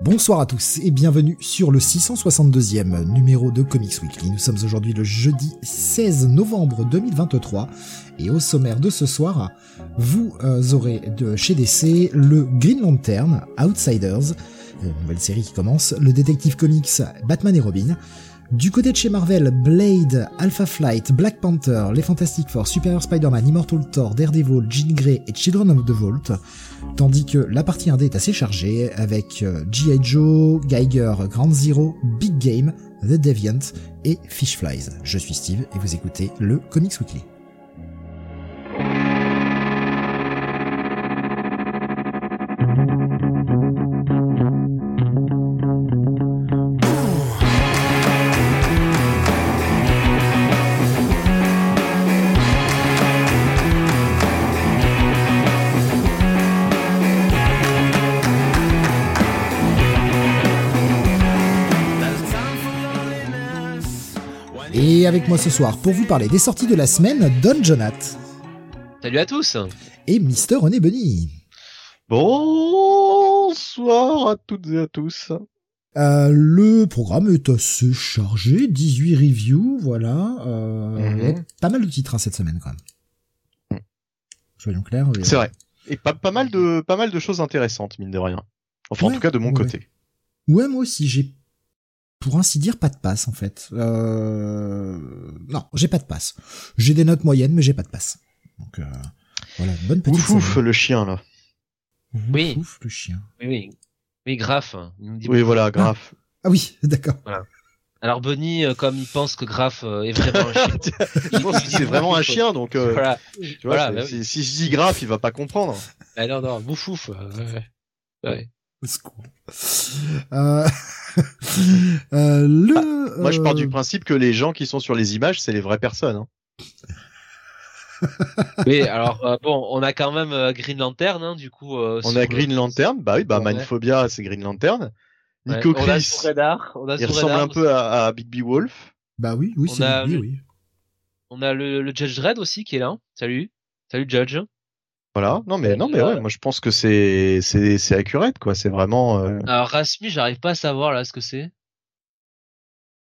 Bonsoir à tous et bienvenue sur le 662e numéro de Comics Weekly. Nous sommes aujourd'hui le jeudi 16 novembre 2023 et au sommaire de ce soir, vous euh, aurez de chez DC le Green Lantern Outsiders, une nouvelle série qui commence, le détective comics Batman et Robin, du côté de chez Marvel, Blade, Alpha Flight, Black Panther, les Fantastic Four, Superior Spider-Man, Immortal Thor, Daredevil, Jean Grey et Children of the Vault, tandis que la partie 1D est assez chargée avec euh, G.I. Joe, Geiger, Grand Zero, Big Game, The Deviant et Fish Flies. Je suis Steve et vous écoutez le Comics Weekly. Ce soir pour vous parler des sorties de la semaine, Don Jonath Salut à tous et Mister René Bunny. Bonsoir à toutes et à tous. Euh, le programme est assez chargé, 18 reviews, voilà. Euh, Mhm. Pas mal de titres hein, cette semaine quand même. Soyons clairs. C'est vrai. Et pas, pas mal de pas mal de choses intéressantes mine de rien. Enfin en tout cas de mon ouais. côté. Ouais, moi aussi, j'ai, pour ainsi dire, pas de passe en fait. Euh... Non, j'ai pas de passe. J'ai des notes moyennes, mais j'ai pas de passe. Donc euh, voilà, bonne petite Ouf le chien là. Ouf, Oui. ouf, le chien. Oui, oui. Oui, Graf. dit Oui voilà grave. Ah oui, d'accord. Alors Bunny, euh, comme il pense que Graf euh, est vraiment un chien. Je pense que c'est vraiment un chien donc euh, Voilà. tu vois, Voilà, bah oui. si, je dis grave il va pas comprendre. Ah, non, non, bouffouf. euh, ouais. Ouais. Au secours. Euh... euh, le. Bah, Moi je pars du euh, principe que les gens qui sont sur les images c'est les vraies personnes. hein. Oui, alors euh, bon, on a quand même euh, Green Lantern, hein, du coup. euh, On a le- Green Lantern, bah oui bah Ouais. Manphobia c'est Green Lantern. Ouais. Nico on a Chris Souredar, on a il ressemble un peu à, à Big B Wolf. Bah oui, oui, on c'est a oui, le- oui. On a le, le Judge Dredd aussi qui est là. Salut. Salut Judge. Voilà. Non mais non mais Euh, ouais moi je pense que c'est c'est c'est accurate quoi. C'est vraiment euh, Alors Rasmi, j'arrive pas à savoir là ce que c'est.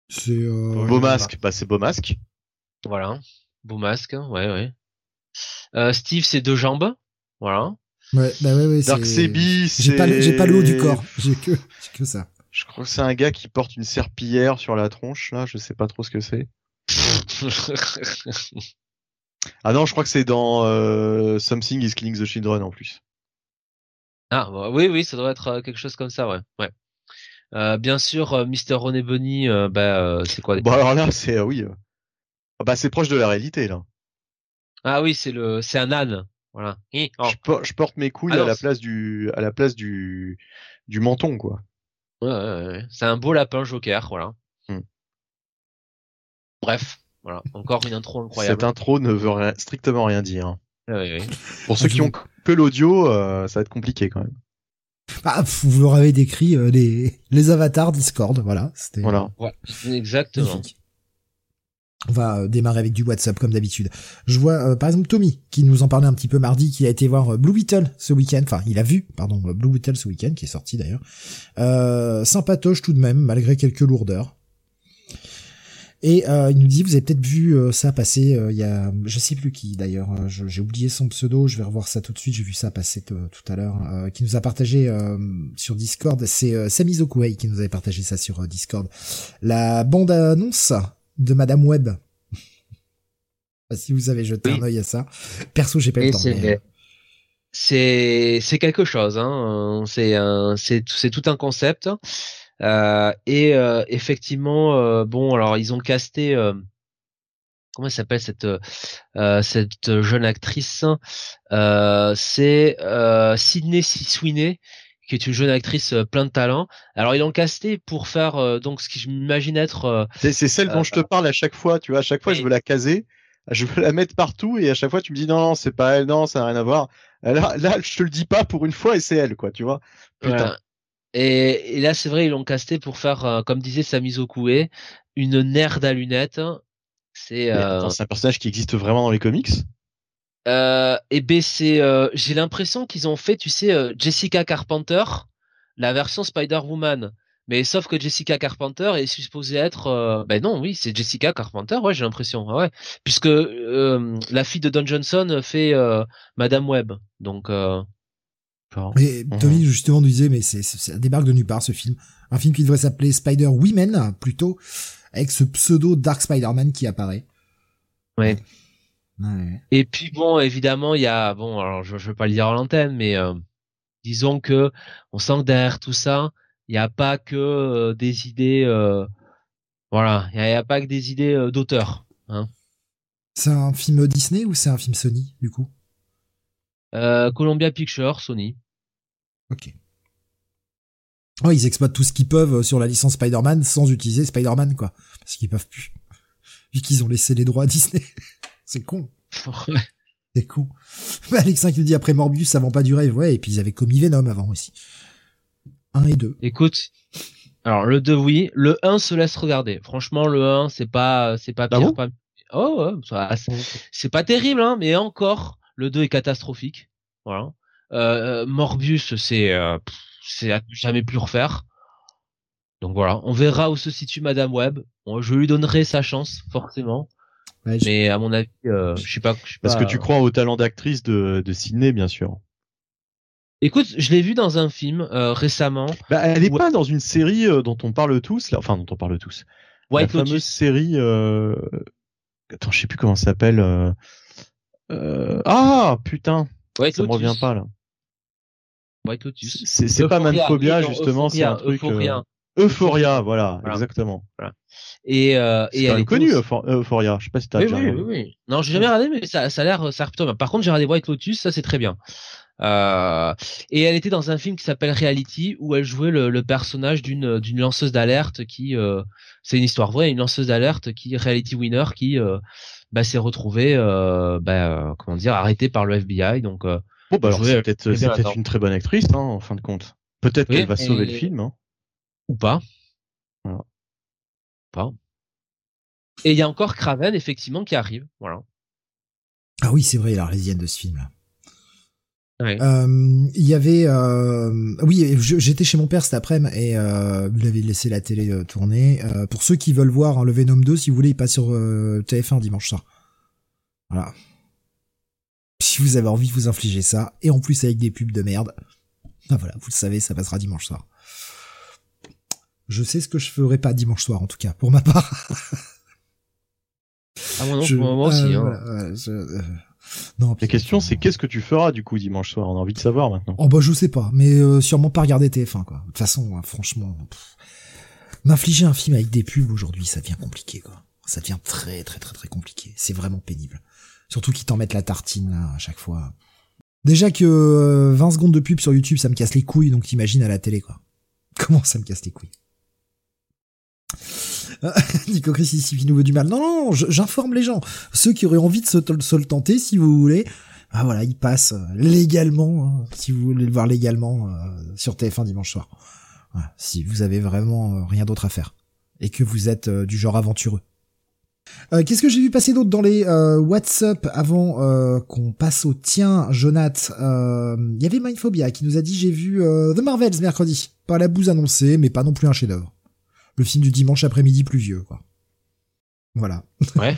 C'est. Euh... beau masque. Bah c'est beau masque. Voilà. Beau masque, hein, ouais, ouais. Euh, Steve, c'est deux jambes. Voilà. Ouais, bah ouais, ouais. Dark c'est- Sebi, J'ai pas, j'ai pas le haut du c'est- corps. J'ai que, j'ai que ça. Je crois que c'est un gars qui porte une serpillière sur la tronche, là, je sais pas trop ce que c'est. Ah non, je crois que c'est dans euh, Something is Killing the Children en plus. ah, bah, oui, oui, ça doit être euh, quelque chose comme ça, ouais. ouais. Euh, bien sûr, euh, Mr. René Bunny, bah, c'est quoi Bon alors là, c'est oui. ah bah c'est proche de la réalité là. Ah oui, c'est le, c'est un âne. Voilà. Oh. Je, por- je porte mes couilles Ah non, à la place du à la place du du menton quoi. Ouais, ouais, ouais. C'est un beau lapin joker, voilà. Hmm. Bref, voilà. Encore une intro incroyable. Cette intro ne veut rien- strictement rien dire. Ah oui, oui. Pour ceux qui ont que l'audio, euh, ça va être compliqué quand même. Ah, pff, vous leur avez décrit euh, les, les avatars Discord, voilà. C'était Voilà. Ouais, exactement. magnifique. On va euh, démarrer avec du WhatsApp comme d'habitude. Je vois euh, par exemple Tommy qui nous en parlait un petit peu mardi, qui a été voir euh, Blue Beetle ce week-end. Enfin, il a vu, pardon, Blue Beetle ce week-end, qui est sorti d'ailleurs. Euh, sympatoche tout de même, malgré quelques lourdeurs. Et euh, il nous dit, vous avez peut-être vu euh, ça passer, euh, il y a, je sais plus qui d'ailleurs, euh, je- j'ai oublié son pseudo, je vais revoir ça tout de suite, j'ai vu ça passer t- tout à l'heure, euh, qui nous a partagé euh, sur Discord, c'est euh, Sami Zokuei qui nous avait partagé ça sur euh, Discord. La bande-annonce de Madame Web. si vous avez jeté Oui. un œil à ça. Perso, j'ai pas Et le temps. mais, euh, c'est c'est quelque chose hein. c'est tout un concept Euh, et euh, effectivement euh, bon alors ils ont casté euh, comment elle s'appelle cette euh, cette jeune actrice euh, c'est euh, Sydney Sweeney qui est une jeune actrice plein de talent. Alors ils l'ont casté pour faire donc ce qui je m'imagine être. c'est celle dont je te parle à chaque fois. Tu vois, à chaque fois je veux la caser, je veux la mettre partout et à chaque fois tu me dis non non c'est pas elle, non ça n'a rien à voir. Là, là je te le dis pas pour une fois et c'est elle quoi, tu vois. Putain. Et, là, c'est vrai, ils l'ont casté pour faire, euh, comme disait Sami Okue, une nerd à lunettes. C'est euh... un personnage qui existe vraiment dans les comics? Euh, et ben c'est, euh, j'ai l'impression qu'ils ont fait, tu sais, euh, Jessica Carpenter, la version Spider-Woman. Mais sauf que Jessica Carpenter est supposée être, ben non, oui, c'est Jessica Carpenter, ouais, j'ai l'impression, ouais, puisque la fille de Don Johnson fait Madame Web, donc. Mais mhm. Tony justement nous disait, mais c'est, ça débarque de nulle part ce film. Un film qui devrait s'appeler Spider Women plutôt, avec ce pseudo Dark Spider-Man qui apparaît. Ouais. ouais. Et puis bon, évidemment, il y a bon, alors je, je veux pas le dire à l'antenne, mais euh, disons que on sent que derrière tout ça, il n'y a pas que euh, des idées, euh, voilà, il n'y a, pas que des idées d'auteur. Hein. C'est un film Disney ou c'est un film Sony du coup? Columbia Pictures, Sony. Ok. Oh, ils exploitent tout ce qu'ils peuvent euh, sur la licence Spider-Man sans utiliser Spider-Man, quoi. Parce qu'ils peuvent plus. Vu qu'ils ont laissé les droits à Disney. C'est con. C'est con. Bah, Alexin qui nous dit après Morbius, ça vend pas du rêve. Ouais, et puis ils avaient commis Venom avant aussi. 1 et 2. Écoute. Alors, le 2, oui. Le 1 se laisse regarder. Franchement, le 1, c'est pas, c'est pas ah pire. pas... Oh, ouais, c'est pas terrible, hein, mais encore, le 2 est catastrophique. Voilà. Euh, Morbius, c'est euh, c'est à jamais plus refaire. Donc voilà, on verra où se situe Madame Web. je lui donnerai sa chance, forcément. Mais à mon avis, euh, je sais pas. Parce que tu crois au talent d'actrice de, de Sydney, bien sûr. Écoute, je l'ai vu dans un film récemment. Bah, elle est pas dans une série dont on parle tous, là. enfin dont on parle tous. White La fameuse série. Attends, je sais plus comment ça s'appelle. Ah putain, White ça me revient pas là. White Lotus. C'est pas Manphobia justement, c'est un truc. Euphoria. Euh, Euphoria, voilà, exactement. Voilà. Et, euh, et elle est connue, Euphoria. Je sais pas si t'as oui, déjà oui, oui, oui, Non, j'ai jamais regardé, mais ça, ça a l'air, ça a Par contre, j'ai regardé White Lotus, ça c'est très bien. Euh, et elle était dans un film qui s'appelle Reality où elle jouait le, le personnage d'une d'une lanceuse d'alerte qui euh, c'est une histoire vraie une lanceuse d'alerte qui reality winner qui euh, bah, s'est retrouvée euh, bah, comment dire arrêtée par le FBI donc Bon, bah alors c'est peut-être c'est peut une très bonne actrice, hein, en fin de compte. Peut-être qu'elle va sauver le film. Hein. Ou pas. Voilà. Pas. Et il y a encore Craven, effectivement, qui arrive. Voilà. Ah oui, c'est vrai, la résienne de ce film-là. Euh, il y avait, euh... oui, j'étais chez mon père cet après-midi et euh, il avait laissé la télé euh, tourner. Euh, pour ceux qui veulent voir hein, le Venom 2, si vous voulez, il passe sur euh, TF1 dimanche soir. Voilà si vous avez envie de vous infliger ça, et en plus avec des pubs de merde, ben voilà, vous le savez, ça passera dimanche soir. Je sais ce que je ferai pas dimanche soir, en tout cas, pour ma part. ah, moi, non, moi aussi. Euh, hein. Euh, non, La question, c'est qu'est-ce que tu feras du coup dimanche soir? On a envie de savoir maintenant. Oh bah je sais pas, mais euh, sûrement pas regarder TF1 quoi. De toute façon, hein, franchement, m'infliger un film avec des pubs aujourd'hui, ça devient compliqué quoi. Ça devient très très très très compliqué. C'est vraiment pénible. Surtout qu'ils t'en mettent la tartine là, à chaque fois. Déjà que 20 euh, secondes de pub sur YouTube, ça me casse les couilles, donc t'imagines à la télé quoi. Comment ça me casse les couilles? Nico Chris ici nous veut du mal. Non, non, j'informe les gens. Ceux qui auraient envie de se, le tenter, si vous voulez, ah voilà, ils passent euh, légalement, hein, si vous voulez le voir légalement, sur TF1 dimanche soir. si vous avez vraiment rien d'autre à faire. Et que vous êtes du genre aventureux. Euh, qu'est-ce que j'ai vu passer d'autre dans les euh, WhatsApp avant euh, qu'on passe au tien, Jonath? Il y avait Mindphobia qui nous a dit j'ai vu The Marvels mercredi. Pas la bouse annoncée, mais pas non plus un chef-d'œuvre. Le film du dimanche après-midi pluvieux, quoi. Voilà. Ouais.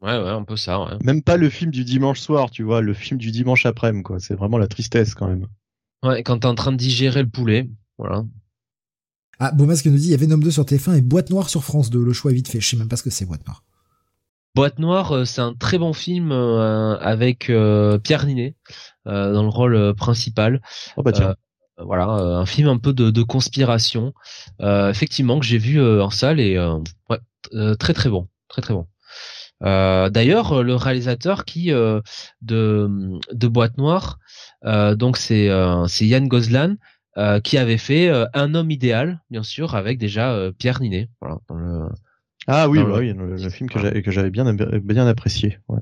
Ouais, ouais, un peu ça, ouais. Même pas le film du dimanche soir, tu vois, le film du dimanche après-midi, quoi. C'est vraiment la tristesse, quand même. Ouais, quand t'es en train de digérer le poulet, voilà. Ah, Beaumasque nous dit, il y avait Venom 2 sur TF1 et Boîte Noire sur France 2. Le choix est vite fait. Je sais même pas ce que c'est, Boîte Noire. Boîte Noire, euh, c'est un très bon film euh, avec euh, Pierre Ninet dans le rôle principal. Oh bah tiens. Voilà, un film un peu de, conspiration, effectivement que j'ai vu en salle et ouais, très très bon, très très bon. D'ailleurs, le réalisateur qui de de Boîte Noire, donc c'est c'est Yann Gozlan, qui avait fait Un homme idéal, bien sûr, avec déjà Pierre Ninet. Voilà, ah oui, bah oui, le, film que j'avais que j'avais bien bien apprécié. Ouais.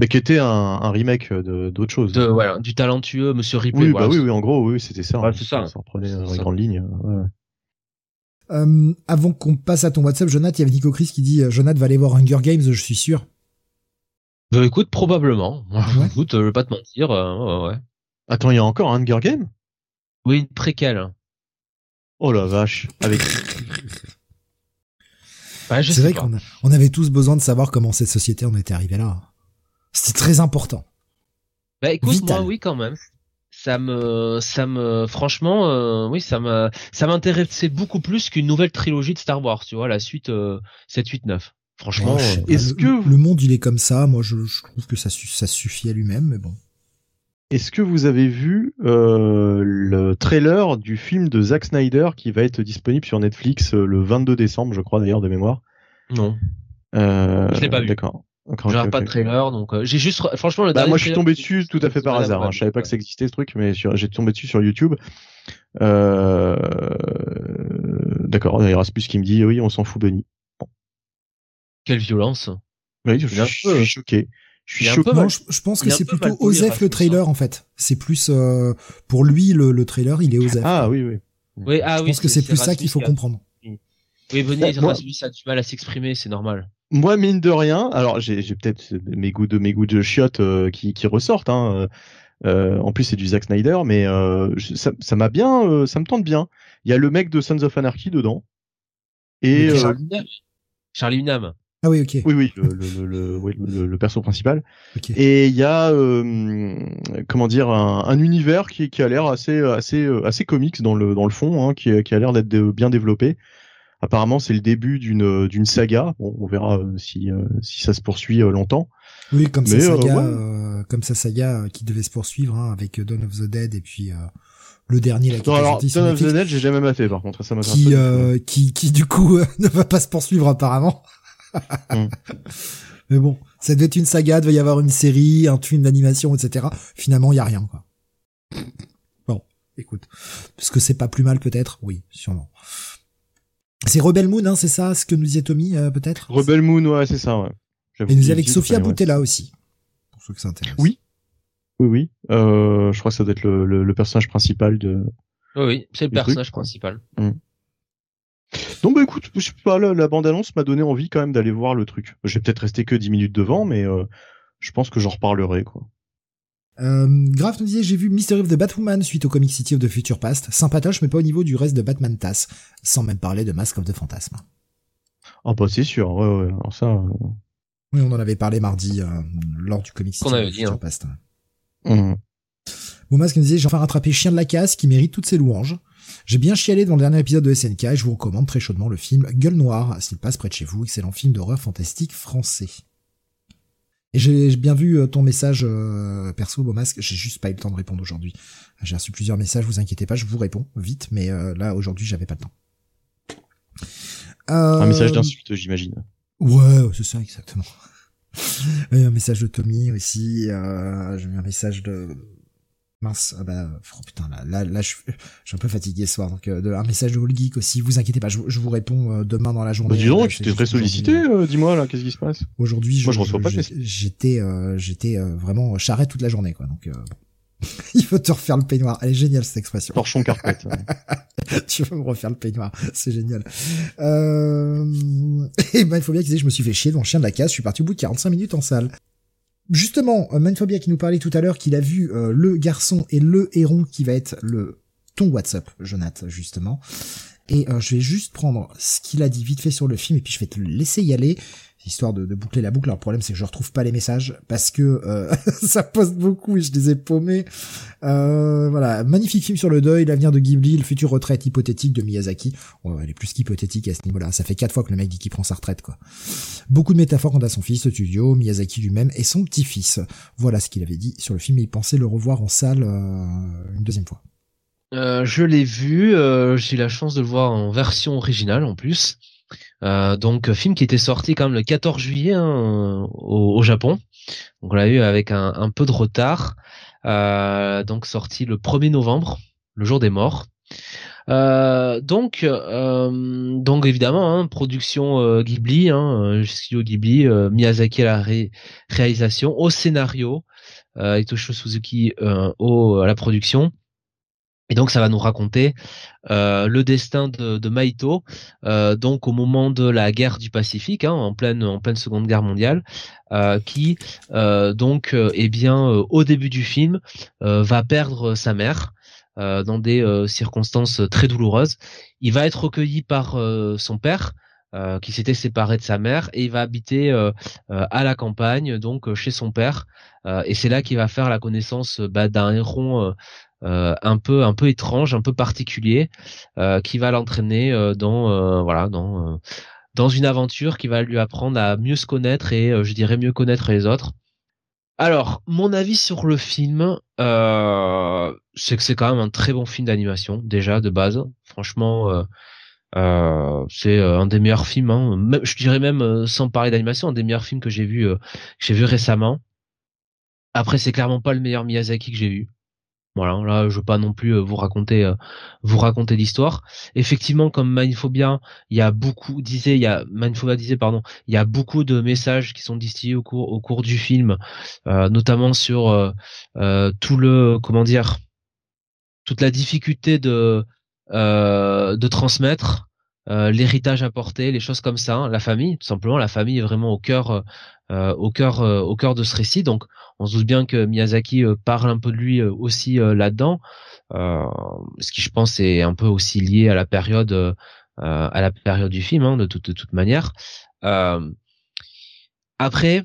Mais qui était un, un remake d'autre chose. De, voilà, du talentueux Monsieur Ripley. Oui, bah oui, oui, en gros, oui, c'était ça. Ouais, c'est ça. Ça reprenait dans les grandes lignes. Ouais. Euh, avant qu'on passe à ton WhatsApp, Jonathan, il y avait Nico Chris qui dit euh, Jonathan va aller voir Hunger Games, je suis sûr. Bah écoute, probablement. écoute, je vais pas te mentir. Euh, ouais, Attends, il y a encore un Hunger Games? Oui, une préquelle. Oh la vache, avec. c'est vrai qu'on on avait tous besoin de savoir comment cette société en était arrivée là. C'était très important. Bah écoute, moi oui quand même. Ça me ça me franchement euh, oui ça me ça m'intéressait beaucoup plus qu'une nouvelle trilogie de Star Wars tu vois la suite euh, 7 8 9 franchement euh, est-ce que le monde il est comme ça. Moi je, je trouve que ça ça suffit à lui-même mais bon. Est-ce que vous avez vu euh, le trailer du film de Zack Snyder qui va être disponible sur Netflix euh, le 22 décembre je crois d'ailleurs de mémoire? Non. Je l'ai pas vu. d'accord J'ai pas de trailer, donc euh, j'ai juste, franchement, le bah, moi je suis tombé dessus tout à fait par hasard. Hein. Je savais pas que ça existait ce truc, mais j'ai tombé dessus sur YouTube. Euh... D'accord, Erasmus qui me dit oui, on s'en fout, Benny. Quelle violence. Oui, je, suis choqué. Je suis choqué. je, pense que c'est plutôt Osef le trailer en fait. C'est plus euh, pour lui le, le, trailer, il est Osef. Ah oui, oui. Oui, ah je oui. pense que c'est plus ça qu'il faut comprendre. Oui, Benny, ça a du mal à s'exprimer, c'est normal moi mine de rien, alors j'ai peut-être mes goûts de mes goûts de chiottes euh, qui, qui ressortent. Hein, euh, en plus c'est du Zack Snyder, mais euh, ça m'a bien, euh, ça me tente bien. Il y a le mec de Sons of Anarchy dedans. Et Charlie Hunnam. Ah oui, ok. Oui, oui, le, le, le, le, le perso principal. Et il y a, comment dire, un, un, univers qui, qui a l'air assez, assez, assez comics dans le, dans le fond, hein, qui, qui a l'air d'être bien développé. Apparemment, c'est le début d'une d'une saga. Bon, on verra euh, si euh, si ça se poursuit longtemps. Oui, comme sa saga, comme sa saga qui devait se poursuivre hein, avec Dawn of the Dead et puis le dernier là qui non, alors, Dawn of the Dead, j'ai jamais maté par contre, ça qui, qui qui du coup ne va pas se poursuivre apparemment. Hmm. Mais bon, ça devait être une saga, devait y avoir une série, un film d'animation, etc. Finalement, il y a rien quoi. Bon, écoute, est-ce que c'est pas plus mal peut-être Oui, sûrement. C'est Rebel Moon, hein, c'est ça, ce que nous disait Tommy, euh, peut-être? Rebel Moon, ouais, c'est ça, ouais. Et nous avec Sophia Boutella aussi, pour ceux que ça intéresse. Oui, oui, oui. Euh, je crois que ça doit être le, le, personnage principal de. Oui, oui c'est le personnage principal. Mmh. Donc bah écoute, je sais pas, la, la bande-annonce m'a donné envie quand même d'aller voir le truc. Je vais peut-être rester que 10 minutes devant, mais euh, je pense que j'en reparlerai, quoi. Euh, Graf nous disait j'ai vu Mystery of the Batwoman suite au Comic City of the Future Past, sympatoche mais pas au niveau du reste de Batman TAS, sans même parler de Mask of the Phantasm. Ah bah c'est sûr, ouais ouais, alors ça. Euh, oui, on en avait parlé mardi euh, lors du Comic City of the Future hein. Past. Mmh. Bon Masque nous disait j'ai enfin rattrapé Chien de la Casse qui mérite toutes ses louanges. J'ai bien chialé dans le dernier épisode de SNK et je vous recommande très chaudement le film Gueule Noire s'il passe près de chez vous, excellent film d'horreur fantastique français. Et j'ai bien vu euh, ton message euh, perso, Beaumasque. J'ai juste pas eu le temps de répondre aujourd'hui. J'ai reçu plusieurs messages, vous inquiétez pas, je vous réponds vite, mais euh, là aujourd'hui j'avais pas le temps. Un message d'insulte, j'imagine. Ouais, c'est ça exactement. un message de Tommy aussi. j'ai eu un message de Mince, ah bah, oh putain, là, là, là, je, suis un peu fatigué ce soir. Donc, euh, un message de All Geek aussi. Vous inquiétez pas, je, je vous réponds euh, demain dans la journée. Bah, dis donc, tu t'es très sollicité. Euh, dis-moi là, qu'est-ce qui se passe? Aujourd'hui, je, je reçois pas. J'étais, j'étais vraiment charrette toute la journée, quoi. Donc, il faut te refaire le peignoir. Elle est géniale cette expression. Torchon carpette. tu veux me refaire le peignoir, c'est génial. Euh... Et ben il faut bien qu'ils je me suis fait chier devant le chien de la case. Je suis parti au bout de 45 minutes en salle. Justement, euh, Manphobia qui nous parlait tout à l'heure qu'il a vu euh, le garçon et le héron qui va être le ton WhatsApp, Jonathan, justement. Et euh, je vais juste prendre ce qu'il a dit vite fait sur le film et puis je vais te laisser y aller histoire de, boucler la boucle. Alors le problème c'est que je retrouve pas les messages parce que euh, ça poste beaucoup et je les ai paumés. Euh, voilà, magnifique film sur le deuil, l'avenir de Ghibli, le futur retraite hypothétique de Miyazaki. elle est plus qu'hypothétique à ce niveau-là. Ça fait quatre fois que le mec dit qu'il prend sa retraite quoi. Beaucoup de métaphores quant à son fils, studio, Miyazaki lui-même et son petit-fils. Voilà ce qu'il avait dit sur le film et il pensait le revoir en salle euh, une deuxième fois. je l'ai vu, j'ai la chance de le voir en version originale en plus. Euh, donc film qui était sorti quand même le 14 juillet hein, au, Japon. Donc on l'a eu avec un, peu de retard. Euh, donc sorti le 1er novembre le jour des morts. Euh, donc, euh, donc évidemment, hein, production euh, Ghibli, hein, studio Ghibli, Miyazaki à la réalisation, au scénario, euh, Suzuki au, à la production. Et donc ça va nous raconter le destin de, de Maito, donc au moment de la guerre du Pacifique, hein, en pleine en pleine Seconde Guerre mondiale, qui donc eh bien au début du film va perdre sa mère. Euh, dans des euh, circonstances très douloureuses. Il va être recueilli par euh, son père, qui s'était séparé de sa mère et il va habiter à la campagne, donc chez son père. et c'est là qu'il va faire la connaissance bah, d'un héron un peu un peu étrange, un peu particulier, qui va l'entraîner dans voilà dans dans une aventure qui va lui apprendre à mieux se connaître et je dirais mieux connaître les autres. Alors, mon avis sur le film, euh, c'est que c'est quand même un très bon film d'animation, déjà, de base. Franchement, euh, euh, c'est un des meilleurs films, hein. je dirais même, sans parler d'animation, un des meilleurs films que j'ai vu, que j'ai vu récemment. Après, c'est clairement pas le meilleur Miyazaki que j'ai eu. Voilà, là je veux pas non plus euh, vous raconter euh, vous raconter l'histoire. Effectivement, comme Mindphobia, il y a beaucoup disait il y a disait pardon, il y a beaucoup de messages qui sont distillés au cours au cours du film, euh, notamment sur tout le comment dire toute la difficulté de de transmettre l'héritage apporté, les choses comme ça, hein. la famille, tout simplement, la famille est vraiment au cœur, au cœur, au cœur de ce récit. Donc, on se doute bien que Miyazaki euh, parle un peu de lui euh, aussi euh, là-dedans, ce qui je pense est un peu aussi lié à la période à la période du film hein, de, toute, de toute manière. après,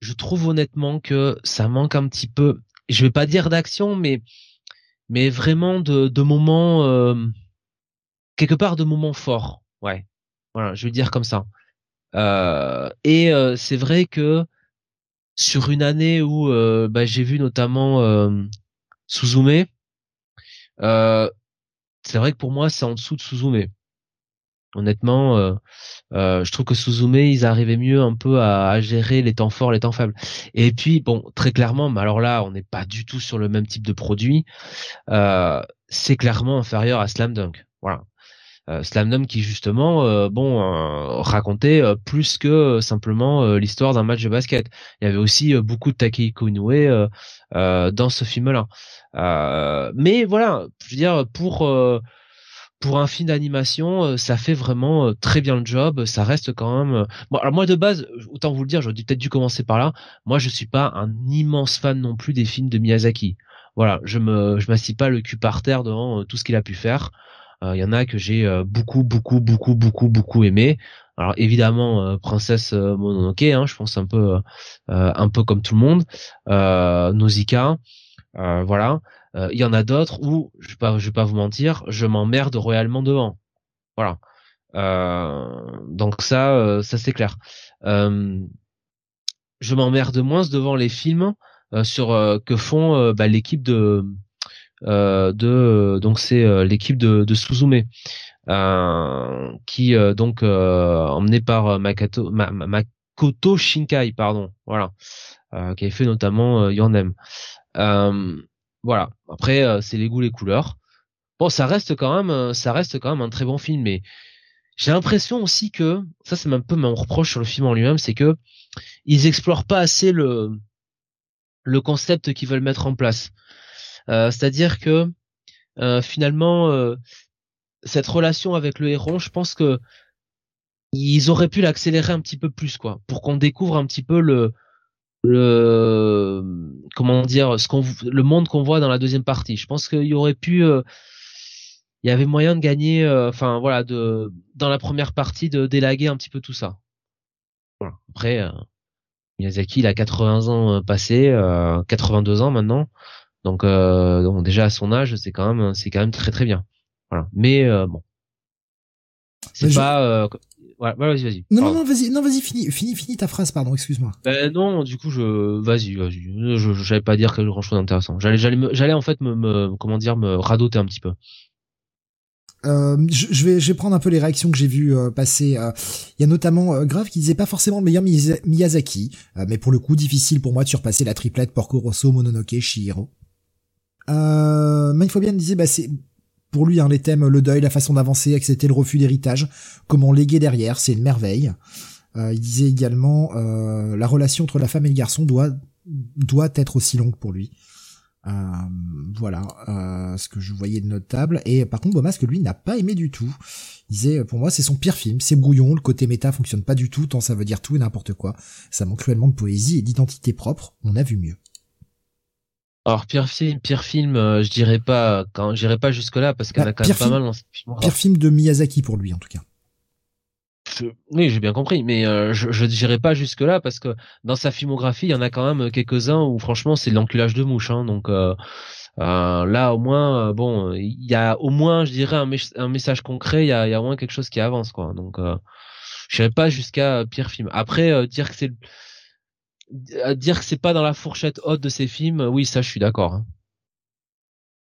je trouve honnêtement que ça manque un petit peu. Je vais pas dire d'action, mais mais vraiment de, de moments quelque part de moments forts. Ouais, voilà, je vais dire comme ça. Et c'est vrai que sur une année où euh, bah, j'ai vu notamment euh, Suzume, euh, c'est vrai que pour moi c'est en dessous de Suzume. Honnêtement, euh, euh, je trouve que Suzume ils arrivaient mieux un peu à, à, gérer les temps forts, les temps faibles. Et puis bon, très clairement, mais alors là on n'est pas du tout sur le même type de produit. c'est clairement inférieur à Slam Dunk. Voilà. Euh, Slamdom qui justement euh, bon euh, racontait plus que simplement l'histoire d'un match de basket. Il y avait aussi beaucoup de Takehiko Inoue dans ce film-là. mais voilà, je veux dire pour un film d'animation, ça fait vraiment très bien le job. Ça reste quand même. Moi de base, autant vous le dire, j'aurais peut-être dû commencer par là. Moi, je suis pas un immense fan non plus des films de Miyazaki. Voilà, je me, m'assis pas le cul par terre devant tout ce qu'il a pu faire. Il euh, y en a que j'ai euh, beaucoup, beaucoup, beaucoup, beaucoup, beaucoup aimé. Alors évidemment, euh, Princesse Mononoke, hein, je pense un peu, un peu comme tout le monde. Nausicaa, voilà. Il y en a d'autres où, je vais pas, je vais pas vous mentir, je m'emmerde royalement devant. Voilà. donc ça, ça c'est clair. je m'emmerde moins devant les films sur que font bah, l'équipe de euh, de donc c'est euh, l'équipe de, de Suzume euh, qui donc emmené par Makoto Shinkai pardon voilà qui avait fait notamment Yanem voilà. Après c'est les goûts les couleurs. Bon ça reste quand même ça reste quand même un très bon film mais j'ai l'impression aussi que ça c'est un peu mon reproche sur le film en lui-même c'est que ils explorent pas assez le le concept qu'ils veulent mettre en place. euh, c'est-à-dire que euh, finalement, euh, cette relation avec le héron, je pense que ils auraient pu l'accélérer un petit peu plus, quoi, pour qu'on découvre un petit peu le comment dire le monde qu'on voit dans la deuxième partie. Je pense qu'il y aurait pu il y avait moyen de gagner enfin voilà de dans la première partie de délaguer un petit peu tout ça. Après Miyazaki il a 80 ans passés, 82 ans maintenant. Donc, euh, donc déjà à son âge, c'est quand même c'est quand même très très bien. Voilà. Mais euh, bon, c'est pas. Euh, voilà, vas-y, vas-y. Non, non, non, vas-y, non, vas-y, fini, fini, fini ta phrase, pardon, excuse-moi. Ben non, du coup, je, vas-y, vas-y. Je, j'allais pas dire quelque grand chose d'intéressant. J'allais, j'allais, j'allais en fait me, me, comment dire, me radoter un petit peu. Euh, je, vais, je vais prendre un peu les réactions que j'ai vues euh, passer. Euh. Il y a notamment euh, Grave qui disait pas forcément le meilleur Miyazaki, mais pour le coup difficile pour moi de surpasser la triplette Porco Rosso, Mononoke, Shihiro. Euh, bien disait, bah c'est pour lui hein, les thèmes, le deuil, la façon d'avancer, accepter le refus d'héritage, comment léguer derrière, c'est une merveille. Euh, il disait également euh, la relation entre la femme et le garçon doit doit être aussi longue pour lui. Euh, voilà euh, ce que je voyais de notable. Et par contre, que lui, n'a pas aimé du tout. Il disait, pour moi, c'est son pire film. C'est brouillon, le côté méta fonctionne pas du tout, tant ça veut dire tout et n'importe quoi. Ça manque cruellement de poésie et d'identité propre. On a vu mieux. Alors pire film, pire film, euh, je dirais pas, quand j'irai pas jusque là parce qu'il y en a bah, quand même pas mal. Dans pire film de Miyazaki pour lui en tout cas. Oui, j'ai bien compris, mais euh, je je dirais pas jusque là parce que dans sa filmographie, il y en a quand même quelques-uns où franchement c'est l'enculage de mouche. Hein, donc euh, euh, là au moins, bon, il y a au moins, je dirais un, un message concret, il y a, y a au moins quelque chose qui avance quoi. Donc je dirais pas jusqu'à pire film. Après dire que c'est dire que c'est pas dans la fourchette haute de ses films, oui ça je suis d'accord. Hein.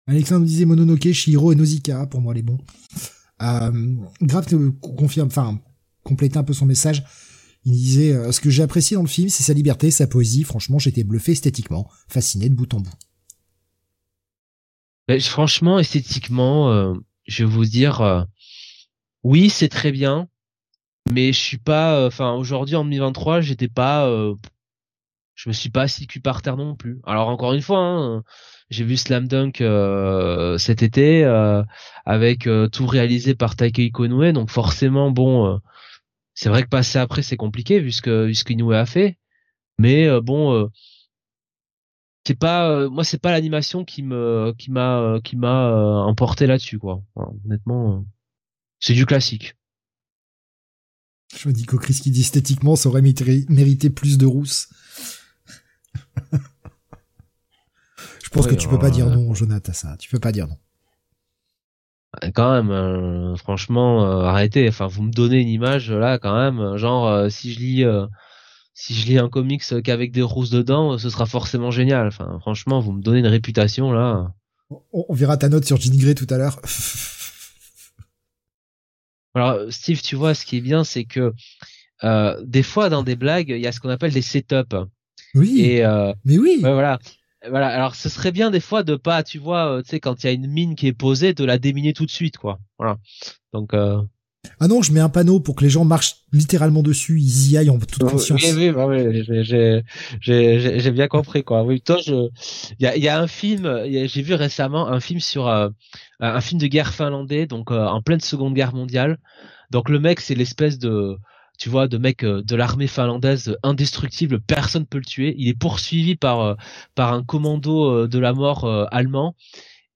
Alexandre disait Mononoke, Shihiro et Nausicaa pour moi les bons. Euh, Grave confirme, enfin compléter un peu son message. Il disait euh, ce que j'ai apprécié dans le film, c'est sa liberté, sa poésie. Franchement, j'étais bluffé esthétiquement, fasciné de bout en bout. franchement, esthétiquement, euh, je vais vous dire, euh, oui, c'est très bien, mais je suis pas. Enfin, aujourd'hui en 2023, j'étais pas. Je me suis pas assis cul par terre non plus. Alors encore une fois, hein, j'ai vu Slam Dunk cet été avec tout réalisé par Taikei Konoe, donc forcément, bon c'est vrai que passer après c'est compliqué vu ce que ce qu'Inoue a fait, mais euh, bon, euh, c'est pas euh, moi c'est pas l'animation qui me qui m'a qui m'a emporté là-dessus quoi. honnêtement, c'est du classique. Je me dis qu'au Chris qui dit esthétiquement ça aurait mérité, plus de rousse. Je pense que tu peux pas dire non, Jonathan, à ça. Tu peux pas dire non. Quand même euh, franchement euh, arrêtez. Enfin vous me donnez une image là quand même genre euh, si je lis si je lis un comics qu'avec des rousses dedans ce sera forcément génial. Enfin franchement vous me donnez une réputation là. On, verra ta note sur Jean Grey tout à l'heure. Alors Steve tu vois ce qui est bien c'est que des fois dans des blagues il y a ce qu'on appelle des setups oui et mais oui voilà voilà, alors ce serait bien des fois de pas, tu vois, euh, tu sais, quand il y a une mine qui est posée, de la déminer tout de suite, quoi. Voilà. Donc. Euh... Ah non, je mets un panneau pour que les gens marchent littéralement dessus, ils y aillent en toute conscience. Oui, oui, bah oui j'ai, j'ai, j'ai bien compris, quoi. Oui, toi, je, il y a, y a un film, j'ai vu récemment un film sur euh, un film de guerre finlandais, donc euh, en pleine Seconde Guerre mondiale. Donc le mec, c'est l'espèce de tu vois, de mec euh, de l'armée finlandaise indestructible, personne peut le tuer. Il est poursuivi par euh, par un commando euh, de la mort allemand.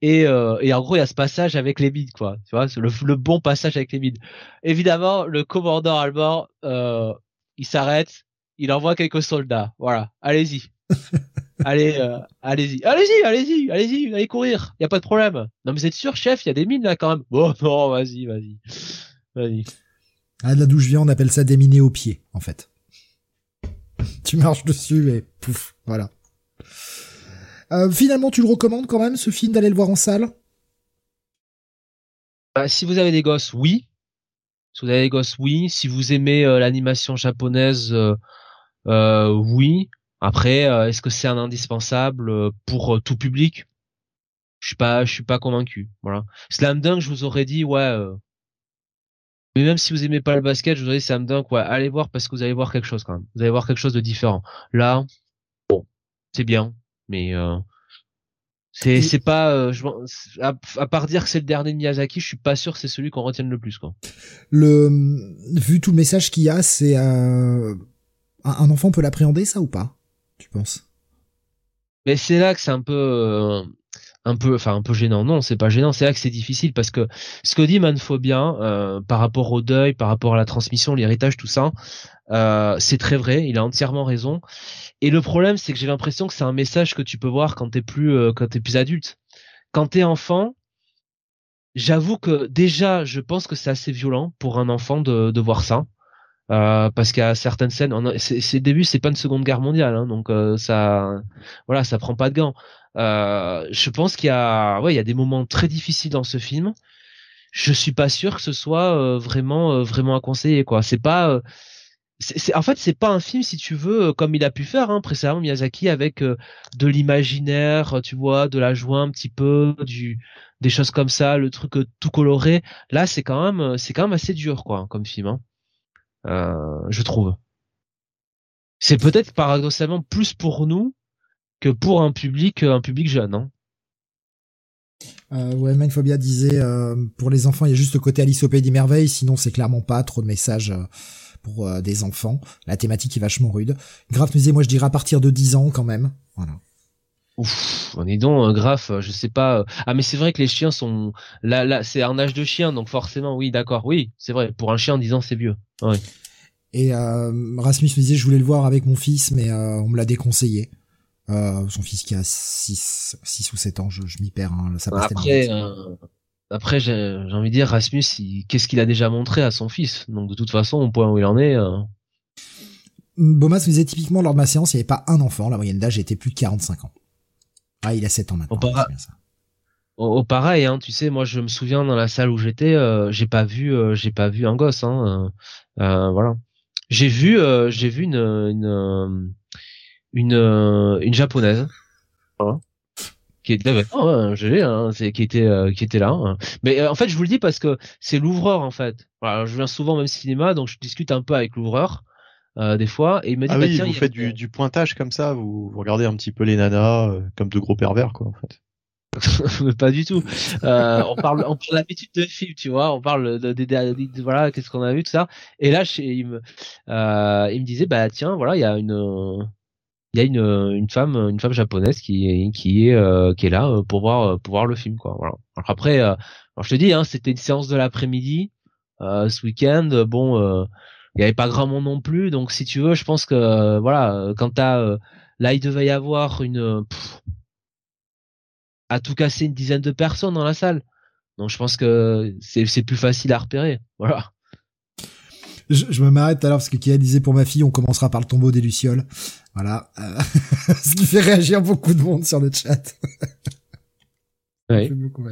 Et, et en gros, il y a ce passage avec les mides, quoi. Tu vois, le, le bon passage avec les mides. Évidemment, le commandant allemand, il s'arrête, il envoie quelques soldats. Voilà, allez-y. allez, allez-y, allez-y, allez-y, allez-y, allez courir. Il y a pas de problème. Non, mais vous êtes sûr, chef, il y a des mines là quand même. Bon, non, vas-y, vas-y, vas-y. Ah, là d'où je viens, on appelle ça déminer au pied, en fait. tu marches dessus et pouf, voilà. Euh, finalement, tu le recommandes quand même, ce film, d'aller le voir en salle? Bah, Si vous avez des gosses, oui. Si vous avez des gosses, oui. Si vous aimez euh, l'animation japonaise, euh, oui. Après, est-ce que c'est un indispensable pour tout public? Je suis pas, suis pas convaincu. Voilà. Slam Dunk, je vous aurais dit, ouais, mais même si vous aimez pas le basket, je vous dis ça me donne quoi? Allez voir parce que vous allez voir quelque chose quand même. Vous allez voir quelque chose de différent. Là, bon, c'est bien, mais euh, c'est c'est pas euh, je, à, part dire que c'est le dernier de Miyazaki, je suis pas sûr que c'est celui qu'on retienne le plus quoi. Le vu tout le message qu'il y a, c'est euh, un enfant peut l'appréhender ça ou pas Tu penses? Mais c'est là que c'est un peu euh, un peu, enfin un peu gênant. Non, c'est pas gênant. C'est là que c'est difficile parce que ce que dit Manfobien euh, par rapport au deuil, par rapport à la transmission, l'héritage, tout ça, euh, c'est très vrai. Il a entièrement raison. Et le problème, c'est que j'ai l'impression que c'est un message que tu peux voir quand t'es plus, euh, quand t'es plus adulte. Quand t'es enfant, j'avoue que déjà, je pense que c'est assez violent pour un enfant de, de voir ça. Euh, parce a certaines scènes, c'est début, c'est pas une seconde guerre mondiale, hein, donc euh, ça, voilà, ça prend pas de gants. Euh, je pense qu'il y a, ouais, il y a des moments très difficiles dans ce film. Je suis pas sûr que ce soit vraiment, vraiment à conseiller, quoi. C'est pas, c'est en fait c'est pas un film si tu veux comme il a pu faire hein, précédemment Miyazaki avec de l'imaginaire tu vois de la joie un petit peu du des choses comme ça le truc tout coloré là c'est quand même c'est quand même assez dur quoi comme film hein. euh, je trouve c'est peut-être paradoxalement plus pour nous que pour un public un public jeune hein. Euh, ouais, Mindphobia disait euh, pour les enfants, il y a juste le côté Alice au pays des merveilles, sinon c'est clairement pas trop de messages euh, pour euh, des enfants. La thématique est vachement rude. Graf nous disait, moi je dirais à partir de 10 ans quand même. Voilà. Ouf, on est donc Graf, je sais pas. Ah mais c'est vrai que les chiens sont là là, c'est un âge de chien donc forcément oui, d'accord. Oui, c'est vrai, pour un chien en 10 ans, c'est vieux. Ouais. Et Rasmus me disait je voulais le voir avec mon fils mais on me l'a déconseillé. Euh, son fils qui a 6, 6 ou 7 ans, je, je m'y perds. Hein, ça passe après, euh, après j'ai envie de dire, Rasmus, qu'est-ce qu'il a déjà montré à son fils? Donc de toute façon, au point où il en est... Euh... Bomas nous disait typiquement lors de ma séance, il n'y avait pas un enfant, la moyenne d'âge était plus de 45 ans. Ah, il a 7 ans maintenant. Au, pareil, hein, tu sais, moi je me souviens dans la salle où j'étais, euh, j'ai pas vu, j'ai pas vu un gosse, hein, voilà. J'ai vu, j'ai vu une, une une euh, une japonaise hein, qui était oh, hein, qui était euh, qui était là hein. mais euh, en fait je vous le dis parce que c'est l'ouvreur en fait voilà, je viens souvent au même cinéma donc je discute un peu avec l'ouvreur des fois et il me dit ah bah, oui, tiens, vous faites du, du, pointage comme ça vous, vous, regardez un petit peu les nanas comme de gros pervers quoi en fait pas du tout. Euh, on parle, on parle d'habitude de film, tu vois. On parle de, de, de, voilà, qu'est-ce qu'on a vu, tout ça. Et là, il me, euh, il me disait, bah tiens, voilà, il y a une, il y a une, une femme une femme japonaise qui qui est euh, qui est là euh, pour voir pour voir le film quoi voilà. Alors après euh, alors je te dis hein c'était une séance de l'après-midi ce week-end bon il y avait pas grand monde non plus donc si tu veux je pense que voilà quand t'as là il devait y avoir une à tout casser une dizaine de personnes dans la salle. Donc je pense que c'est c'est plus facile à repérer voilà. Je, je, me m'arrête l'heure parce que Kia disait pour ma fille, on commencera par le tombeau des Lucioles. Voilà. Euh, ce qui fait réagir beaucoup de monde sur le chat. Oui. beaucoup.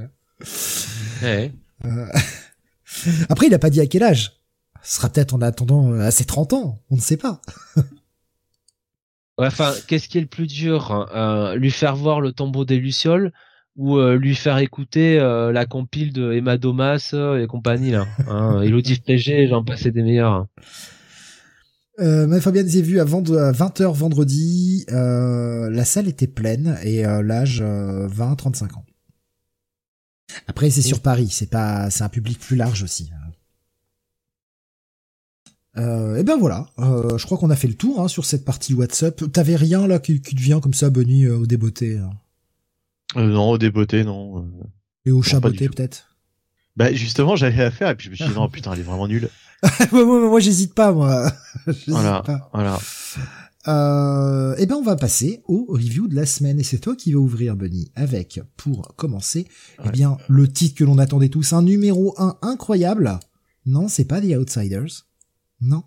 Euh... Après, il a pas dit à quel âge. Ce sera peut-être en attendant à ses 30 ans. On ne sait pas. enfin, qu'est-ce qui est le plus dur hein, euh, Lui faire voir le tombeau des Lucioles ou euh, lui faire écouter euh, la compile de Emma Domas et compagnie là. Hein, Elodie j'en passais des meilleurs. Euh, Fabien j'ai vu à, 20h vendredi, euh, la salle était pleine et euh, l'âge 20-35 ans. Après c'est sur Paris, c'est pas, c'est un public plus large aussi. Euh, et ben voilà, je crois qu'on a fait le tour hein, sur cette partie WhatsApp. T'avais rien là qui, qui te vient comme ça, Bonnie, au débeauté Non, au débeauté, non. Et au chaboté peut-être? Bah justement, j'avais à faire et puis je me suis dit non putain, elle est vraiment nulle. moi, j'hésite pas, moi. voilà, voilà. Euh, eh ben, on va passer au review de la semaine. Et c'est toi qui vas ouvrir, Bunny, avec, pour commencer, eh bien, le titre que l'on attendait tous, un numéro 1 incroyable. Non, c'est pas The Outsiders. Non,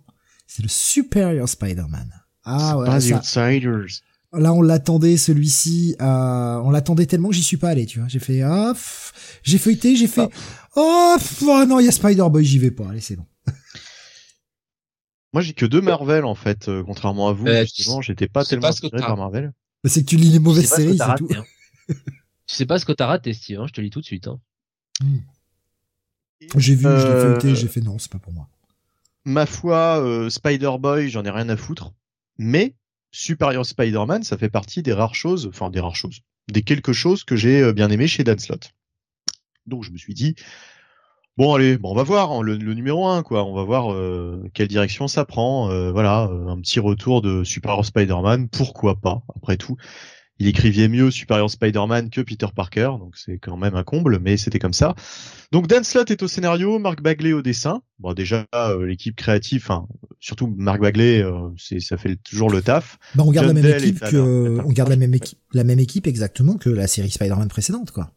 c'est le Superior Spider-Man. Ah ouais. Pas The Outsiders. Là, on l'attendait, celui-ci. Euh, on l'attendait tellement que j'y suis pas allé, tu vois. J'ai fait, ah, j'ai feuilleté, j'ai fait, oh, oh non, il y a Spider-Boy, j'y vais pas. Allez, c'est bon. Moi, j'ai que deux Marvel en fait, euh, contrairement à vous. Euh, justement, j'étais pas tellement inspiré par Marvel. C'est que tu lis les mauvaises séries, c'est tout. Hein. tu sais pas ce que t'as raté, Steve. Hein, je te lis tout de suite. Hein. Hmm. J'ai vu, je l'ai euh, feuilleté, j'ai fait non, c'est pas pour moi. Ma foi, Spider-Boy, j'en ai rien à foutre. Mais Superior Spider-Man, ça fait partie des rares choses, enfin des rares choses, des quelque chose que j'ai bien aimé chez Dan Slott. Donc je me suis dit, Bon allez, bon on va voir hein, le, numéro 1 quoi, on va voir euh, quelle direction ça prend. Euh, voilà, euh, un petit retour de Superior Spider-Man, pourquoi pas Après tout, il écrivait mieux Superior Spider-Man que Peter Parker, donc c'est quand même un comble, mais c'était comme ça. Donc Dan Slott est au scénario, Mark Bagley au dessin. Bon déjà l'équipe créative, enfin surtout Mark Bagley, c'est ça fait toujours le taf. Bah, on garde la même équipe que, on garde la même équipe, la même équipe exactement que la série Spider-Man précédente quoi.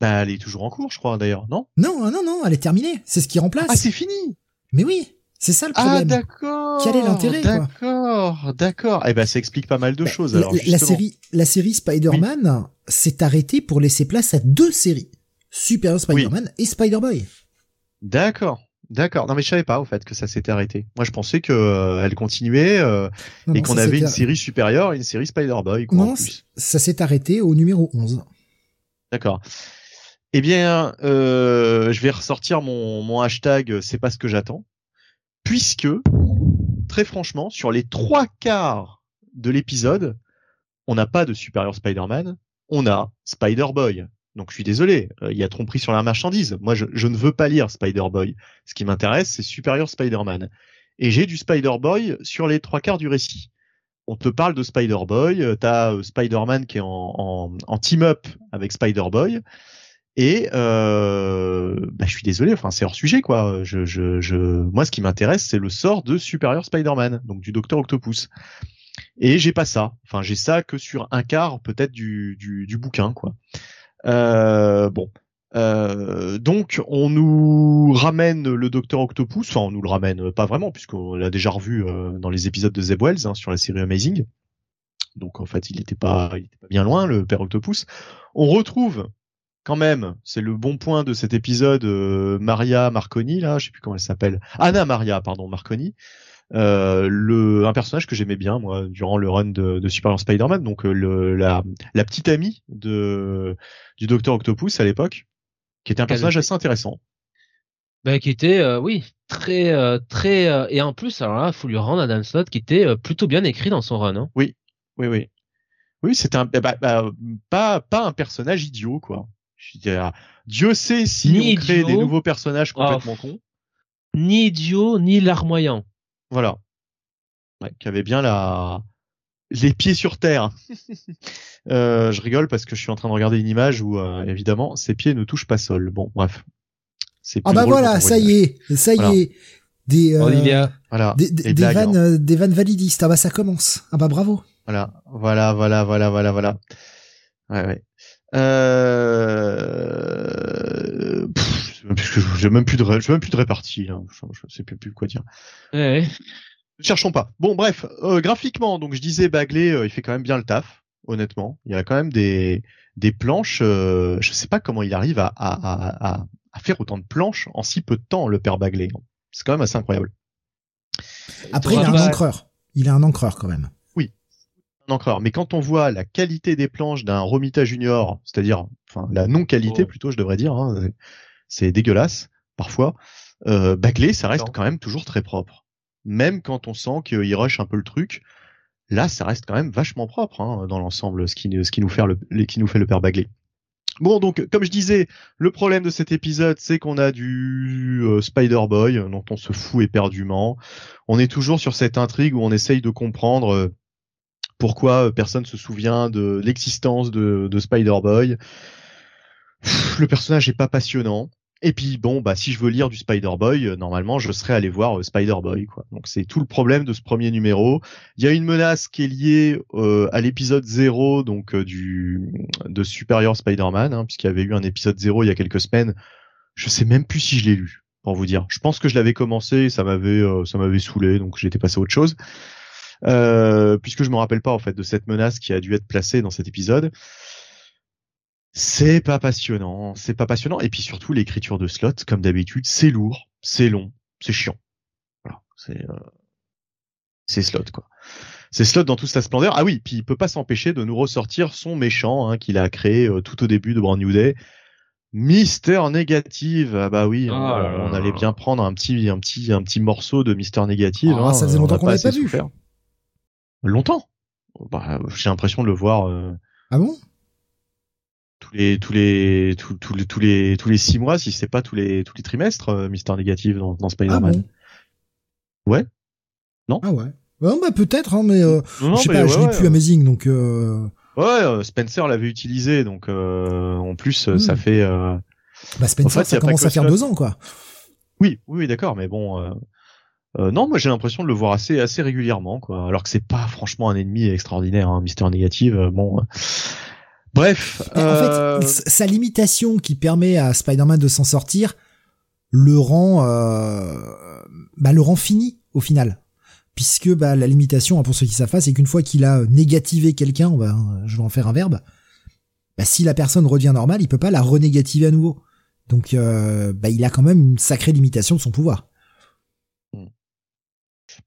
Bah, elle est toujours en cours, je crois, d'ailleurs, non? Non, non, non, elle est terminée. C'est ce qui remplace. Ah, c'est fini Mais oui, c'est ça le ah, problème. Ah, d'accord Quel est l'intérêt, D'accord, d'accord. Eh ben, ça explique pas mal de bah, choses, alors, la, série, la série Spider-Man s'est arrêtée pour laisser place à deux séries. Super Spider-Man et Spider-Boy. D'accord. D'accord. Non mais je savais pas au fait que ça s'était arrêté. Moi je pensais que euh, elle continuait euh, et qu'on avait une série supérieure, une série Spider-Boy. Non, ça s'est arrêté au numéro 11. D'accord. Eh bien, euh, je vais ressortir mon, hashtag c'est pas ce que j'attends, puisque très franchement, sur les trois quarts de l'épisode, on n'a pas de supérieur Spider-Man, on a Spider-Boy. Donc je suis désolé, euh, il y a tromperie sur la marchandise. Moi, je, ne veux pas lire Spider-Boy. Ce qui m'intéresse, c'est Superior Spider-Man. Et j'ai du Spider-Boy sur les trois quarts du récit. On te parle de Spider-Boy, euh, t'as euh, Spider-Man qui est en, team-up avec Spider-Boy. Et euh, bah, je suis désolé, enfin c'est hors sujet quoi. Je, je, je... Moi, ce qui m'intéresse, c'est le sort de Superior Spider-Man, donc du Docteur Octopus. Et j'ai pas ça. Enfin, j'ai ça que sur un quart peut-être du, du, bouquin quoi. Euh, bon. Euh, donc on nous ramène le Docteur Octopus, enfin on nous le ramène pas vraiment puisqu'on l'a déjà revu euh, dans les épisodes de Zeb Wells hein, sur la série Amazing. Donc en fait il était pas, il était pas bien loin le Père Octopus. On retrouve quand même, c'est le bon point de cet épisode, euh, Maria Marconi là, je sais plus comment elle s'appelle, Anna Maria pardon Marconi, euh, le un personnage que j'aimais bien moi durant le run de, de Superior Spider-Man. Donc euh, le, la, la petite amie de du Docteur Octopus à l'époque qui était un personnage assez intéressant. Bah, qui était euh, oui très euh, très et en plus alors là faut lui rendre Adam Slott qui était plutôt bien écrit dans son run hein. oui oui oui. Oui c'était un bah, bah, pas pas un personnage idiot quoi Dieu sait si ni on crée des nouveaux personnages complètement oh. cons ni idiot ni larmoyant voilà. Ouais, qui avait bien la les pieds sur terre. euh, je rigole parce que je suis en train de regarder une image où euh, évidemment ses pieds ne touchent pas sol. Bon, bref. Ah bah voilà, ça y est, ça y est. Des, euh, voilà. des, des, des vannes, hein. euh, des vannes validistes. Ah bah ça commence. Ah bah bravo. Voilà, voilà, voilà, voilà, voilà, voilà. Ouais, ouais. Euh... J'ai même plus de, j'ai même plus de répartie. Là. Je, je sais plus, plus quoi dire. Ouais. Cherchons pas. Bon, bref, euh, graphiquement, donc je disais Bagley, euh, il fait quand même bien le taf, honnêtement. Il y a quand même des des planches. Euh, je sais pas comment il arrive à, à, à, à, faire autant de planches en si peu de temps, le père Bagley. C'est quand même assez incroyable. Après, il a un encreur. Il a un encreur quand même. Encreur. Mais quand on voit la qualité des planches d'un Romita Junior, c'est-à-dire, enfin, la non-qualité oh. plutôt, je devrais dire, hein, c'est dégueulasse parfois. Euh, Bagley, ça reste quand même toujours très propre. Même quand on sent qu'il rush un peu le truc, là, ça reste quand même vachement propre hein, dans l'ensemble, ce qui, ce qui nous fait le, qui nous fait le père Bagley. Bon, donc, comme je disais, le problème de cet épisode, c'est qu'on a du euh, Spider-Boy, dont on se fout éperdument. On est toujours sur cette intrigue où on essaye de comprendre euh, pourquoi euh, personne se souvient de l'existence de, de Spider-Boy. Le personnage est pas passionnant. Et puis bon, bah si je veux lire du Spider-Boy, euh, normalement je serais allé voir euh, Spider-Boy quoi. Donc c'est tout le problème de ce premier numéro. Il y a une menace qui est liée à l'épisode 0 donc du de Superior Spider-Man hein, puisqu'il y avait eu un épisode 0 il y a quelques semaines. Je sais même plus si je l'ai lu pour vous dire. Je pense que je l'avais commencé, et ça m'avait ça m'avait saoulé donc j'étais passé à autre chose. Puisque je me rappelle pas en fait de cette menace qui a dû être placée dans cet épisode. C'est pas passionnant, c'est pas passionnant. Et puis surtout, l'écriture de slot, comme d'habitude, c'est lourd, c'est long, c'est chiant. Voilà, c'est euh... c'est slot quoi. C'est slot dans toute sa splendeur. Ah oui, puis il peut pas s'empêcher de nous ressortir son méchant hein, qu'il a créé euh, tout au début de Brand New Day. Mister Négative. Ah bah oui, on, ah allait bien prendre un petit un petit un petit morceau de Mister Négative. Ah, hein, ça faisait longtemps qu'on l'avait pas vu. Longtemps. Bah, j'ai l'impression de le voir. Euh... Ah bon? tous les tous les tous, tous les tous les tous les six mois si c'est pas tous les tous les trimestres euh, Mister Négative dans, dans Spider-Man. Ah ouais Non? Ah ouais. bah peut-être hein, mais euh, je sais pas, je lis plus Amazing donc euh... Ouais, euh, Spencer l'avait utilisé donc euh, en plus ça hmm. fait Bah Spencer ça commence à faire deux ans quoi. Oui, oui, d'accord, mais bon euh, non, moi j'ai l'impression de le voir assez assez régulièrement, quoi. Alors que c'est pas franchement un ennemi extraordinaire, hein, Mister Négative. Bon, Bref. En fait, euh, sa limitation qui permet à Spider-Man de s'en sortir le rend, euh, bah, le rend fini au final. Puisque bah, la limitation, hein, pour ceux qui savent pas, c'est qu'une fois qu'il a négativé quelqu'un, je vais en faire un verbe, bah, si la personne redevient normale, il peut pas la renégativer à nouveau. Donc, bah, il a quand même une sacrée limitation de son pouvoir.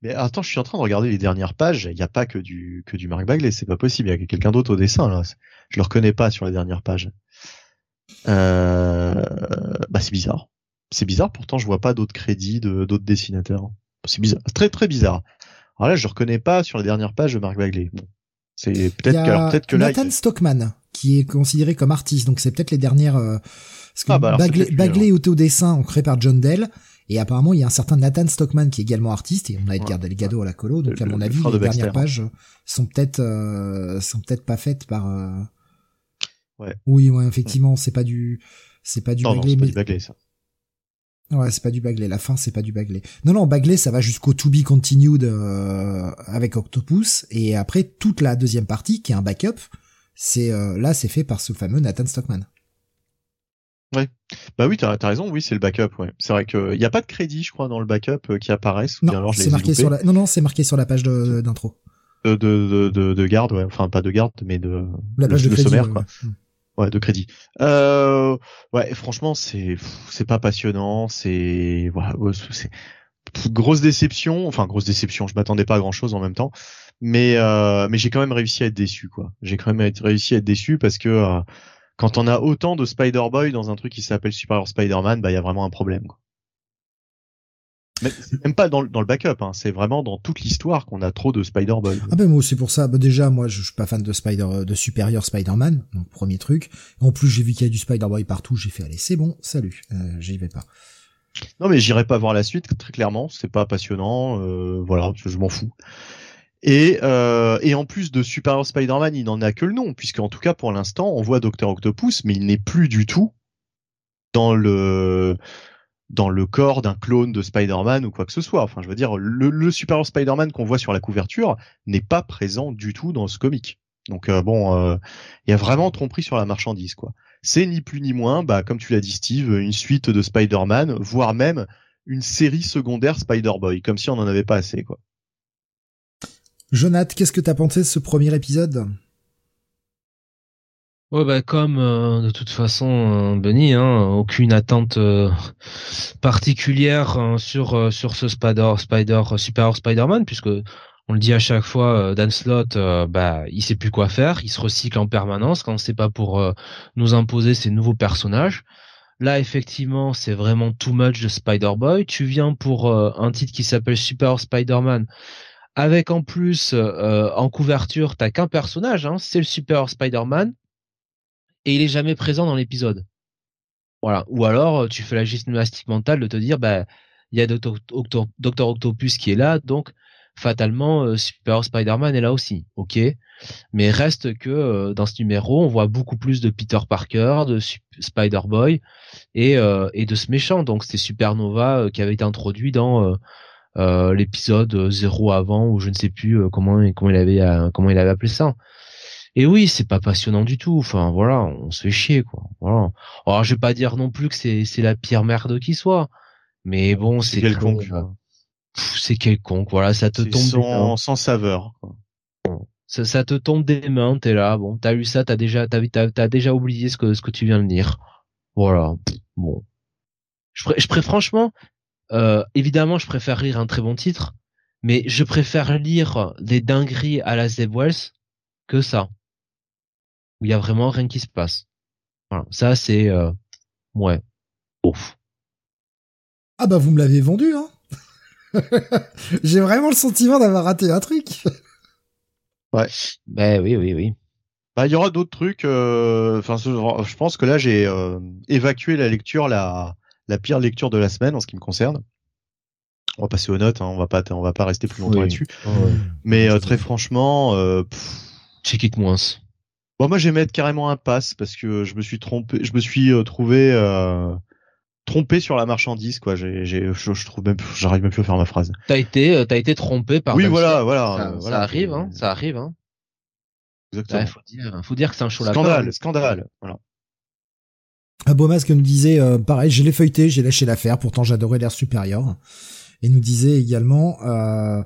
Mais attends, je suis en train de regarder les dernières pages. Il n'y a pas que du que du Mark Bagley, c'est pas possible. Il y a quelqu'un d'autre au dessin là. Je le reconnais pas sur les dernières pages. Euh... Bah c'est bizarre. C'est bizarre. Pourtant, je vois pas d'autres crédits de d'autres dessinateurs. C'est bizarre, très très bizarre. Alors là, je reconnais pas sur les dernières pages de Mark Bagley. Bon, c'est peut-être que Nathan Stockman qui est considéré comme artiste, donc c'est peut-être les dernières. Euh... Parce que ah bah Bagley, Bagley est au dessin, créé par John Dell. Et apparemment, il y a un certain Nathan Stockman qui est également artiste et on a Edgar Delgado à la colo. Donc à mon avis, les dernières pages sont peut-être euh, sont peut-être pas faites par. Euh... Ouais. Oui, ouais, effectivement, c'est pas du c'est pas du non, Bagley, non, mais... pas du Bagley ça. Ouais, c'est pas du Bagley. La fin, c'est pas du Bagley. Non, non, Bagley, ça va jusqu'au To Be Continued euh, avec Octopus, et après toute la deuxième partie, qui est un backup, c'est là, c'est fait par ce fameux Nathan Stockman. Ouais. Bah oui, t'as as raison. Oui, c'est le backup. Ouais. C'est vrai qu'il n'y a pas de crédit, je crois, dans le backup euh, qui apparaissent. Non, c'est marqué sur la. Non, non, c'est marqué sur la page d'intro. De, de, de, de, garde, ouais. Enfin, pas de garde, mais de. La page de, crédit, sommaire, quoi. Ouais. de crédit. Euh, ouais, franchement, c'est c'est pas passionnant. C'est ouais, c'est grosse déception. Enfin, grosse déception. Je m'attendais pas à grand chose en même temps, mais euh, mais j'ai quand même réussi à être déçu, quoi. J'ai quand même réussi à être déçu parce que euh, quand on a autant de Spider-Boy dans un truc qui s'appelle Superior Spider-Man, bah il y a vraiment un problème. Quoi. C'est même pas dans, dans le backup, hein, c'est vraiment dans toute l'histoire qu'on a trop de Spider-Boy. Ah ben moi aussi pour ça. Bah déjà moi je, suis pas fan de Spider de Superior Spider-Man, donc premier truc. En plus j'ai vu qu'il y a du Spider-Boy partout, j'ai fait allez c'est bon, salut, euh, j'y vais pas. Non mais j'irai pas voir la suite très clairement, c'est pas passionnant, euh, voilà, je m'en fous. Et, euh, et en plus de Superior Spider-Man, il n'en a que le nom, puisqu'en tout cas pour l'instant, on voit Docteur Octopus, mais il n'est plus du tout dans le dans le corps d'un clone de Spider-Man ou quoi que ce soit. Enfin, je veux dire, le, le Superior Spider-Man qu'on voit sur la couverture n'est pas présent du tout dans ce comic. Donc euh, bon, euh, il y a vraiment tromperie sur la marchandise, quoi. C'est ni plus ni moins, bah comme tu l'as dit Steve, une suite de Spider-Man, voire même une série secondaire Spider-Boy, comme si on n'en avait pas assez, quoi. Jonath, qu'est-ce que t'as pensé de ce premier épisode? Ouais bah comme euh, de toute façon euh, Benny, hein, aucune attente euh, particulière hein, sur ce Spider Spider Super Spider-Man puisque on le dit à chaque fois, Dan Slott, bah il sait plus quoi faire, il se recycle en permanence quand c'est pas pour nous imposer ces nouveaux personnages. Là effectivement c'est vraiment too much de Spider-Boy. Tu viens pour un titre qui s'appelle Super Spider-Man avec en plus euh, en couverture, t'as qu'un personnage, hein, c'est le Super Spider-Man, et il est jamais présent dans l'épisode. Voilà. Ou alors tu fais la gymnastique mentale de te dire, bah il y a Doctor, Octopus qui est là, donc fatalement euh, Super Spider-Man est là aussi, ok. Mais reste que euh, dans ce numéro, on voit beaucoup plus de Peter Parker, de Spider-Boy et, et de ce méchant. Donc c'est Supernova qui avait été introduit dans euh, l'épisode zéro avant ou je ne sais plus euh, comment comment il avait euh, comment il avait appelé ça. Et oui, c'est pas passionnant du tout. Enfin voilà, on se fait chier quoi. Voilà. Alors je vais pas dire non plus que c'est c'est la pire merde qui soit, mais bon c'est quelconque. C'est quelconque. Voilà, ça te tombe sans, sans saveur. Ça, ça, te tombe des mains, t'es là, bon, t'as lu ça, t'as déjà, t'as, t'as, déjà oublié ce que ce que tu viens de dire. Voilà. Bon. Je, je préfère franchement, euh, évidemment, je préfère lire un très bon titre, mais je préfère lire des dingueries à la Zeb Wells que ça, où il y a vraiment rien qui se passe. Voilà, ça c'est euh, ouais, ouf. Ah bah vous me l'avez vendu, hein. J'ai vraiment le sentiment d'avoir raté un truc. ouais. Ben oui, oui, oui. Bah, il y aura d'autres trucs. Euh, enfin, je pense que là, j'ai évacué la lecture la la pire lecture de la semaine en ce qui me concerne. On va passer aux notes, hein, on va pas, on va pas rester plus longtemps là-dessus. Mais euh, très franchement, euh, check it moins. Bon, moi, je vais mettre carrément un pass parce que je me suis trompé, je me suis euh, trouvé euh, trompé sur la marchandise, quoi. J'ai, j'ai, je, trouve même, j'arrive même plus à faire ma phrase. T'as été, t'as été trompé par. Oui, voilà, voilà, ça, voilà. Ça arrive, hein, ça arrive, hein. Exactement. faut dire, faut dire que c'est un show Scandale, scandale, voilà. Abomasque nous disait, euh, pareil, j'ai les feuilleté, j'ai lâché l'affaire, pourtant j'adorais l'air supérieur. Et nous disait également, euh,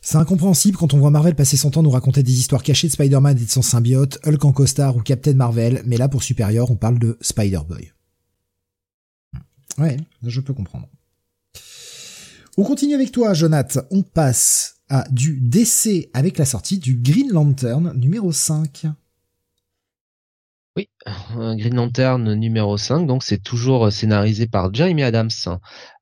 c'est incompréhensible quand on voit Marvel passer son temps nous raconter des histoires cachées de Spider-Man et de son symbiote, Hulk en costard ou Captain Marvel, mais là pour supérieur, on parle de Spider-Boy. Ouais, je peux comprendre. On continue avec toi, Jonath. On passe à du décès avec la sortie du Green Lantern numéro 5. Oui, Green Lantern numéro 5, donc c'est toujours scénarisé par Jeremy Adams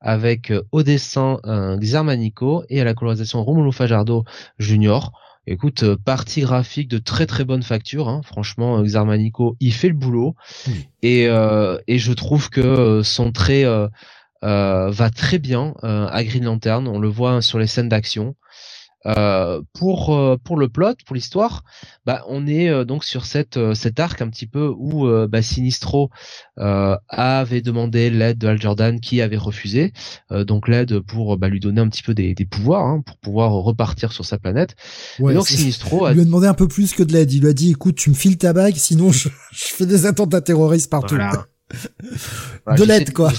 avec euh, au dessin Xermanico et à la colorisation Romulo Fajardo Jr. Écoute, euh, partie graphique de très très bonne facture, hein. franchement Xermanico il fait le boulot et, euh, et je trouve que son trait va très bien à Green Lantern, on le voit sur les scènes d'action. Euh, pour euh, pour le plot, pour l'histoire, bah on est euh, donc sur cette cet arc un petit peu où bah, Sinistro avait demandé l'aide de Al Jordan qui avait refusé, donc l'aide pour bah, lui donner un petit peu des, des pouvoirs hein, pour pouvoir repartir sur sa planète. Ouais, donc Sinistro a... lui a demandé un peu plus que de l'aide. Il lui a dit écoute tu me files ta bague sinon je, je fais des attentats terroristes partout. De l'aide quoi.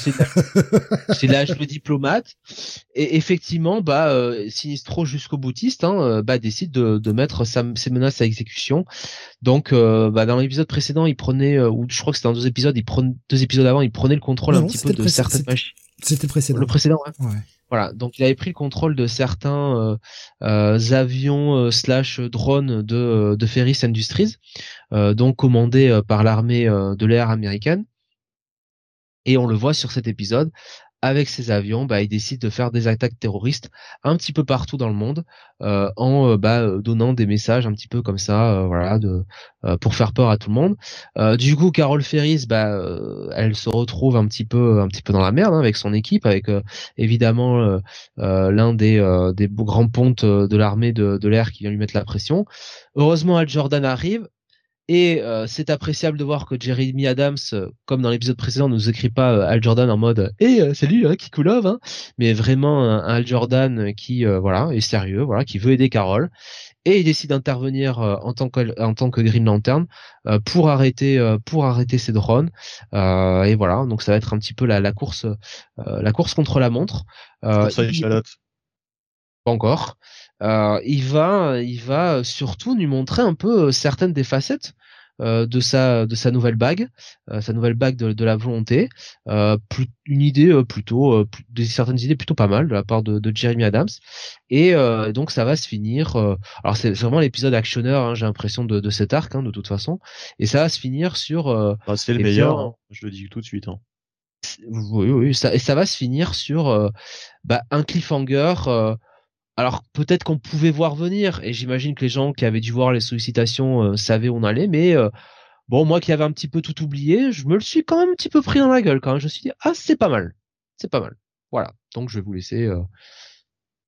C'est l'âge le diplomate et effectivement bah euh, Sinistro jusqu'au boutiste hein, euh, bah décide de, de mettre sa, ses menaces à exécution. Donc euh, bah, dans l'épisode précédent il prenait ou je crois que c'était dans deux épisodes il prenait deux épisodes avant il prenait le contrôle un petit peu de certaines machines. C'était précédent. Le précédent ouais. ouais. Voilà, donc il avait pris le contrôle de certains avions slash drones de, de Ferris Industries, donc commandés par l'armée de l'air américaine. Et on le voit sur cet épisode, avec ses avions, bah, il décide de faire des attaques terroristes un petit peu partout dans le monde, euh, en euh, bah, euh, donnant des messages un petit peu comme ça, voilà, pour faire peur à tout le monde. du coup, Carol Ferris, bah, elle se retrouve un petit peu, dans la merde hein, avec son équipe, avec évidemment l'un des, des grands pontes de l'armée de, de l'air qui vient lui mettre la pression. Heureusement, Al Jordan arrive, et euh, c'est appréciable de voir que Jeremy Adams, euh, comme dans l'épisode précédent, ne nous écrit pas euh, Al Jordan en mode "Eh, salut, hein, Kikulov", hein, mais vraiment un, Al Jordan qui, voilà, est sérieux, voilà, qui veut aider Carol, et il décide d'intervenir en tant que en tant que Green Lantern pour arrêter pour arrêter ces drones. et voilà, donc ça va être un petit peu la, la course la course contre la montre. Euh, ça, il... Pas encore. Euh, il va, il va surtout nous montrer un peu certaines des facettes de sa de sa nouvelle bague, sa nouvelle bague de, la volonté, une idée plutôt, des certaines idées plutôt pas mal de la part de, Jeremy Adams, et donc ça va se finir. alors c'est vraiment l'épisode actionneur, hein, j'ai l'impression de, de cet arc hein, de toute façon, et ça va se finir sur. Ah, c'est le meilleur, hein. je le dis tout de suite. Oui, oui, ça, et ça va se finir sur bah, un cliffhanger alors peut-être qu'on pouvait voir venir, et j'imagine que les gens qui avaient dû voir les sollicitations euh, savaient où on allait, mais euh, bon, moi qui avais un petit peu tout oublié, je me le suis quand même un petit peu pris dans la gueule quand même. Je me suis dit, ah, c'est pas mal, c'est pas mal. Voilà, donc je vais vous laisser, euh,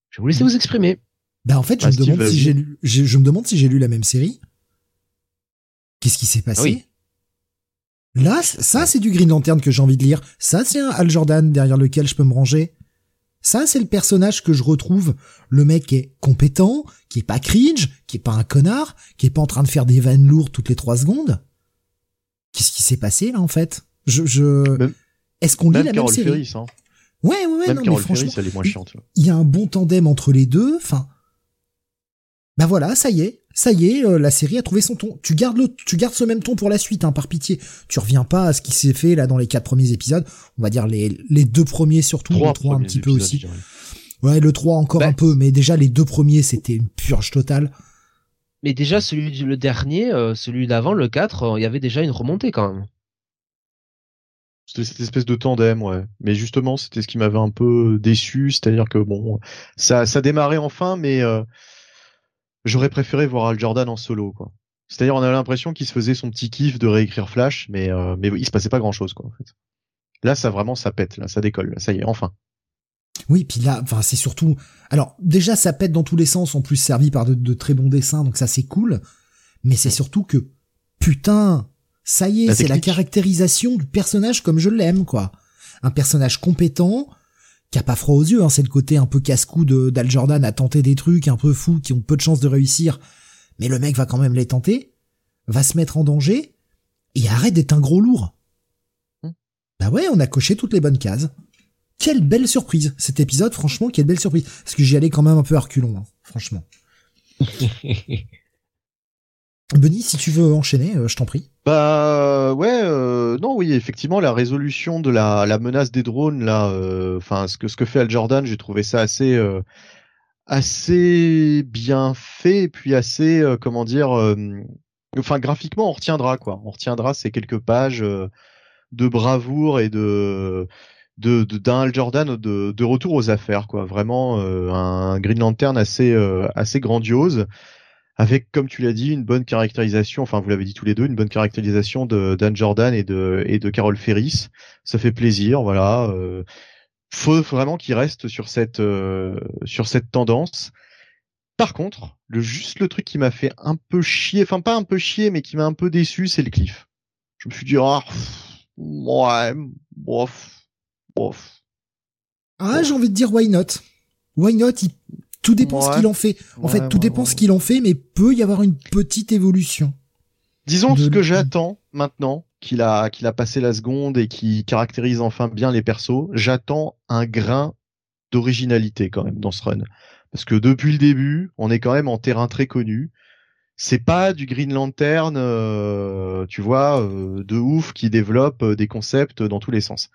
je vais vous laisser vous exprimer. Ben en fait, je, me demande si j'ai lu, je, me demande si j'ai lu la même série. Qu'est-ce qui s'est passé? Là, ça c'est du Green Lantern que j'ai envie de lire. Ça c'est un Al Jordan derrière lequel je peux me ranger. Ça, c'est le personnage que je retrouve. Le mec qui est compétent, qui est pas cringe, qui est pas un connard, qui est pas en train de faire des vannes lourdes toutes les trois secondes. Qu'est-ce qui s'est passé là en fait? Je, je... est-ce qu'on lit la même série? Ferris, hein. Ouais, ouais, ouais. non, mais franchement, il y a un bon tandem entre les deux. Enfin, bah voilà, ça y est, ça y est, euh, la série a trouvé son ton. Tu gardes le, tu gardes ce même ton pour la suite, hein, par pitié. Tu reviens pas à ce qui s'est fait là dans les quatre premiers épisodes. On va dire les, les deux premiers surtout, le trois un petit peu aussi. Ouais, le 3 encore bah un peu, mais déjà les deux premiers c'était une purge totale. Mais déjà celui le dernier, euh, celui d'avant, le 4, euh, il y avait déjà une remontée quand même. C'était cette espèce de tandem, ouais. Mais justement, c'était ce qui m'avait un peu déçu, c'est-à-dire que bon, ça, ça démarrait enfin, mais j'aurais préféré voir Al Jordan en solo, quoi. C'est-à-dire, on a l'impression qu'il se faisait son petit kiff de réécrire Flash, mais euh, mais il se passait pas grand-chose, quoi. En fait. Là, ça vraiment, ça pète, là, ça décolle, ça y est, enfin. Oui, puis là, enfin, c'est surtout. Alors, déjà, ça pète dans tous les sens, en plus servi par de, très bons dessins, donc ça, c'est cool. Mais c'est surtout que, putain, ça y est, c'est la caractérisation du personnage comme je l'aime, quoi. Un personnage compétent, qui a pas froid aux yeux, hein, c'est le côté un peu casse-cou d'Al Jordan à tenter des trucs un peu fous qui ont peu de chances de réussir, mais le mec va quand même les tenter, va se mettre en danger, et arrête d'être un gros lourd. Hmm. Bah ouais, on a coché toutes les bonnes cases. Quelle belle surprise, cet épisode, franchement, quelle belle surprise. Parce que j'y allais quand même un peu à reculons, hein, franchement. Benny, si tu veux enchaîner, je t'en prie. Bah ouais, non oui effectivement la résolution de la, la menace des drones là, enfin ce que ce que fait Al Jordan, j'ai trouvé ça assez assez bien fait puis assez comment dire, enfin graphiquement on retiendra quoi, on retiendra ces quelques pages de bravoure et de d'un Al Jordan de, de retour aux affaires quoi. Vraiment euh, un Green Lantern assez euh, assez grandiose avec comme tu l'as dit une bonne caractérisation enfin vous l'avez dit tous les deux une bonne caractérisation de Dan Jordan et de et de Carol Ferris. Ça fait plaisir voilà euh, faut vraiment qu'il reste sur cette euh, sur cette tendance. Par contre le juste le truc qui m'a fait un peu chier enfin pas un peu chier mais qui m'a un peu déçu c'est le cliff. Je me suis dit ah ouais bof ah, j'ai envie de dire why not? Why not? Tout dépend ce qu'il en fait. En fait, tout dépend ce qu'il en fait, mais peut y avoir une petite évolution. Disons ce que j'attends maintenant qu'il a qu'il a passé la seconde et qui caractérise enfin bien les persos. J'attends un grain d'originalité quand même dans ce run, parce que depuis le début, on est quand même en terrain très connu. C'est pas du Green Lantern, euh, tu vois, euh, de ouf qui développe euh, des concepts dans tous les sens.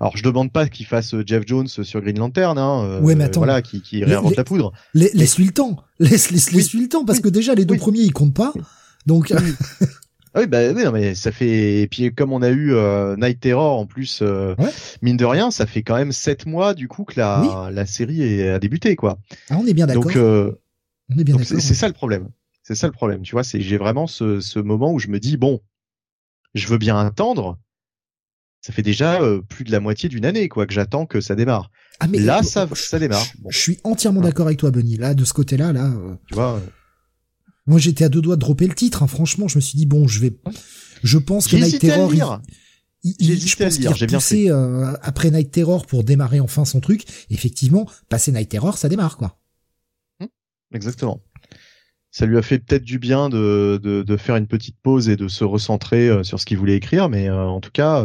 Alors je demande pas qu'il fasse euh, Jeff Jones sur Green Lantern, hein, euh, ouais, mais attends, voilà, qui, qui réinvente la poudre. Laisse-lui le temps, laisse, laisse, laisse lui le temps, parce que déjà les deux premiers ils comptent pas, donc. Ah oui, bah oui, non, mais ça fait. Et puis comme on a eu euh, Night Terror en plus, euh, mine de rien, ça fait quand même sept mois du coup que la, la série est, a débuté, quoi. Ah, on est bien d'accord. Donc, euh, on est bien d'accord. C'est ça le problème. C'est ça le problème, tu vois. C'est j'ai vraiment ce, ce moment où je me dis bon, je veux bien attendre, ça fait déjà euh, plus de la moitié d'une année quoi que j'attends que ça démarre. Ah mais là ça ça démarre. Je suis entièrement d'accord avec toi Benny. Là de ce côté-là là. Euh, tu vois. Moi j'étais à deux doigts de dropper le titre. Hein. Franchement je me suis dit bon je vais. Je pense que Night Terror. J'ai je pense qu'il a poussé euh, après Night Terror pour démarrer enfin son truc. Effectivement, passer Night Terror, ça démarre quoi. Hum, exactement. Ça lui a fait peut-être du bien de, de, de, faire une petite pause et de se recentrer sur ce qu'il voulait écrire, mais en tout cas,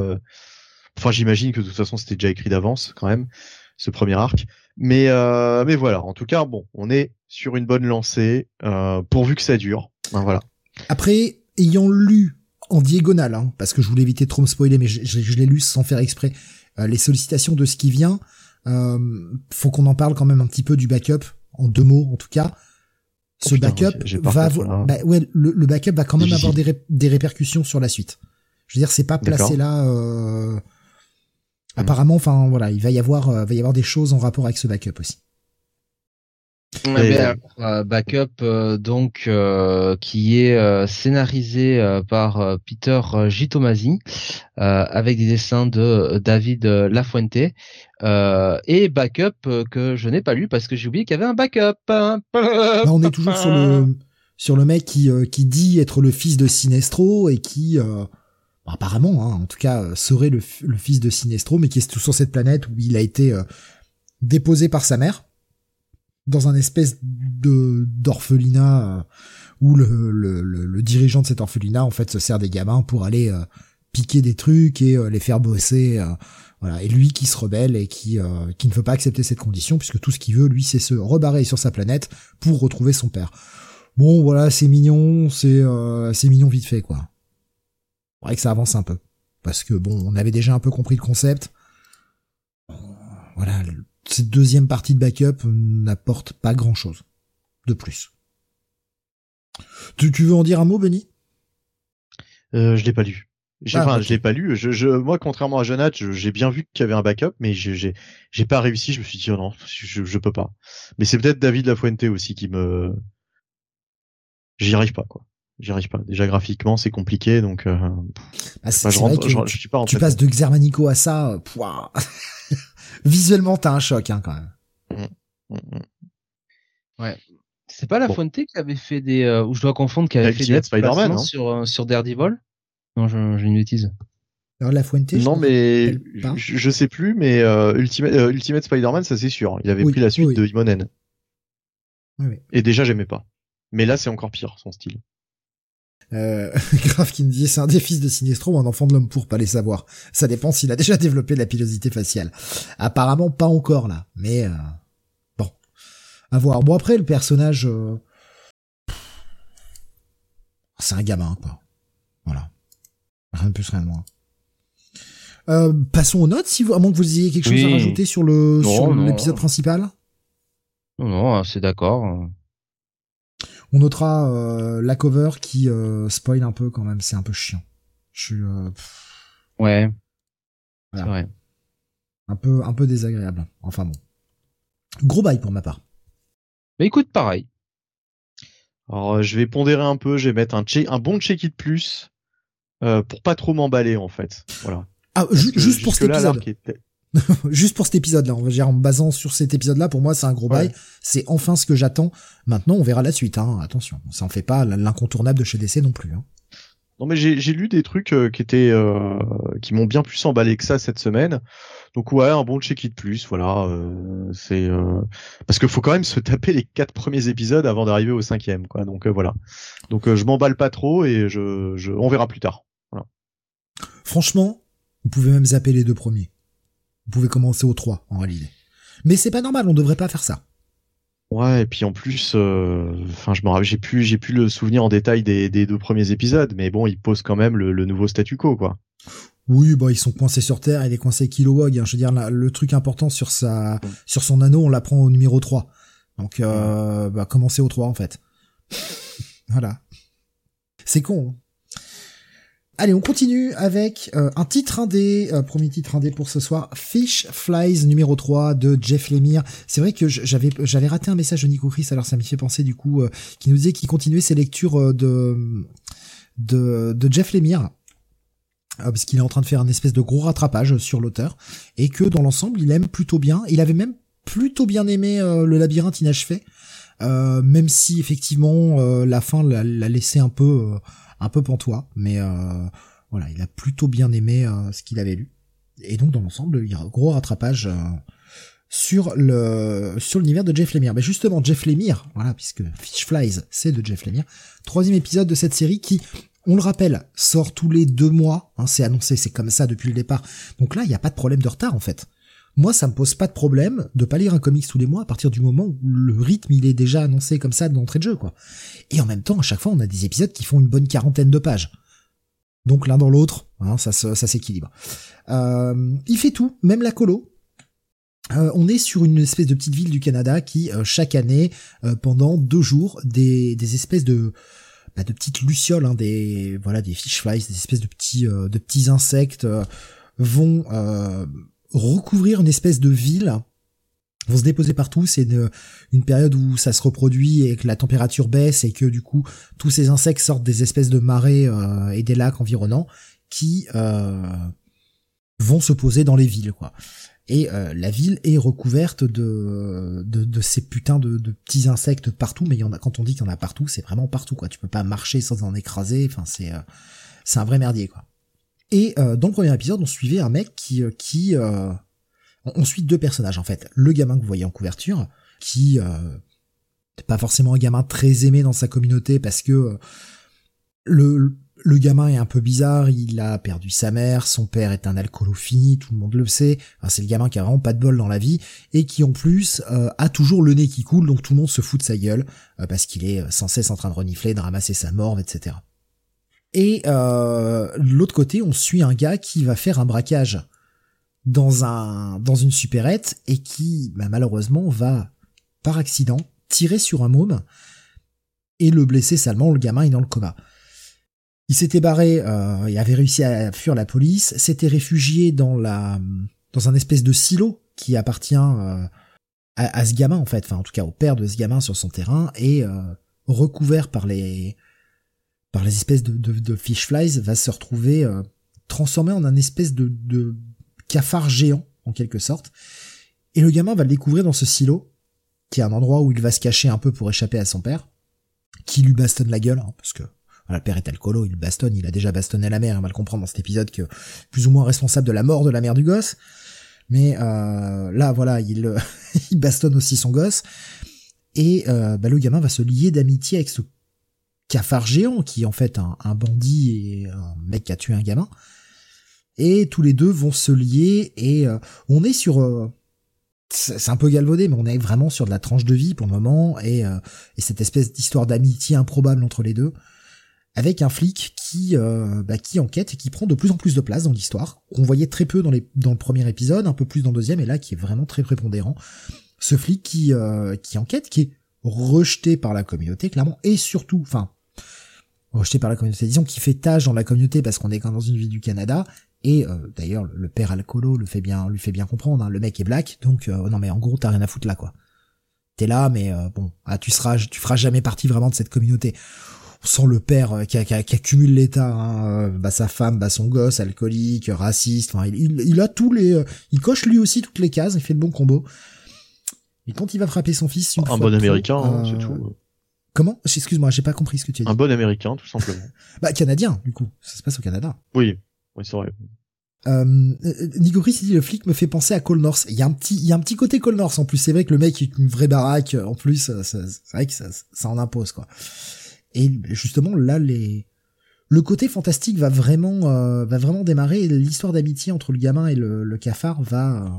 Enfin, j'imagine que de toute façon, c'était déjà écrit d'avance quand même ce premier arc. Mais euh, mais voilà. En tout cas, bon, on est sur une bonne lancée, euh, pourvu que ça dure. Voilà. Après, ayant lu en diagonale, hein, parce que je voulais éviter de trop me spoiler, mais je, je, l'ai lu sans faire exprès, euh, les sollicitations de ce qui vient. Faut qu'on en parle quand même un petit peu du backup, en deux mots en tout cas. Ce oh, backup va avoir, bah, ouais, le, le, backup va quand même avoir des, des répercussions sur la suite. Je veux dire, c'est pas placé là. Euh. Apparemment, enfin voilà, il va y avoir, euh, va y avoir des choses en rapport avec ce backup aussi. Ben, euh, backup euh, donc qui est scénarisé par Peter Gitomasi avec des dessins de David Lafuente et backup que je n'ai pas lu parce que j'ai oublié qu'il y avait un backup. on est toujours sur le sur le mec qui qui dit être le fils de Sinestro et qui apparemment, hein, en tout cas, euh, serait le, fils de Sinestro, mais qui est sur cette planète où il a été euh, déposé par sa mère dans un espèce de d'orphelinat euh, où le, le, le, dirigeant de cet orphelinat en fait se sert des gamins pour aller piquer des trucs et les faire bosser. voilà, et lui qui se rebelle et qui ne veut pas accepter cette condition puisque tout ce qu'il veut, lui, c'est se rebarrer sur sa planète pour retrouver son père. Bon, voilà, c'est mignon, c'est c'est mignon vite fait quoi faudrait que ça avance un peu. Parce que bon, on avait déjà un peu compris le concept. Voilà, cette deuxième partie de backup n'apporte pas grand chose de plus. Tu, tu veux en dire un mot, Benny? Euh, Je l'ai pas lu. Ah, enfin, je l'ai pas lu. Je, je, moi, contrairement à Jonathan, j'ai bien vu qu'il y avait un backup, mais j'ai, j'ai pas réussi. Je me suis dit oh non, je, je peux pas. Mais c'est peut-être David Lafuente aussi qui me, j'y arrive pas quoi j'y arrive pas. Déjà graphiquement, c'est compliqué, donc euh, bah, je, rentre, je, tu, suis pas tu passes de Xermanico à ça, pouah. visuellement t'as un choc hein, quand même. Mmh, mmh, mmh. Ouais. C'est pas la bon. Fuente qui avait fait des, euh, ou je dois confondre, qui avait fait des Spider-Man hein. sur euh, sur Daredevil? Non, j'ai une bêtise. Alors la Fuente. Non mais je, je, sais plus, mais euh, Ultimate, euh, Ultimate Spider-Man, ça c'est sûr. Il avait pris la suite de Imonen. Oui, Et déjà j'aimais pas. Mais là c'est encore pire son style. Euh, Grave qui me dit c'est un des fils de Sinestro ou un enfant de l'homme pour pas les savoir. Ça dépend s'il a déjà développé de la pilosité faciale. Apparemment pas encore là, mais euh, bon, à voir. Bon après le personnage, euh, c'est un gamin, quoi. Voilà. Rien de plus, rien de moins. Euh, passons aux notes, si vous, à moins que vous ayez quelque chose à rajouter sur le sur l'épisode principal. Non, non, c'est d'accord. On notera euh, la cover qui euh, spoil un peu quand même, c'est un peu chiant. Je suis. Euh, ouais. C'est vrai. Un peu, un peu désagréable. Enfin bon. Gros bail pour ma part. Mais écoute, pareil. Alors, je vais pondérer un peu, je vais mettre un, un bon check-it plus pour pas trop m'emballer en fait. Voilà. Ah, juste pour cet épisode. juste pour cet épisode-là, on va dire en me basant sur cet épisode-là, pour moi c'est un gros bail. C'est enfin ce que j'attends. Maintenant, on verra la suite. Hein. Attention, ça en fait pas l'incontournable de chez DC non plus. Hein. Non mais j'ai lu des trucs euh, qui étaient euh, qui m'ont bien plus emballé que ça cette semaine. Donc ouais, un bon check-it plus, voilà. Euh, c'est parce qu'il faut quand même se taper les quatre premiers épisodes avant d'arriver au cinquième, quoi. Donc voilà. Donc je m'emballe pas trop et je, je on verra plus tard. Voilà. Franchement, vous pouvez même zapper les deux premiers. Vous pouvez commencer au 3 en réalité. Mais c'est pas normal, on devrait pas faire ça. Ouais, et puis en plus, euh, enfin, je me j'ai plus, j'ai plus le souvenir en détail des, deux premiers épisodes, mais bon, ils posent quand même le, nouveau statu quo, quoi. Oui, bah ils sont coincés sur Terre, il est coincé Kilowog. Hein. Je veux dire, le truc important sur sa, sur son anneau, on l'apprend au numéro 3. Donc, euh, bah commencer au 3 en fait. voilà. C'est con. Hein. Allez, on continue avec euh, un titre indé, euh, premier titre indé pour ce soir, Fish Flies numéro 3 de Jeff Lemire. C'est vrai que j'avais j'avais raté un message de Nico Chris, alors ça m'y fait penser du coup, euh, qui nous disait qu'il continuait ses lectures de, de, de Jeff Lemire parce qu'il est en train de faire un espèce de gros rattrapage sur l'auteur, et que dans l'ensemble, il aime plutôt bien. Il avait même plutôt bien aimé le labyrinthe inachevé, euh, même si effectivement la fin l'a laissé un peu un peu pantois, mais euh, voilà, il a plutôt bien aimé euh, ce qu'il avait lu. Et donc dans l'ensemble, il y a un gros rattrapage euh, sur le sur l'univers de Jeff Lemire. Mais justement, Jeff Lemire, voilà, puisque Fish Flies, c'est de Jeff Lemire. Troisième épisode de cette série qui, on le rappelle, sort tous les deux mois. Hein, c'est annoncé, c'est comme ça depuis le départ. Donc là, il n'y a pas de problème de retard en fait. Moi, ça me pose pas de problème de pas lire un comics tous les mois à partir du moment où le rythme il est déjà annoncé comme ça d'entrée de jeu, quoi. Et en même temps, à chaque fois, on a des épisodes qui font une bonne quarantaine de pages. Donc l'un dans l'autre, hein, ça, ça, s'équilibre. Euh, il fait tout, même la colo. Euh, on est sur une espèce de petite ville du Canada qui, euh, chaque année, pendant deux jours, des, des espèces de bah, de petites lucioles, hein, des voilà, des fish flies, des espèces de petits de petits insectes vont recouvrir une espèce de ville vont se déposer partout. C'est une, période où ça se reproduit et que la température baisse et que du coup tous ces insectes sortent des espèces de marais euh, et des lacs environnants qui euh, vont se poser dans les villes, quoi. Et euh, la ville est recouverte de, de, ces putains de, petits insectes partout, mais il y en a, quand on dit qu'il y en a partout, c'est vraiment partout, quoi. Tu peux pas marcher sans en écraser, enfin c'est c'est un vrai merdier, quoi. Et euh, dans le premier épisode, on suivait un mec qui, euh, euh, on suit deux personnages en fait. Le gamin que vous voyez en couverture, qui euh, n'est pas forcément un gamin très aimé dans sa communauté parce que le, le gamin est un peu bizarre, il a perdu sa mère, son père est un alcoolo fini, tout le monde le sait. c'est le gamin qui a vraiment pas de bol dans la vie et qui en plus a toujours le nez qui coule, donc tout le monde se fout de sa gueule parce qu'il est sans cesse en train de renifler, de ramasser sa morve, etc. Et euh, l'autre côté, on suit un gars qui va faire un braquage dans un dans une supérette et qui bah, malheureusement va par accident tirer sur un môme et le blesser salement. Le gamin est dans le coma. Il s'était barré, euh, il avait réussi à fuir la police, s'était réfugié dans la dans un espèce de silo qui appartient euh, à, à, ce gamin en fait, enfin en tout cas au père de ce gamin sur son terrain et euh, recouvert par les par les espèces de, de, fish flies, va se retrouver euh, transformé en un espèce de, cafard géant, en quelque sorte. Et le gamin va le découvrir dans ce silo, qui est un endroit où il va se cacher un peu pour échapper à son père, qui lui bastonne la gueule, hein, parce que le père est alcoolo, il bastonne, il a déjà bastonné la mère, on va le comprendre dans cet épisode que plus ou moins responsable de la mort de la mère du gosse. Mais euh, là, voilà, il, il bastonne aussi son gosse. Et euh, bah, le gamin va se lier d'amitié avec ce cafard géant qui est en fait un, bandit et un mec qui a tué un gamin. Et tous les deux vont se lier et euh, on est sur euh, c'est un peu galvaudé, mais on est vraiment sur de la tranche de vie pour le moment et, euh, et cette espèce d'histoire d'amitié improbable entre les deux. avec un flic qui euh, bah, qui enquête et qui prend de plus en plus de place dans l'histoire. qu'on voyait très peu dans les dans le premier épisode, un peu plus dans le deuxième, et là qui est vraiment très prépondérant. Ce flic qui euh, qui enquête, qui est rejeté par la communauté clairement, et surtout, enfin rejeté par la communauté, disons qui fait tâche dans la communauté parce qu'on est quand dans une ville du Canada. Et euh, d'ailleurs, le père alcoolo le fait bien, lui fait bien comprendre. Hein, le mec est black, donc non mais en gros t'as rien à foutre là quoi. T'es là, mais bon, ah, tu seras, tu feras jamais partie vraiment de cette communauté sans le père euh, qui, qui, accumule l'état, hein, euh, bah, sa femme, bah, son gosse, alcoolique, raciste, enfin, il, il, a tous les, euh, il coche lui aussi toutes les cases, il fait le bon combo. Et quand il va frapper son fils, un bon américain, c'est tout. Comment? Excuse-moi, j'ai pas compris ce que tu as dit. Un bon américain, tout simplement. bah canadien, du coup, ça se passe au Canada. Oui, oui, c'est vrai. Euh, Nico Chris dit le flic me fait penser à Cole North. Il y a un petit, il y a un petit côté Cole North en plus. C'est vrai que le mec est une vraie baraque. En plus, c'est vrai que ça, ça en impose quoi. Et justement là, les le côté fantastique va vraiment euh, va vraiment démarrer. L'histoire d'amitié entre le gamin et le, le cafard va euh,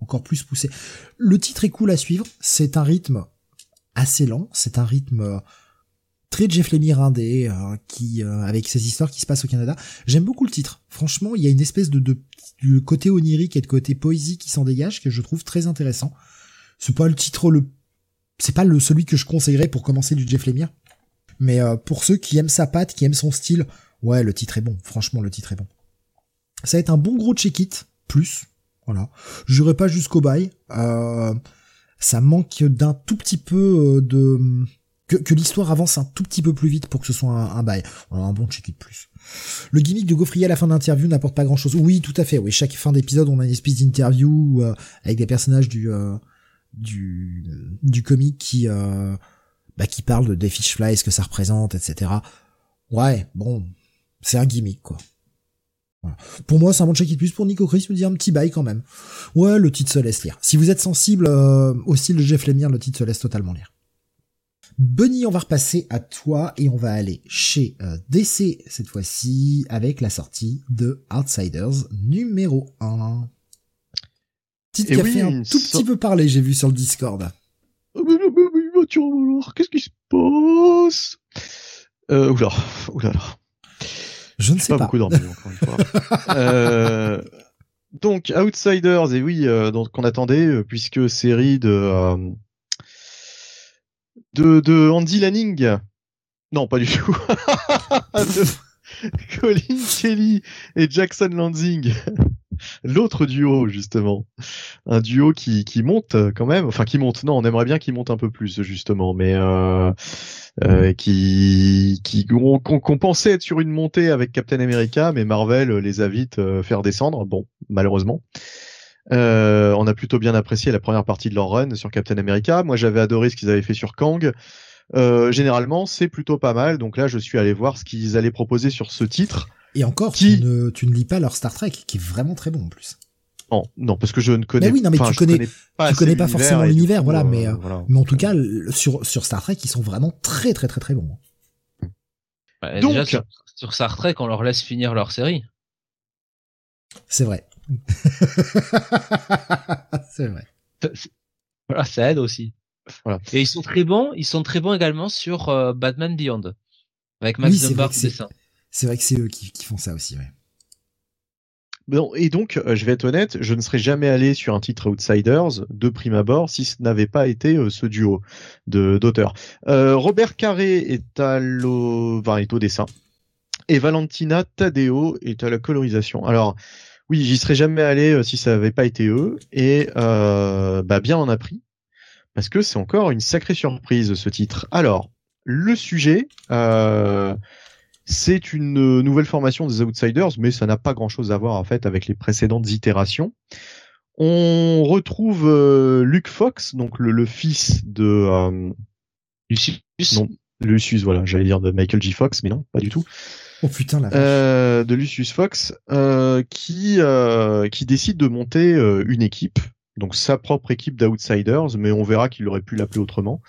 encore plus pousser. Le titre est cool à suivre. C'est un rythme assez lent. C'est un rythme euh, très Jeff Lemire indé qui avec ses histoires qui se passent au Canada. J'aime beaucoup le titre. Franchement, il y a une espèce de, côté onirique et de côté poésie qui s'en dégage que je trouve très intéressant. C'est pas le titre le c'est pas le celui que je conseillerais pour commencer du Jeff Lemire mais euh, pour ceux qui aiment sa patte, qui aiment son style, ouais, le titre est bon. Franchement, le titre est bon. Ça va être un bon gros check-it, plus. Voilà. J'irai pas jusqu'au bail. Euh, ça manque d'un tout petit peu euh, de... Que, l'histoire avance un tout petit peu plus vite pour que ce soit un, bail. Voilà, un bon check-it plus. Le gimmick de Gaufrier à la fin d'interview n'apporte pas grand-chose. Oui, tout à fait. Oui, chaque fin d'épisode, on a une espèce d'interview avec des personnages du... du du comic qui bah, qui parle de des fish fly, ce que ça représente, etc. Ouais, bon, c'est un gimmick, quoi. Pour moi, c'est un bon check plus pour Nico Chris me dit un petit bail quand même. Ouais, le titre se laisse lire. Si vous êtes sensible euh, au style de Jeff Lemire, le titre se laisse totalement lire. Bunny, on va repasser à toi et on va aller chez euh, DC cette fois-ci avec la sortie de Outsiders numéro 1. Titre qui a fait un tout petit peu parler, j'ai vu sur le Discord. Ah, qu'est-ce qui se passe? Euh, Oula, oula Je ne sais pas. pas. beaucoup dormi encore une fois. euh, donc Outsiders, et oui, euh, donc qu'on attendait euh, puisque série de euh, de de Andy Lanning. Non, pas du tout. de Colin Kelly et Jackson Lansing l'autre duo justement, un duo qui, qui monte quand même, enfin qui monte. Non, on aimerait bien qu'il monte un peu plus justement, mais euh, euh, qui qui qu'on pensait être sur une montée avec Captain America, mais Marvel les a vite euh, faire descendre. Bon, malheureusement. Euh, on a plutôt bien apprécié la première partie de leur run sur Captain America. Moi, j'avais adoré ce qu'ils avaient fait sur Kang. Euh, généralement, c'est plutôt pas mal. Donc là, je suis allé voir ce qu'ils allaient proposer sur ce titre. Et encore, tu, ne, tu ne lis pas leur Star Trek, qui est vraiment très bon en plus. Non, non, parce que je ne connais. Mais oui, non, mais tu connais, pas tu connais pas forcément l'univers, voilà, mais, euh, mais en tout cas, sur sur Star Trek, ils sont vraiment très très très très bons. Donc, déjà sur, Star Trek, on leur laisse finir leur série. C'est vrai. c'est vrai. Voilà, ça aide aussi. Voilà. Et ils sont très bons, ils sont très bons également sur euh, Batman Beyond avec Max oui, Dunbar dessin. C'est vrai que c'est eux qui, font ça aussi, ouais. Bon, et donc, euh, je vais être honnête, je ne serais jamais allé sur un titre Outsiders de prime abord si ce n'avait pas été euh, ce duo de d'auteurs. Euh, Robert Carré est à l'au, enfin, est au dessin et Valentina Tadeo est à la colorisation. Alors, oui, j'y serais jamais allé si ça n'avait pas été eux et bah bien on a pris parce que c'est encore une sacrée surprise ce titre. Alors, le sujet. C'est une euh, nouvelle formation des Outsiders, mais ça n'a pas grand-chose à voir en fait avec les précédentes itérations. On retrouve euh, Luke Fox, donc le, fils de euh, Lucius. Non, Lucius, voilà, j'allais dire de Michael J. Fox, mais non, pas du tout. Oh putain la euh, De Lucius Fox, qui qui décide de monter une équipe, donc sa propre équipe d'Outsiders, mais on verra qu'il aurait pu l'appeler autrement.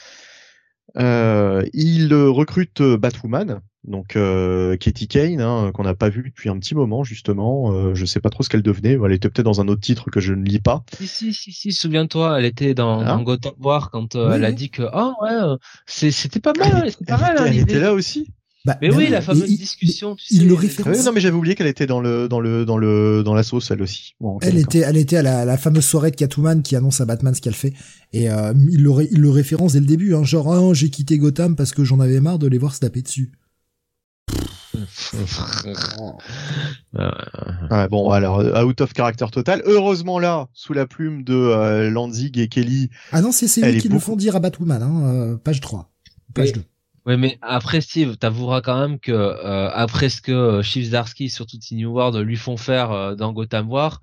Il recrute Batwoman, donc euh, Katie Kane, hein, qu'on n'a pas vu depuis un petit moment justement. Euh, je sais pas trop ce qu'elle devenait. Elle était peut-être dans un autre titre que je ne lis pas. Si si si, si souviens-toi, elle était dans, ah. Gotham War quand euh, elle a dit que oh ouais, c'était pas mal, c'était pas mal. Elle, était là aussi. Bah, mais oui, la fameuse discussion. Tu il le référence. non, mais j'avais oublié qu'elle était dans le dans le dans le dans la sauce elle aussi. elle était elle était à la, la, fameuse soirée de Catwoman qui annonce à Batman ce qu'elle fait et euh, il le il le référence dès le début, hein, genre oh, j'ai quitté Gotham parce que j'en avais marre de les voir se taper dessus. ah, bon, alors out of character total. Heureusement là, sous la plume de euh, Lanzig et Kelly. Ah non, c'est eux qui le font dire à Batwoman, hein, euh, page 3, page 2. Oui, mais après Steve, t'avoueras quand même que euh, après ce que Chief Zarsky surtout New World lui font faire euh, dans Gotham War,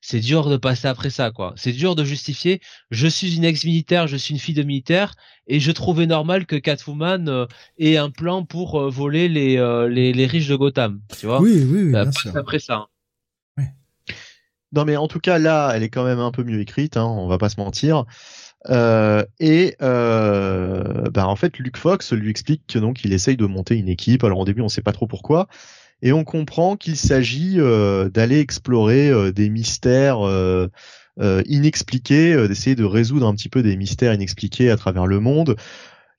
c'est dur de passer après ça, quoi. C'est dur de justifier. Je suis une ex-militaire, je suis une fille de militaire, et je trouvais normal que Catwoman euh, ait un plan pour voler les, les, les riches de Gotham, tu vois. Oui, oui, oui. Bah, après ça. Hein. Non, mais en tout cas là, elle est quand même un peu mieux écrite, hein, on va pas se mentir. Euh, et euh, bah en fait, Luke Fox lui explique que donc il essaye de monter une équipe. Alors au début, on sait pas trop pourquoi, et on comprend qu'il s'agit euh, d'aller explorer euh, des mystères euh, inexpliqués, d'essayer de résoudre un petit peu des mystères inexpliqués à travers le monde.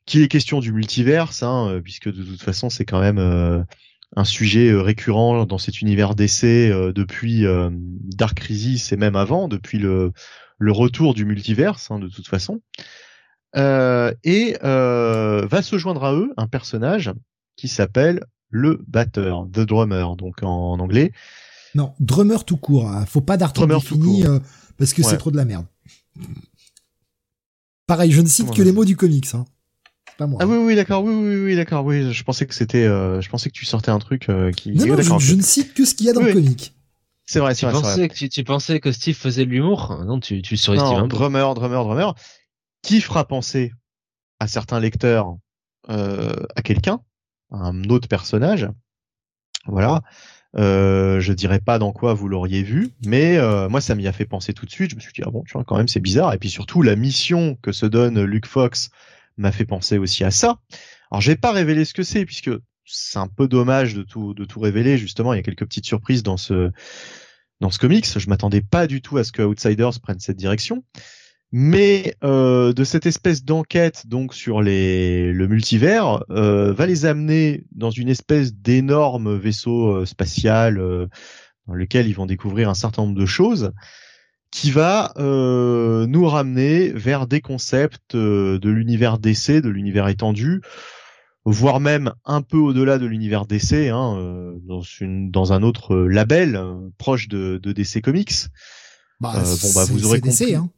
Qu'il est question du multiverse, hein, puisque de toute façon, c'est quand même un sujet récurrent dans cet univers d'essai depuis Dark Crisis et même avant, depuis le le retour du multiverse hein, de toute façon. Euh, et euh, va se joindre à eux un personnage qui s'appelle le batteur, the drummer, donc en, anglais. Non, drummer tout court. Hein. Faut pas d'article défini euh, parce que c'est trop de la merde. Pareil, je ne cite que les mots du comics. Hein. Pas moi. Ah oui, oui, d'accord, oui, oui, oui, d'accord, oui. Je pensais que c'était, je pensais que tu sortais un truc qui. Non, non, je, ne cite que ce qu'il y a dans le comic. C'est vrai, c'est vrai. Que, tu, pensais que Steve faisait de l'humour? Non, tu, tu surestimes un Drummer, drummer, drummer. Qui fera penser à certains lecteurs euh, à quelqu'un, à un autre personnage? Voilà. Euh, je dirais pas dans quoi vous l'auriez vu, mais euh, moi ça m'y a fait penser tout de suite. Je me suis dit ah bon, tu vois quand même c'est bizarre. Et puis surtout la mission que se donne Luke Fox m'a fait penser aussi à ça. Alors j'ai pas révélé ce que c'est puisque c'est un peu dommage de tout de tout révéler justement. Il y a quelques petites surprises dans ce dans ce comics. Je m'attendais pas du tout à ce que Outsiders prenne cette direction. Mais euh, de cette espèce d'enquête donc sur les le multivers euh, va les amener dans une espèce d'énorme vaisseau euh, spatial euh, dans lequel ils vont découvrir un certain nombre de choses qui va euh, nous ramener vers des concepts de l'univers d'essai, de l'univers étendu, voire même un peu au-delà de l'univers DC, hein, euh, dans, une, dans un autre label euh, proche de, de, DC Comics. Bah, euh, bon, bah, vous aurez DC, hein.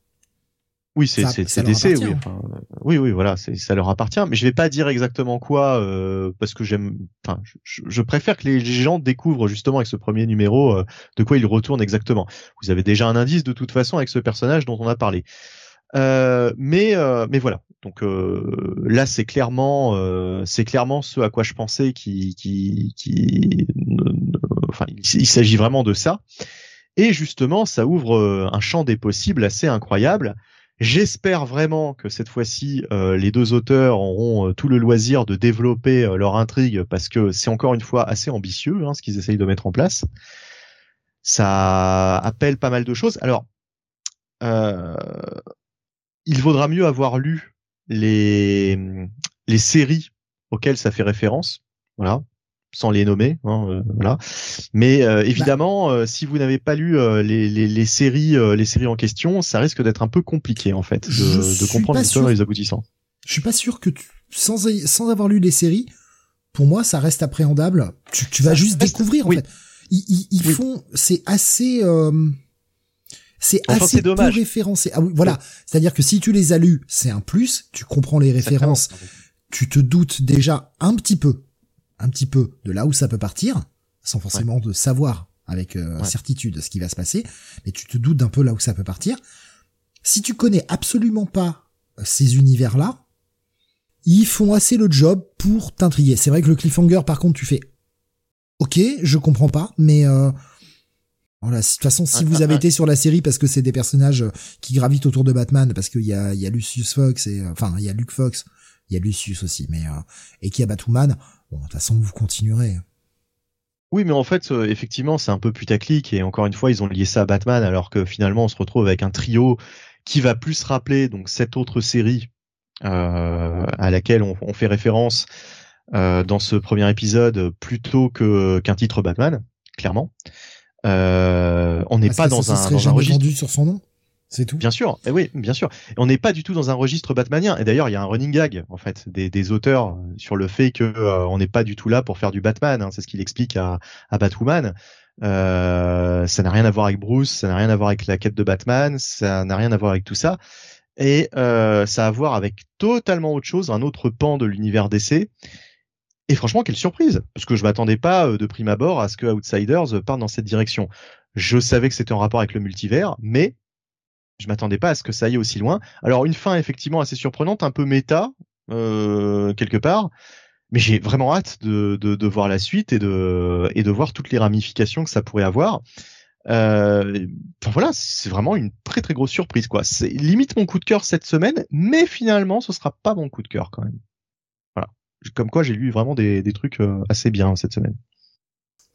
Oui, c'est c'est DC, oui. Enfin, oui, oui, voilà, ça leur appartient. Mais je vais pas dire exactement quoi euh, parce que j'aime. Enfin, je, je, préfère que les, gens découvrent justement avec ce premier numéro euh, de quoi ils retournent exactement. Vous avez déjà un indice de toute façon avec ce personnage dont on a parlé. Euh, mais mais voilà. Donc euh, là, c'est clairement, euh, c'est clairement ce à quoi je pensais qui, qui, qui, enfin, il, s'agit vraiment de ça. Et justement, ça ouvre euh, un champ des possibles assez incroyable. J'espère vraiment que cette fois-ci, les deux auteurs auront tout le loisir de développer leur intrigue parce que c'est encore une fois assez ambitieux hein, ce qu'ils essayent de mettre en place. Ça appelle pas mal de choses. Alors, il vaudra mieux avoir lu les, les séries auxquelles ça fait référence, voilà, sans les nommer, hein, euh, voilà. Mais euh, évidemment, euh, si vous n'avez pas lu les, les, les, séries, les séries en question, ça risque d'être un peu compliqué en fait de, de comprendre l'histoire et les aboutissants. Je suis pas sûr que tu, sans sans avoir lu les séries, pour moi, ça reste appréhendable. Tu, tu vas juste découvrir en fait. Ils, ils, font, c'est assez c'est assez peu référencé. Ah oui, voilà. C'est-à-dire que si tu les as lus, c'est un plus. Tu comprends les références. Tu te doutes déjà un petit peu, un petit peu de là où ça peut partir, sans forcément de savoir avec euh, certitude ce qui va se passer, mais tu te doutes d'un peu là où ça peut partir. Si tu connais absolument pas euh, ces univers-là, ils font assez le job pour t'intriguer. C'est vrai que le cliffhanger, par contre, tu fais, ok, je comprends pas, mais euh, de toute façon, si vous avez été sur la série parce que c'est des personnages euh, qui gravitent autour de Batman, parce qu'il y a, Lucius Fox et euh, enfin il y a Luke Fox, il y a Lucius aussi, mais euh, et qui a Batwoman, bon de toute façon vous continuerez. Oui, mais en fait, effectivement, c'est un peu putaclic et encore une fois, ils ont lié ça à Batman, alors que finalement, on se retrouve avec un trio qui va plus rappeler cette autre série à laquelle on, fait référence dans ce premier épisode plutôt qu'un titre Batman, clairement. On n'est pas dans un, dans un registre sur son nom. C'est tout. Bien sûr, eh oui, bien sûr. On n'est pas du tout dans un registre batmanien. Et d'ailleurs, il y a un running gag en fait des, des auteurs sur le fait que euh, on n'est pas du tout là pour faire du Batman. Hein. C'est ce qu'il explique à, à Batwoman. Euh, ça n'a rien à voir avec Bruce, ça n'a rien à voir avec la quête de Batman, ça n'a rien à voir avec tout ça. Et euh, ça a à voir avec totalement autre chose, un autre pan de l'univers DC. Et franchement, quelle surprise Parce que je m'attendais pas euh, de prime abord à ce que Outsiders parte dans cette direction. Je savais que c'était en rapport avec le multivers, mais je m'attendais pas à ce que ça aille aussi loin. Alors une fin effectivement assez surprenante, un peu méta euh, quelque part, mais j'ai vraiment hâte de, de, de, voir la suite et de et de voir toutes les ramifications que ça pourrait avoir. Euh, enfin voilà, c'est vraiment une très très grosse surprise quoi. C'est limite mon coup de cœur cette semaine, mais finalement ce sera pas mon coup de cœur quand même. Comme quoi j'ai lu vraiment des, des trucs euh, assez bien cette semaine.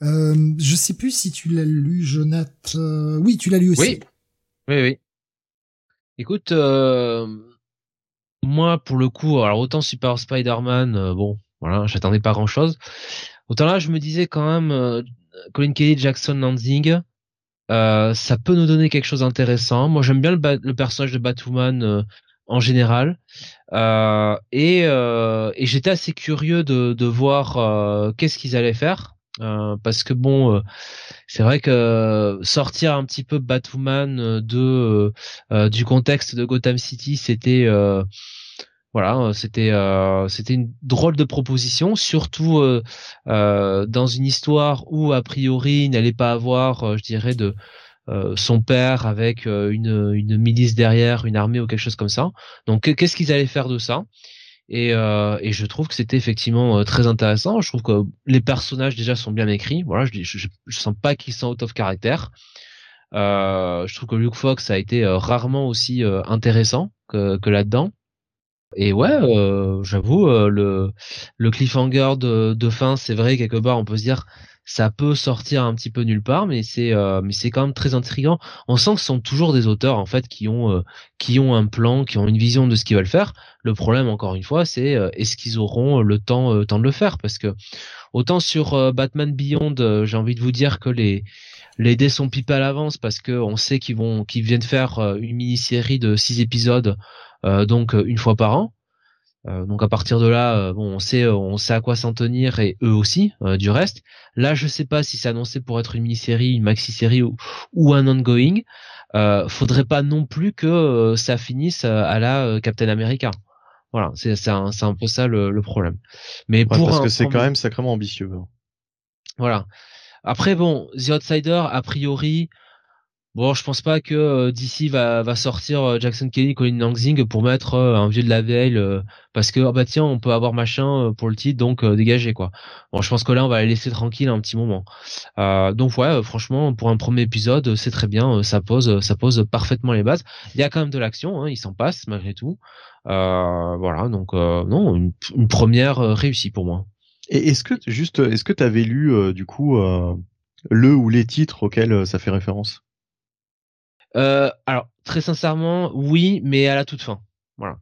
Euh, je sais plus si tu l'as lu, Jonathan. Euh, oui, tu l'as lu aussi. Oui, oui, oui. Écoute, euh, moi pour le coup, alors autant Super Spider-Man, euh, bon, voilà, j'attendais pas grand-chose. Autant là, je me disais quand même, euh, Colin Kelly, Jackson Lansing, ça peut nous donner quelque chose d'intéressant. Moi, j'aime bien le, personnage de Batwoman en général, et, et j'étais assez curieux de, voir qu'est-ce qu'ils allaient faire. Euh, parce que bon, euh, c'est vrai que sortir un petit peu Batwoman euh, de du contexte de Gotham City, c'était voilà, c'était c'était une drôle de proposition, surtout dans une histoire où a priori il n'allait pas avoir, je dirais, de son père avec une, une milice derrière, une armée ou quelque chose comme ça. Donc qu'est-ce qu'ils allaient faire de ça? Et, euh, et je trouve que c'était effectivement euh, très intéressant. Je trouve que les personnages déjà sont bien écrits. Voilà, je, je, je sens pas qu'ils sont out of character. Euh, je trouve que Luke Fox a été euh, rarement aussi euh, intéressant que, que là-dedans. Et ouais, j'avoue, le, le cliffhanger de, de fin, c'est vrai quelque part, on peut se dire ça peut sortir un petit peu nulle part, mais c'est euh, mais c'est quand même très intriguant. On sent que ce sont toujours des auteurs en fait qui ont euh, qui ont un plan, qui ont une vision de ce qu'ils veulent faire. Le problème encore une fois, c'est euh, est-ce qu'ils auront le temps temps de le faire? Parce que autant sur Batman Beyond, j'ai envie de vous dire que les les dés sont pipés à l'avance parce que on sait qu'ils vont qu'ils viennent faire une mini-série de six épisodes donc une fois par an. Euh, donc à partir de là, euh, bon, on sait, on sait à quoi s'en tenir et eux aussi euh, du reste. Là, je sais pas si c'est annoncé pour être une mini-série, une maxi-série ou, ou, un ongoing. faudrait pas non plus que ça finisse à la Captain America. Voilà, c'est c'est un, un, peu ça le, le problème. Mais pour parce que c'est quand même sacrément ambitieux. Hein. Voilà. Après bon, The Outsider a priori Bon, je pense pas que euh, DC va, va sortir euh, Jackson Kelly, Colin Lansing pour mettre euh, un vieux de la veille parce que oh bah tiens, on peut avoir machin pour le titre, donc dégagez quoi. Bon, je pense que là, on va les laisser tranquilles un petit moment. donc ouais, franchement, pour un premier épisode, c'est très bien, ça pose, ça pose parfaitement les bases. Il y a quand même de l'action, hein, il s'en passe malgré tout. voilà, donc non, une, une première réussie pour moi. Et est-ce que juste, est-ce que tu avais lu du coup le ou les titres auxquels ça fait référence? Euh, alors, très sincèrement, oui, mais à la toute fin. Voilà.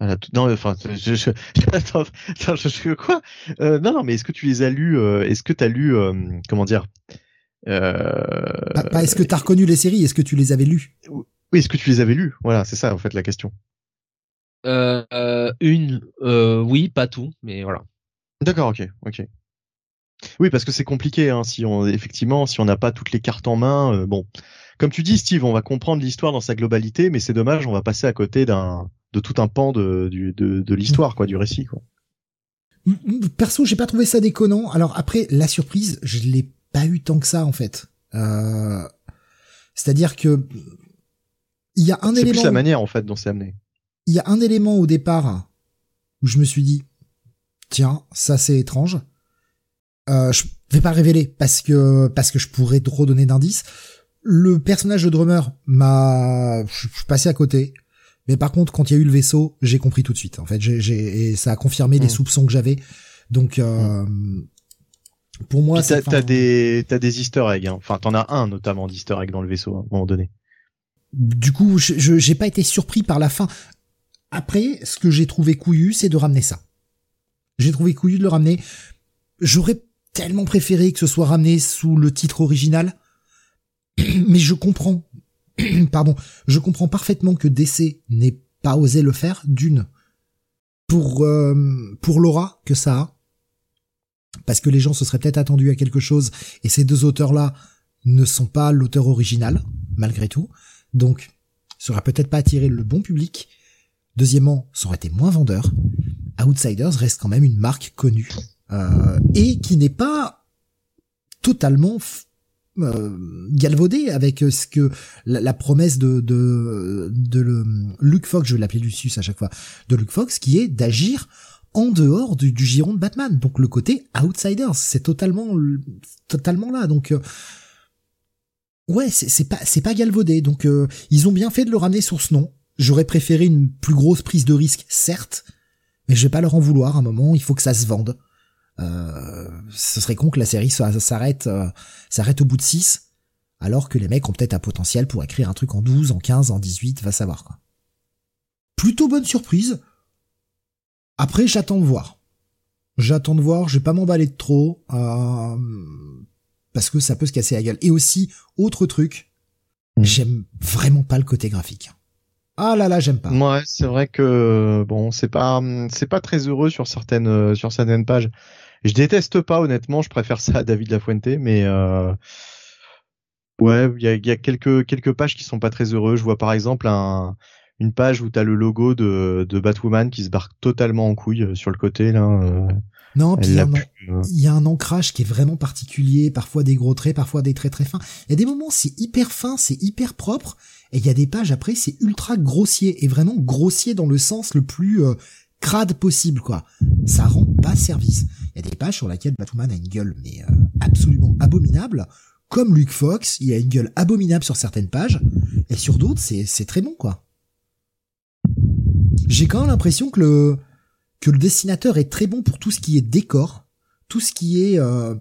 À la toute... Non, enfin, je, je... attends, attends, je, quoi euh, Non, non, mais est-ce que tu les as lus euh, Est-ce que tu as lu, euh, comment dire euh... Pas, est-ce que tu as reconnu les séries? Est-ce que tu les avais lues? Oui, est-ce que tu les avais lus Voilà, c'est ça en fait la question. Euh, une, oui, pas tout, mais voilà. D'accord, ok, ok. Oui, parce que c'est compliqué. Hein, si on effectivement, si on n'a pas toutes les cartes en main, bon, comme tu dis, Steve, on va comprendre l'histoire dans sa globalité, mais c'est dommage, on va passer à côté d'un de tout un pan de, de, de, l'histoire, quoi, du récit, quoi. Perso, j'ai pas trouvé ça déconnant. Alors après, la surprise, je l'ai pas eu tant que ça, en fait. Euh... C'est-à-dire que il y a un élément. C'est plus la manière, en fait, dont c'est amené. Il y a un élément au départ où je me suis dit, tiens, ça c'est étrange. Euh, je vais pas le révéler parce que parce que je pourrais trop donner d'indices le personnage de drummer m'a, je suis passé à côté. Mais par contre, quand il y a eu le vaisseau, j'ai compris tout de suite. En fait, j'ai, et ça a confirmé les hmm. soupçons que j'avais. Donc, euh, pour moi, t'as, t'as des, t'as des Easter eggs. Hein. Enfin, t'en as un notamment d'Easter egg dans le vaisseau à un moment donné. Du coup, je, j'ai pas été surpris par la fin. Après, ce que j'ai trouvé couillu, c'est de ramener ça. J'ai trouvé couillu de le ramener. J'aurais tellement préféré que ce soit ramené sous le titre original. Mais je comprends, pardon, je comprends parfaitement que DC n'ait pas osé le faire d'une pour euh, pour l'aura que ça a. Parce que les gens se seraient peut-être attendus à quelque chose et ces deux auteurs là ne sont pas l'auteur original malgré tout. Donc ça aurait peut-être pas attiré le bon public. Deuxièmement ça aurait été moins vendeur. Outsiders reste quand même une marque connue euh, et qui n'est pas totalement galvaudé avec euh, ce que la, promesse de de, de le, Luke Fox, je vais l'appeler Lucius à chaque fois, de Luke Fox, qui est d'agir en dehors du, du, giron de Batman. Donc le côté Outsiders, c'est totalement totalement là. Donc euh, ouais, c'est pas c'est pas galvaudé. Donc ils ont bien fait de le ramener sur ce nom. J'aurais préféré une plus grosse prise de risque, certes, mais je vais pas leur en vouloir. À un moment, il faut que ça se vende. Euh, ce serait con que la série s'arrête euh, s'arrête au bout de 6 alors que les mecs ont peut-être un potentiel pour écrire un truc en 12, en 15, en 18, va savoir quoi. Plutôt bonne surprise. Après, j'attends de voir. J'attends de voir, je vais pas m'emballer de trop, euh, parce que ça peut se casser la gueule. Et aussi, autre truc, mmh. j'aime vraiment pas le côté graphique. Ah là là, j'aime pas. Ouais, c'est vrai que bon, c'est pas c'est pas très heureux sur certaines sur certaines pages. Je déteste pas, honnêtement. Je préfère ça à David Lafuente, mais euh... ouais, il y a, y a, quelques quelques pages qui sont pas très heureux. Je vois par exemple un, une page où t'as le logo de, de Batwoman qui se barre totalement en couille euh, sur le côté là. Euh... Non, puis euh. il y, a un ancrage qui est vraiment particulier, parfois des gros traits, parfois des traits très fins. Il y a des moments c'est hyper fin, c'est hyper propre, et il y a des pages après c'est ultra grossier et vraiment grossier dans le sens le plus crade possible quoi. Ça rend pas service. Il y a des pages sur lesquelles Batman a une gueule mais euh, absolument abominable. Comme Luke Fox, il a une gueule abominable sur certaines pages et sur d'autres c'est très bon quoi. J'ai quand même l'impression que le dessinateur est très bon pour tout ce qui est décor, tout ce qui est euh,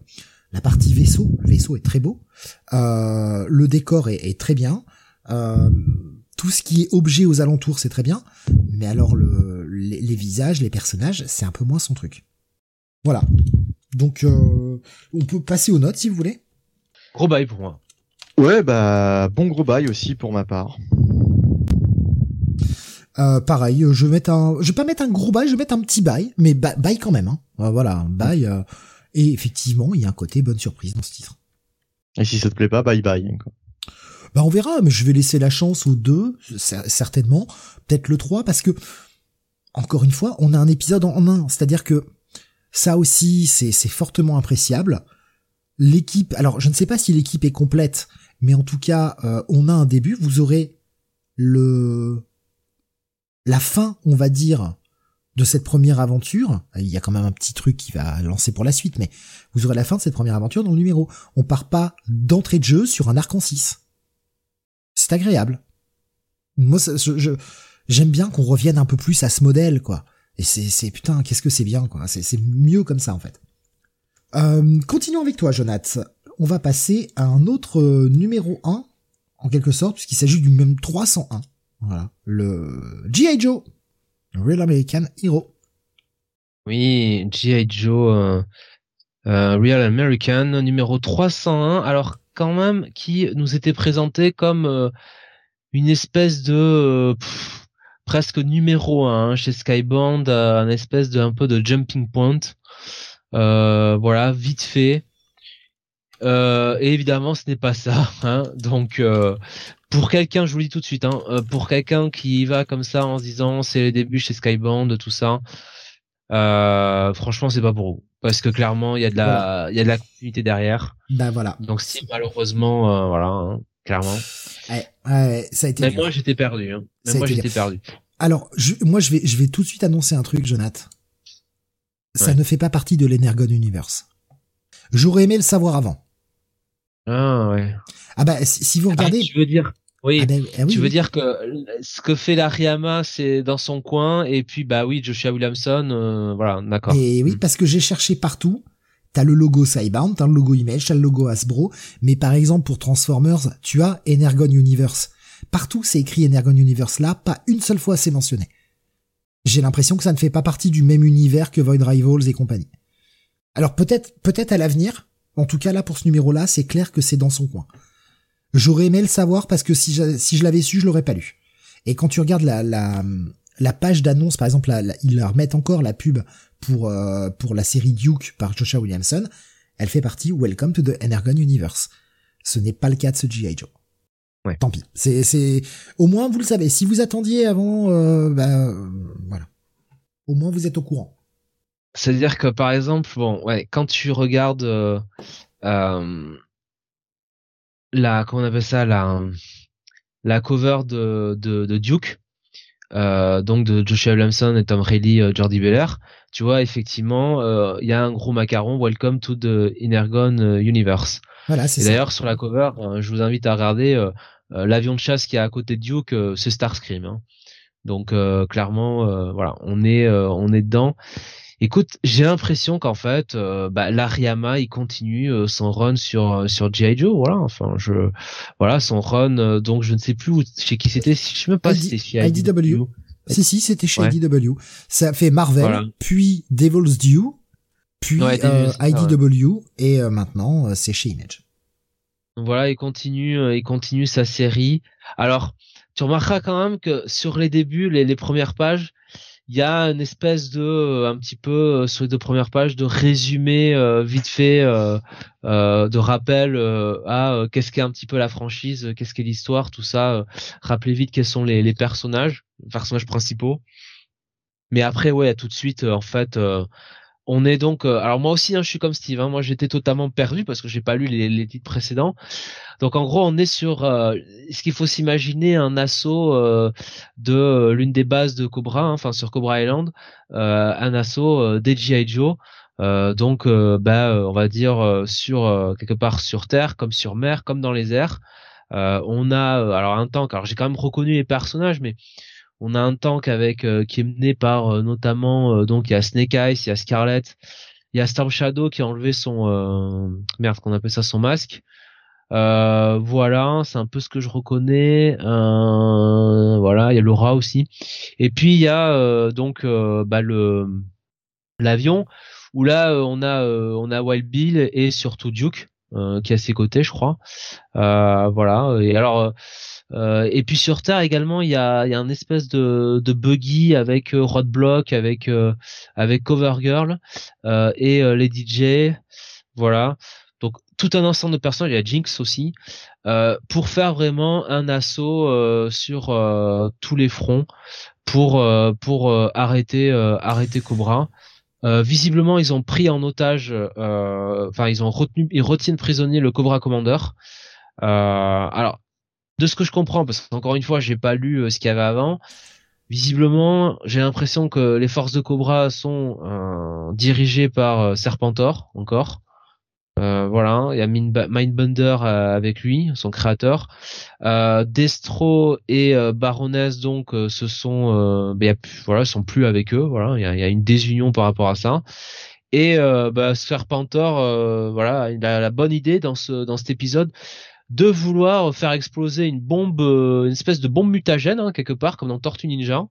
la partie vaisseau. Le vaisseau est très beau. Euh, le décor est, très bien. Tout ce qui est objet aux alentours, c'est très bien. Mais alors le, les, visages, les personnages, c'est un peu moins son truc. Voilà. Donc euh, on peut passer aux notes si vous voulez. Gros bail pour moi. Ouais, bah bon gros bail aussi pour ma part. Euh, pareil, je vais mettre un, je vais pas mettre un gros bail, je vais mettre un petit bail, mais bail quand même. Hein. Euh, voilà, bail. Euh, et effectivement, il y a un côté bonne surprise dans ce titre. Et si ça te plaît pas, bye bye. Bah on verra, mais je vais laisser la chance aux deux, certainement, peut-être le 3, parce que encore une fois, on a un épisode en un, c'est-à-dire que ça aussi, c'est fortement appréciable. L'équipe, alors je ne sais pas si l'équipe est complète, mais en tout cas, on a un début. Vous aurez le la fin, on va dire, de cette première aventure, il y a quand même un petit truc qui va lancer pour la suite, mais vous aurez la fin de cette première aventure dans le numéro. On part pas d'entrée de jeu sur un arc en 6. C'est agréable. Moi, je, j'aime bien qu'on revienne un peu plus à ce modèle, quoi. Et c'est, putain, qu'est-ce que c'est bien, quoi. C'est, mieux comme ça, en fait. Euh, continuons avec toi, Jonath. On va passer à un autre numéro 1, en quelque sorte, puisqu'il s'agit du même 301. Voilà. Le G.I. Joe. Real American Hero. Oui, G.I. Joe, euh, euh, Real American, numéro 301. Alors, quand même, qui nous était présenté comme euh, une espèce de presque numéro 1 hein, chez Skybound, un espèce de un peu de jumping point. voilà, vite fait. et évidemment, ce n'est pas ça. Hein, donc, pour quelqu'un, je vous le dis tout de suite, hein, euh, pour quelqu'un qui va comme ça en se disant c'est les débuts chez Skybound, tout ça, euh, franchement c'est pas pour vous, parce que clairement il y a de la, il y a de la continuité derrière. Ben voilà. Donc si malheureusement, euh, voilà, hein, clairement. Ouais, ça a été. Même moi j'étais perdu. Hein. Même moi j'étais perdu. Alors, je, moi je vais, je vais tout de suite annoncer un truc, Jonathan. Ça ne fait pas partie de l'Energon Universe. J'aurais aimé le savoir avant. Ah ouais. Ah bah si, vous ah, regardez. tu veux dire oui. Ah ben, ah tu veux dire que ce que fait l'Ariama, c'est dans son coin, et puis bah oui, Joshua Williamson, euh, voilà, d'accord. Et oui, mm. parce que j'ai cherché partout. T'as le logo Cybound, t'as le logo Image, t'as le logo Hasbro, mais par exemple pour Transformers, tu as Energon Universe. Partout c'est écrit Energon Universe là, pas une seule fois c'est mentionné. j'ai l'impression que ça ne fait pas partie du même univers que Void Rivals et compagnie. Alors peut-être, peut-être à l'avenir. En tout cas là pour ce numéro-là, c'est clair que c'est dans son coin. J'aurais aimé le savoir parce que si je, l'avais su, je l'aurais pas lu. Et quand tu regardes la, la page d'annonce, par exemple, ils remettent encore la pub pour, euh, pour la série Duke par Joshua Williamson. Elle fait partie Welcome to the Energon Universe. Ce n'est pas le cas de ce G.I. Joe. Ouais. Tant pis. C'est, c'est, au moins vous le savez. Si vous attendiez avant, euh, bah, voilà. Au moins vous êtes au courant. C'est-à-dire que par exemple, bon, ouais, quand tu regardes euh, euh, la, comment on appelle ça, la, la cover de, de, de Duke, euh, donc de Joshua Williamson et Tom Reilly, euh, Jordi Beller, tu vois effectivement, euh, il y a un gros macaron Welcome to the Energon euh, Universe. Voilà, c'est D'ailleurs sur la cover, je vous invite à regarder l'avion de chasse qui est à côté de Duke, c'est Starscream. Hein. Donc clairement, voilà, on est on est dedans. Écoute, j'ai l'impression qu'en fait, euh, bah, l'Ariama il continue euh, son run sur euh, sur GI Joe, voilà. Enfin, je voilà son run. donc je ne sais plus où, chez qui c'était. Je sais même pas si c'était chez IDW. Si si, c'était chez IDW. Ça fait Marvel, puis Devil's Due, puis IDW et maintenant c'est chez Image. Voilà, il continue, il continue sa série. Alors, tu remarqueras quand même que sur les débuts, les, les premières pages, il y a une espèce de euh, un petit peu euh, sur les deux premières pages de résumé euh, vite fait de rappel à qu'est-ce qu'est un petit peu la franchise qu'est-ce qu'est l'histoire tout ça rappelez vite quels sont les, les personnages personnages principaux. Mais après ouais tout de suite en fait on est donc euh, alors moi aussi hein, je suis comme Steve hein, moi j'étais totalement perdu parce que j'ai pas lu les, titres précédents. Donc en gros on est sur euh, ce qu'il faut s'imaginer un assaut euh, de l'une des bases de Cobra hein, enfin sur Cobra Island un assaut des GI Joe donc bah on va dire sur quelque part sur terre comme sur mer comme dans les airs. On a alors un tank alors j'ai quand même reconnu les personnages mais on a un tank avec euh, qui est mené par euh, notamment euh, donc il y a Snake Eyes, il y a Scarlet, il y a Storm Shadow qui a enlevé son merde qu'on appelle ça son masque. voilà, c'est un peu ce que je reconnais. voilà, il y a Laura aussi. Et puis il y a donc bah, le l'avion où là on a on a Wild Bill et surtout Duke qui est à ses côtés, je crois. voilà. Et alors euh, et puis sur Terre également, il y a, y a un espèce de, de buggy avec euh, Roadblock, avec euh, avec Covergirl et les DJ, voilà. Donc tout un ensemble de personnages, il y a Jinx aussi, pour faire vraiment un assaut sur tous les fronts pour pour arrêter arrêter Cobra. visiblement, ils ont pris en otage, enfin ils ont retenu, ils retiennent prisonnier le Cobra Commander. alors de ce que je comprends, parce qu'encore une fois, j'ai pas lu euh, ce qu'il y avait avant. Visiblement, j'ai l'impression que les forces de Cobra sont euh, dirigées par euh, Serpentor encore. voilà, il y a Mindbender avec lui, son créateur. Destro et Baroness donc ce sont, ben, voilà, sont plus avec eux. Voilà, il y a, une désunion par rapport à ça. Et bah, Serpentor, voilà, il a la bonne idée dans ce dans cet épisode de vouloir faire exploser une bombe, euh, une espèce de bombe mutagène hein, quelque part, comme dans Tortue Ninja,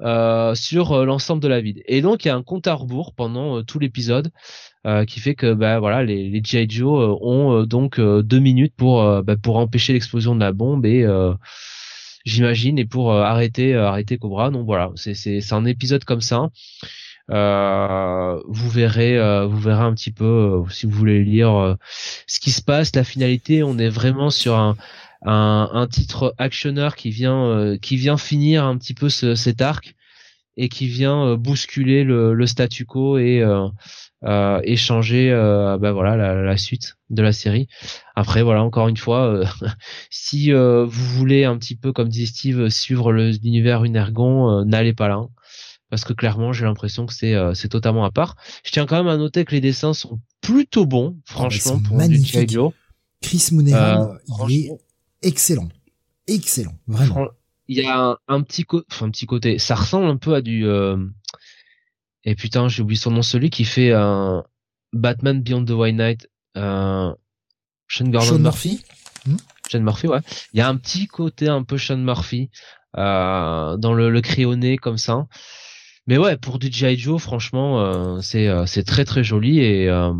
euh, sur euh, l'ensemble de la ville. Et donc il y a un compte à rebours pendant tout l'épisode qui fait que bah voilà les, les GI Joe ont donc deux minutes pour bah, pour empêcher l'explosion de la bombe et j'imagine et pour arrêter arrêter Cobra. Donc voilà c'est c'est c'est un épisode comme ça. Euh, vous verrez, euh, vous verrez un petit peu euh, si vous voulez lire ce qui se passe. La finalité, on est vraiment sur un, un, titre actionneur qui vient, qui vient finir un petit peu ce, cet arc et qui vient bousculer le, statu quo et euh, et changer bah voilà la, la, suite de la série. Après voilà encore une fois, si vous voulez un petit peu comme dit Steve suivre l'univers Unergon, n'allez pas là parce que clairement j'ai l'impression que c'est euh, c'est totalement à part. Je tiens quand même à noter que les dessins sont plutôt bons, ah, franchement pour magnifique. Chris Mooneyham, euh, il est excellent, excellent, vraiment. Il y a un, petit côté, enfin un petit côté, ça ressemble un peu à du euh... et putain j'ai oublié son nom, celui qui fait un Batman Beyond the White Knight, euh... Sean Gordon Murphy. Hmm? Sean Murphy, ouais. Il y a un petit côté un peu Sean Murphy euh, dans le, le crayonné comme ça. Mais ouais, pour du G.I. Joe, franchement, euh, c'est euh, c'est très très joli et euh,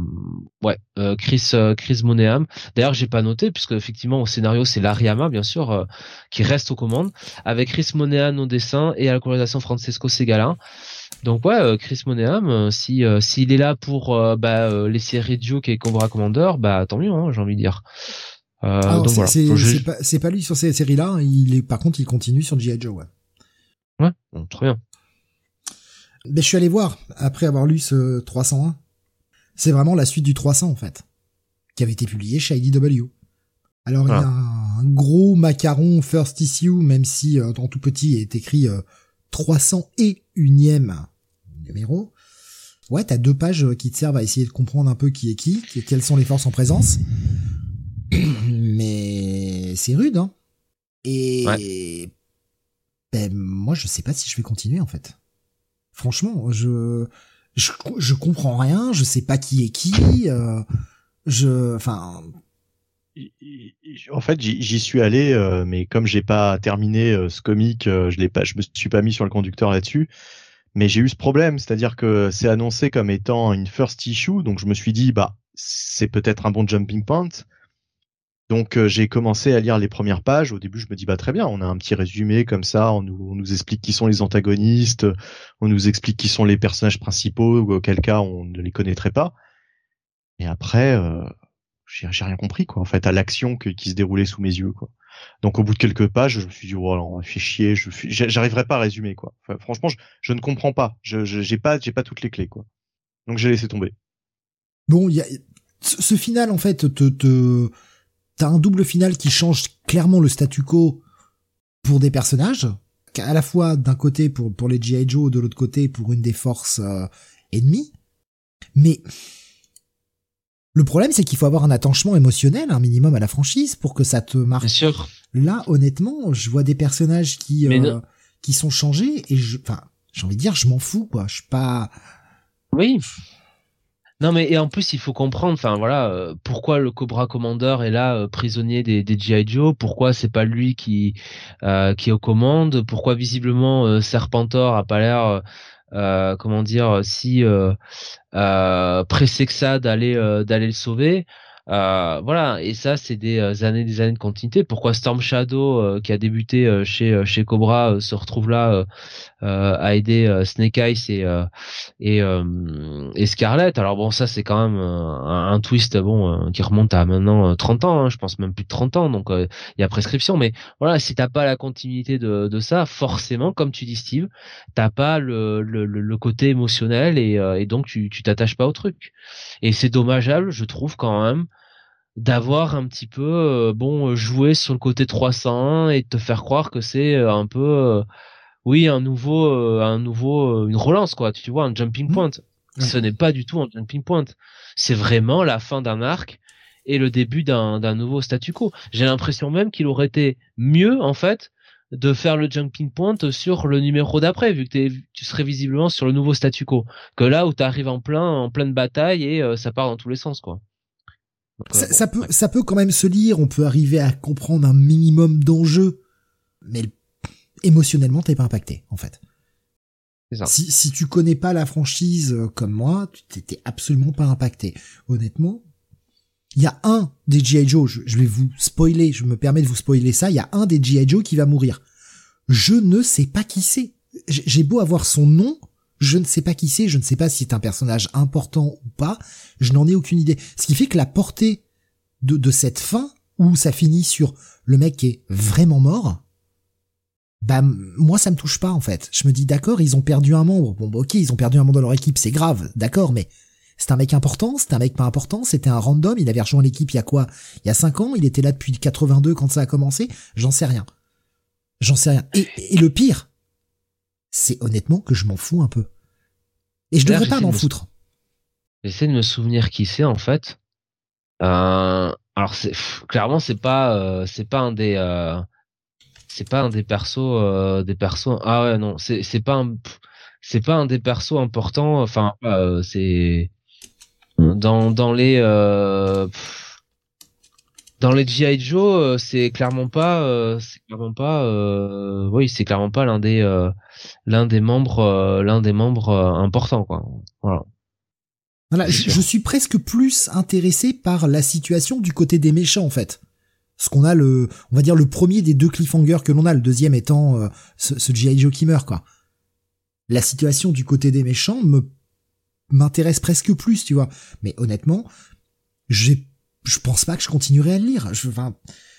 ouais, Chris Chris Moneam. D'ailleurs, j'ai pas noté puisque effectivement au scénario c'est Larry bien sûr qui reste aux commandes avec Chris Moneam au dessin et à la colorisation Francesco Segala. Donc ouais, Chris Moneam, si s'il est là pour bah, les séries Duke et Cobra Commander, bah tant mieux, hein, j'ai envie de dire. Donc c'est voilà. pas, pas lui sur ces séries-là. Hein. Il est, par contre, il continue sur G.I. Joe. Ouais. Ouais, bon, très bien. Mais je suis allé voir, après avoir lu ce 301. C'est vraiment la suite du 300, en fait. Qui avait été publié chez IDW. Alors, il y a ah. un, gros macaron first issue, même si, euh, en tout petit, est écrit euh, 300 et unième numéro. Ouais, t'as deux pages euh, qui te servent à essayer de comprendre un peu qui est qui, quelles sont les forces en présence. Mais c'est rude, hein. Et ben, moi, je sais pas si je vais continuer, en fait. Franchement, je, je, je comprends rien, je sais pas qui est qui, euh, je, enfin. En fait, j'y suis allé, euh, mais comme j'ai pas terminé euh, ce comic, je l'ai pas, je me suis pas mis sur le conducteur là-dessus. Mais j'ai eu ce problème, c'est-à-dire que c'est annoncé comme étant une first issue, donc je me suis dit, bah, c'est peut-être un bon jumping point. Donc euh, j'ai commencé à lire les premières pages. Au début, je me dis bah très bien, on a un petit résumé comme ça, on nous, on nous explique qui sont les antagonistes, on nous explique qui sont les personnages principaux, ou auquel cas on ne les connaîtrait pas. Et après, euh, j'ai rien compris quoi. En fait, à l'action qui se déroulait sous mes yeux quoi. Donc au bout de quelques pages, je me suis dit oh, on fait chier, je j'arriverai pas à résumer quoi. franchement, je, je, ne comprends pas. Je j'ai pas j'ai pas toutes les clés quoi. Donc j'ai laissé tomber. Bon, y a ce final en fait te, te t'as un double final qui change clairement le statu quo pour des personnages, à la fois d'un côté pour, pour les G.I. Joe, de l'autre côté pour une des forces euh, ennemies. Mais le problème, c'est qu'il faut avoir un attachement émotionnel, un minimum à la franchise, pour que ça te marque. Bien sûr. Là, honnêtement, je vois des personnages qui euh, qui sont changés et je, enfin, j'ai envie de dire, je m'en fous, quoi. Je suis pas. Oui. Non mais et en plus il faut comprendre, enfin voilà, euh, pourquoi le Cobra Commander est là euh, prisonnier des, des GI Joe, pourquoi c'est pas lui qui euh, qui est aux commandes, pourquoi visiblement Serpentor a pas l'air comment dire si pressé que ça d'aller d'aller le sauver? Euh, voilà, et ça c'est des euh, années des années de continuité. Pourquoi Storm Shadow, euh, qui a débuté chez chez Cobra, se retrouve là à aider Snake Eyes et et, et Scarlet. Alors bon, ça c'est quand même un, twist bon qui remonte à maintenant 30 ans, hein, je pense même plus de 30 ans, donc il y a prescription. Mais voilà, si t'as pas la continuité de, de ça, forcément, comme tu dis Steve, t'as pas le, le, le côté émotionnel et, et donc tu tu t'attaches pas au truc. Et c'est dommageable, je trouve quand même d'avoir un petit peu euh, bon joué sur le côté 301 et te faire croire que c'est euh, un peu euh, oui un nouveau un nouveau une relance quoi. Tu vois un jumping mmh. point. Ce n'est pas du tout un jumping point. C'est vraiment la fin d'un arc et le début d'un d'un nouveau statu quo. J'ai l'impression même qu'il aurait été mieux en fait de faire le jumping point sur le numéro d'après vu que tu serais visiblement sur le nouveau statu quo. Que là où tu arrives en plein en pleine bataille et ça part dans tous les sens quoi ça, peut, ça peut quand même se lire, on peut arriver à comprendre un minimum d'enjeux, mais émotionnellement, t'es pas impacté, en fait. Si, si tu connais pas la franchise euh, comme moi, tu t'étais absolument pas impacté. Honnêtement, il y a un des G.I. Joe, je, je, vais vous spoiler, je me permets de vous spoiler ça, il y a un des G.I. Joe qui va mourir. Je ne sais pas qui c'est. J'ai beau avoir son nom, je ne sais pas qui c'est, je ne sais pas si c'est un personnage important ou pas, je n'en ai aucune idée. Ce qui fait que la portée de, de cette fin, où ça finit sur le mec qui est vraiment mort, bah moi ça me touche pas en fait. Je me dis d'accord, ils ont perdu un membre. Bon bah, ok, ils ont perdu un membre de leur équipe, c'est grave, d'accord, mais c'est un mec important, c'est un mec pas important, c'était un random, il avait rejoint l'équipe il y a quoi? Il y a 5 ans, il était là depuis 82 quand ça a commencé, j'en sais rien. J'en sais rien. Et, et le pire, c'est honnêtement que je m'en fous un peu. Et je devrais pas m'en foutre. J'essaie de me souvenir qui c'est en fait. Euh, alors c'est clairement c'est pas euh, c'est pas un des euh, c'est pas un des persos des persos ah ouais non c'est c'est pas un c'est pas un des persos importants enfin c'est dans dans les dans les GI Joe, c'est clairement pas, c'est clairement pas, oui, c'est clairement pas l'un des, l'un des membres, l'un des membres importants, quoi. Voilà. Voilà, je, suis presque plus intéressé par la situation du côté des méchants en fait. Ce qu'on a le, on va dire le premier des deux cliffhangers que l'on a, le deuxième étant euh, ce, ce G.I. Joe qui meurt quoi. La situation du côté des méchants me m'intéresse presque plus, tu vois. Mais honnêtement, j'ai, je pense pas que je continuerai à le lire. Je, enfin,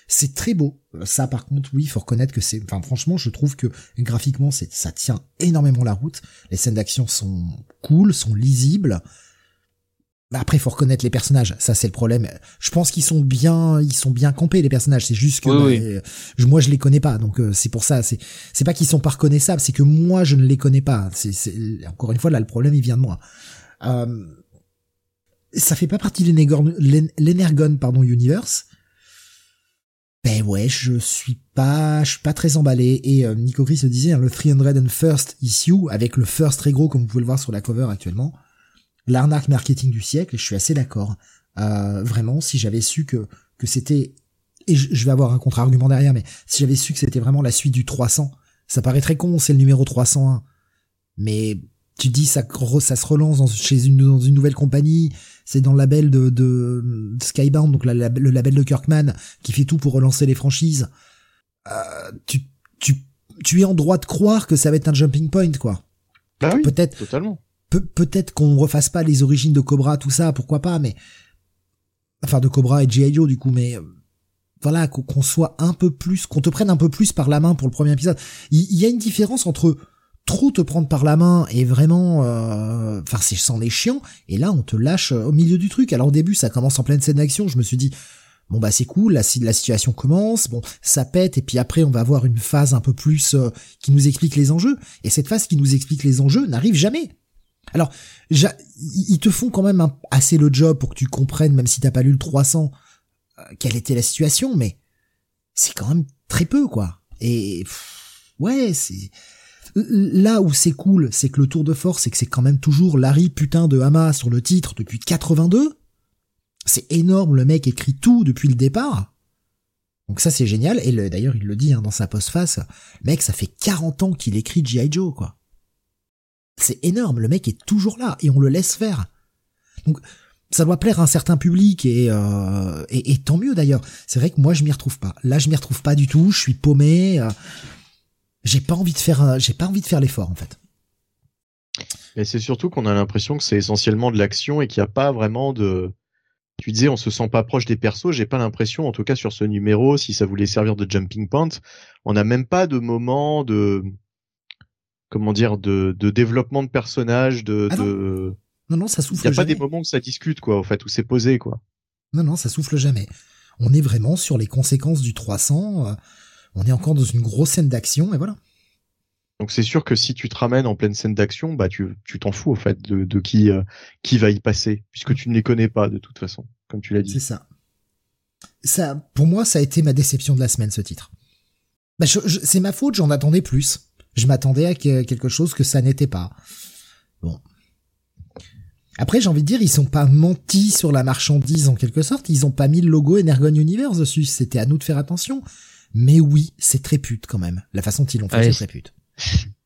c'est très beau. Ça, par contre, oui, faut reconnaître que c'est, enfin, franchement, je trouve que graphiquement, c'est, ça tient énormément la route. Les scènes d'action sont cool, sont lisibles. Après, faut reconnaître les personnages. Ça, c'est le problème. Je pense qu'ils sont bien, ils sont bien campés les personnages. C'est juste que bah, moi, je les connais pas. Donc euh, c'est pour ça. C'est c'est pas qu'ils sont pas reconnaissables. C'est que moi, je ne les connais pas. C'est encore une fois là, le problème, il vient de moi. Euh, ça fait pas partie de l'Energon, pardon, Universe. Ben ouais, je suis pas, je suis pas très emballé. Et euh, Nico Chris se disait, hein, le 301st issue, avec le first très gros, comme vous pouvez le voir sur la cover actuellement, l'arnaque marketing du siècle, je suis assez d'accord. Euh, vraiment, si j'avais su que, que c'était, et je, vais avoir un contre-argument derrière, mais si j'avais su que c'était vraiment la suite du 300, ça paraît très con, c'est le numéro 301. Mais tu dis ça, ça se relance chez une, dans une nouvelle compagnie, c'est dans le label de, de, Skybound, donc le label de Kirkman, qui fait tout pour relancer les franchises. Euh, tu, tu, tu es en droit de croire que ça va être un jumping point, quoi. Bah oui, peut-être. Totalement peut-être qu'on refasse pas les origines de Cobra, tout ça, pourquoi pas, mais enfin de Cobra et G.I. Joe du coup, mais euh, voilà qu'on soit un peu plus, qu'on te prenne un peu plus par la main pour le premier épisode. Il y, a une différence entre trop te prendre par la main et vraiment, euh, enfin c'est sans les chiants, et là on te lâche euh, au milieu du truc. Alors au début ça commence en pleine scène d'action, je me suis dit bon bah c'est cool, la, la situation commence, bon ça pète et puis après on va avoir une phase un peu plus qui nous explique les enjeux. Et cette phase qui nous explique les enjeux n'arrive jamais. Alors, ils te font quand même assez le job pour que tu comprennes, même si t'as pas lu le 300, euh, quelle était la situation, mais c'est quand même très peu, quoi. Et ouais, c'est là où c'est cool, c'est que le tour de force, c'est que c'est quand même toujours Larry putain de Hama sur le titre depuis 82. C'est énorme, le mec écrit tout depuis le départ. Donc ça c'est génial, et d'ailleurs il le dit hein, dans sa postface, mec ça fait 40 ans qu'il écrit G.I. Joe quoi. C'est énorme, le mec est toujours là et on le laisse faire. Donc ça doit plaire à un certain public et, euh, et, tant mieux d'ailleurs. C'est vrai que moi je m'y retrouve pas. Là je m'y retrouve pas du tout. Je suis paumé. Euh, j'ai pas envie de faire. J'ai pas envie de faire l'effort en fait. Et c'est surtout qu'on a l'impression que c'est essentiellement de l'action et qu'il n'y a pas vraiment de. Tu disais on se sent pas proche des persos. J'ai pas l'impression, en tout cas sur ce numéro, si ça voulait servir de jumping point, on n'a même pas de moment de comment dire de, de développement de personnages de, ah de... Non. non ça souffle il y a pas des moments où ça discute quoi en fait où c'est posé quoi non non ça souffle jamais on est vraiment sur les conséquences du 300 euh, on est encore dans une grosse scène d'action et voilà donc c'est sûr que si tu te ramènes en pleine scène d'action bah tu tu t'en fous en fait de, de qui euh, qui va y passer puisque tu ne les connais pas de toute façon comme tu l'as dit c'est ça ça pour moi ça a été ma déception de la semaine ce titre bah, c'est ma faute j'en attendais plus je m'attendais à quelque chose que ça n'était pas. Bon. Après, j'ai envie de dire, ils sont pas mentis sur la marchandise en quelque sorte. Ils ont pas mis le logo Energon Universe dessus. C'était à nous de faire attention. Mais oui, c'est très pute quand même. La façon dont ils l'ont fait, c'est très pute.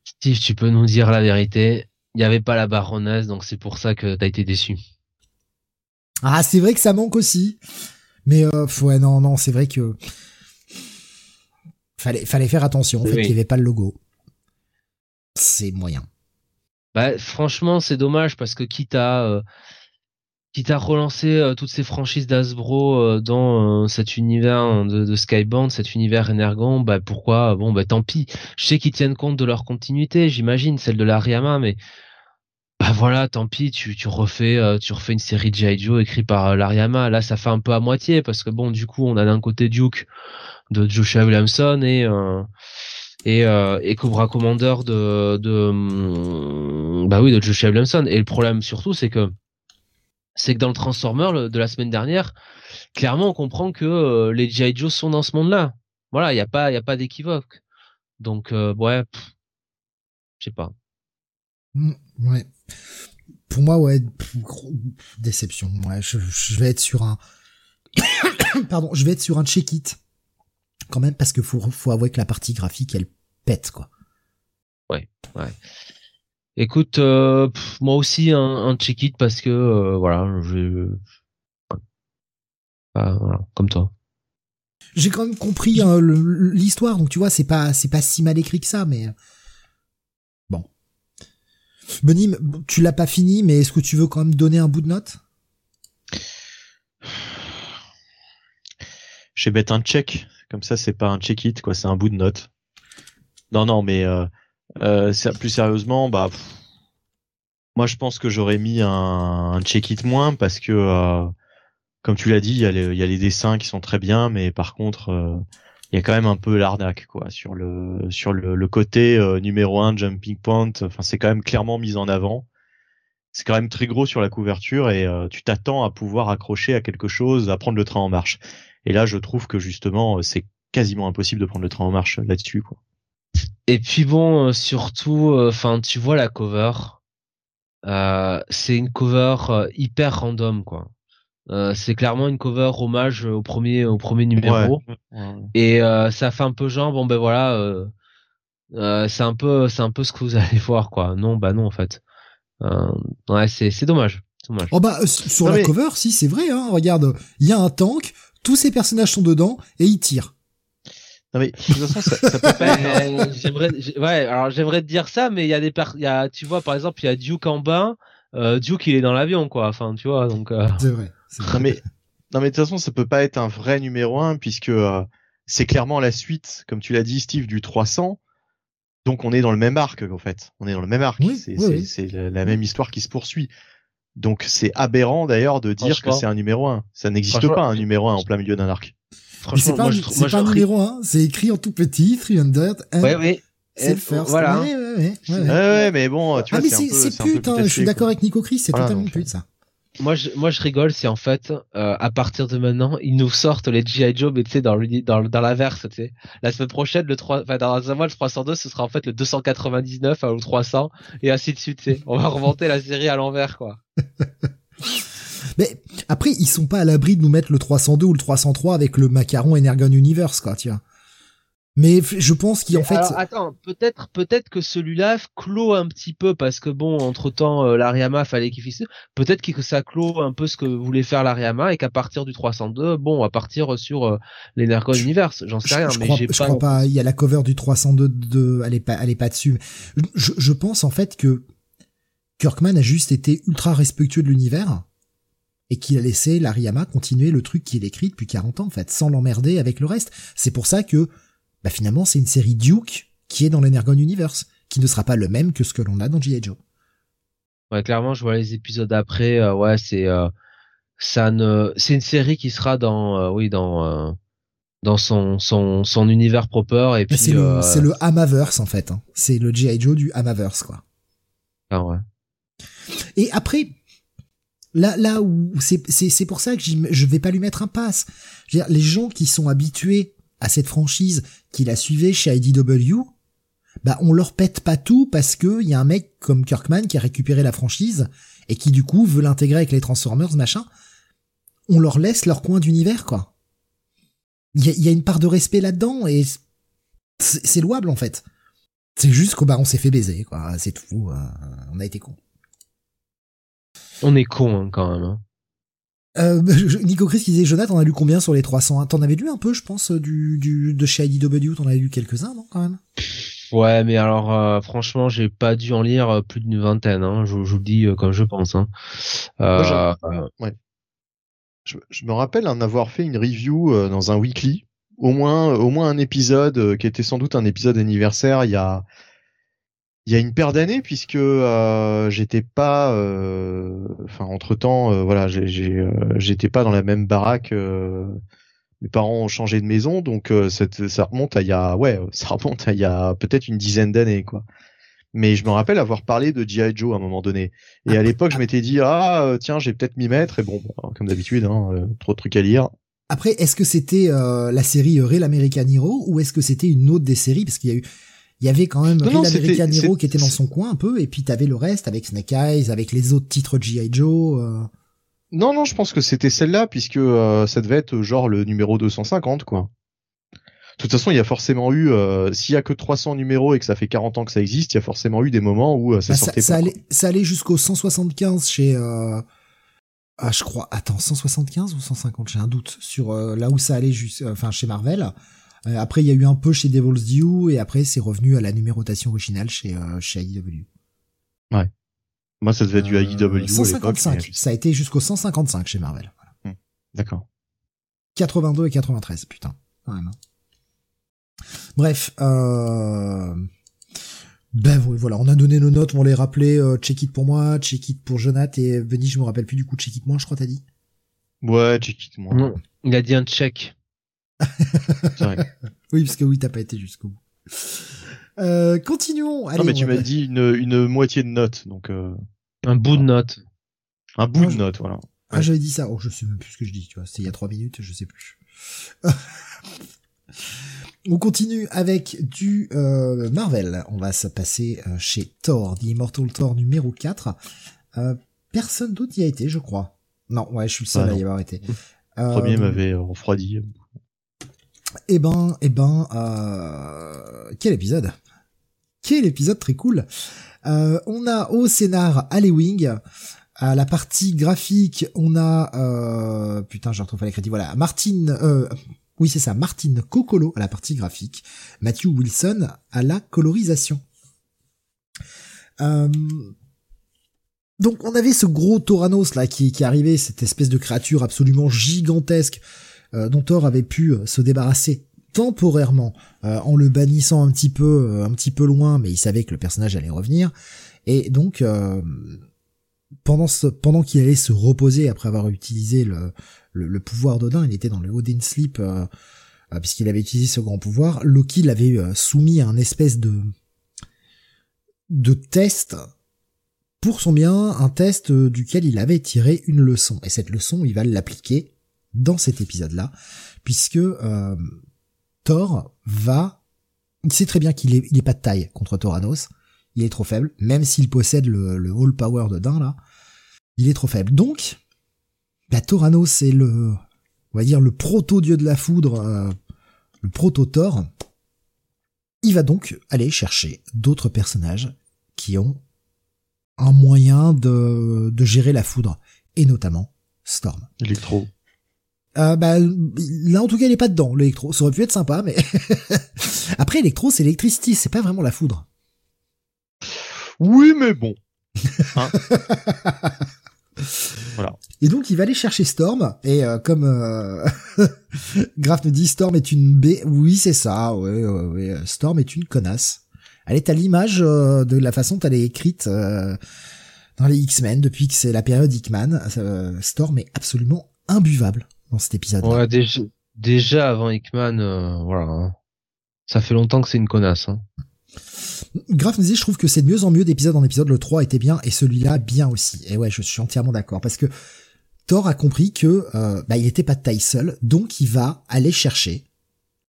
Steve, tu peux nous dire la vérité. Il n'y avait pas la baronnaise, donc c'est pour ça que t'as été déçu. Ah, c'est vrai que ça manque aussi. Mais euh, ouais, non, non, c'est vrai que fallait, fallait faire attention. En fait, il n'y avait pas le logo c'est moyen. Bah, franchement, c'est dommage parce que quitte à euh, quitte à relancer euh, toutes ces franchises d'Asbro euh, dans cet univers de, de, Skybound, cet univers Energon, bah pourquoi Bon, bah tant pis. Je sais qu'ils tiennent compte de leur continuité, j'imagine, celle de l'Ariama, mais bah voilà, tant pis. Tu, tu refais tu refais une série de G.I. Joe écrite par l'Ariama. Là, ça fait un peu à moitié parce que bon, du coup, on a d'un côté Duke de Joshua Williamson et et, euh, et Cobra Commander de, de hum, bah oui de Joshua Williamson et le problème surtout c'est que c'est que dans le Transformer de la semaine dernière clairement on comprend que euh, les GI Joe sont dans ce monde-là. Voilà il y a pas il y a pas d'équivoque. Donc euh, ouais je sais pas. Mmh, ouais. Pour moi ouais déception. Ouais je, je vais être sur un Pardon, je vais être sur un check-it quand même parce que faut, faut avouer que la partie graphique elle pète quoi. Ouais, ouais. Écoute, euh, moi aussi un, un check-it parce que euh, voilà, je voilà, comme toi. J'ai quand même compris hein, l'histoire, donc tu vois, c'est pas c'est pas si mal écrit que ça, mais bon. Benim, tu l'as pas fini, mais est-ce que tu veux quand même donner un bout de note? Je vais mettre un check, comme ça c'est pas un check-it, quoi, c'est un bout de note. Non, non, mais euh, euh, plus sérieusement, bah, moi je pense que j'aurais mis un, un check-it moins parce que euh, comme tu l'as dit, il y, a les, dessins qui sont très bien, mais par contre, euh, il y a quand même un peu l'arnaque quoi sur le sur le, côté euh, numéro un jumping point. Enfin, c'est quand même clairement mis en avant. C'est quand même très gros sur la couverture et euh, tu t'attends à pouvoir accrocher à quelque chose, à prendre le train en marche. Et là, je trouve que justement, c'est quasiment impossible de prendre le train en marche là-dessus quoi. Et puis bon, surtout, enfin, tu vois la cover. c'est une cover hyper random quoi. Euh, c'est clairement une cover hommage au premier au premier numéro. Et euh, ça fait un peu genre bon ben voilà euh, euh, c'est un peu c'est un peu ce que vous allez voir quoi. Non bah non en fait. Euh, ouais c'est c'est dommage. Dommage. Oh bah sur la cover si c'est vrai hein. Regarde il y a un tank tous ces personnages sont dedans et ils tirent non mais de toute façon ça, ça peut pas j'aimerais ouais alors j'aimerais te dire ça mais il y a des il y a tu vois par exemple il y a Duke en bas Duke il est dans l'avion quoi. Enfin tu vois donc c'est vrai non mais non mais de toute façon ça peut pas être un vrai numéro 1 puisque euh, c'est clairement la suite comme tu l'as dit Steve du 300 donc on est dans le même arc en fait. On est dans le même arc. C'est la, même histoire qui se poursuit. Donc c'est aberrant d'ailleurs de dire que c'est un numéro 1 ça n'existe pas un numéro 1 en plein milieu d'un arc c'est pas, un, pas un numéro 1 c'est écrit en tout petit 300 ouais, ouais. C'est le first. Voilà. Ouais, ouais, ouais, ouais, mais bon, tu ah, vois, c'est c'est pute, hein, je suis d'accord avec Nico Chris, c'est totalement pute, ça moi je, moi je rigole, c'est en fait euh, à partir de maintenant, ils nous sortent les GI Joe mais tu sais dans dans dans l'inverse, tu sais. La semaine prochaine le 3 enfin dans un mois le 302, ce sera en fait le 299 ou 300 et ainsi de suite, tu sais. On va remonter la série à l'envers quoi. mais après ils sont pas à l'abri de nous mettre le 302 ou le 303 avec le macaron Energon Universe quoi, tiens. Mais je pense qu'en fait. Alors, attends, peut-être, peut-être que celui-là clôt un petit peu parce que bon, entre temps, euh, l'Ariama fallait qu'il fixe. Peut-être que ça clôt un peu ce que voulait faire l'Ariama et qu'à partir du 302, bon, on va partir sur euh, l'Energon Universe. J'en sais rien, mais j'ai pas. Je crois pas. Il y a la cover du 302 de, elle est pas, elle est pas dessus. Je, je pense en fait que Kirkman a juste été ultra respectueux de l'univers et qu'il a laissé l'Ariama continuer le truc qu'il écrit depuis 40 ans en fait, sans l'emmerder avec le reste. C'est pour ça que bah finalement c'est une série Duke qui est dans l'Energon Universe, qui ne sera pas le même que ce que l'on a dans G.I. Joe. Ouais, clairement, je vois les épisodes après. Euh, ouais, c'est euh, ça ne, c'est une série qui sera dans, euh, oui, dans dans son son son univers proper et puis. C'est le le Hamaverse en fait. Hein. C'est le G.I. Joe du Hamaverse quoi. Ah ouais. Et après, là là où c'est c'est pour ça que je vais pas lui mettre un pass. Je veux dire, les gens qui sont habitués à cette franchise qui la suivait chez IDW, bah on leur pète pas tout parce que y a un mec comme Kirkman qui a récupéré la franchise et qui du coup veut l'intégrer avec les Transformers machin. On leur laisse leur coin d'univers quoi. Il y a, une part de respect là-dedans et c'est louable en fait. C'est juste qu'on bah on s'est fait baiser quoi, c'est tout. Euh, on a été con. On est con hein, quand même. Hein. Euh, Nico Chris qui disait Jonathan, t'en as lu combien sur les 300 T'en avais lu un peu, je pense, du, du de chez IDW, t'en avais lu quelques-uns, non, quand même? Ouais, mais alors euh, franchement, j'ai pas dû en lire euh, plus d'une vingtaine. Hein, je, je vous le dis comme je pense. Hein. Euh, ouais. je, je, me rappelle en avoir fait une review dans un weekly, au moins au moins un épisode qui était sans doute un épisode anniversaire il y a il y a une paire d'années puisque euh, j'étais pas euh, enfin entre temps euh, voilà euh, j'étais pas dans la même baraque mes parents ont changé de maison donc cette, ça remonte à il y a ouais ça remonte à il y a peut-être une dizaine d'années quoi. Mais je me rappelle avoir parlé de GI Joe à un moment donné. Et à l'époque je m'étais dit ah tiens j'ai peut-être m'y mettre. Et bon comme d'habitude hein, trop de trucs à lire. Après est-ce que c'était la série Real American Hero ou est-ce que c'était une autre des séries? Parce qu'il y a eu il y avait quand même Real American Hero qui était dans son coin un peu, et puis t'avais le reste avec Snake Eyes, avec les autres titres G.I. Joe. Euh. Non, non, je pense que c'était celle-là, puisque euh, ça devait être genre le numéro 250, quoi. De toute façon, il y a forcément eu, euh, s'il y a que 300 numéros et que ça fait 40 ans que ça existe, il y a forcément eu des moments où euh, ça bah, sortait ça, pas. Allait, ça allait jusqu'au 175 chez, ah, je crois, attends, 175 ou 150, j'ai un doute sur là où ça allait, enfin chez Marvel. Après, il y a eu un peu chez Devil's Due et après, c'est revenu à la numérotation originale chez chez IDW. Ouais. Moi, ça devait être du AEW 155. Ça a été jusqu'au 155 chez Marvel. Hmm. D'accord. 82 et 93, putain. Bref, euh... Ben voilà, on a donné nos notes, on les rappelait, euh, check it pour moi, check it pour Jonath et Benny, je me rappelle plus du coup, check it moi, je crois t'as dit? Ouais, check it moi. Non, il a dit un check. Vrai. oui, parce que oui, t'as pas été jusqu'au bout. Euh, continuons. Allez, non, mais tu m'as dit une, une moitié de note, donc. Euh... Un bout de note. Un bout de note, voilà. Ah, j'avais dit ça. Oh, je sais même plus ce que je dis, tu vois. C'était il y a trois minutes, je sais plus. On continue avec du euh, Marvel. On va se passer euh, chez Thor, The Immortal Thor numéro 4. Euh, personne d'autre y a été, je crois. Non, ouais, je suis le seul ah, à y avoir été. Le premier m'avait refroidi. Eh ben, eh ben, quel épisode Quel épisode très cool euh, on a au scénar Wing. À la partie graphique, on a euh, putain, je retrouve pas les crédits. Voilà, Martine, euh, oui c'est ça, Martine Cocolo à la partie graphique, Matthew Wilson à la colorisation. Euh, donc on avait ce gros Toranos là qui, qui arrivait, cette espèce de créature absolument gigantesque dont Thor avait pu se débarrasser temporairement euh, en le bannissant un petit peu euh, un petit peu loin mais il savait que le personnage allait revenir. Et donc euh, pendant pendant qu'il allait se reposer après avoir utilisé le, le, pouvoir d'Odin il était dans le Odin Sleep puisqu'il avait utilisé ce grand pouvoir Loki l'avait soumis à un espèce de de test pour son bien un test duquel il avait tiré une leçon. Et cette leçon il va l'appliquer dans cet épisode là puisque Thor va, il sait très bien qu'il est, il est pas de taille contre Thoranos. Il est trop faible, même s'il possède le, all power de Dain là. Il est trop faible. Donc, bah, Thoranos c'est le, on va dire le proto-dieu de la foudre, euh, le proto-Thor. Il va donc aller chercher d'autres personnages qui ont un moyen de, de gérer la foudre, et notamment Storm. Electro. Euh, bah, là en tout cas il est pas dedans l'électro. Ça aurait pu être sympa mais après électro c'est l'électricité c'est pas vraiment la foudre. Oui mais bon. Hein. Voilà. Et donc il va aller chercher Storm et euh, comme euh... Graf nous dit Storm est une B oui c'est ça ouais, ouais, ouais, Storm est une connasse. Elle est à l'image euh, de la façon dont elle est écrite euh, dans les X-Men depuis que c'est la période Hickman Storm est absolument imbuvable dans cet épisode. Ouais, déjà, déjà avant Hickman, euh, voilà. Hein. Ça fait longtemps que c'est une connasse. Hein. Graf je trouve que c'est de mieux en mieux d'épisode en épisode. Le 3 était bien et celui-là bien aussi. Et ouais, je suis entièrement d'accord parce que Thor a compris que euh, bah, il était pas de taille seule, donc il va aller chercher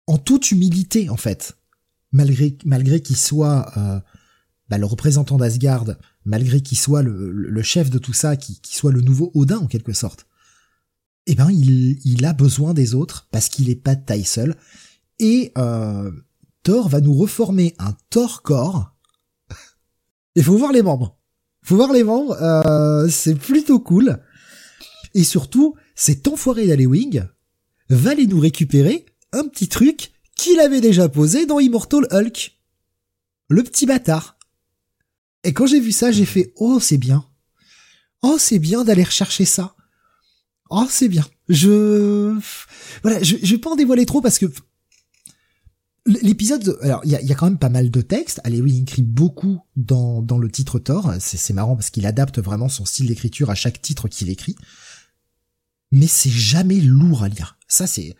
en toute humilité en fait, malgré malgré qu'il soit euh, bah, le représentant d'Asgard, malgré qu'il soit le, le, chef de tout ça, qu'il soit le nouveau Odin en quelque sorte eh ben il, a besoin des autres parce qu'il est pas de taille seule. Et euh, Thor va nous reformer un Thor corps. Il faut voir les membres. Faut voir les membres, euh, c'est plutôt cool. Et surtout, cet enfoiré d'Alewing va aller nous récupérer un petit truc qu'il avait déjà posé dans Immortal Hulk. Le petit bâtard. Et quand j'ai vu ça, j'ai fait, oh, c'est bien. Oh, c'est bien d'aller rechercher ça. Oh, c'est bien. Je voilà, je, je vais pas en dévoiler trop parce que l'épisode. Alors, il y a, y a, quand même pas mal de textes. Allez, oui, il écrit beaucoup dans dans le titre Thor. C'est marrant parce qu'il adapte vraiment son style d'écriture à chaque titre qu'il écrit. Mais c'est jamais lourd à lire. Ça, c'est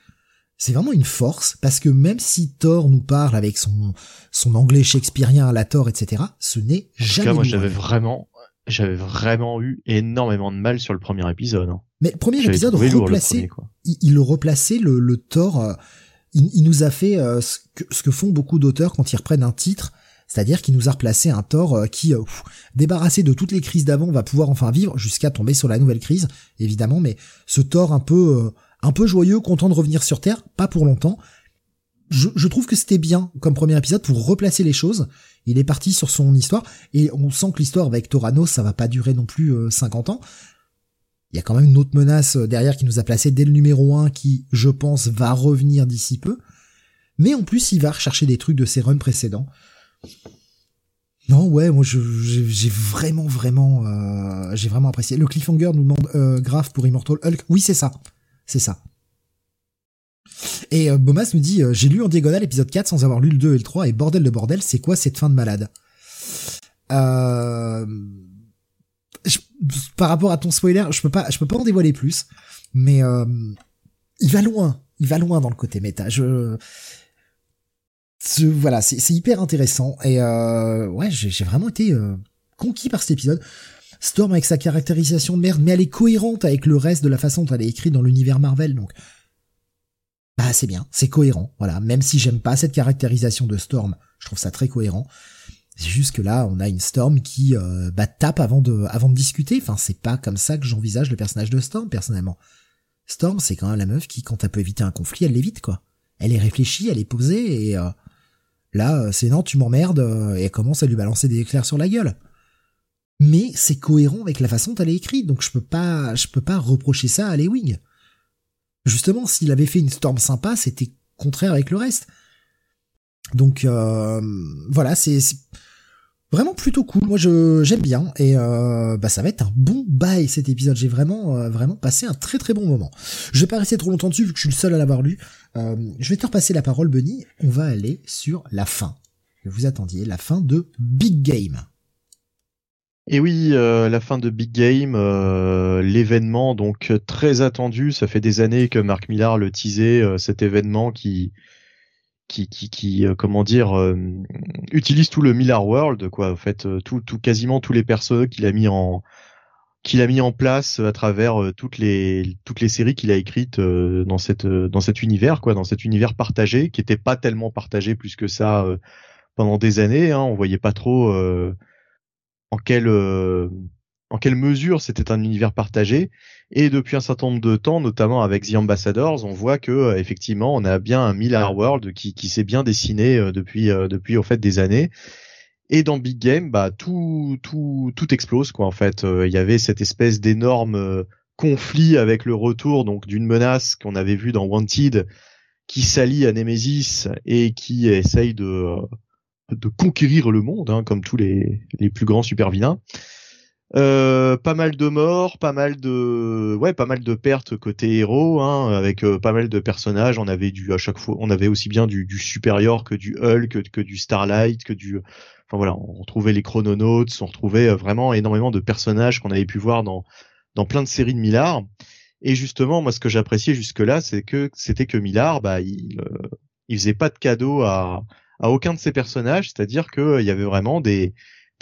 c'est vraiment une force parce que même si Thor nous parle avec son son anglais shakespearien à la Thor, etc., ce n'est jamais. moi, j'avais vraiment j'avais vraiment eu énormément de mal sur le premier épisode. Hein. Mais le premier épisode replacé, il, le replaçait le, le euh, il, il, nous a fait euh, ce, que, ce, que, font beaucoup d'auteurs quand ils reprennent un titre, C'est-à-dire qu'il nous a replacé un Thor euh, qui, débarrassé de toutes les crises d'avant, va pouvoir enfin vivre jusqu'à tomber sur la nouvelle crise, évidemment, mais ce Thor un peu, un peu joyeux, content de revenir sur Terre, pas pour longtemps. Je, je trouve que c'était bien comme premier épisode pour replacer les choses. Il est parti sur son histoire et on sent que l'histoire avec Torano, ça va pas durer non plus 50 ans. Il y a quand même une autre menace derrière qui nous a placé dès le numéro 1 qui, je pense, va revenir d'ici peu. Mais en plus, il va rechercher des trucs de ses runs précédents. Non, ouais, moi j'ai vraiment, vraiment, euh, j'ai vraiment apprécié. Le cliffhanger nous demande euh, grave pour Immortal Hulk. Oui, c'est ça, c'est ça. Et euh, Bomas nous dit, j'ai lu en diagonale l'épisode 4 sans avoir lu le 2 et le 3, et bordel de bordel, c'est quoi cette fin de malade? Par rapport à ton spoiler, je peux pas, je peux pas en dévoiler plus, mais il va loin, il va loin dans le côté méta. Je, voilà, c'est hyper intéressant et euh, ouais, j'ai vraiment été euh, conquis par cet épisode. Storm avec sa caractérisation de merde, mais elle est cohérente avec le reste de la façon dont elle est écrite dans l'univers Marvel, donc bah c'est bien, c'est cohérent, voilà. Même si j'aime pas cette caractérisation de Storm, je trouve ça très cohérent. C'est juste que là, on a une Storm qui euh, bah, tape avant de, avant de discuter. Enfin, c'est pas comme ça que j'envisage le personnage de Storm personnellement. Storm, c'est quand même la meuf qui, quand elle peut éviter un conflit, elle l'évite quoi. Elle est réfléchie, elle est posée et euh, Là, euh, c'est non, tu m'emmerdes, euh, et elle commence à lui balancer des éclairs sur la gueule. Mais c'est cohérent avec la façon dont elle est écrite, donc je peux pas, je peux pas reprocher ça à Lewing. Justement, s'il avait fait une storm sympa, c'était contraire avec le reste. Donc euh, voilà, c'est vraiment plutôt cool. Moi, je j'aime bien et euh, bah ça va être un bon bail cet épisode. J'ai vraiment euh, vraiment passé un très très bon moment. Je vais pas rester trop longtemps dessus vu que je suis le seul à l'avoir lu. Euh, je vais te repasser la parole, Bunny. On va aller sur la fin. Vous attendiez la fin de Big Game. Et oui, la fin de Big Game, l'événement donc très attendu. Ça fait des années que Marc Millar le teasait, cet événement qui qui, qui, qui euh, comment dire, euh, utilise tout le Miller World, quoi. En fait, euh, tout, tout, quasiment tous les persos qu'il a mis en, qu'il a mis en place à travers toutes les toutes les séries qu'il a écrites dans cette dans cet univers quoi dans cet univers partagé qui était pas tellement partagé plus que ça pendant des années hein, on voyait pas trop en quelle en quelle mesure c'était un univers partagé et depuis un certain nombre de temps, notamment avec The Ambassadors, on voit que euh, effectivement, on a bien un Miller World qui, qui s'est bien dessiné euh, depuis euh, depuis au fait des années. Et dans Big Game, bah tout tout tout explose quoi. En fait, il y avait cette espèce d'énorme conflit avec le retour donc d'une menace qu'on avait vue dans Wanted, qui s'allie à Nemesis et qui essaye de de conquérir le monde, hein, comme tous les les plus grands super vilains. Euh, pas mal de morts, pas mal de ouais, pas mal de pertes côté héros, hein, avec euh, pas mal de personnages. On avait du à chaque fois, on avait aussi bien du, du supérieur que du Hulk, que, du Starlight, que du enfin voilà, on retrouvait les Chrononautes, on retrouvait euh, vraiment énormément de personnages qu'on avait pu voir dans dans plein de séries de Millard. Et justement, moi, ce que j'appréciais jusque là, c'est que c'était que Millard, bah, il il faisait pas de cadeau à à aucun de ses personnages, c'est-à-dire qu'il y avait vraiment des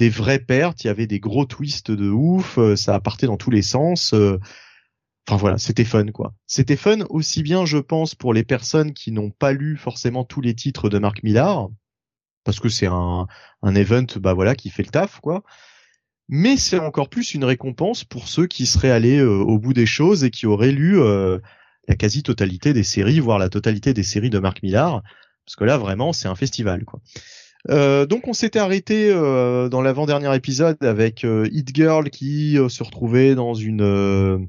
des vraies pertes, il y avait des gros twists de ouf, euh, ça partait dans tous les sens. Euh, enfin voilà, c'était fun quoi. C'était fun aussi bien, je pense, pour les personnes qui n'ont pas lu forcément tous les titres de Marc Millar, parce que c'est un, un event, bah voilà, qui fait le taf quoi. Mais c'est encore plus une récompense pour ceux qui seraient allés euh, au bout des choses et qui auraient lu la quasi-totalité des séries, voire la totalité des séries de Marc Millar, parce que là vraiment c'est un festival quoi. Euh, donc on s'était arrêté euh, dans l'avant-dernier épisode avec euh, Hit Girl qui euh, se retrouvait dans une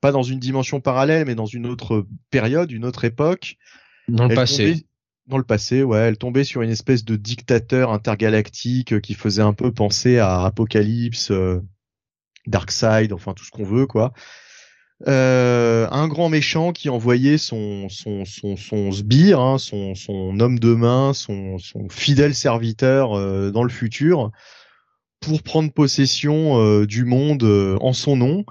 pas dans une dimension parallèle mais dans une autre période, une autre époque. Dans le passé. dans le passé, ouais, elle tombait sur une espèce de dictateur intergalactique qui faisait un peu penser à Apocalypse, Darkseid, enfin tout ce qu'on veut quoi. Euh, un grand méchant qui envoyait son son son, son sbire, hein, son son homme de main, son son fidèle serviteur euh, dans le futur pour prendre possession euh, du monde en son nom.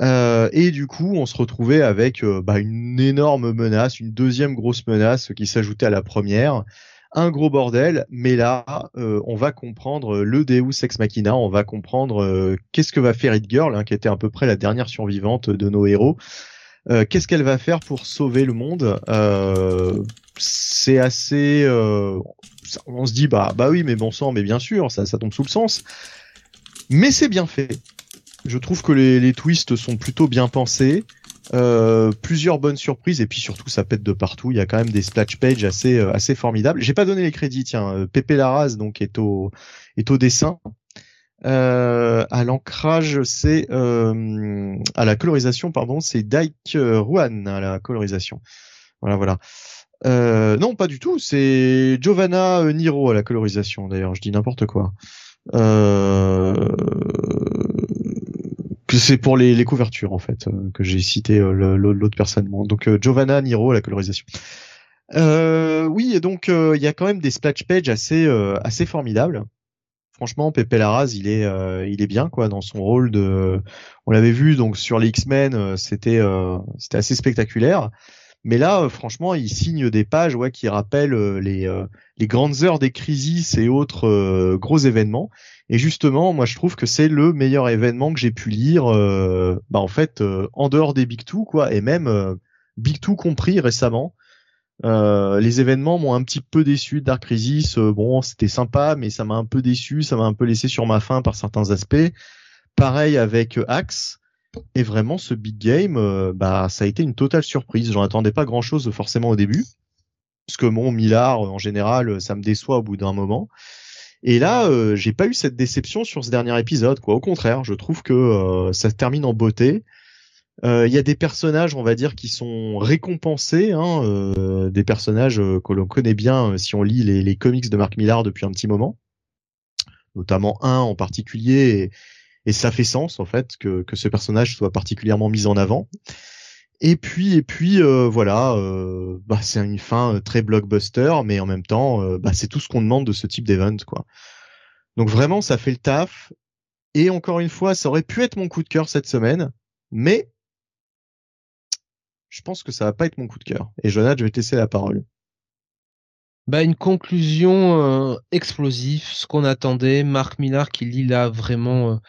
et du coup, on se retrouvait avec bah, une énorme menace, une deuxième grosse menace qui s'ajoutait à la première un gros bordel, mais là, euh, on va comprendre le Deus Ex Machina, on va comprendre euh, qu'est-ce que va faire It Girl, hein, qui était à peu près la dernière survivante de nos héros. Qu'est-ce qu'elle va faire pour sauver le monde? C'est assez. on se dit bah bah oui, mais bon sang, mais bien sûr, ça ça tombe sous le sens. Mais c'est bien fait. Je trouve que les, les twists sont plutôt bien pensés. Euh, plusieurs bonnes surprises et puis surtout ça pète de partout. Il y a quand même des splash pages assez euh, assez formidables. J'ai pas donné les crédits. Tiens, euh, Pepe Larraz donc est au est au dessin. Euh, à l'ancrage, c'est à la colorisation, pardon, c'est Dike Ruan à la colorisation. Voilà, voilà. Non, pas du tout. C'est Giovanna Niro à la colorisation. D'ailleurs, je dis n'importe quoi. Euh, c'est pour les, les, couvertures en fait euh, que j'ai cité euh, l'autre personne. Donc euh, Giovanna Niro la colorisation. oui, et donc il y a quand même des splash pages assez assez formidables. Franchement, Pepe Larraz, il est il est bien quoi dans son rôle de. On l'avait vu donc sur les X-Men, c'était c'était assez spectaculaire. Mais là, franchement, il signe des pages ouais, qui rappellent les, les grandes heures des crises et autres gros événements. Et justement, moi je trouve que c'est le meilleur événement que j'ai pu lire, euh, bah en fait, euh, en dehors des Big Two, quoi, et même euh, Big Two compris récemment. les événements m'ont un petit peu déçu. Dark Crisis, bon, c'était sympa, mais ça m'a un peu déçu, ça m'a un peu laissé sur ma faim par certains aspects. Pareil avec Axe. Et vraiment, ce big game, bah, ça a été une totale surprise. J'en attendais pas grand chose forcément au début. Parce que mon Millard, en général, ça me déçoit au bout d'un moment. Et là, euh, j'ai pas eu cette déception sur ce dernier épisode, quoi. Au contraire, je trouve que euh, ça se termine en beauté. Euh, il y a des personnages, on va dire, qui sont récompensés, hein, des personnages que l'on connaît bien si on lit les, les, comics de Mark Millar depuis un petit moment, notamment un en particulier, et, ça fait sens en fait que, que ce personnage soit particulièrement mis en avant. Et puis et puis euh, voilà, euh, bah, c'est une fin euh, très blockbuster, mais en même temps, bah, c'est tout ce qu'on demande de ce type d'event, quoi. Donc vraiment, ça fait le taf. Et encore une fois, ça aurait pu être mon coup de cœur cette semaine, mais je pense que ça va pas être mon coup de cœur. Et Jonathan, je vais te laisser la parole. Bah une conclusion explosive, ce qu'on attendait. Marc Millar qui lit là vraiment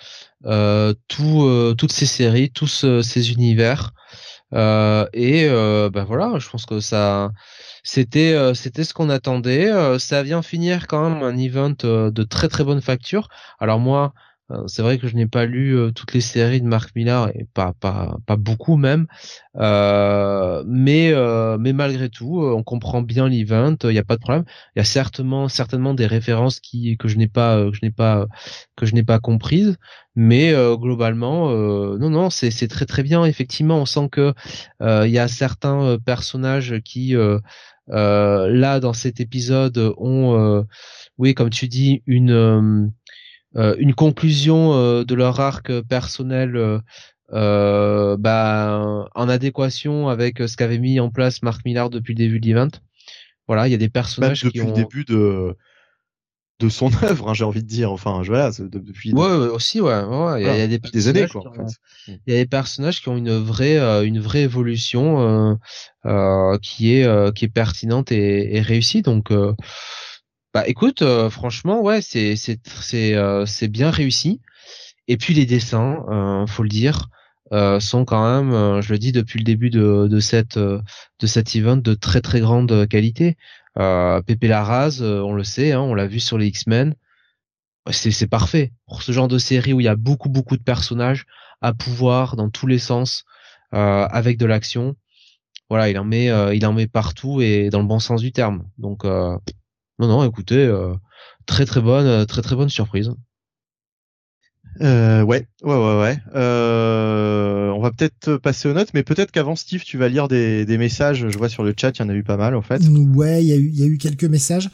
tout, toutes ces séries, tous ces univers. Euh, et euh, ben voilà, je pense que ça, c'était, euh, c'était ce qu'on attendait. ça vient finir quand même un event de très très bonne facture. Alors moi, euh, c'est vrai que je n'ai pas lu euh, toutes les séries de Mark Millar pas pas pas beaucoup même, euh, mais mais malgré tout, on comprend bien l'event, il n'y a pas de problème. Il y a certainement certainement des références qui que je n'ai pas que je n'ai pas que je n'ai pas comprises, mais globalement non non c'est c'est très très bien. Effectivement, on sent que il y a certains personnages qui là dans cet épisode ont oui comme tu dis une euh, une conclusion euh, de leur arc personnel euh, bah, en adéquation avec ce qu'avait mis en place Marc Millard depuis le début de l'event. Voilà, il y a des personnages depuis qui ont... le début de de son œuvre, hein, j'ai envie de dire. Enfin, voilà, depuis. Ouais, aussi, ouais. ouais. Il, y a, des, des années, quoi. En fait. Il y a des personnages qui ont une vraie, une vraie évolution euh, qui est, qui est pertinente et, et réussie. Donc, bah écoute, euh, franchement, ouais, c'est c'est c'est euh, c'est bien réussi. Et puis les dessins, euh, faut le dire, euh, sont quand même, je le dis depuis le début de de cette de cet event, de très très grande qualité. Euh, Pepe Larraz, on le sait, hein, on l'a vu sur les X-Men. C'est c'est parfait pour ce genre de série où il y a beaucoup beaucoup de personnages à pouvoir dans tous les sens, avec de l'action. Voilà, il en met il en met partout et dans le bon sens du terme. Donc non, non, écoutez, euh, très très bonne, euh, très très bonne surprise. Euh, ouais, ouais, ouais, ouais. Euh, on va peut-être passer aux notes, mais peut-être qu'avant Steve, tu vas lire des, des, messages. Je vois sur le chat, il y en a eu pas mal en fait. Ouais, il y a eu, il y a eu quelques messages.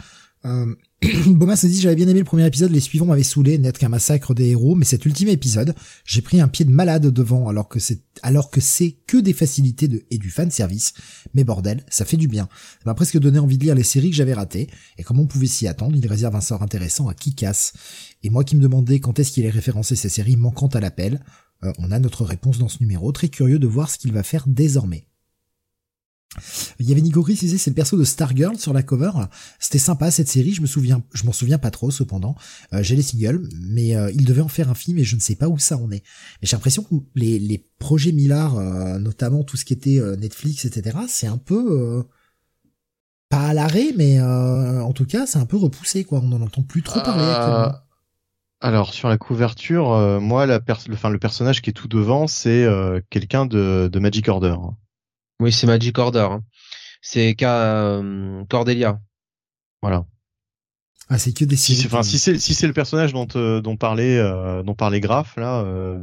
Euh, Boma se dit j'avais bien aimé le premier épisode, les suivants m'avaient saoulé, n'être qu'un massacre des héros, mais cet ultime épisode, j'ai pris un pied de malade devant alors que c'est alors que c'est que des facilités de et du fan service. Mais bordel, ça fait du bien. Ça m'a presque donné envie de lire les séries que j'avais ratées, et comme on pouvait s'y attendre, il réserve un sort intéressant à qui casse. Et moi qui me demandais quand est-ce qu'il est référencé ces séries manquant à l'appel, euh, on a notre réponse dans ce numéro, très curieux de voir ce qu'il va faire désormais. Il y avait Nico Chris qui disait c'est le perso de Stargirl sur la cover. C'était sympa cette série, je me souviens, je m'en souviens pas trop cependant. Euh, j'ai les singles, mais euh, il devait en faire un film et je ne sais pas où ça en est. Mais j'ai l'impression que les, les projets Millard, euh, notamment tout ce qui était Netflix, etc., c'est un peu pas à l'arrêt, mais en tout cas c'est un peu repoussé quoi. On n'en entend plus trop parler actuellement. Alors sur la couverture, moi la le personnage qui est tout devant, c'est quelqu'un de, de Magic Order. Oui, c'est Magic Order. Hein. C'est euh, Cordelia. Voilà. Ah, c'est que des si, enfin, si c'est si c'est le personnage dont euh, dont parlait euh, dont parlait Graf là, euh,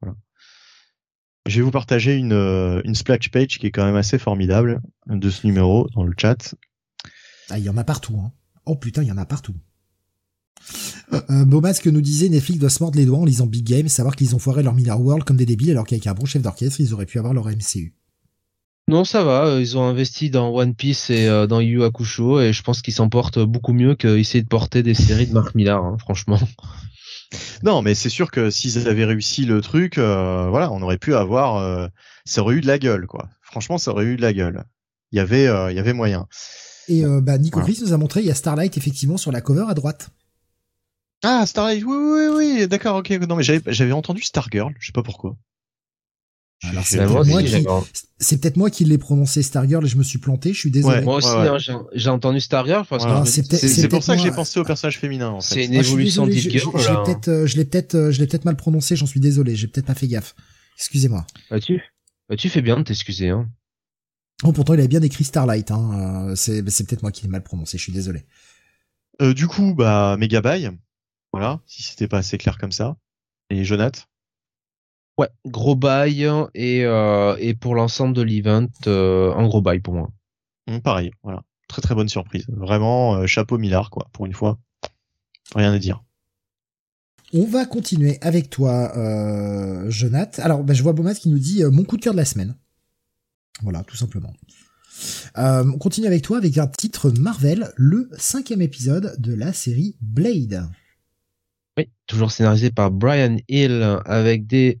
voilà. Je vais vous partager une une splash page qui est quand même assez formidable de ce numéro dans le chat. Ah, il y en a partout. Hein. Oh putain, il y en a partout. Euh, que nous disait Netflix doit se mordre les doigts en lisant Big Game, savoir qu'ils ont foiré leur Miller World comme des débiles alors qu'avec un bon chef d'orchestre, ils auraient pu avoir leur MCU. Non, ça va. Euh, ils ont investi dans One Piece et euh, dans Yu Hakusho et je pense qu'ils s'en portent beaucoup mieux qu'essayer de porter des séries de Mark Millar, hein, franchement. Non, mais c'est sûr que s'ils avaient réussi le truc, euh, voilà, on aurait pu avoir, ça aurait eu de la gueule, quoi. Franchement, ça aurait eu de la gueule. Il y avait, il y avait moyen. Et bah, Nico Chris nous a montré, il y a Starlight effectivement sur la cover à droite. Ah, Starlight, oui, oui, oui, d'accord, ok. Non, mais j'avais entendu Stargirl, je sais pas pourquoi. Alors c'est peut-être moi, qui... l'ai prononcé Stargirl et je me suis planté, je suis désolé. moi aussi, hein, j'ai entendu Stargirl parce que c'est pour ça que j'ai pensé au personnage féminin. En fait. C'est une évolution de Je, euh, je l'ai peut-être, euh, je l'ai peut-être mal prononcé, j'en suis désolé, j'ai peut-être pas fait gaffe. Excusez-moi. Bah tu, bah, tu fais bien de t'excuser. Hein. Oh, pourtant il avait bien écrit Starlight. Hein. Euh, c'est, c'est peut-être moi qui l'ai mal prononcé, je suis désolé. Euh, du coup, bah Megabyte, voilà, si c'était pas assez clair comme ça. Et Jonath? Ouais, gros bail et, euh, et pour l'ensemble de l'event, euh, un gros bail pour moi. Mmh, pareil, voilà. Très très bonne surprise. Vraiment, euh, chapeau Millard, quoi, pour une fois. Rien à dire. On va continuer avec toi, euh, Jonath. Alors, bah, je vois Bomas qui nous dit mon coup de cœur de la semaine. Voilà, tout simplement. on continue avec toi avec un titre Marvel, le cinquième épisode de la série Blade. Oui, toujours scénarisé par Brian Hill avec des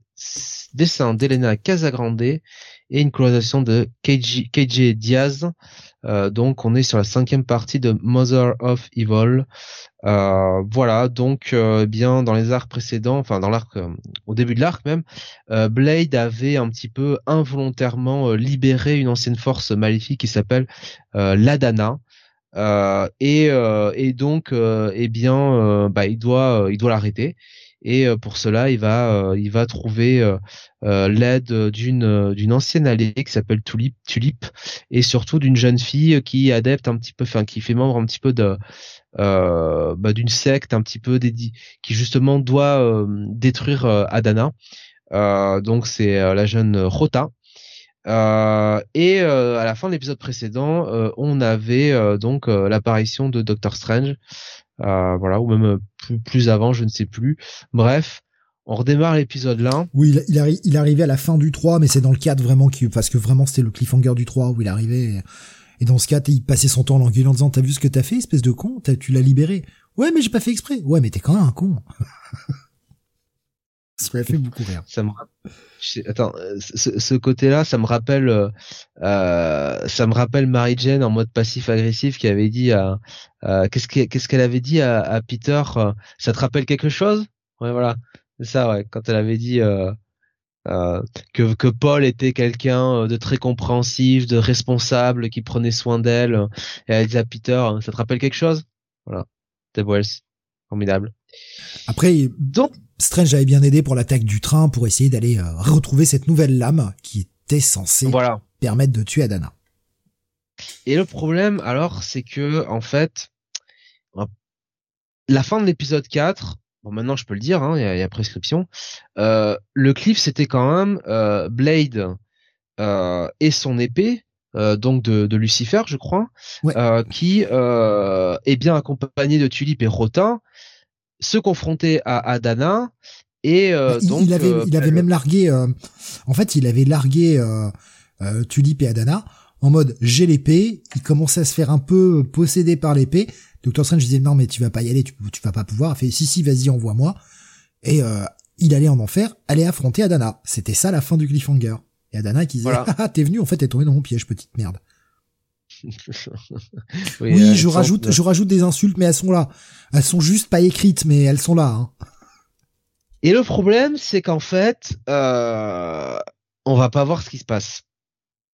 dessin d'Elena Casagrande et une colorisation de KJ, Diaz. Euh, donc on est sur la cinquième partie de Mother of Evil. Euh, voilà, donc euh, bien dans les arcs précédents, enfin dans l'arc, au début de l'arc même, Blade avait un petit peu involontairement libéré une ancienne force maléfique qui s'appelle l'Adana. et, et donc, eh bien, bah, il doit, il doit l'arrêter et euh, pour cela il va euh, trouver euh, l'aide d'une ancienne alliée qui s'appelle Tulip et surtout d'une jeune fille qui adepte un petit peu enfin qui fait membre un petit peu bah, d'une secte un petit peu dédiée qui justement doit détruire Adana. Donc c'est la jeune Rota euh, et à la fin de l'épisode précédent, on avait donc l'apparition de Doctor Strange euh, voilà, ou même euh, plus, plus avant, je ne sais plus. Bref, on redémarre l'épisode là. Oui, il, il, arrivé à la fin du 3, mais c'est dans le cadre vraiment qui, parce que vraiment c'était le cliffhanger du 3 où il arrivait. Et, dans ce cas, il passait son temps en l'engueulant en disant, t'as vu ce que t'as fait, espèce de con? Tu l'as libéré. Ouais, mais j'ai pas fait exprès. Ouais, mais t'es quand même un con. Ça m'a fait beaucoup rire. Ça me attends, euh, ce, ce côté-là, ça me rappelle, euh, euh, ça me rappelle Mary Jane en mode passif-agressif qui avait dit à, qu'est-ce qu'est-ce qu'elle avait dit à, à Peter euh, Ça te rappelle quelque chose? Ouais, voilà, c'est ça, ouais. Quand elle avait dit euh, que que Paul était quelqu'un de très compréhensif, de responsable, qui prenait soin d'elle, et elle dit à Peter, ça te rappelle quelque chose? Voilà, Deb Wells, formidable. Après, donc Strange avait bien aidé pour l'attaque du train pour essayer d'aller euh, retrouver cette nouvelle lame qui était censée permettre de tuer Adana. Et le problème alors, c'est que en fait, la fin de l'épisode 4, bon maintenant je peux le dire, hein, il y, a, prescription. Euh, le cliff c'était quand même euh, Blade et son épée. donc de, Lucifer, je crois, qui est bien accompagné de Tulip et Rotin, se confronter à Adana et euh, donc il avait, euh, il avait même largué euh, en fait il avait largué euh, Tulip et Adana en mode j'ai l'épée il commençait à se faire un peu posséder par l'épée. Doctor Strange disait non mais tu vas pas y aller tu, tu vas pas pouvoir. Il fait si si vas-y envoie-moi. Et il allait en enfer aller affronter Adana. C'était ça la fin du cliffhanger. Et Adana qui disait, ah, t'es venu, en fait, t'es tombé dans mon piège, petite merde. oui, je rajoute, je rajoute des insultes, mais elles sont là. Elles sont juste pas écrites, mais elles sont là. Hein. Et le problème, c'est qu'en fait, euh, on va pas voir ce qui se passe.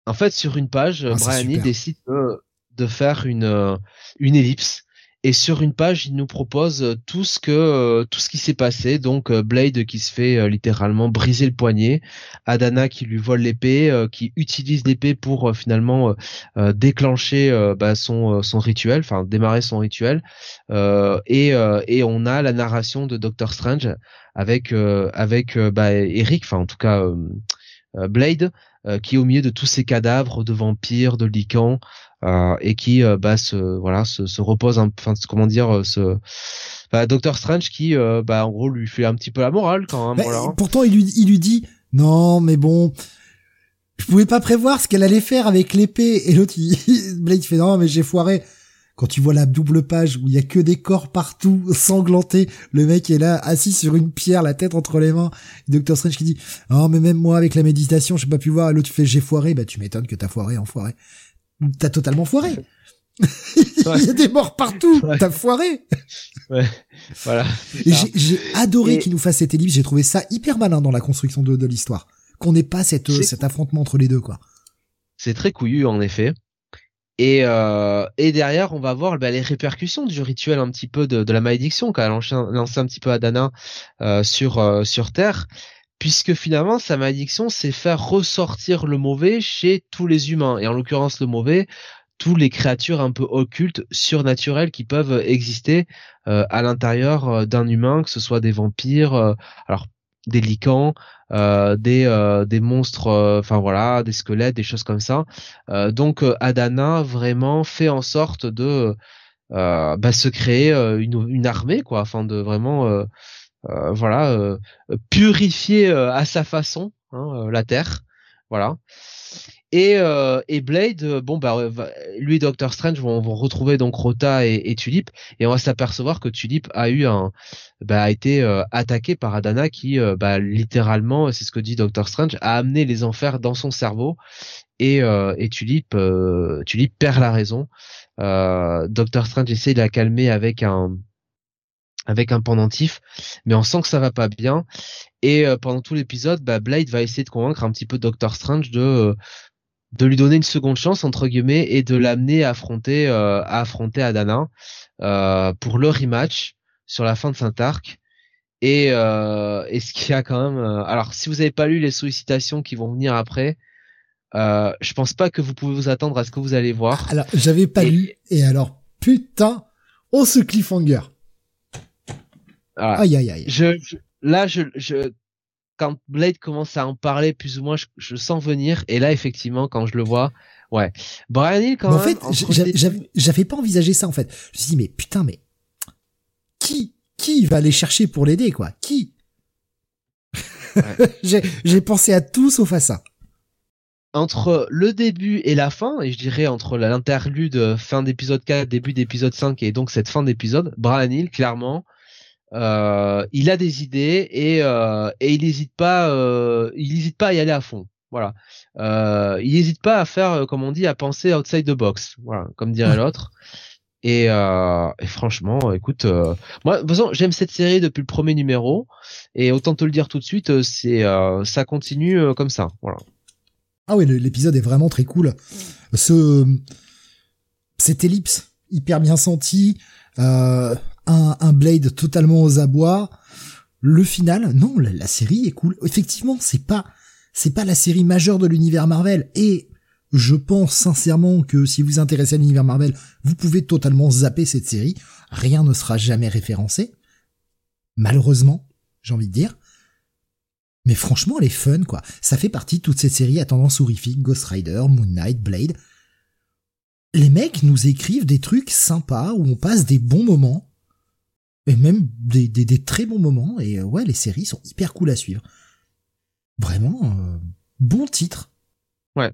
En fait, sur une page, ah, Brian décide de, faire une, euh, une ellipse et sur une page, il nous propose euh, tout ce que euh, tout ce qui s'est passé. Donc euh, Blade qui se fait littéralement briser le poignet, Adana qui lui vole l'épée, qui utilise l'épée pour finalement déclencher bah, son son rituel, enfin démarrer son rituel. et et on a la narration de Doctor Strange avec avec bah, Eric, enfin en tout cas Blade, qui est au milieu de tous ces cadavres de vampires, de licans, euh, et qui euh, bah, se voilà se, se repose enfin comment dire euh, ce bah, Doctor Strange qui bah en gros lui fait un petit peu la morale quand même voilà. pourtant il lui il lui dit non mais bon je pouvais pas prévoir ce qu'elle allait faire avec l'épée et l'autre Blade fait non mais j'ai foiré quand tu vois la double page où il y a que des corps partout sanglantés, le mec est là assis sur une pierre, la tête entre les mains. Doctor Strange qui dit "Oh mais même moi avec la méditation, j'ai pas pu voir." L'autre fait "J'ai foiré." Bah tu m'étonnes que t'as foiré, enfoiré t'as totalement foiré. Il y a des morts partout, t'as foiré. Ouais, voilà. J'ai adoré qu'il nous fasse cette ellipse, j'ai trouvé ça hyper malin dans la construction de, de l'histoire. Qu'on n'ait pas cette, cet affrontement entre les deux, quoi. C'est très couillu, en effet. Et, euh, et derrière, on va voir bah, les répercussions du rituel un petit peu de, de la malédiction qu'a lancé, lancé un petit peu Adana euh, sur, euh, sur Terre puisque finalement sa malédiction c'est faire ressortir le mauvais chez tous les humains. Et en l'occurrence le mauvais tous les créatures un peu occultes surnaturelles qui peuvent exister euh, à l'intérieur euh, d'un humain que ce soit des vampires euh, alors des licans des des monstres enfin voilà des squelettes des choses comme ça. Donc Adana vraiment fait en sorte de bah, se créer une, une armée quoi afin de vraiment euh, voilà, euh, purifier euh, à sa façon hein, la Terre, voilà. Et, et Blade, bon bah lui et Doctor Strange vont, vont retrouver donc Rota et, Tulip et on va s'apercevoir que Tulip a eu un bah, a été attaqué par Adana qui bah, littéralement c'est ce que dit Doctor Strange a amené les enfers dans son cerveau et, et Tulip Tulip perd la raison. Doctor Strange essaie de la calmer avec un avec un pendentif, mais on sent que ça va pas bien. Et euh, pendant tout l'épisode, bah, Blade va essayer de convaincre un petit peu Doctor Strange de euh, de lui donner une seconde chance entre guillemets et de l'amener à affronter euh, à affronter Adana pour le rematch sur la fin de saint arc. Et, et ce qui a quand même, alors si vous n'avez pas lu les sollicitations qui vont venir après, je pense pas que vous pouvez vous attendre à ce que vous allez voir. Alors j'avais pas lu et alors putain, oh ce cliffhanger. Aïe, aïe, aïe. Je, là, je, je, quand Blade commence à en parler, plus ou moins, je, je, sens venir. Et là, effectivement, quand je le vois, ouais. Brian Hill, quand même. En fait, j'avais pas envisagé ça, en fait. Je me suis dit, mais putain, mais qui, qui va aller chercher pour l'aider, quoi? Qui? J'ai pensé à tout sauf à ça. Entre le début et la fin, et je dirais entre l'interlude fin d'épisode 4, début d'épisode 5 et donc cette fin d'épisode, Brian Hill, clairement, euh, il a des idées et, euh, et il n'hésite pas, euh, il hésite pas à y aller à fond. Voilà. Il n'hésite pas à faire, comme on dit, à penser outside the box. Voilà, comme dirait l'autre. Et, et, franchement, écoute, moi, de toute façon, j'aime cette série depuis le premier numéro. Et autant te le dire tout de suite, c'est, ça continue comme ça. Voilà. Ah oui, l'épisode est vraiment très cool. Ce, cette ellipse hyper bien sentie. Euh, un, Blade totalement aux abois. Le final, non, la, série est cool. Effectivement, c'est pas, c'est pas la série majeure de l'univers Marvel. Et je pense sincèrement que si vous intéressez à l'univers Marvel, vous pouvez totalement zapper cette série. Rien ne sera jamais référencé. Malheureusement, j'ai envie de dire. Mais franchement, elle est fun, quoi. Ça fait partie de toute cette série à tendance horrifique, Ghost Rider, Moon Knight, Blade. Les mecs nous écrivent des trucs sympas où on passe des bons moments et même des, des, des, très bons moments. Et euh, ouais, les séries sont hyper cool à suivre. Vraiment, euh, bon titre. Ouais.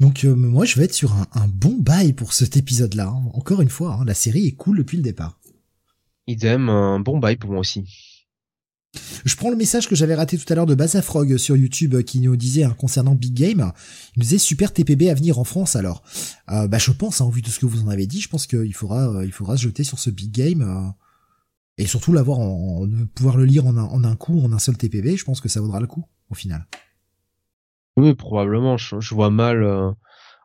Donc euh, moi, je vais être sur un, un bon bail pour cet épisode-là. Hein. Encore une fois, hein, la série est cool depuis le départ. Idem, un bon bail pour moi aussi. Je prends le message que j'avais raté tout à l'heure de Bazafrog sur YouTube qui nous disait hein, concernant Big Game. Il nous disait super TPB à venir en France alors. Euh, bah je pense, en hein, vu de ce que vous en avez dit, je pense qu'il faudra, il faudra se jeter sur ce Big Game et surtout l'avoir pouvoir le lire en un, en coup, en un seul TPB. Je pense que ça vaudra le coup au final. Oui, probablement. Je, vois mal. Euh,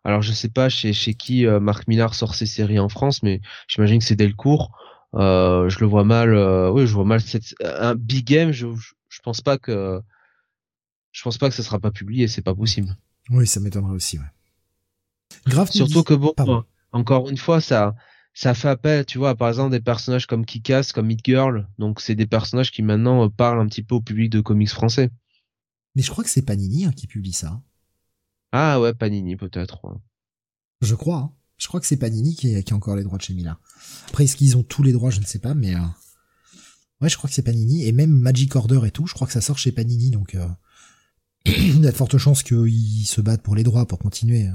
alors, je sais pas chez, chez qui euh, Marc Millar sort ses séries en France, mais j'imagine que c'est Delcourt. Euh, je le vois mal. Euh, oui, je vois mal cette, un big game. Je, je, pense pas que je pense pas que ça sera pas publié. C'est pas possible. Oui, ça m'étonnerait aussi. Ouais. Grave. Surtout que bon, encore une fois, ça ça fait appel, tu vois, par exemple des personnages comme Kikas, comme Meat Girl. Donc c'est des personnages qui maintenant parlent un petit peu au public de comics français. Mais je crois que c'est Panini hein, qui publie ça. Ah ouais, Panini peut-être. Je crois. Hein. Je crois que c'est Panini qui, a encore les droits de chez Mila. Après, est-ce qu'ils ont tous les droits Je ne sais pas, mais euh... ouais, je crois que c'est Panini et même Magic Order et tout. Je crois que ça sort chez Panini, donc euh... il y a de fortes chances qu'ils se battent pour les droits pour continuer.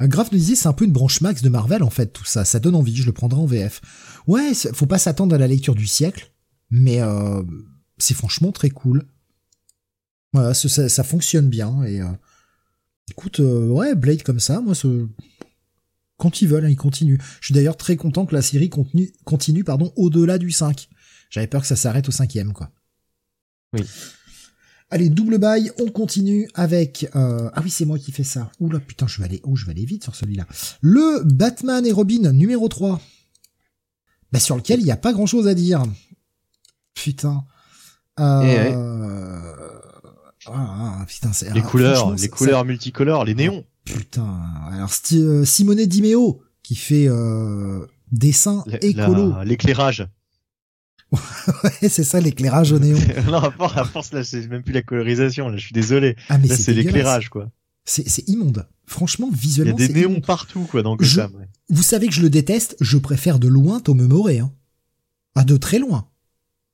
Euh, Graf nous disait c'est un peu une branche max de Marvel en fait tout ça, ça donne envie, je le prendrai en VF. Ouais, faut pas s'attendre à la lecture du siècle, mais euh, c'est franchement très cool. Voilà, ça, ça, fonctionne bien et euh, écoute, euh, ouais, Blade comme ça, moi, quand ils veulent, hein, ils continuent. Je suis d'ailleurs très content que la série continue, continue pardon, au-delà du 5. J'avais peur que ça s'arrête au cinquième, quoi. Oui. Allez, double bail, on continue avec... Euh... Ah oui, c'est moi qui fais ça. Oula, putain, je vais aller... Oh, je vais aller vite sur celui-là. Le Batman et Robin numéro 3. Bah, sur lequel il n'y a pas grand-chose à dire. Putain. Euh... Eh ah, putain, c'est les couleurs, les couleurs multicolores, les néons. putain. Alors euh, Simone Dimeo qui fait euh, dessin écolo. L'éclairage. ouais, c'est ça l'éclairage au néon. non, à force là, c'est même plus la colorisation. Là, je suis désolé. Ah, mais c'est l'éclairage quoi. C'est immonde. Franchement, visuellement, il y a des néons partout quoi dans Gotham. Vous savez que je le déteste. Je préfère de loin Tom Moré. Hein. Ah, de très loin.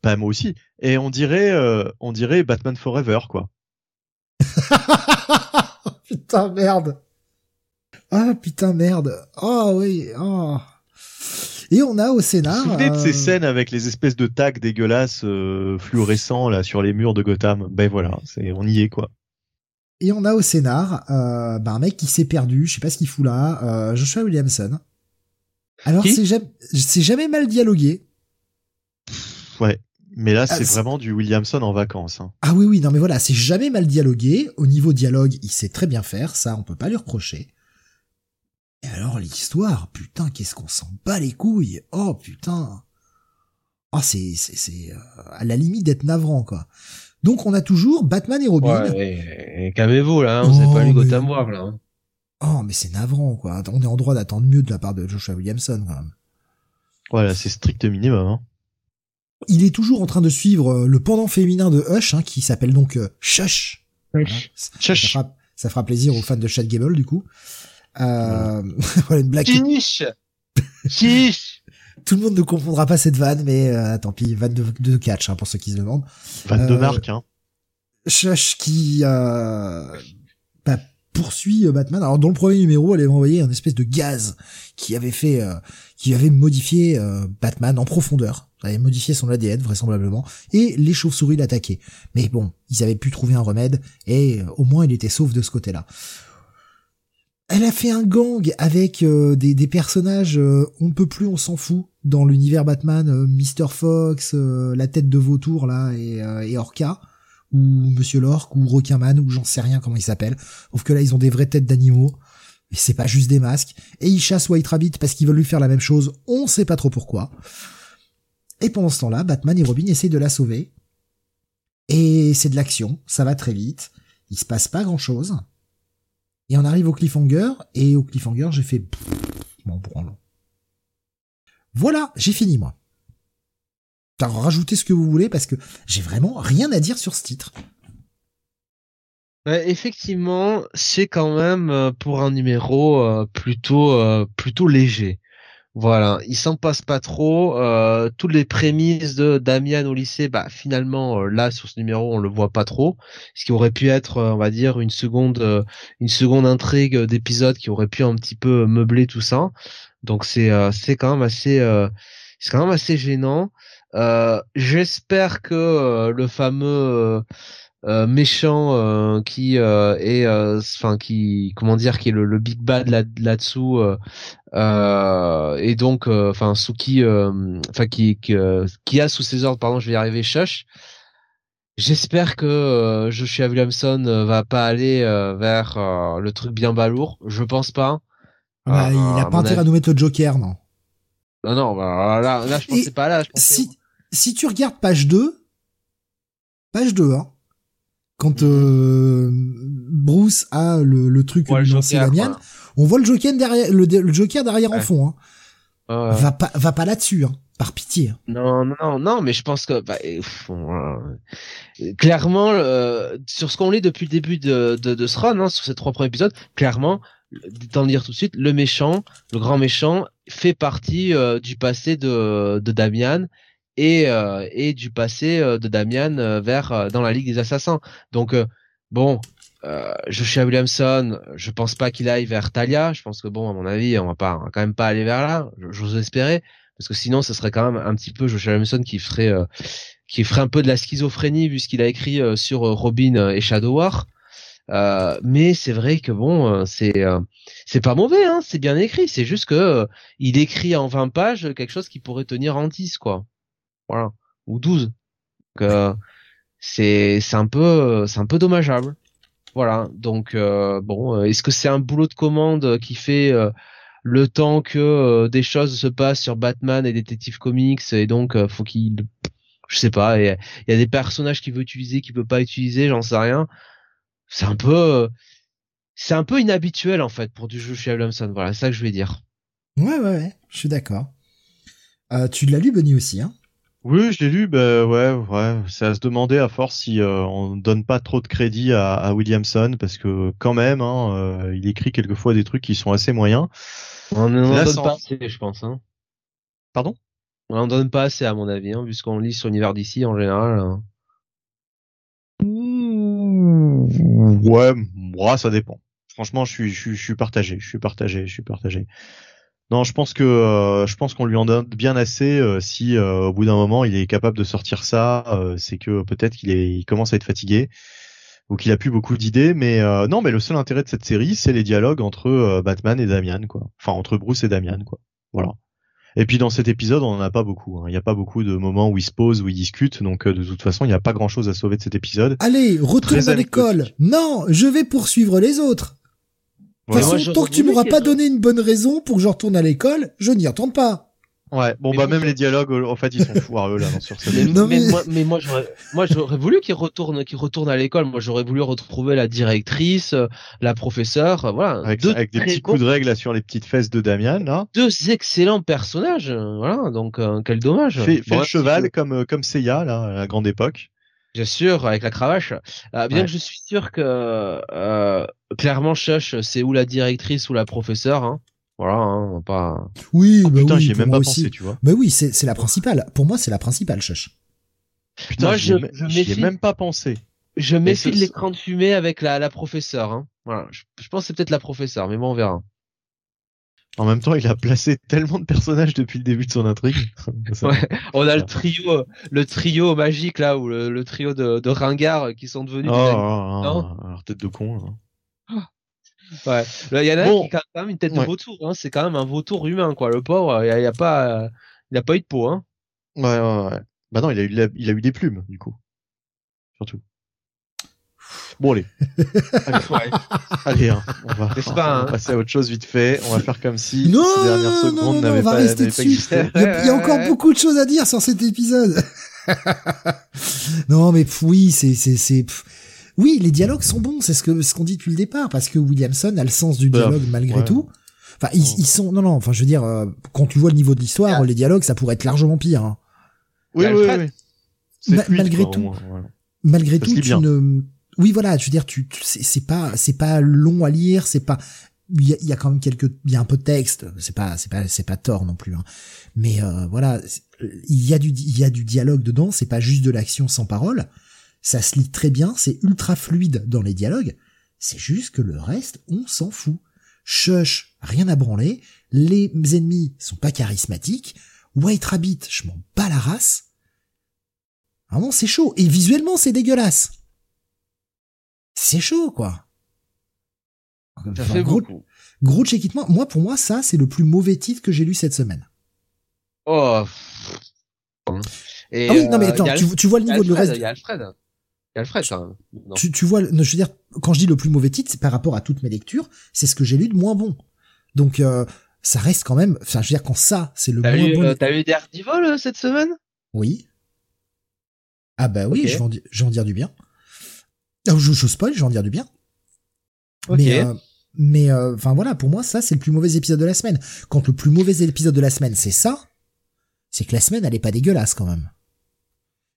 Bah moi aussi. Et on dirait, euh, on dirait Batman Forever quoi. putain merde. Ah putain merde. Ah oui. Oh. Et on a au scénar. Vous vous souvenez de ces euh, scènes avec les espèces de tags dégueulasses euh, fluorescents là sur les murs de Gotham? Ben voilà, c'est on y est quoi. Et on a au scénar euh, bah, un mec qui s'est perdu, je sais pas ce qu'il fout là, euh, Joshua Williamson. Alors c'est jamais, jamais mal dialogué. Ouais. Mais là, ah, c'est vraiment du Williamson en vacances. Hein. Ah oui, oui, non, mais voilà, c'est jamais mal dialogué. Au niveau dialogue, il sait très bien faire, ça, on peut pas lui reprocher. Et alors, l'histoire, putain, qu'est-ce qu'on s'en bat les couilles Oh, putain Oh, c'est, c'est, c'est euh, à la limite d'être navrant, quoi. Donc, on a toujours Batman et Robin. Ouais, calmez-vous, là, hein, on oh, pas lu Gotham War, là. Hein. Oh, mais c'est navrant, quoi. On est en droit d'attendre mieux de la part de Joshua Williamson, quand même. Voilà, c'est strict minimum, hein. Il est toujours en train de suivre euh, le pendant féminin de Hush, hein, qui s'appelle donc euh, Shush. Ça, fera, plaisir aux fans de Chad Gable, du coup. Euh, voilà une blague. Chiche. Tout le monde ne comprendra pas cette vanne, mais euh, tant pis, vanne de, de catch hein, pour ceux qui se demandent. Vanne de marque, hein. Shush qui euh, bah, poursuit Batman. Alors dans le premier numéro, elle avait envoyé un espèce de gaz qui avait fait, qui avait modifié Batman en profondeur. Ça avait modifié son ADN vraisemblablement, et les chauves-souris l'attaquaient. Mais bon, ils avaient pu trouver un remède, et euh, au moins il était sauf de ce côté-là. Elle a fait un gang avec euh, des, personnages, euh, on peut plus, on s'en fout, dans l'univers Batman, Mr. Fox, la tête de vautour là, et, Orca, ou Monsieur Lork, ou Requinman, ou j'en sais rien comment ils s'appellent. Sauf que là, ils ont des vraies têtes d'animaux. Et c'est pas juste des masques. Et ils chassent White Rabbit parce qu'ils veulent lui faire la même chose. On sait pas trop pourquoi. Et pendant ce temps-là, Batman et Robin essayent de la sauver. Et c'est de l'action, ça va très vite. Il se passe pas grand-chose. Et on arrive au cliffhanger, et au cliffhanger, j'ai fait... Bon, bon, Voilà, j'ai fini, moi. Rajoutez ce que vous voulez, parce que j'ai vraiment rien à dire sur ce titre. effectivement, c'est quand même euh, pour un numéro euh, plutôt euh, plutôt léger. Voilà, il s'en passe pas trop. Euh, toutes les prémices de Damian au lycée, bah finalement euh, là sur ce numéro on le voit pas trop. Ce qui aurait pu être, euh, on va dire, une seconde, une seconde intrigue d'épisode qui aurait pu un petit peu meubler tout ça. Donc c'est c'est quand même assez c'est quand même assez gênant. J'espère que le fameux euh, méchant euh, qui euh, est enfin qui comment dire qui est le, big bad là là dessous et donc enfin sous qui enfin qui qui, a sous ses ordres pardon je vais y arriver Shush J'espère que Joshua Williamson va pas aller vers le truc bien balourd. Je pense pas. Bah, il a pas intérêt à nous mettre le Joker, non. Non, non, bah, là, là, je pensais pas là. Je pensais... Si, si tu regardes page 2, page 2, hein, quand euh, Bruce a le, le truc ouais, lancé Damian, on voit le Joker derrière, le, Joker derrière en fond. Hein. Va pas, va pas là-dessus, hein, par pitié. Hein. Non, non, non, mais je pense que bah, clairement, euh, sur ce qu'on lit depuis le début de, de, de ce run, hein, sur ces trois premiers épisodes, clairement, d'en dire tout de suite, le méchant, le grand méchant, fait partie euh, du passé de, de Damian et euh, et du passé euh, de Damian euh, vers dans la Ligue des Assassins. Donc bon, euh, Joshua Williamson, je pense pas qu'il aille vers Talia. Je pense que bon, à mon avis, on va pas, on va quand même pas aller vers là. J'ose espérer, parce que sinon, ce serait quand même un petit peu Joshua Williamson qui ferait, euh, qui ferait un peu de la schizophrénie vu ce qu'il a écrit sur Robin et Shadow War. mais c'est vrai que bon, c'est c'est pas mauvais, hein, c'est bien écrit. C'est juste que il écrit en 20 pages quelque chose qui pourrait tenir en 10, quoi voilà, ou 12. Donc euh, c'est c'est un peu c'est un peu dommageable. Voilà, donc euh, bon, euh, est-ce que c'est un boulot de commande qui fait le temps que des choses se passent sur Batman et Detective Comics et donc faut qu'il je sais pas, il y, a des personnages qu'il veut utiliser qu'il peut pas utiliser, j'en sais rien. C'est un peu c'est un peu inhabituel en fait pour du jeu chez voilà, c'est ça que je vais dire. Ouais ouais, ouais je suis d'accord. tu l'as lu Benny aussi hein? Oui, je l'ai lu. Ben ouais, ouais. C'est à se demander à force si euh, on donne pas trop de crédit à, à Williamson parce que quand même, hein, euh, il écrit quelquefois des trucs qui sont assez moyens. On n'en donne pas assez, je pense. Hein. Pardon? On n'en donne pas assez à mon avis, hein, puisqu'on lit sur l'univers d'ici en général. Hein. Ouais, moi ça dépend. Franchement, je suis, je suis, je suis partagé. Je suis partagé. Je suis partagé. Non, je pense que euh, je pense qu'on lui en donne bien assez. Euh, si euh, au bout d'un moment il est capable de sortir ça, c'est que peut-être qu'il est, il commence à être fatigué ou qu'il a plus beaucoup d'idées. Mais non, mais le seul intérêt de cette série, c'est les dialogues entre Batman et Damian, quoi. Enfin, entre Bruce et Damian, quoi. Voilà. Et puis dans cet épisode, on en a pas beaucoup. Hein. Il n'y a pas beaucoup de moments où ils se posent, où ils discutent. Donc de toute façon, il n'y a pas grand-chose à sauver de cet épisode. Allez, retourne à l'école. Non, je vais poursuivre les autres. De toute façon, tant que tu m'auras pas donné une bonne raison pour que je retourne à l'école, je n'y retourne pas. Ouais, bon bah même les dialogues, en fait, ils sont foireux là sur cette mais, mais, moi, mais moi, j'aurais, moi, j'aurais voulu qu'il retourne, qu'il retourne à l'école. Moi, j'aurais voulu retrouver la directrice, la professeure, voilà. Avec, deux avec des petits coups de règle là sur les petites fesses de Damian, là. Deux excellents personnages, voilà. Donc, euh, quel dommage. Fait, fait le cheval comme euh, comme Seiya là, à la grande époque. Bien sûr, avec la cravache. Euh, bien que je suis sûr que euh, clairement Shush, c'est ou la directrice ou la professeure. Hein. Voilà, hein, pas. Oui, oh, bah putain, oui, j'ai même pas pensé, tu vois. Bah oui, c'est c'est la principale. Pour moi, c'est la principale Shush. Putain, moi, je, je, ai même pas pensé. Je méfie de l'écran de fumée avec la, la professeure. Hein. Voilà, je, je pense que c'est peut-être la professeure, mais bon, on verra. En même temps, il a placé tellement de personnages depuis le début de son intrigue. ouais, on a le trio, le trio magique là, ou le, trio de, de ringards qui sont devenus. Oh, des... oh, oh, alors tête de con. Là. Ouais, il y en a bon. qui a quand même une tête de vautour. Hein. C'est quand même un vautour humain, quoi. Le pauvre, il y a, pas, il a pas eu de peau, hein. Ouais, ouais, ouais. Bah non, il a eu, il a eu des plumes, du coup. Surtout. Bon allez. allez, hein, on va, pas, hein. passer à autre chose vite fait. On va faire comme si non, ces dernières secondes n'avaient pas, rester dessus. existé. Il y, a, il y, a, encore beaucoup de choses à dire sur cet épisode. non mais oui, c'est c'est c'est oui, les dialogues sont bons, c'est ce que ce qu'on dit depuis le départ parce que Williamson a le sens du bah, dialogue malgré tout. Enfin, ils, ils, sont non non, enfin je veux dire euh, quand tu vois le niveau de l'histoire, les dialogues ça pourrait être largement pire. Hein. Oui, oui, oui, malgré tout. Malgré tout, tu ne oui voilà je veux dire tu, c'est pas c'est pas long à lire c'est pas il y, a, quand même quelques il y a un peu de texte c'est pas c'est pas c'est pas tort non plus hein. mais euh, voilà il y a du il y a du dialogue dedans c'est pas juste de l'action sans parole ça se lit très bien c'est ultra fluide dans les dialogues c'est juste que le reste on s'en fout chuch rien à branler les ennemis sont pas charismatiques White Rabbit, je m'en bats la race. Vraiment, c'est chaud. Et visuellement, c'est dégueulasse. C'est chaud, quoi. Ça fait gros, beaucoup. Moi. Pour moi, ça, c'est le plus mauvais titre que j'ai lu cette semaine. Oh. Et ah oui, non mais attends, tu, tu, vois le niveau de le reste. Il y a Alfred. Il y a Alfred, ça. Tu, tu vois, je veux dire, quand je dis le plus mauvais titre, c'est par rapport à toutes mes lectures, c'est ce que j'ai lu de moins bon. Donc, euh, ça reste quand même, enfin, je veux dire, quand ça, c'est le moins lu, bon. Euh, T'as lu Daredevil euh, cette semaine? Oui. Ah bah oui, je, vais en, je vais en dire du bien. Ah, je, je spoil, je vais en dire du bien. Okay. Mais, euh, mais euh, enfin voilà, pour moi, ça c'est le plus mauvais épisode de la semaine. Quand le plus mauvais épisode de la semaine, c'est ça, c'est que la semaine, elle est pas dégueulasse quand même.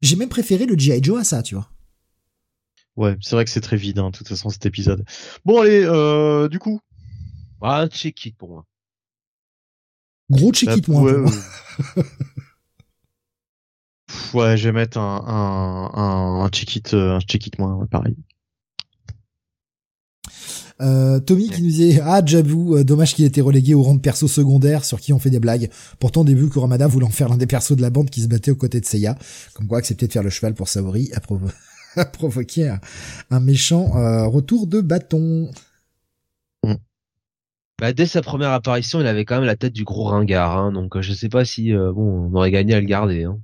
J'ai même préféré le G.I. Joe à ça, tu vois. Ouais, c'est vrai que c'est très vide, hein, de toute façon, cet épisode. Bon, allez, euh, du coup. Ah, un check it pour moi. Gros check it, moi. Ouais, pour moi. ouais, je vais mettre un, un, un, un check it, un check it moins, pareil. Euh, Tommy qui nous disait ah j'avoue dommage qu'il ait été relégué au rang de perso secondaire sur qui on fait des blagues. Pourtant début Kuramada voulant faire l'un des persos de la bande qui se battait aux côtés de Seiya, comme quoi accepter de faire le cheval pour Saori a, provo a provoqué un, un méchant euh, retour de bâton. Bah, dès sa première apparition, il avait quand même la tête du gros ringard, hein, donc je sais pas si euh, bon on aurait gagné à le garder. Hein.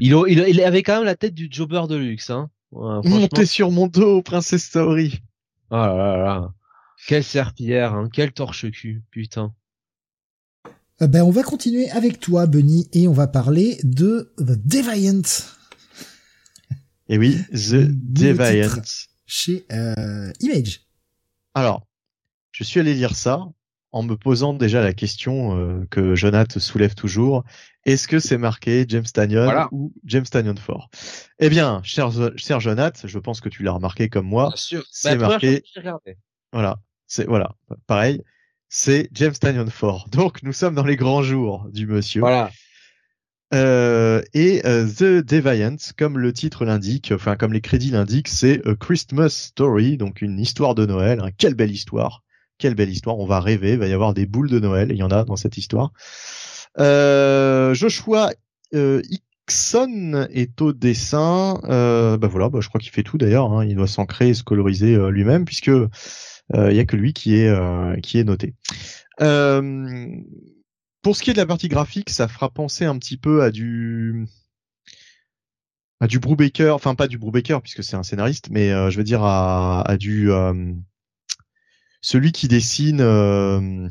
Il, il, il, avait quand même la tête du jobber de luxe. Hein. Ouais, Montez sur mon dos, princesse Saori. Oh là là là. Quelle serpillière, hein. Quel torche-cul, putain. Euh, ben, on va continuer avec toi, Bunny, et on va parler de The Deviant. Et Eh oui, The Deviant. Chez euh, Image. Alors, je suis allé lire ça en me posant déjà la question euh, que Jonathan soulève toujours. Est-ce que c'est marqué James Tanyon voilà. ou James Tanyon Fort Eh bien, cher, cher Jonathan, je pense que tu l'as remarqué comme moi. C'est bah, marqué. Voilà, c'est voilà, pareil. C'est James Tanyon Fort. Donc, nous sommes dans les grands jours du monsieur. Voilà. Euh, et euh, The Deviant, comme le titre l'indique, enfin comme les crédits l'indiquent, c'est A Christmas Story, donc une histoire de Noël. Hein. Quelle belle histoire quelle belle histoire. On va rêver. Il va y avoir des boules de Noël. Il y en a dans cette histoire. Euh, Joshua euh, est au dessin. Euh, bah voilà, bah je crois qu'il fait tout d'ailleurs. Hein. Il doit s'ancrer et se coloriser euh, lui-même puisque il y a que lui qui est noté. pour ce qui est de la partie graphique, ça fera penser un petit peu à du à du Brubaker, enfin pas du Brubaker puisque c'est un scénariste, mais je veux dire à du celui qui dessine euh,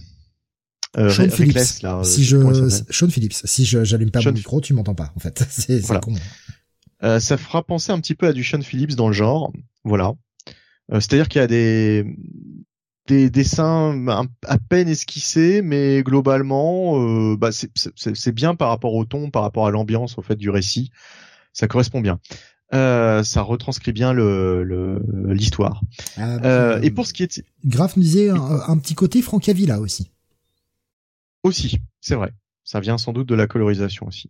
euh, Sean Phillips. Là, si je, Sean Phillips. Si je j'allume pas Sean... mon micro, tu m'entends pas. En fait, c'est voilà. con. Euh, ça fera penser un petit peu à du Sean Phillips dans le genre, voilà. Euh, C'est-à-dire qu'il y a des des dessins à peine esquissés, mais globalement, euh, bah c'est bien par rapport au ton, par rapport à l'ambiance en fait du récit. Ça correspond bien. Euh, ça retranscrit bien le l'histoire. Ah, euh, et pour ce qui est Graf nous disait un, un, petit côté Francavilla aussi. Aussi, c'est vrai. Ça vient sans doute de la colorisation aussi.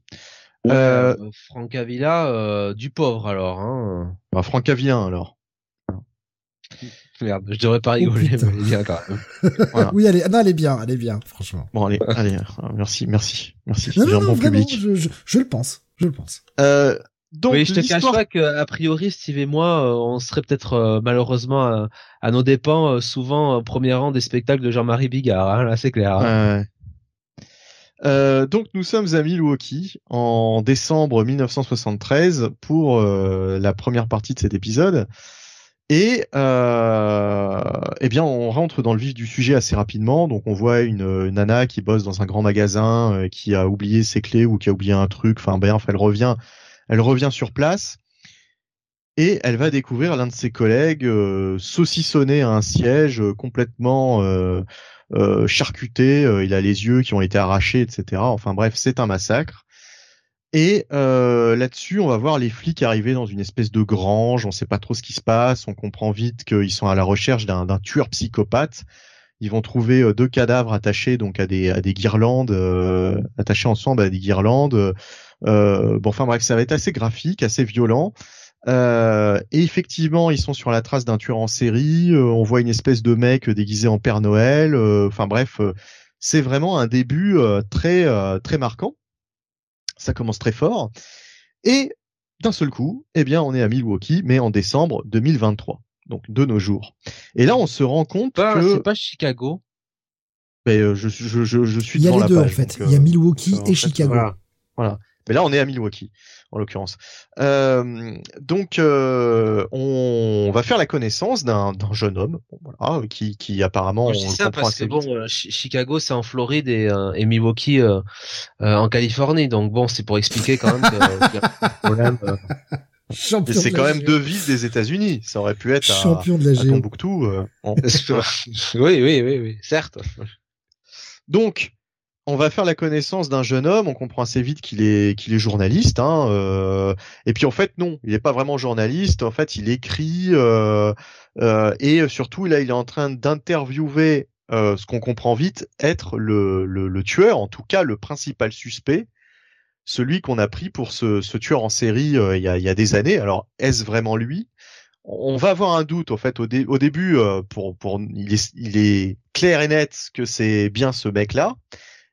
Ouais, euh, Francavilla euh, du pauvre alors. Hein. Bah, Francavilla alors. Merde, je devrais pas rigoler, oh, mais elle est bien quand même. voilà. oui, elle est, non, elle est bien, elle est bien, franchement. Bon, allez, allez, merci, merci, merci. Non, non, non, bon vraiment, public. je, je, je, le pense, je le pense. Euh, donc, oui, je te cache pas qu'a priori, Steve et moi, euh, on serait peut-être euh, malheureusement à, à, nos dépens euh, souvent au premier rang des spectacles de Jean-Marie Bigard. Hein, là, c'est clair. Hein. Donc nous sommes à Milwaukee en décembre 1973 pour la première partie de cet épisode. Et eh bien, on rentre dans le vif du sujet assez rapidement. Donc, on voit une, une nana qui bosse dans un grand magasin, qui a oublié ses clés ou qui a oublié un truc. Enfin, bref, elle revient, elle revient sur place et elle va découvrir l'un de ses collègues euh, saucissonné à un siège, euh, complètement euh, charcuté. il a les yeux qui ont été arrachés, etc. Enfin, bref, c'est un massacre. Et là-dessus, on va voir les flics arriver dans une espèce de grange. On sait pas trop ce qui se passe. On comprend vite qu'ils sont à la recherche d'un tueur psychopathe. Ils vont trouver euh, deux cadavres attachés donc à des à des guirlandes, euh, attachés ensemble à des guirlandes. Euh, bon, enfin bref, ça va être assez graphique, assez violent. Euh, et effectivement, ils sont sur la trace d'un tueur en série. on voit une espèce de mec déguisé en Père Noël. Enfin bref c'est vraiment un début très très marquant. Ça commence très fort et d'un seul coup, eh bien, on est à Milwaukee, mais en décembre 2023, donc de nos jours. Et là, on se rend compte que c'est pas Chicago. Mais euh, je, je, je, je, suis Il y a les deux en fait. Il y a euh, Milwaukee et Chicago. voilà. Mais là, on est à Milwaukee en l'occurrence. Euh, donc, euh, on va faire la connaissance d'un jeune homme, voilà, qui, qui apparemment. c'est ça parce que bon, Chicago c'est en Floride et, euh, et Milwaukee euh, en Californie, donc bon, c'est pour expliquer quand même qu'il y a problème. c'est quand même deux villes des États-Unis. Ça aurait pu être champion à, de la à Tombouctou. oui, oui, oui, oui, certes. Donc, on va faire la connaissance d'un jeune homme. On comprend assez vite qu'il est qu'il est journaliste. Hein, euh, et puis en fait non, il n'est pas vraiment journaliste. En fait, il écrit euh, euh, et surtout là, il est en train d'interviewer ce qu'on comprend vite être le, le, tueur, en tout cas le principal suspect, celui qu'on a pris pour ce, ce tueur en série il y, a, y a, des années. Alors est-ce vraiment lui? On va avoir un doute en fait au, au début. pour pour il est, il est clair et net que c'est bien ce mec-là.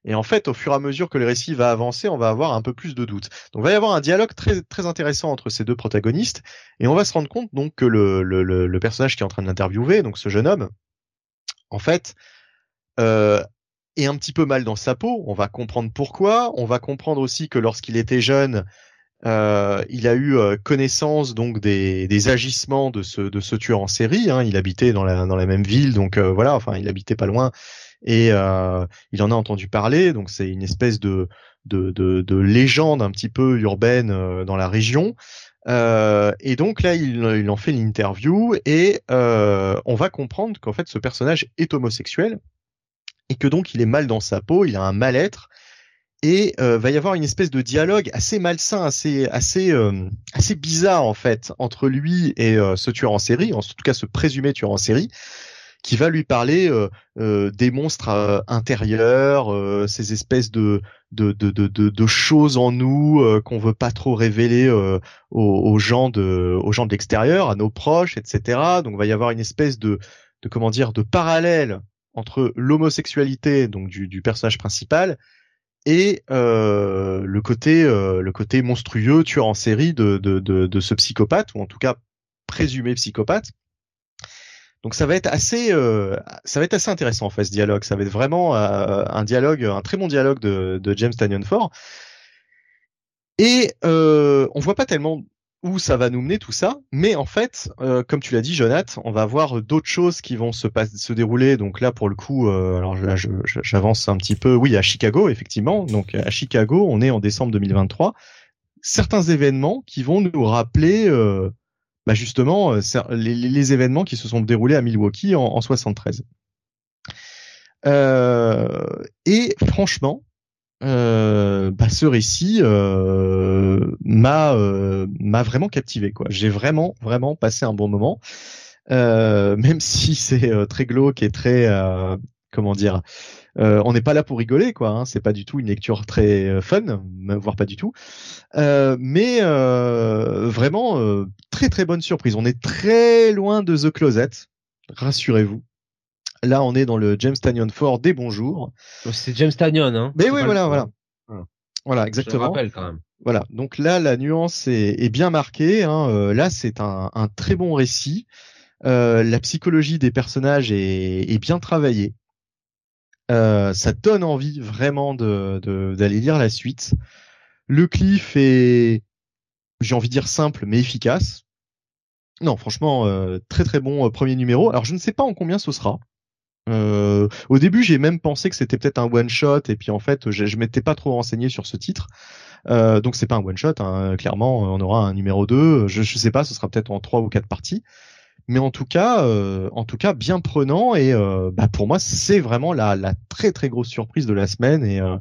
Et en fait, au fur et à mesure que le récit va avancer, on va avoir un peu plus de doutes. Donc, il va y avoir un dialogue très très intéressant entre ces deux protagonistes, et on va se rendre compte donc que le, le, le personnage qui est en train de l'interviewer, donc ce jeune homme, en fait, euh, est un petit peu mal dans sa peau. On va comprendre pourquoi. On va comprendre aussi que lorsqu'il était jeune, euh, il a eu euh, connaissance donc des, des, agissements de ce, de ce tueur en série. Hein. Il habitait dans la, dans la même ville, donc euh, voilà. Enfin, il habitait pas loin et euh, il en a entendu parler. Donc c'est une espèce de, de, de, de, légende un petit peu urbaine euh, dans la région. Euh, et donc là, il, il en fait l'interview et on va comprendre qu'en fait ce personnage est homosexuel et que donc il est mal dans sa peau, il a un mal-être et euh, va y avoir une espèce de dialogue assez malsain, assez assez euh, assez bizarre en fait entre lui et euh, ce tueur en série, en tout cas ce présumé tueur en série, qui va lui parler euh, euh, des monstres euh, intérieurs, ces espèces de de, de, de, de, choses en nous qu'on veut pas trop révéler aux, aux, gens de aux gens de l'extérieur, à nos proches, etc. Donc va y avoir une espèce de de comment dire de parallèle entre l'homosexualité donc du, du personnage principal et euh, le côté le côté monstrueux tueur en série de, de, de, de, ce psychopathe ou en tout cas présumé psychopathe donc ça va être assez, euh, ça va être assez intéressant en fait ce dialogue. Ça va être vraiment euh, un dialogue, un très bon dialogue de, de James Tanyon Ford. Et euh, on voit pas tellement où ça va nous mener tout ça, mais en fait, euh, comme tu l'as dit, Jonathan, on va voir d'autres choses qui vont se, se dérouler. Donc là, pour le coup, euh, alors là, j'avance un petit peu. Oui, à Chicago, effectivement. Donc à Chicago, on est en décembre 2023. Certains événements qui vont nous rappeler euh, bah justement euh, les, les, événements qui se sont déroulés à Milwaukee en, en 73. Euh, et franchement, euh, bah, ce récit euh, m'a euh, m'a vraiment captivé quoi. J'ai vraiment vraiment passé un bon moment, même si c'est très glauque et très comment dire euh, on n'est pas là pour rigoler, quoi. Hein. C'est pas du tout une lecture très euh, fun, voire pas du tout. Euh, mais vraiment très très bonne surprise. On est très loin de The Closet, rassurez-vous. Là, on est dans le James Tanyon Fort des bonjours. Oh, c'est James Tanyon, hein. Mais oui, voilà, voilà. Voilà, exactement. Je rappelle quand même. Voilà, donc là, la nuance est, bien marquée. Hein. là, c'est un, très bon récit. la psychologie des personnages est bien travaillée. Euh, ça donne envie vraiment de d'aller lire la suite. Le cliff est, j'ai envie de dire simple mais efficace. Non, franchement, euh, très très bon euh, premier numéro. Alors je ne sais pas en combien ce sera. Au début, j'ai même pensé que c'était peut-être un one shot et puis en fait, je, je m'étais pas trop renseigné sur ce titre. donc c'est pas un one shot. Hein. Clairement, on aura un numéro 2 Je, je sais pas, ce sera peut-être en trois ou quatre parties mais en tout cas, euh, en tout cas, bien prenant et euh, bah pour moi, c'est vraiment la, la, très très grosse surprise de la semaine et euh,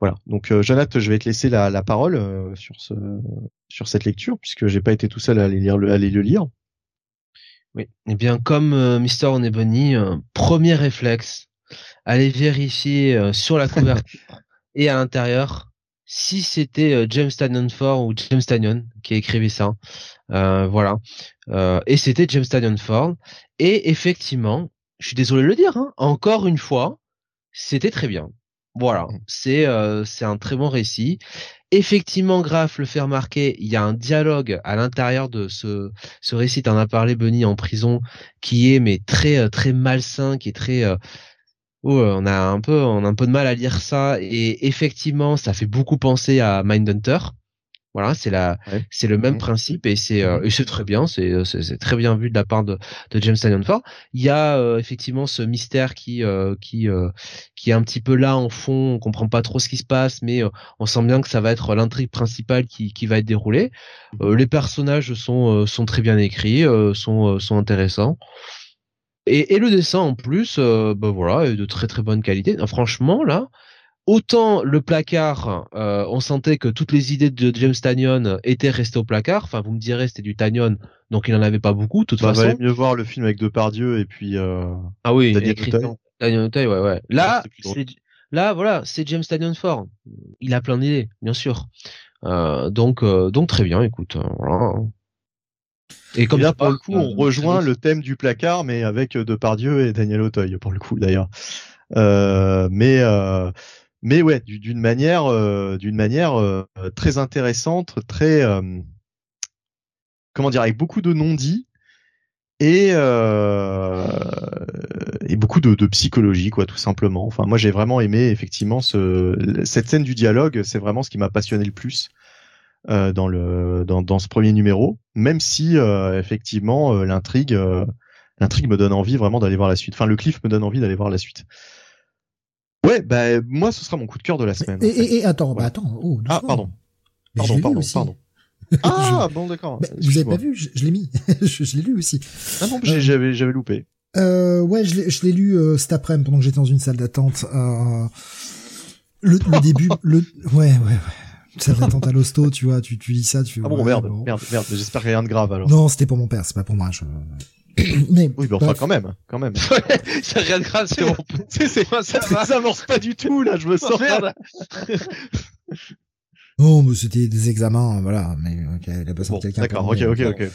voilà. Donc, Jonathan, je vais te laisser la, la parole sur ce sur cette lecture puisque j'ai pas été tout seul à aller lire à aller le lire. Oui. et eh bien, comme Mister Onebony, premier réflexe, aller vérifier sur la couverture et à l'intérieur si c'était James Tanyon Ford ou James Tanyon qui écrivait ça. Euh, voilà. Euh, et c'était James Tanyon Ford. Et effectivement, je suis désolé de le dire, hein, encore une fois, c'était très bien. Voilà, mmh. c'est euh, c'est un très bon récit. Effectivement, Graf le fait remarquer, il y a un dialogue à l'intérieur de ce ce récit. T'en as parlé, Benny, en prison, qui est mais très euh, très malsain, qui est très euh, oh, on a un peu on a un peu de mal à lire ça et effectivement, ça fait beaucoup penser à Mindhunter. Voilà, c'est la, c'est le même mmh. principe et c'est euh, et c'est très bien, c'est euh, c'est très bien vu de la part de, de James Tynion Ford. Il y a euh, effectivement ce mystère qui qui qui est un petit peu là en fond, on comprend pas trop ce qui se passe, mais on sent bien que ça va être l'intrigue principale qui qui va être déroulée. les personnages sont sont très bien écrits, sont sont intéressants. Et, et le dessin en plus, bah voilà, est de très très bonne qualité. franchement là, autant le placard, euh, on sentait que toutes les idées de James Tanyon étaient restées au placard. Enfin, vous me direz, c'était du Tanyon, donc il n'en avait pas beaucoup. De toute bah, façon, mieux voir le film avec Depardieu et puis. Euh, ah oui, Daniel ouais, ouais. Là, là, voilà, c'est James Tanyon fort. Il a plein d'idées, bien sûr. Euh, donc, euh, donc très bien. Écoute, voilà. Et comme là, pour le coup, on rejoint le thème du placard, mais avec Depardieu et Daniel Auteuil, pour le coup, d'ailleurs. mais mais ouais, d'une manière, euh, d'une manière euh, très intéressante, très euh, comment dire, avec beaucoup de non-dits et et beaucoup de, de, psychologie, quoi, tout simplement. Enfin, moi, j'ai vraiment aimé effectivement ce, cette scène du dialogue. C'est vraiment ce qui m'a passionné le plus. dans le dans, dans ce premier numéro, même si effectivement l'intrigue l'intrigue me donne envie vraiment d'aller voir la suite. Enfin, le cliff me donne envie d'aller voir la suite. Ouais, bah moi ce sera mon coup de cœur de la semaine. Et, et, attends, bah attends. Oh, ah pardon. Pardon, pardon, pardon. Ah bon d'accord. Bah, vous avez pas vu Je, l'ai mis. je, l'ai lu aussi. Ah non, euh, j'avais j'avais loupé. Euh, ouais, je l'ai lu euh, cet après-midi pendant que j'étais dans une salle d'attente. Euh, le, le début, le ouais ouais ouais. Salle d'attente à l'hosto, tu vois, tu tu lis ça, tu. Ah bon merde, merde, merde. J'espère rien de grave alors. Non, c'était pour mon père, c'est pas pour moi. Je... mais oui, mais enfin quand même, quand même. c'est rien de grave, c'est bon. c'est ça, ça avance pas du tout là, je me sens. merde. Non, mais c'était des examens, voilà. Mais ok, il a besoin de quelqu'un. D'accord, ok, ok, ok.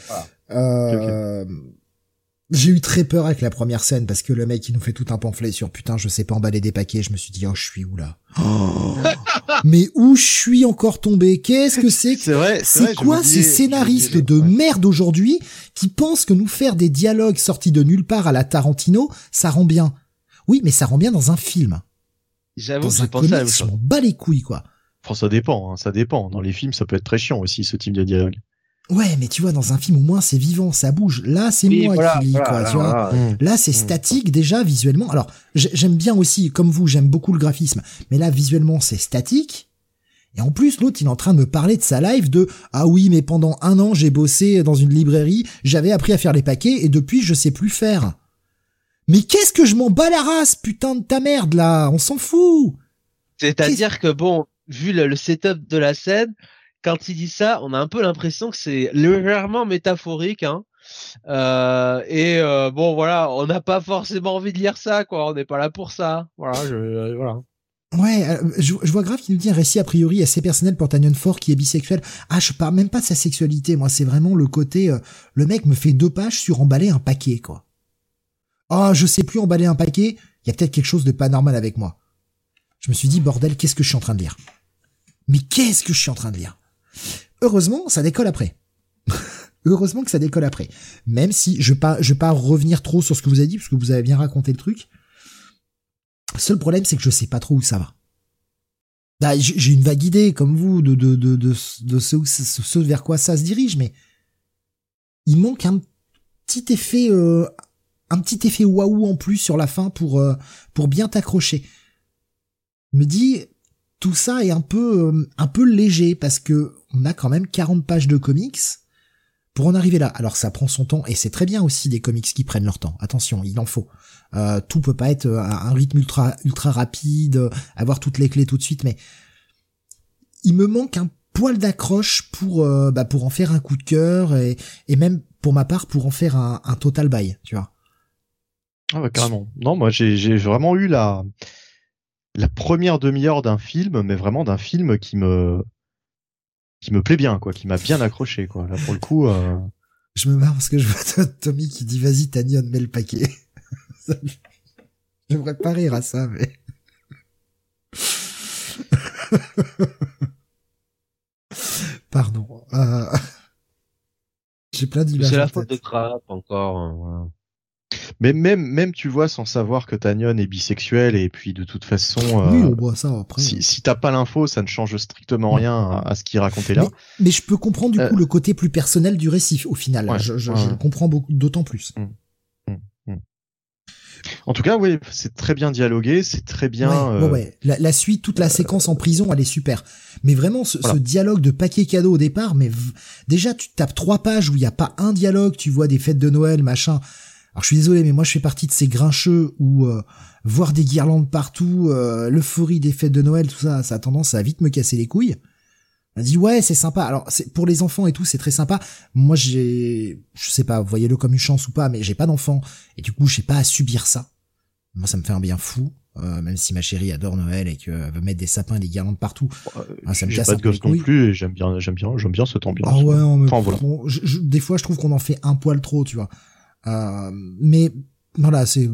J'ai eu très peur avec la première scène parce que le mec il nous fait tout un pamphlet sur putain je sais pas emballer des paquets. Je me suis dit oh je suis où là? Oh. Mais où je suis encore tombé? Qu'est-ce que c'est C'est vrai. C'est quoi ces scénaristes de merde aujourd'hui qui pensent que nous faire des dialogues sortis de nulle part à la Tarantino ça rend bien Oui mais ça rend bien dans un film. J'avoue que j'ai pensé à ça. Je m'en bats les couilles quoi. Enfin, ça dépend, hein, ça dépend. Dans les films, ça peut être très chiant aussi, ce type de dialogue. Ouais, mais tu vois, dans un film, au moins, c'est vivant, ça bouge. Là, c'est moi qui lis, quoi, tu vois. Là, c'est mm. statique, déjà, visuellement. Alors, j'aime bien aussi, comme vous, j'aime beaucoup le graphisme. Mais là, visuellement, c'est statique. Et en plus, l'autre, il est en train de me parler de sa live de ah oui, mais pendant un an, j'ai bossé dans une librairie, j'avais appris à faire les paquets et depuis, je sais plus faire. Mais qu'est-ce que je m'en bats la race, putain de ta merde là, on s'en fout. C'est-à-dire que bon, vu le, setup de la scène, quand il dit ça, on a un peu l'impression que c'est légèrement métaphorique, hein. Euh, et euh, bon, voilà, on n'a pas forcément envie de lire ça, quoi. On n'est pas là pour ça. Voilà, je, euh, voilà. Ouais, je, vois grave qu'il nous dit un récit a priori assez personnel pour Tanyon Fort qui est bisexuel. Ah, je parle même pas de sa sexualité, moi, c'est vraiment le côté, le mec me fait deux pages sur emballer un paquet, quoi. Ah, oh, je sais plus emballer un paquet, il y a peut-être quelque chose de pas normal avec moi. Je me suis dit, bordel, qu'est-ce que je suis en train de lire? Mais qu'est-ce que je suis en train de lire? Heureusement, ça décolle après. Heureusement que ça décolle après. Même si je pas, je pas revenir trop sur ce que vous avez dit, parce que vous avez bien raconté le truc. Seul problème, c'est que je sais pas trop où ça va. Bah, j'ai une vague idée, comme vous, de, de, de ce, vers quoi ça se dirige, mais il manque un petit effet, euh, un petit effet waouh en plus sur la fin pour, euh, pour bien t'accrocher. Me dit, tout ça est un peu, euh, un peu léger parce que on a quand même 40 pages de comics pour en arriver là. Alors ça prend son temps et c'est très bien aussi des comics qui prennent leur temps. Attention, il en faut. Euh, tout peut pas être à un rythme ultra ultra rapide, avoir toutes les clés tout de suite, mais il me manque un poil d'accroche pour euh, bah, pour en faire un coup de cœur et, et même pour ma part pour en faire un, un total buy, tu vois. Ah bah carrément. Non, moi j'ai vraiment eu la la première demi-heure d'un film, mais vraiment d'un film qui me qui me plaît bien, quoi, qui m'a bien accroché, quoi. Là, pour le coup. Euh... Je me marre parce que je vois Tommy qui dit vas-y Tanyon mets le paquet. J'aimerais pas rire à ça, mais. Pardon. Euh... J'ai plein d'images. C'est la faute de Crap encore. Hein, voilà. Mais même, même tu vois, sans savoir que Tanyon est bisexuel et puis de toute façon, oui, on voit ça après. Si, si t'as pas l'info, ça ne change strictement rien à, ce qu'il racontait là. Mais, je peux comprendre du coup le côté plus personnel du récit au final. je, je, je comprends d'autant plus. Mmh. En tout cas, oui, c'est très bien dialogué, c'est très bien. Ouais, ouais, La, la, suite, toute la euh, séquence en prison, elle est super. Mais vraiment, ce, ce dialogue de paquet cadeau au départ, mais déjà, tu tapes trois pages où il y a pas un dialogue, tu vois des fêtes de Noël, machin. Alors je suis désolé, mais moi je fais partie de ces grincheux où euh, voir des guirlandes partout, euh, l'euphorie des fêtes de Noël, tout ça, ça a tendance à vite me casser les couilles. On dit ouais c'est sympa. Alors c'est pour les enfants et tout c'est très sympa. Moi j'ai je sais pas voyez-le comme une chance ou pas mais j'ai pas d'enfants et du coup j'ai pas à subir ça. Moi ça me fait un bien fou. Euh, même si ma chérie adore Noël et qu'elle veut mettre des sapins et des guirlandes partout, euh, ça me casse pas de gosse non plus et j'aime bien j'aime bien j'aime bien cette ambiance. Ah ouais, enfin, voilà. des fois je trouve qu'on en fait un poil trop, tu vois. Euh, mais voilà, c'est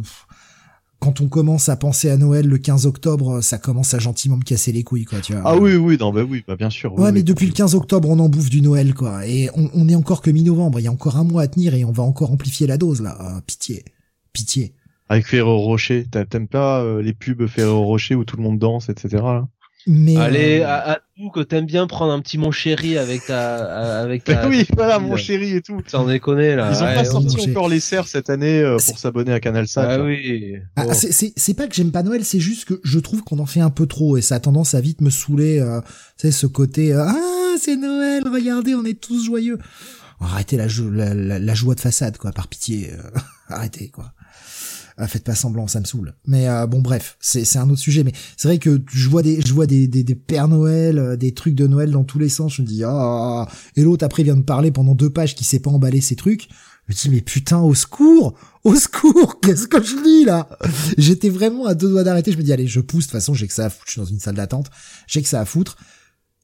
quand on commence à penser à Noël le 15 octobre, ça commence à gentiment me casser les couilles, quoi, tu vois. Ah oui, oui, non, bah oui, bah bien sûr. ouais, mais depuis le 15 octobre, on en bouffe du Noël, quoi. Et on, on est encore que mi-novembre, il y a encore un mois à tenir et on va encore amplifier la dose, là. Ah, pitié. Pitié. Avec Ferrero Rocher, t'aimes pas euh, les pubs Ferrero Rocher où tout le monde danse, etc. Là? Mais Allez, euh, à, tout que t'aimes bien prendre un petit mon chéri avec ta, avec ta. oui, voilà, mon chéri et tout. Sans déconner, là. Ils ont pas sorti encore les serres cette année euh, pour s'abonner à Canal Ah oui. Ah, c'est pas que j'aime pas Noël, c'est juste que je trouve qu'on en fait un peu trop et ça a tendance à vite me saouler, euh, tu sais, ce côté, euh, ah, c'est Noël, regardez, on est tous joyeux. Arrêtez la, la, la, joie de façade, quoi, par pitié. arrêtez, quoi. Ah, faites pas semblant, ça me saoule. Mais euh, bon, bref, c'est un autre sujet. Mais c'est vrai que je vois des je vois des Pères Noël, euh, des trucs de Noël dans tous les sens. Je me dis ah, et l'autre après vient de parler pendant deux pages qui sait pas emballer ses trucs. Je me dis mais putain au secours, au secours, qu'est-ce que je dis là J'étais vraiment à deux doigts d'arrêter. Je me dis allez, je pousse. De toute façon, j'ai que ça à foutre. Je suis dans une salle d'attente. J'ai que ça à foutre.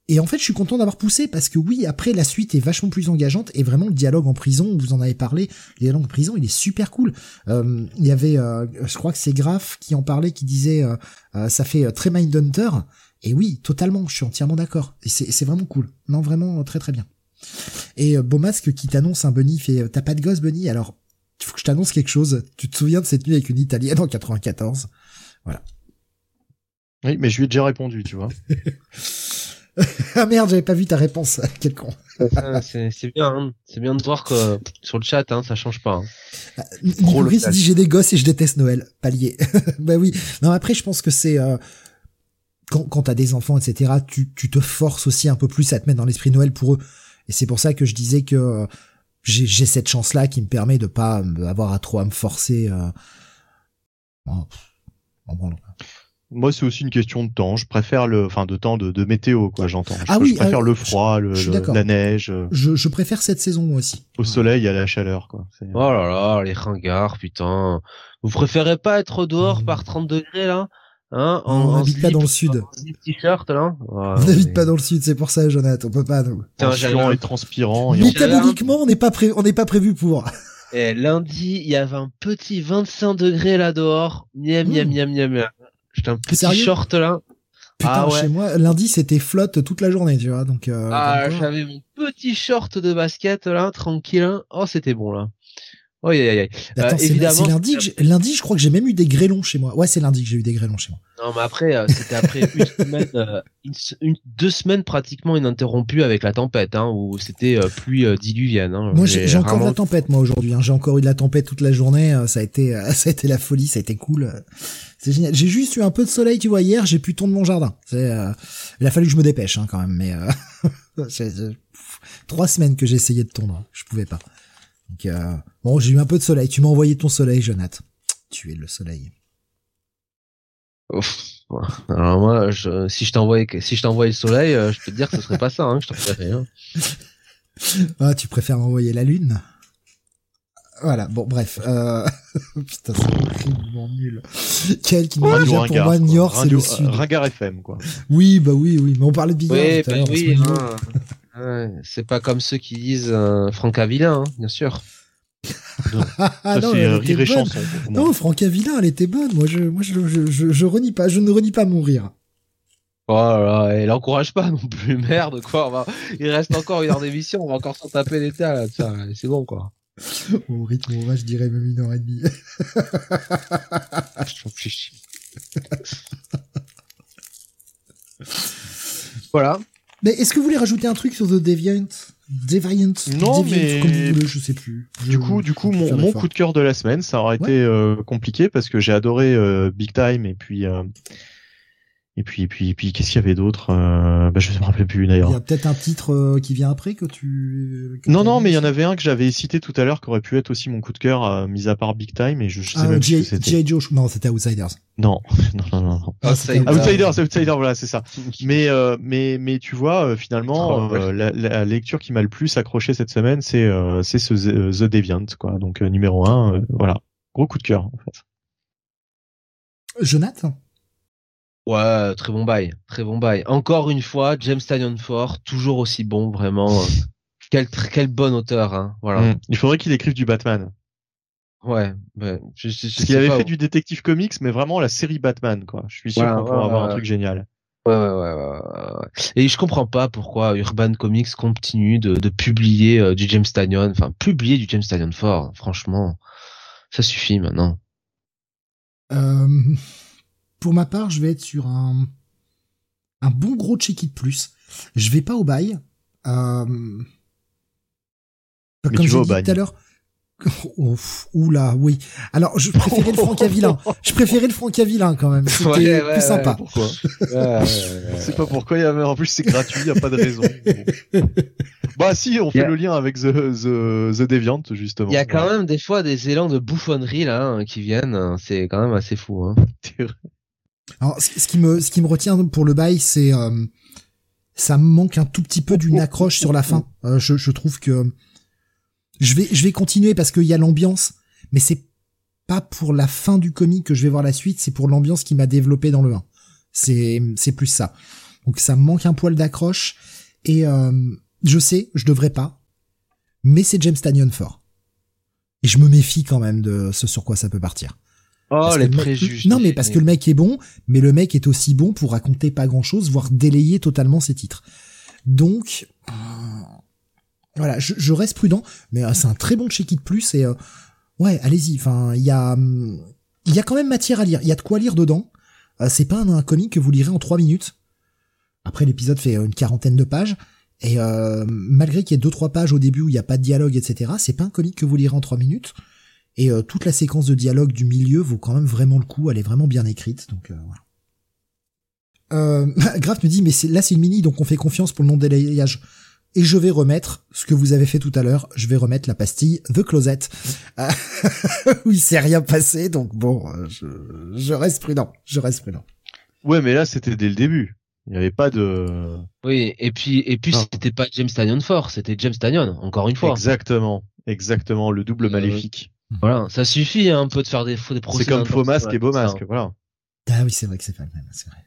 Et en fait, je suis content d'avoir poussé parce que oui, après la suite est vachement plus engageante et vraiment le dialogue en prison, vous en avez parlé, le dialogue en prison, il est super cool. Euh, il y avait, euh, je crois que c'est Graf qui en parlait, qui disait, euh, ça fait très Mindhunter. Et oui, totalement, je suis entièrement d'accord. Et c'est vraiment cool. Non, vraiment très très bien. Et Beaumasque qui t'annonce un Bunny, fait, t'as pas de gosse Bunny? Alors, il faut que je t'annonce quelque chose. Tu te souviens de cette nuit avec une Italienne en 94 Voilà. Oui, mais je lui ai déjà répondu, tu vois. ah merde, j'avais pas vu ta réponse. Quel con. c'est bien, hein. c'est bien de voir que sur le chat, hein, ça change pas. Hein. Ah, dit j'ai des gosses et je déteste Noël. Palier. bah oui. Non, après, je pense que c'est euh, quand, quand t'as des enfants, etc. Tu, tu te forces aussi un peu plus à te mettre dans l'esprit Noël pour eux. Et c'est pour ça que je disais que euh, j'ai cette chance-là qui me permet de pas avoir à trop à me forcer. Euh... en moi, c'est aussi une question de temps. Je préfère le, enfin, de temps de, de météo, quoi. J'entends. Ah oui, je préfère euh, le froid, le, la neige. Je, je préfère cette saison moi aussi. Au soleil, à la chaleur, quoi. Oh là là, les ringards, putain. Vous préférez pas être dehors mmh. par 30 degrés là? Hein, on n'habite pas dans le sud. T-shirt là? on n'habite pas dans le sud, c'est pour ça, Jonathan. On peut pas. Nous. Chiant et transpirant. Métaboliquement, on n'est pas prévu, on n'est pas prévu pour. Et lundi, il y avait un petit 25 degrés là dehors. Miam, miam, mmh. miam, miam, miam. J'étais un petit short là. Putain, ah chez moi, lundi c'était flotte toute la journée, tu vois. Donc. Euh, ah, j'avais mon petit short de basket là, tranquille. Hein. Oh, c'était bon là. Oh, aïe, aïe. Attends, c'est lundi, lundi, je crois que j'ai même eu des grêlons chez moi. Ouais, c'est lundi que j'ai eu des grêlons chez moi. Non, mais après, euh, c'était après une semaine, euh, une, deux semaines pratiquement ininterrompues avec la tempête, hein, où c'était euh, pluie diluvienne. Hein. Moi, j'ai encore de la tempête, moi aujourd'hui. Hein. J'ai encore eu de la tempête toute la journée. ça a été, ça a été la folie, ça a été cool. C'est génial. J'ai juste eu un peu de soleil, tu vois. Hier, j'ai pu tondre mon jardin. Il a fallu que je me dépêche, hein, quand même. Mais trois semaines que j'ai essayé de tondre, je pouvais pas. Donc, euh, bon, j'ai eu un peu de soleil. Tu m'as envoyé ton soleil, Jonathan. Tu es le soleil. Ouf. Alors moi, je, si je t'envoyais, si je t'envoyais le soleil, euh, je peux te dire que ce serait pas ça, hein, je t'enverrais rien. Ah, tu préfères envoyer la lune? Voilà, bon, bref. Euh... Putain, c'est horriblement nul. Quel qui nous pour moi, Niort, c'est le sud. Ringard FM, quoi. Oui, bah oui, oui, mais on parlait de billard oui, tout à l'heure. Oui, c'est pas comme ceux qui disent euh, Franck Avilain, hein, bien sûr. ah non, elle était bonne. non, Franck Avilain, elle était bonne. Moi, je, moi, je, je, je, renie pas, je ne renie pas mon rire. Oh là, elle encourage pas non plus, merde quoi. Il reste encore une heure d'émission, on va encore s'en taper l'état là, c'est bon quoi. Au rythme on va, je dirais même une heure et demie. je voilà. Mais est-ce que vous voulez rajouter un truc sur The Deviant? Deviant? Non, mais comme vous voulez, je sais plus. Du coup, du coup, mon, mon coup de cœur de la semaine, ça aurait été euh, compliqué parce que j'ai adoré euh, Big Time et puis euh, et puis, et puis, et puis, qu'est-ce qu'il y avait d'autre euh, bah, Je ne me rappelle plus d'ailleurs. Il y a peut-être un titre euh, qui vient après que tu. non, non, mais il y en avait un que j'avais cité tout à l'heure qui aurait pu être aussi mon coup de cœur, euh, mis à part Big Time, et je, je sais ah, même G c'était. Joe, non, c'était Outsiders. Non, non, non, non. Ah, Outsiders, Outsiders, Outsiders, voilà, c'est ça. mais, euh, mais, mais tu vois, finalement, oh, la, la, lecture qui m'a le plus accroché cette semaine, c'est, c'est ce The Deviant, quoi. Donc numéro un, voilà, gros coup de cœur en fait. Jonathan? Ouais, très bon bail, très bon bail. Encore une fois, James Tanyon Ford, toujours aussi bon, vraiment. quel, quel bon auteur, hein. Voilà. Mm. Il faudrait qu'il écrive du Batman. Ouais, ben, je, je, Parce qu'il avait fait du détective comics, mais vraiment la série Batman, quoi. Je suis sûr qu'on pourra avoir un truc génial. Ouais, ouais, ouais, ouais, Et je comprends pas pourquoi Urban Comics continue de, de publier euh, du James Tanyon, enfin, publier du James Tanyon Ford, franchement. Ça suffit maintenant. Euh, pour ma part, je vais être sur un, un bon gros check-it plus. Je vais pas au bail. Euh, comme j'ai dit tout à l'heure. Oh, oula, oui. Alors, je préférais le Francavillain. Je préférais le Francavillain quand même. C'était plus sympa. pourquoi Je sais pas pourquoi. En plus, c'est gratuit. Il y a pas de raison. bah si, on fait le lien avec The, The, The Deviant justement. Il y a quand même des fois des élans de bouffonnerie là hein, qui viennent. C'est quand même assez fou. Hein. Alors, ce qui me, ce qui me retient pour le bail, c'est euh, ça me manque un tout petit peu d'une accroche sur la fin. Euh, je, je trouve que je vais, je vais continuer parce qu'il y a l'ambiance, mais c'est pas pour la fin du comic que je vais voir la suite, c'est pour l'ambiance qui m'a développé dans le 1. C'est, c'est plus ça. Donc ça me manque un poil d'accroche et euh, je sais, je devrais pas, mais c'est James Tanyon fort. Et je me méfie quand même de ce sur quoi ça peut partir. Oh, les préjugés. Non, mais parce que le mec est bon, mais le mec est aussi bon pour raconter pas grand chose, voire délayer totalement ses titres. Donc, euh, voilà, je, reste prudent, mais euh, c'est un très bon check-it plus et euh, ouais, allez-y. Enfin, il y a, il y a quand même matière à lire. Il y a de quoi lire dedans. c'est pas un, un, comic que vous lirez en trois minutes. Après, l'épisode fait une quarantaine de pages. Et malgré qu'il y ait deux trois pages au début où il n'y a pas de dialogue, etc., c'est pas un comic que vous lirez en trois minutes. Et euh, toute la séquence de dialogue du milieu vaut quand même vraiment le coup, elle est vraiment bien écrite, donc euh, voilà. Euh, Graf me dit, mais là c'est une mini, donc on fait confiance pour le non-délayage. Et je vais remettre ce que vous avez fait tout à l'heure, je vais remettre la pastille The Closet. où il s'est rien passé, donc bon, euh, je, je reste prudent, je reste prudent. Ouais, mais là c'était dès le début. Il n'y avait pas de. Oui, et puis et puis c'était pas James Tanyon fort, c'était James Tanyon, encore une fois. Exactement, exactement, le double maléfique. Voilà, ça suffit hein, un peu de faire des, des procès. C'est comme faux masque et beau masque, voilà. Ah oui, c'est vrai que c'est pas le même, c'est vrai.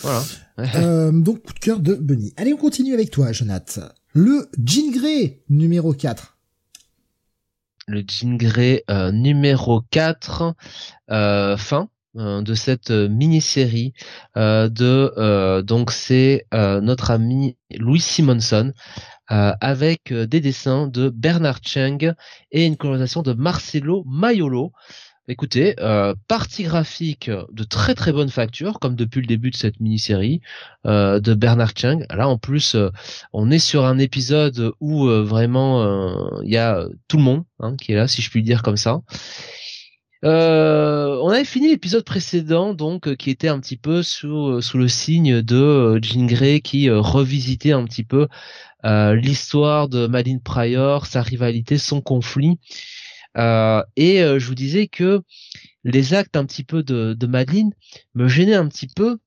Voilà. euh, donc, coup de cœur de Bunny. Allez, on continue avec toi, Jonathan. Le Jean Grey, numéro 4. Le Jean Grey, euh, numéro 4, euh, fin euh, de cette mini-série euh, de donc c'est notre ami Louis Simonson euh, avec euh, des dessins de Bernard Cheng et une colorisation de Marcelo Maiolo. Écoutez, euh, partie graphique de très très bonne facture, comme depuis le début de cette mini-série euh, de Bernard Cheng. Là, en plus, on est sur un épisode où vraiment il y a tout le monde hein, qui est là, si je puis dire comme ça. Euh, on avait fini l'épisode précédent, donc qui était un petit peu sous sous le signe de Jean Grey qui revisitait un petit peu euh, l'histoire de Madeleine Pryor, sa rivalité, son conflit. Euh, et euh, je vous disais que les actes un petit peu de, de Madeleine me gênaient un petit peu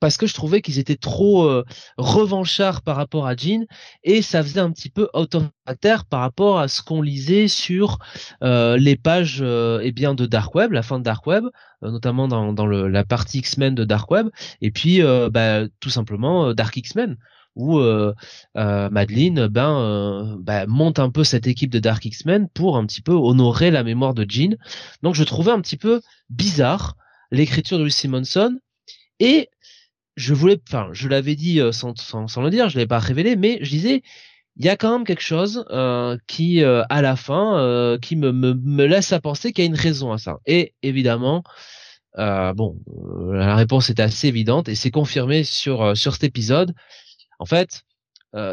parce que je trouvais qu'ils étaient trop revanchards par rapport à Jean et ça faisait un petit peu autoritaire par rapport à ce qu'on lisait sur les pages eh bien de Dark Web, la fin de Dark Web, notamment dans, dans la partie X-Men de Dark Web et puis bah, tout simplement Dark X-Men où euh, euh, Madeline ben, euh, ben, monte un peu cette équipe de Dark X-Men pour un petit peu honorer la mémoire de Jean. Donc je trouvais un petit peu bizarre l'écriture de Louis Simonson et je voulais, enfin, je l'avais dit sans, le dire, je l'avais pas révélé, mais je disais, il y a quand même quelque chose qui, à la fin, qui me, laisse à penser qu'il y a une raison à ça. Et évidemment, bon, la réponse est assez évidente et c'est confirmé sur sur cet épisode. En fait,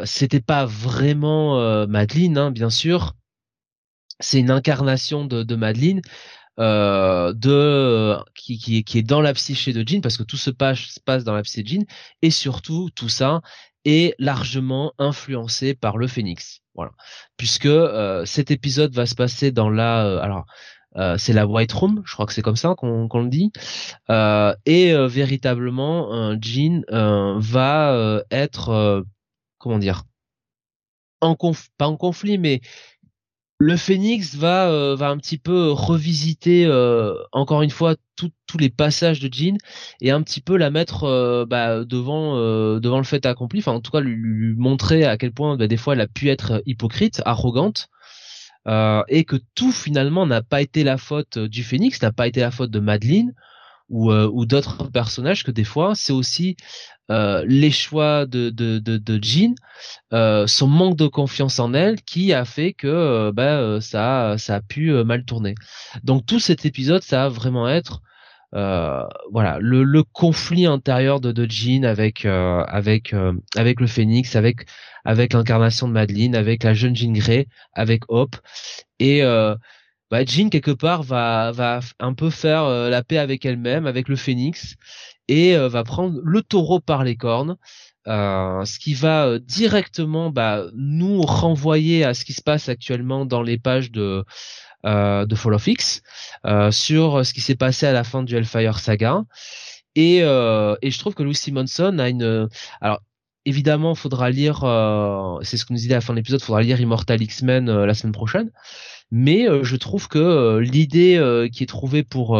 c'était pas vraiment Madeline, hein, bien sûr. C'est une incarnation de, de Madeline. de qui, qui, qui est dans la psyché de Jean parce que tout se passe, se passe dans la psyché de Jean et surtout tout ça est largement influencé par le Phénix. Voilà, puisque euh, cet épisode va se passer dans la, euh, alors euh, c'est la White Room, je crois que c'est comme ça qu'on le dit, et véritablement Jean va être, comment dire, en pas en conflit, mais le Phoenix va euh, va un petit peu revisiter euh, encore une fois tous les passages de Jean et un petit peu la mettre euh, bah, devant devant le fait accompli. Enfin en tout cas lui, montrer à quel point bah, des fois elle a pu être hypocrite arrogante et que tout finalement n'a pas été la faute du Phoenix n'a pas été la faute de Madeline ou, ou d'autres personnages que des fois c'est aussi euh, les choix de, Jean, euh, son manque de confiance en elle qui a fait que euh, bah, ça, ça a pu mal tourner. Donc tout cet épisode, ça va vraiment être voilà le, le, conflit intérieur de, de Jean avec avec avec le Phénix, avec avec l'incarnation de Madeline, avec la jeune Jean Grey, avec Hope et bah, Jean quelque part va va un peu faire la paix avec elle-même, avec le Phénix et euh, va prendre le taureau par les cornes. Euh, ce qui va euh, directement bah, nous renvoyer à ce qui se passe actuellement dans les pages de de Fall of X sur ce qui s'est passé à la fin du Hellfire Saga. Et, et je trouve que Louis Simonson a une alors évidemment, faudra lire, c'est ce qu'on nous disait à la fin de l'épisode, faudra lire Immortal X-Men la semaine prochaine mais euh, je trouve que euh, l'idée euh, qui est trouvée pour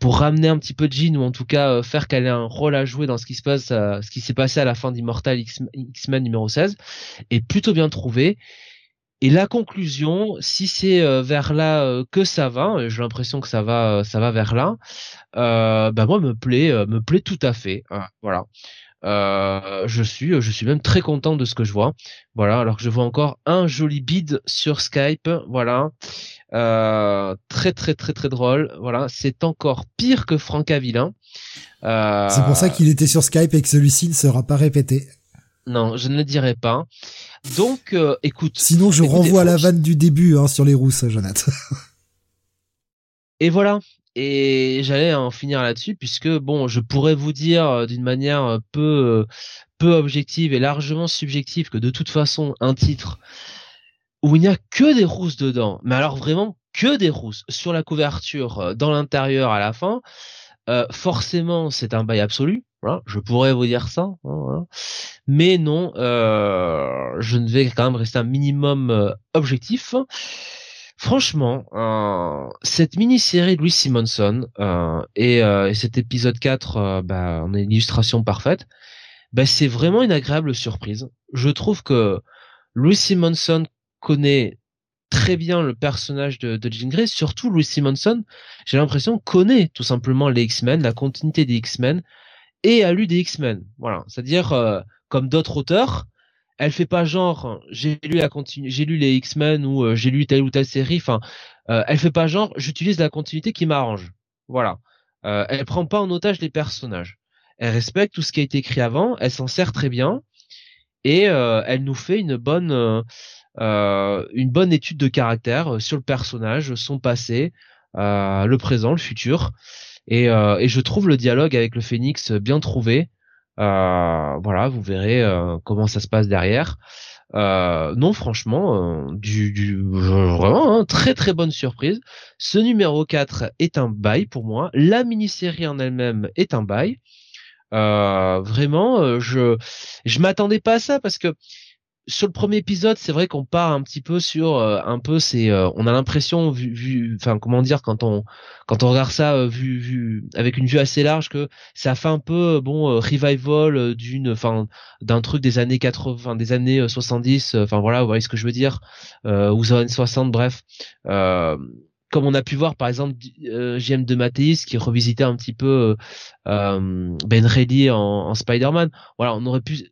pour ramener un petit peu Jean ou en tout cas faire qu'elle ait un rôle à jouer dans ce qui se passe ce qui s'est passé à la fin d'Immortal X-Men numéro 16 est plutôt bien trouvée et la conclusion, si c'est vers là que ça va, j'ai l'impression que ça va, ça va vers là, euh, bah moi me plaît, me plaît tout à fait. voilà. Euh, je suis, je suis même très content de ce que je vois. Voilà, alors que je vois encore un joli bid sur Skype. Voilà, euh, très très très très drôle. Voilà, c'est encore pire que Franck Avilain. Euh, c'est pour ça qu'il était sur Skype et que celui-ci ne sera pas répété. Non, je ne le dirai pas. Donc, euh, écoute. Sinon, je renvoie à la vanne du début hein, sur les rousses, Jonathan. et voilà. Et j'allais en finir là-dessus puisque bon, je pourrais vous dire euh, d'une manière peu euh, peu objective et largement subjective que de toute façon un titre où il n'y a que des rousses dedans, mais alors vraiment que des rousses sur la couverture, dans l'intérieur, à la fin, forcément c'est un bail absolu. Voilà, je pourrais vous dire ça, hein, mais non, je ne vais quand même rester un minimum objectif. Franchement, euh, cette mini-série de Louis Simonson euh, et, euh, et, cet épisode 4, euh, bah, on illustration parfaite. Bah, c'est vraiment une agréable surprise. Je trouve que Louis Simonson connaît très bien le personnage de, de Jean Grey. Surtout Louis Simonson, j'ai l'impression connaît tout simplement les X-Men, la continuité des X-Men et a lu des X-Men. Voilà, c'est-à-dire euh, comme d'autres auteurs, elle fait pas genre j'ai lu la continu j'ai lu les X-Men ou euh, j'ai lu telle ou telle série. Enfin euh, elle fait pas genre j'utilise la continuité qui m'arrange. Voilà. Euh, elle prend pas en otage les personnages. Elle respecte tout ce qui a été écrit avant elle s'en sert très bien et euh, elle nous fait une bonne une bonne étude de caractère sur le personnage son passé le présent le futur et, et je trouve le dialogue avec le Phénix bien trouvé euh, voilà, vous verrez euh, comment ça se passe derrière. Euh, non, franchement, du, du vraiment hein, très très bonne surprise. Ce numéro 4 est un bail pour moi. La mini-série en elle-même est un bail. vraiment, je je m'attendais pas à ça parce que sur le premier épisode, c'est vrai qu'on part un petit peu sur euh, un peu c'est euh, on a l'impression vu, enfin comment dire quand on quand on regarde ça euh, vu vu avec une vue assez large que ça fait un peu bon revival d'une enfin d'un truc des années 80 des années 70 enfin voilà vous voyez ce que je veux dire ou années 60 bref comme on a pu voir par exemple euh, de Mathéis qui revisitait un petit peu euh, Ben Reilly en, Spider-Man. Voilà, on aurait pu,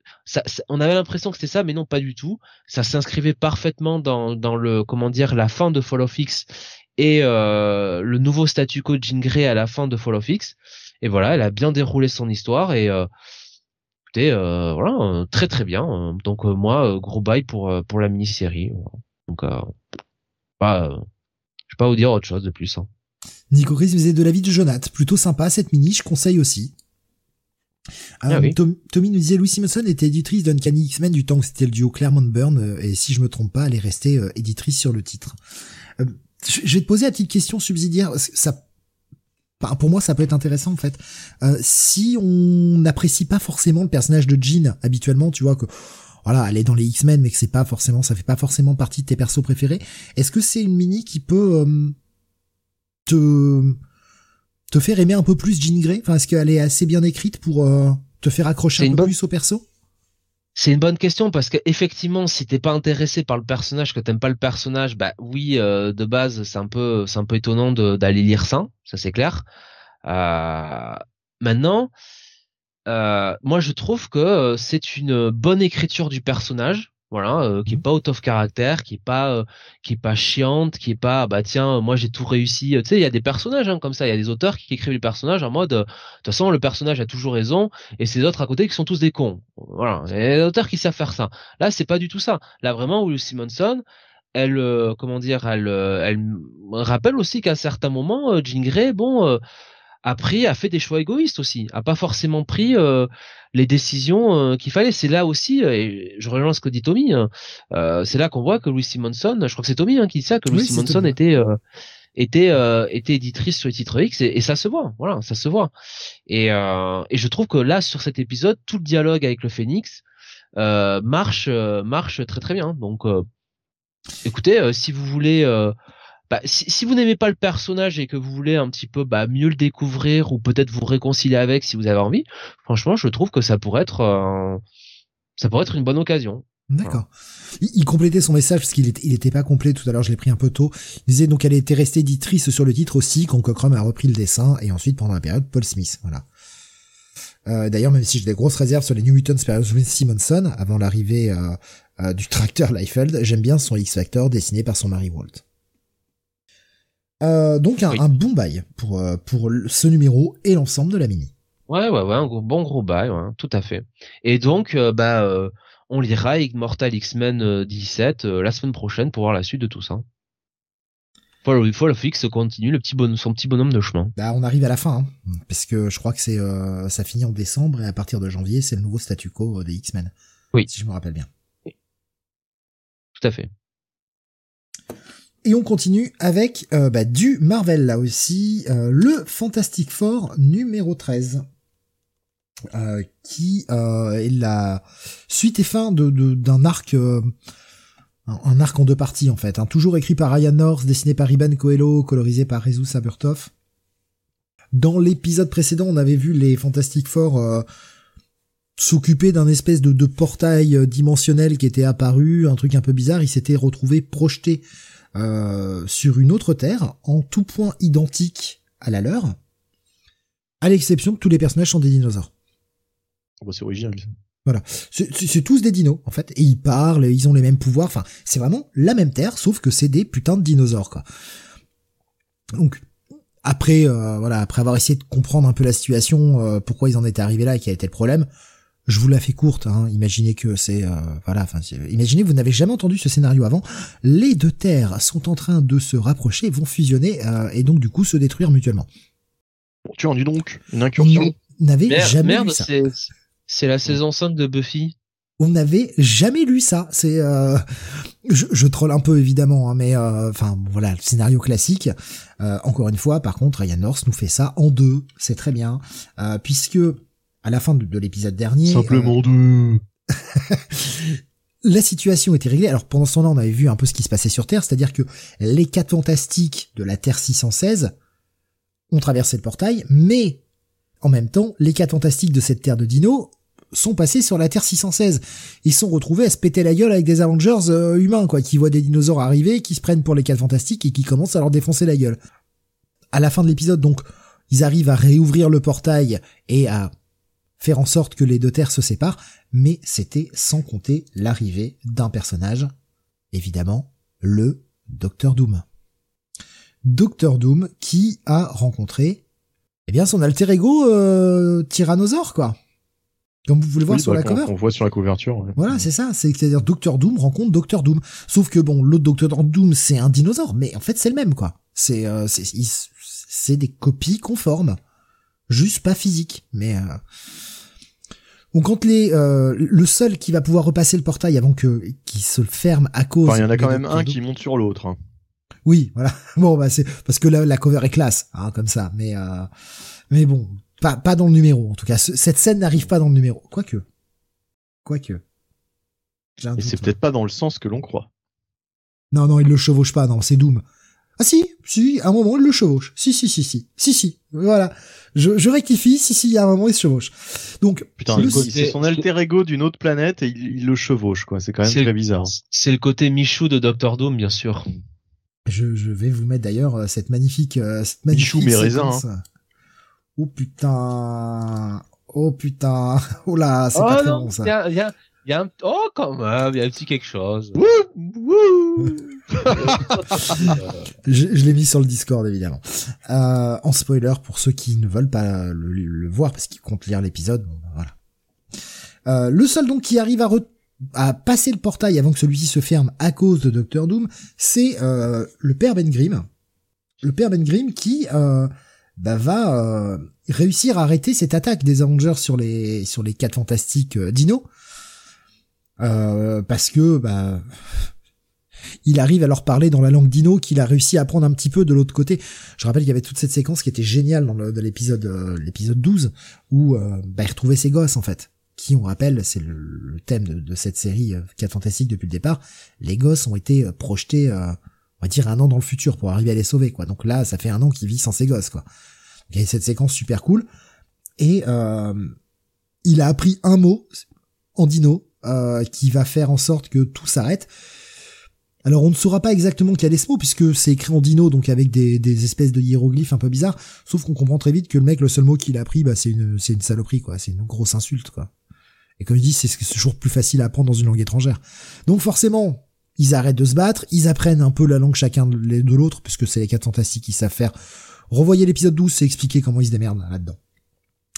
on avait l'impression que c'était ça, mais non, pas du tout. Ça s'inscrivait parfaitement dans, le, comment dire, la fin de Fall of X et euh, le nouveau statu quo de Jean à la fin de Fall of X. Et voilà, elle a bien déroulé son histoire et euh, euh, voilà, très très bien. Donc moi, gros bail pour pour la mini-série. Donc pas vais pas vous dire autre chose de plus. Hein. Nico Chris faisait de la vie de Jonathan. Plutôt sympa cette mini, je conseille aussi. Ah euh, Tommy nous disait Louis Simonson était éditrice d'Uncanny X-Men du temps que c'était le duo Claremont Burn euh, et si je me trompe pas elle est restée euh, éditrice sur le titre. je vais te poser la petite question subsidiaire ça pour moi ça peut être intéressant en fait. si on n'apprécie pas forcément le personnage de Jean habituellement tu vois que voilà, elle est dans les X-Men, mais que c'est pas forcément, ça fait pas forcément partie de tes persos préférés. Est-ce que c'est une mini qui peut euh, te te faire aimer un peu plus Jean Grey? Enfin, est-ce qu'elle est assez bien écrite pour euh, te faire accrocher un peu plus au perso? C'est une bonne question parce que effectivement, si t'es pas intéressé par le personnage, que t'aimes pas le personnage, bah oui, euh, de base, c'est un peu, c'est un peu étonnant d'aller lire ça, ça c'est clair. maintenant, euh, moi je trouve que euh, c'est une bonne écriture du personnage voilà euh, qui est mmh. pas out of caractère qui est pas qui est pas chiante qui est pas bah tiens moi j'ai tout réussi tu sais il y a des personnages hein, comme ça il y a des auteurs qui écrivent les personnages en mode de toute façon le personnage a toujours raison et ces autres à côté qui sont tous des cons. Voilà il y a des auteurs qui savent faire ça. Là c'est pas du tout ça. Là vraiment Will Simonson elle comment dire elle elle rappelle aussi qu'à certains moments Jean Grey bon a pris, a fait des choix égoïstes aussi, a pas forcément pris euh, les décisions euh, qu'il fallait. C'est là aussi, euh, et je rejoins ce que dit Tommy, hein, c'est là qu'on voit que Louis Simonson, je crois que c'est Tommy hein, qui dit ça, que Louis Simonson était était était éditrice sur les titres X et, ça se voit, voilà, ça se voit. Et et je trouve que là sur cet épisode, tout le dialogue avec le Phénix marche marche très très bien. Donc écoutez, si vous voulez bah, si, vous n'aimez pas le personnage et que vous voulez un petit peu bah, mieux le découvrir ou peut-être vous réconcilier avec si vous avez envie, franchement, je trouve que ça pourrait être euh, une bonne occasion. D'accord. Il, complétait son message parce qu'il était, il était pas complet tout à l'heure, je l'ai pris un peu tôt. Il disait donc elle était restée éditrice sur le titre aussi quand Cockrum a repris le dessin et ensuite pendant la période Paul Smith. Voilà. Euh, D'ailleurs, même si j'ai des grosses réserves sur les New Mutants période Simonson avant l'arrivée euh, du tracteur Liefeld, j'aime bien son X-Factor dessiné par son mari Walt. Euh, donc un, bon bail pour euh, pour ce numéro et l'ensemble de la mini. Ouais ouais ouais un bon gros bail ouais, tout à fait. Et donc euh, bah on lira Immortal X-Men 17 la semaine prochaine pour voir la suite de tout ça. Fall, Fall of X continue le petit bon, son petit bonhomme de chemin. Bah on arrive à la fin hein, parce que je crois que c'est ça finit en décembre et à partir de janvier c'est le nouveau statu quo des X-Men. Oui. Si je me rappelle bien. Tout à fait. Et on continue avec euh, bah, du Marvel là aussi, euh, le Fantastic Four numéro 13. Euh, qui est la suite et fin de d'un arc un arc en deux parties en fait, hein. toujours écrit par Ryan North, dessiné par Iban Coelho, colorisé par Rezu Saburtov. Dans l'épisode précédent, on avait vu les Fantastic Four s'occuper d'un espèce de, de portail dimensionnel qui était apparu, un truc un peu bizarre, ils s'étaient retrouvés projetés euh, sur une autre Terre, en tout point identique à la leur, à l'exception que tous les personnages sont des dinosaures. Oh, bah, c'est original. Voilà, c'est tous des dinos en fait, et ils parlent, ils ont les mêmes pouvoirs. Enfin, c'est vraiment la même Terre, sauf que c'est des putains de dinosaures quoi. Donc après, euh, voilà, après avoir essayé de comprendre un peu la situation, euh, pourquoi ils en étaient arrivés là et quel était le problème, je vous la fais courte, hein. imaginez que c'est... Euh, voilà, enfin, imaginez vous n'avez jamais entendu ce scénario avant. Les deux terres sont en train de se rapprocher, vont fusionner euh, et donc du coup se détruire mutuellement. tu en dis donc une incursion. On n'avait jamais lu ça. C'est la saison 5 de Buffy. On n'avait jamais lu ça. C'est, euh, je, je troll un peu évidemment, hein, mais enfin voilà, le scénario classique. encore une fois, par contre, Ryan North nous fait ça en deux. C'est très bien, puisque à la fin de, l'épisode dernier. Simplement deux. la situation était réglée. Alors pendant ce temps-là, on avait vu un peu ce qui se passait sur Terre, c'est-à-dire que les quatre fantastiques de la Terre 616 ont traversé le portail, mais en même temps, les quatre fantastiques de cette Terre de Dino sont passés sur la Terre 616. Ils sont retrouvés à se péter la gueule avec des Avengers euh, humains, quoi, qui voient des dinosaures arriver, qui se prennent pour les quatre fantastiques et qui commencent à leur défoncer la gueule. À la fin de l'épisode, donc, ils arrivent à réouvrir le portail et à faire en sorte que les deux terres se séparent, mais c'était sans compter l'arrivée d'un personnage, évidemment, le Docteur Doom. Docteur Doom qui a rencontré eh bien son alter ego euh, Tyrannosaure quoi. Comme vous voulez voir sur bah, la cover. On voit sur la couverture. Voilà, c'est ça. C'est-à-dire Docteur Doom rencontre Docteur Doom. Sauf que bon, l'autre Docteur Doom c'est un dinosaure, mais en fait c'est le même quoi. C'est euh, c'est des copies conformes, juste pas physiques. Mais euh... donc quand les euh, le seul qui va pouvoir repasser le portail avant que qu'il se ferme à cause. Enfin, il y en a quand même un qui monte sur l'autre. hein. Oui, voilà. Bon, bah c'est parce que la, la cover est classe, hein, comme ça. Mais euh, mais bon, pas pas dans le numéro. En tout cas, ce- cette scène n'arrive pas dans le numéro. Quoique, quoique. Et c'est moi. peut-être pas dans le sens que l'on croit. Non, non, il le chevauche pas. Non, c'est Doom. Ah si, si, à un moment il le chevauche. Si, si, si, si, si, si. Voilà. Je, je rectifie. Si, si, à un moment il se chevauche. Donc, Putain, c'est son alter ego d'une autre planète et il, il le chevauche, quoi. C'est quand même très bizarre. C'est le côté Michou de Doctor Doom, bien sûr. Je, je vais vous mettre d'ailleurs euh, cette magnifique, euh, cette magnifique Michou, mes raisins, séquence. Oh putain, oh putain, oh là, c'est pas très bon ça. Il y a, il y a- il y a un, oh, quand même, il y a un petit quelque chose. Je, je l'ai mis sur le Discord évidemment. Euh, en spoiler pour ceux qui ne veulent pas le, le voir parce qu'ils comptent lire l'épisode. bon, ben, voilà. Euh, le seul donc qui arrive à, re- à passer le portail avant que celui-ci se ferme à cause de Doctor Doom, c'est euh, le père Ben Grimm. Le père Ben Grimm qui euh, bah, va euh, réussir à arrêter cette attaque des Avengers sur les sur les quatre fantastiques euh, Dino. Euh, parce que bah il arrive à leur parler dans la langue dino qu'il a réussi à apprendre un petit peu de l'autre côté. Je rappelle qu'il y avait toute cette séquence qui était géniale dans l'épisode euh, l'épisode 12 où euh, bah, il retrouvait ses gosses en fait. Qui on rappelle, c'est le, thème de, cette série euh, 4 fantastique depuis le départ. Les gosses ont été euh, projetés, on va dire un an dans le futur pour arriver à les sauver quoi. Donc là, ça fait un an qu'il vit sans ses gosses quoi. Il y a cette séquence super cool et il a appris un mot en dino euh, qui va faire en sorte que tout s'arrête. Alors on ne saura pas exactement quel est ce mot puisque c'est écrit en dino donc avec des, des espèces de hiéroglyphes un peu bizarres. Sauf qu'on comprend très vite que le mec le seul mot qu'il a appris bah c'est une c'est une saloperie quoi, c'est une grosse insulte quoi. Et comme il dit c'est toujours plus facile à apprendre dans une langue étrangère. Donc forcément ils arrêtent de se battre, ils apprennent un peu la langue chacun de de l'autre puisque c'est les quatre fantastiques qui savent faire. Revoyez l'épisode 12, c'est expliquer comment ils se démerdent là-dedans.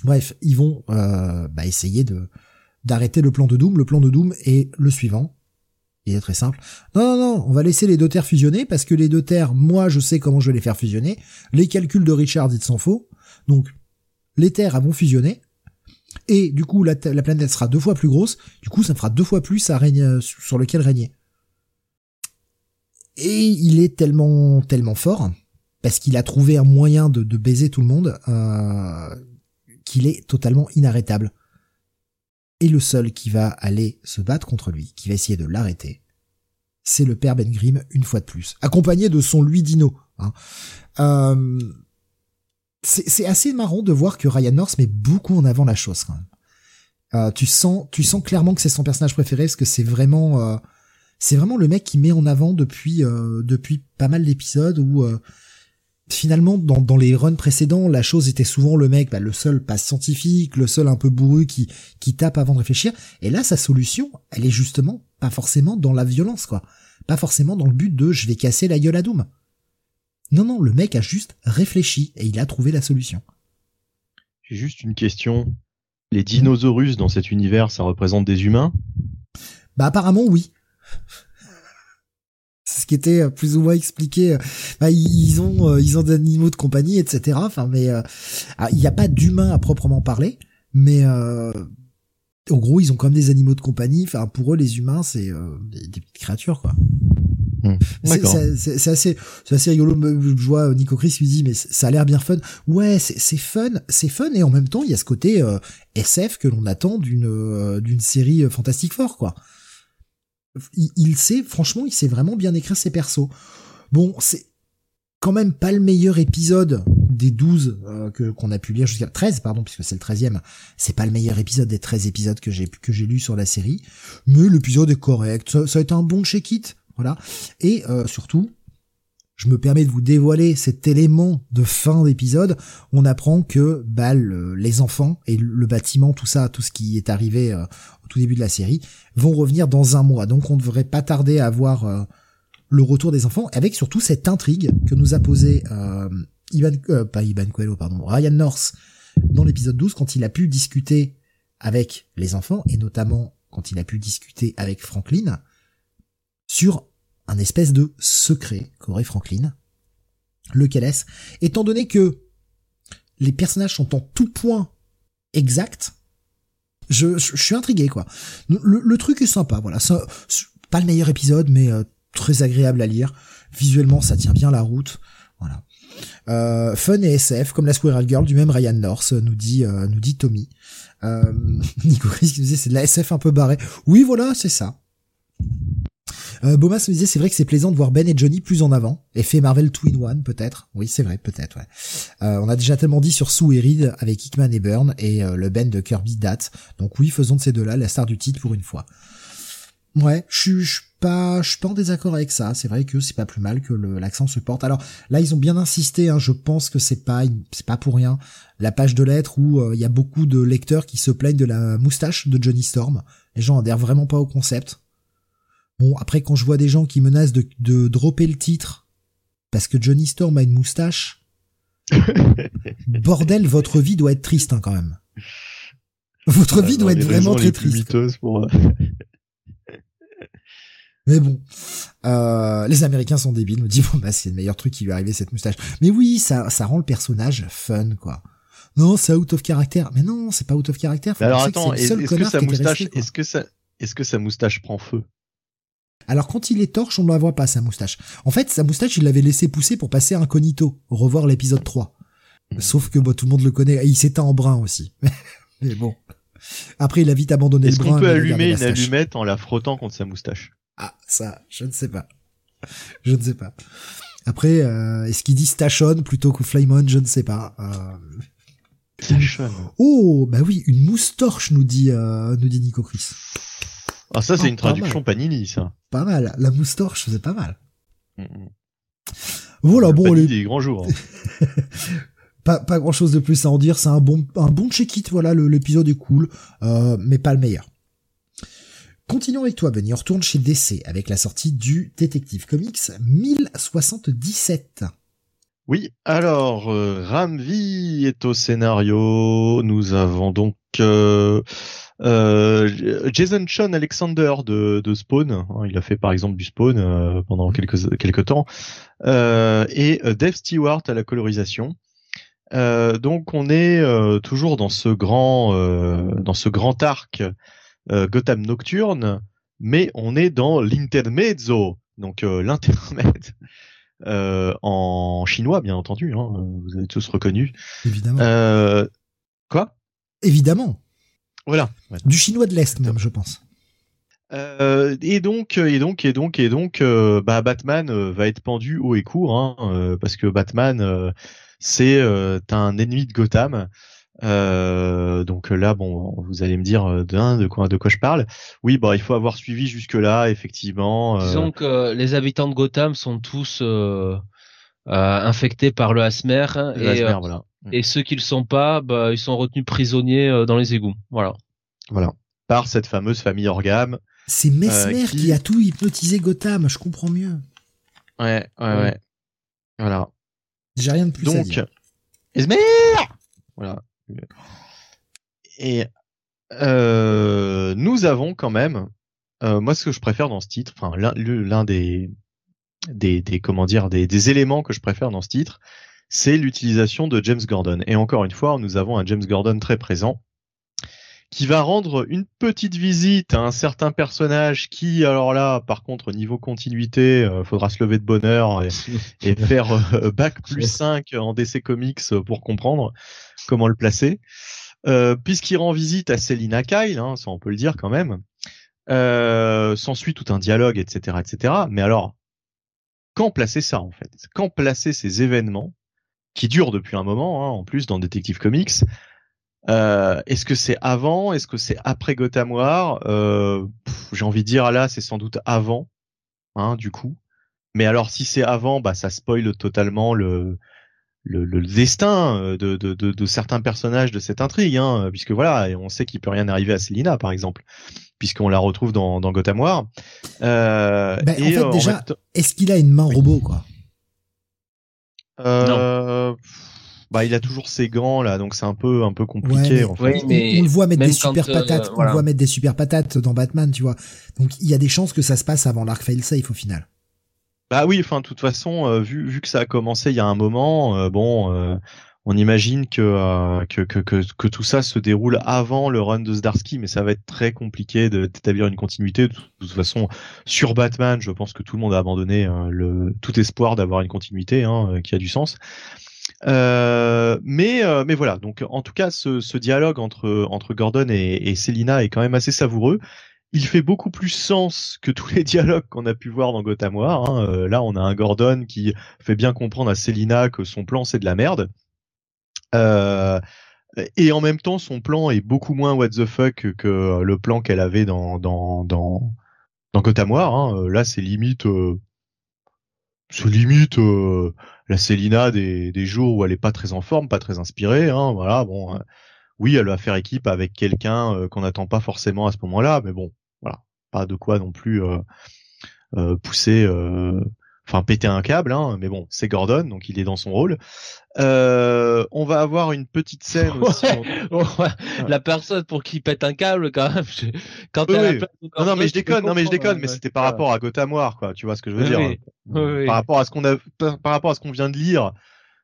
Bref, ils vont euh, bah, essayer de d'arrêter le plan de Doom. Le plan de Doom est le suivant. Il est très simple. Non, non, non, on va laisser les deux terres fusionner parce que les deux terres, moi, je sais comment je vais les faire fusionner. Les calculs de Richard, ils s'en faux. Donc, les terres vont fusionner. Et du coup, la, la planète sera deux fois plus grosse. Du coup, ça me fera deux fois plus à régner, sur lequel régner. Et il est tellement, tellement fort parce qu'il a trouvé un moyen de, de baiser tout le monde euh, qu'il est totalement inarrêtable. Et le seul qui va aller se battre contre lui, qui va essayer de l'arrêter, c'est le père Ben Grimm une fois de plus, accompagné de son lui dino. Hein. Euh, c'est assez marrant de voir que Ryan North met beaucoup en avant la chose. Euh, tu sens, tu sens clairement que c'est son personnage préféré parce que c'est vraiment, euh, c'est vraiment le mec qui met en avant depuis depuis pas mal d'épisodes où finalement dans, dans les runs précédents la chose était souvent le mec bah, le seul pas scientifique le seul un peu bourru qui qui tape avant de réfléchir. Et là sa solution elle est justement pas forcément dans la violence quoi. Pas forcément dans le but de je vais casser la gueule à Doom non non le mec a juste réfléchi et il a trouvé la solution. J'ai juste une question. Les dinosaures dans cet univers, ça représente des humains? Bah apparemment oui qui était euh, plus ou moins expliqué. Bah, ils ont, euh, ils ont des animaux de compagnie, etc. Enfin, mais euh, ah, il n'y a pas d'humains à proprement parler, mais euh, en gros, ils ont quand même des animaux de compagnie. Enfin, pour eux, les humains, c'est euh, des, des petites créatures, quoi. Hmm. C'est assez, assez rigolo. Je vois Nico Chris lui dit, mais ça a l'air bien fun. Ouais, c'est fun, c'est fun, et en même temps, il y a ce côté euh, SF que l'on attend d'une euh, d'une série euh, Fantastic Four, quoi il, sait, franchement, il sait vraiment bien écrire ses persos. Bon, c'est quand même pas le meilleur épisode des 12 que qu'on a pu lire jusqu'à 13 pardon puisque c'est le 13e, c'est pas le meilleur épisode des 13 épisodes que j'ai que j'ai lu sur la série, mais l'épisode est correct, ça, ça a été un bon check-it, voilà. Et surtout, je me permets de vous dévoiler cet élément de fin d'épisode. On apprend que bah, les enfants et le bâtiment, tout ça, tout ce qui est arrivé euh, au tout début de la série, vont revenir dans un mois. Donc on ne devrait pas tarder à voir euh, le retour des enfants, avec surtout cette intrigue que nous a posé euh, Ivan, pas Ivan Coelho, pardon, Ryan North dans l'épisode 12 quand il a pu discuter avec les enfants et notamment quand il a pu discuter avec Franklin sur un espèce de secret qu'aurait Franklin. Lequel est-ce? Étant donné que les personnages sont en tout point exacts, je, suis intrigué quoi. Le, truc est sympa, voilà. Pas le meilleur épisode, mais euh, très agréable à lire. Visuellement, ça tient bien la route. Voilà. Euh, fun et SF, comme la Squirrel Girl du même Ryan North, nous dit, euh, nous dit Tommy. Euh, Nico Chris qui nous dit c'est de la SF un peu barré. Oui, voilà, c'est ça. Euh, Bomas me disait c'est vrai que c'est plaisant de voir Ben et Johnny plus en avant. Effet Marvel Twin One peut-être. Oui c'est vrai peut-être. Ouais. Euh, on a déjà tellement dit sur Sue et Reed avec Hickman et Byrne et euh, le Ben de Kirby date. Donc oui faisons de ces deux-là la star du titre pour une fois. Ouais, je suis pas, je suis pas en désaccord avec ça. C'est vrai que c'est pas plus mal que l'accent se porte. Alors là, ils ont bien insisté. Hein, je pense que c'est pas, c'est pas pour rien. La page de lettres où euh, il y a beaucoup de lecteurs qui se plaignent de la moustache de Johnny Storm. Les gens adhèrent vraiment pas au concept. Bon, après, quand je vois des gens qui menacent de, de dropper le titre parce que Johnny Storm a une moustache, bordel, votre vie doit être triste hein, quand même. Votre vie doit être vraiment très triste. Pour... Mais bon, euh, les Américains sont débiles. Me dit bon bah c'est le meilleur truc qui lui est arrivé cette moustache. Mais oui, ça ça rend le personnage fun quoi. Non, c'est out of character. Mais non, c'est pas out of character. alors attends, est-ce que sa moustache, est-ce que ça, est-ce que sa moustache prend feu? Alors quand il est torche, on ne la voit pas sa moustache. En fait, sa moustache, il l'avait laissé pousser pour passer incognito, revoir l'épisode 3. Sauf que bah, tout le monde le connaît, il s'éteint en brun aussi. Mais bon. Après, il a vite abandonné le brun. Est-ce qu'on peut allumer une allumette en la frottant contre sa moustache? Ah, ça, je ne sais pas. Je ne sais pas. Après, euh, est-ce qu'il dit Stachon plutôt que Flymon Je ne sais pas. Euh... Oh, bah oui, une moustache nous dit, euh, nous dit Nico Chris. Ah ça c'est ah, une traduction Panini ça. Pas mal. La moustache c'est pas mal. Mm, mm. Voilà bon les des grands jours. Hein. pas pas grand chose de plus à en dire. C'est un bon un bon check-it. Voilà l'épisode est cool, euh, mais pas le meilleur. Continuons avec toi, Benny. On retourne chez DC avec la sortie du Detective Comics 1077. Oui, alors euh, Ramvi est au scénario. Nous avons donc euh, euh, Jason Sean Alexander de, de Spawn, hein, il a fait par exemple du Spawn euh, pendant mhm. quelques quelques temps, euh, et Dave Stewart à la colorisation. donc on est toujours dans ce grand dans ce grand arc Gotham Nocturne, mais on est dans l'intermezzo, donc l'intermède. En chinois, bien entendu, hein, vous avez tous reconnu. Évidemment. quoi? Évidemment. Voilà. Du chinois de l'Est même, je pense. Euh, et donc, et donc, et donc, et donc, euh, bah, Batman euh, va être pendu haut et court, hein, parce que Batman, c'est un ennemi de Gotham. Donc là, bon, vous allez me dire de, de quoi, de quoi je parle. Oui, bah, il faut avoir suivi jusque là, effectivement. Disons que les habitants de Gotham sont tous infectés par le Asmer. Le et, Asmer, voilà. Et mm. ceux qui le sont pas, bah, ils sont retenus prisonniers euh, dans les égouts. Voilà. Voilà. Par cette fameuse famille Orgam. C'est Mesmer euh, qui... a tout hypnotisé Gotham, je comprends mieux. Ouais, ouais, ouais. Voilà. J'ai rien de plus Donc, à dire. Mesmer Voilà. Et euh, nous avons quand même, euh, moi ce que je préfère dans ce titre, enfin l'un des, des, comment dire des éléments que je préfère dans ce titre, c'est l'utilisation de James Gordon. Et encore une fois, nous avons un James Gordon très présent qui va rendre une petite visite à un certain personnage qui, alors là, par contre, niveau continuité, euh, faudra se lever de bonheur et, faire euh, bac plus 5 en DC Comics pour comprendre comment le placer. Euh, puisqu'il rend visite à Selina Kyle, hein, ça on peut le dire quand même, euh, s'ensuit tout un dialogue, etc., etc. Mais alors, quand placer ça en fait? Quand placer ces événements qui dure depuis un moment, hein, en plus dans Detective Comics. Euh, est-ce que c'est avant? Est-ce que c'est après Gotham War? Euh, J'ai envie de dire là, c'est sans doute avant, hein, du coup. Mais alors si c'est avant, bah ça spoil totalement le le, le destin euh, de, de, de, de, certains personnages de cette intrigue, hein, puisque voilà, on sait qu'il peut rien arriver à Selina, par exemple, puisqu'on la retrouve dans, dans Gotham War. Euh, ben, et en fait, déjà, est-ce qu'il a une main robot, quoi? Euh, bah il a toujours ses gants là, donc c'est un peu un peu compliqué. en fait. mais on, le voit mettre des super euh, patates, on le voit mettre des super patates dans Batman, tu vois. Donc il y a des chances que ça se passe avant l'arc fail safe au final. Bah oui, enfin de toute façon, euh, vu vu que ça a commencé il y a un moment, euh, bon, on imagine que, que, que que tout ça se déroule avant le run de Zdarsky, mais ça va être très compliqué d'établir une continuité. De toute façon, sur Batman, je pense que tout le monde a abandonné le tout espoir d'avoir une continuité hein, qui a du sens. Euh, mais euh, mais voilà. Donc en tout cas, ce, ce dialogue entre entre Gordon et, et Selina est quand même assez savoureux. Il fait beaucoup plus sens que tous les dialogues qu'on a pu voir dans Gotham War. Hein. Euh, là, on a un Gordon qui fait bien comprendre à Selina que son plan c'est de la merde. Euh, et en même temps, son plan est beaucoup moins what the fuck que le plan qu'elle avait dans dans dans dans Gotham War. Hein. Là, c'est limite, c'est limite la Célina des, des jours où elle est pas très en forme, pas très inspirée. Hein, voilà, bon, hein. oui, elle va faire équipe avec quelqu'un euh, qu'on n'attend pas forcément à ce moment-là, mais bon, voilà, pas de quoi non plus euh, euh, pousser enfin péter un câble, hein, mais bon, c'est Gordon, donc il est dans son rôle. Euh, on va avoir une petite scène aussi. La personne pour qui pète un câble, quand même. Quand oui, non, non, mais je déconne, non, mais je déconne, mais c'était par rapport à Gotham War, quoi. Tu vois ce que je veux dire hein. Par rapport à ce qu'on a, par, rapport à ce qu'on vient de lire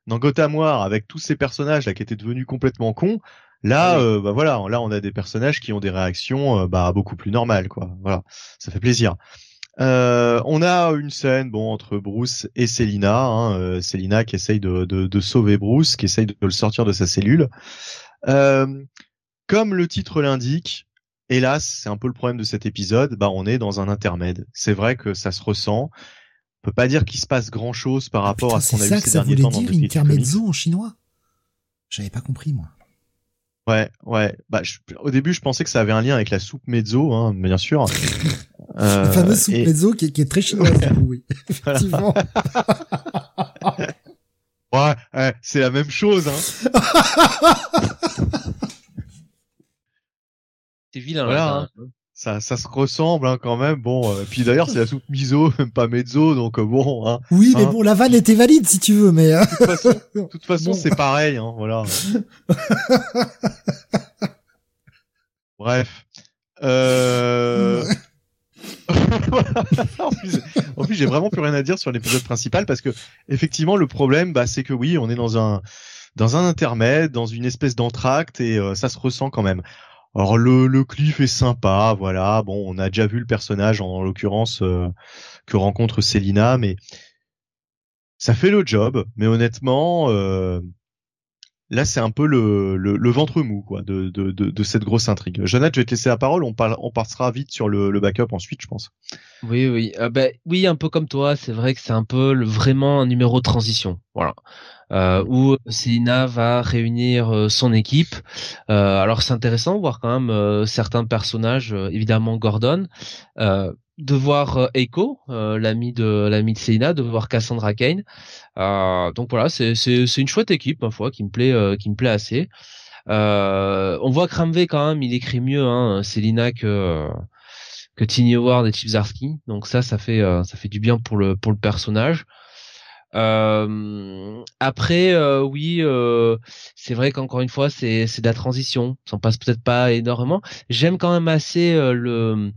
dans Gotham War, avec tous ces personnages là qui étaient devenus complètement cons. Là, euh, bah voilà, là on a des personnages qui ont des réactions euh, bah beaucoup plus normales, quoi. Voilà, ça fait plaisir. Euh, on a une scène bon entre Bruce et Selina, hein, euh, Selina qui essaye de, de, de, sauver Bruce, qui essaye de, le sortir de sa cellule. Euh, comme le titre l'indique, hélas, c'est un peu le problème de cet épisode, bah on est dans un intermède. C'est vrai que ça se ressent. On peut pas dire qu'il se passe grand chose par ah, rapport à ce qu'on a vu ces derniers temps dans dire intermezzo en chinois? J'avais pas compris moi. Ouais, ouais. Bah, au début, je pensais que ça avait un lien avec la soupe mezzo, hein, bien sûr. Euh, la fameuse soupe mezzo qui, est très chinoise, oui. Effectivement. ouais, c'est la même chose, hein. c'est vilain, voilà, hein. Ça, ça se ressemble hein, quand même. Bon, euh, puis d'ailleurs c'est la soupe miso, même pas mezzo, donc euh, bon. Hein, oui, mais hein? bon, la vanne était valide si tu veux, mais. De toute façon, de toute façon c'est pareil, hein, voilà. Bref. Euh... en plus, plus j'ai vraiment plus rien à dire sur l'épisode principal parce que effectivement le problème, bah, c'est que oui, on est dans un dans un intermède, dans une espèce d'entracte et euh, ça se ressent quand même. Alors le, cliff est sympa, voilà. Bon, on a déjà vu le personnage en, l'occurrence euh, que rencontre Selina, mais ça fait le job. Mais honnêtement, euh, là c'est un peu le, ventre mou quoi de, cette grosse intrigue. Jonathan, je vais te laisser la parole. On, parle, on passera vite sur le, le backup ensuite, je pense. Oui, oui, euh, ben, oui, un peu comme toi. C'est vrai que c'est un peu le, vraiment un numéro de transition. Voilà euh, où Selina va réunir euh, son équipe. Euh, alors c'est intéressant de voir quand même euh, certains personnages, évidemment Gordon, de voir Echo, l'ami de l'ami de Selina, de voir Cassandra Kane. donc voilà, c'est une chouette équipe ma foi qui me plaît qui me plaît assez. on voit Kramve quand même, il écrit mieux hein, Selina que que Tiny Howard et Chip Donc ça, ça fait ça fait du bien pour le pour le personnage. Euh, après, euh, oui, euh, c'est vrai qu'encore une fois, c'est c'est de la transition. Ça en passe peut-être pas énormément. J'aime quand même assez le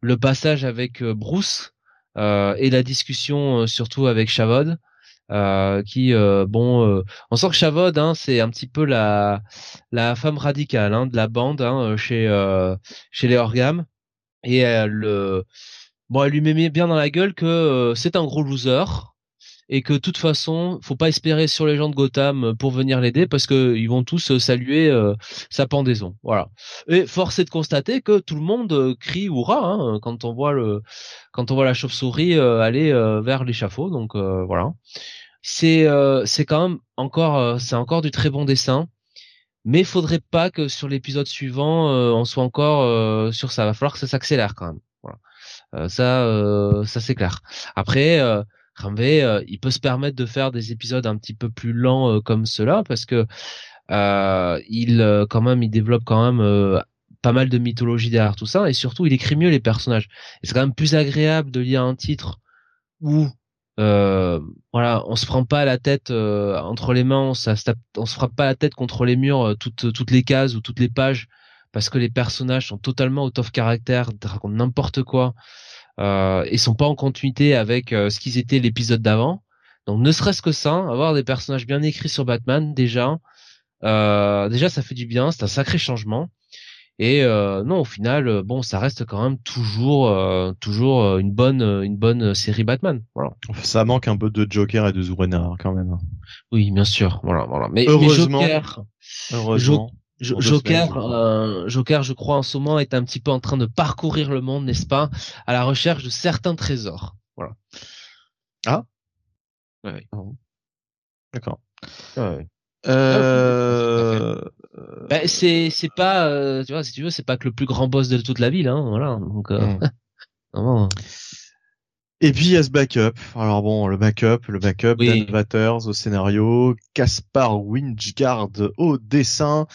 le passage avec Bruce et la discussion surtout avec Chavod. qui bon on sent que Chavod hein, c'est un petit peu la la femme radicale hein, de la bande hein, chez chez les Orgam et elle bon elle lui met bien dans la gueule que c'est un gros loser et que toute façon, faut pas espérer sur les gens de Gotham euh, pour venir l'aider parce que ils vont tous euh, saluer euh, sa pendaison. Voilà. Et force est de constater que tout le monde crie hurrah hein, quand on voit le quand on voit la chauve-souris aller vers l'échafaud. Donc voilà. c'est c'est quand même encore c'est encore du très bon dessin mais faudrait pas que sur l'épisode suivant on soit encore sur ça va falloir que ça s'accélère quand même voilà. ça ça c'est clair après Ramvé, il peut se permettre de faire des épisodes un petit peu plus lents comme cela parce que euh, il quand même il développe quand même pas mal de mythologie derrière tout ça et surtout il écrit mieux les personnages. Et c'est quand même plus agréable de lire un titre où euh, voilà, on se prend pas la tête euh, entre les mains, on, ça, se frappe pas la tête contre les murs euh, toutes toutes les cases ou toutes les pages parce que les personnages sont totalement out of caractère, racontent n'importe quoi euh, et sont pas en continuité avec euh, ce qu'ils étaient l'épisode d'avant. Donc ne serait-ce que ça, avoir des personnages bien écrits sur Batman déjà, déjà ça fait du bien, c'est un sacré changement. Et euh, non, au final, euh, bon, ça reste quand même toujours, euh, toujours une bonne, une bonne série Batman. Voilà. Ça manque un peu de Joker et de Zurena hein, quand même. Oui, bien sûr. Voilà, voilà. Mais, heureusement, Joker, heureusement, Joker, Joker, je crois en ce moment est un petit peu en train de parcourir le monde, n'est-ce pas, à la recherche de certains trésors. Voilà. Ah. Ouais. Ah D'accord. Ouais. Euh... Ben, c'est c'est pas euh, tu vois si tu veux c'est pas que le plus grand boss de toute la ville hein voilà donc euh... Mm. non. Et puis il y a ce backup. Alors bon, le backup, le backup, oui. Dan Watters au scénario, Caspar Winchgard au dessin.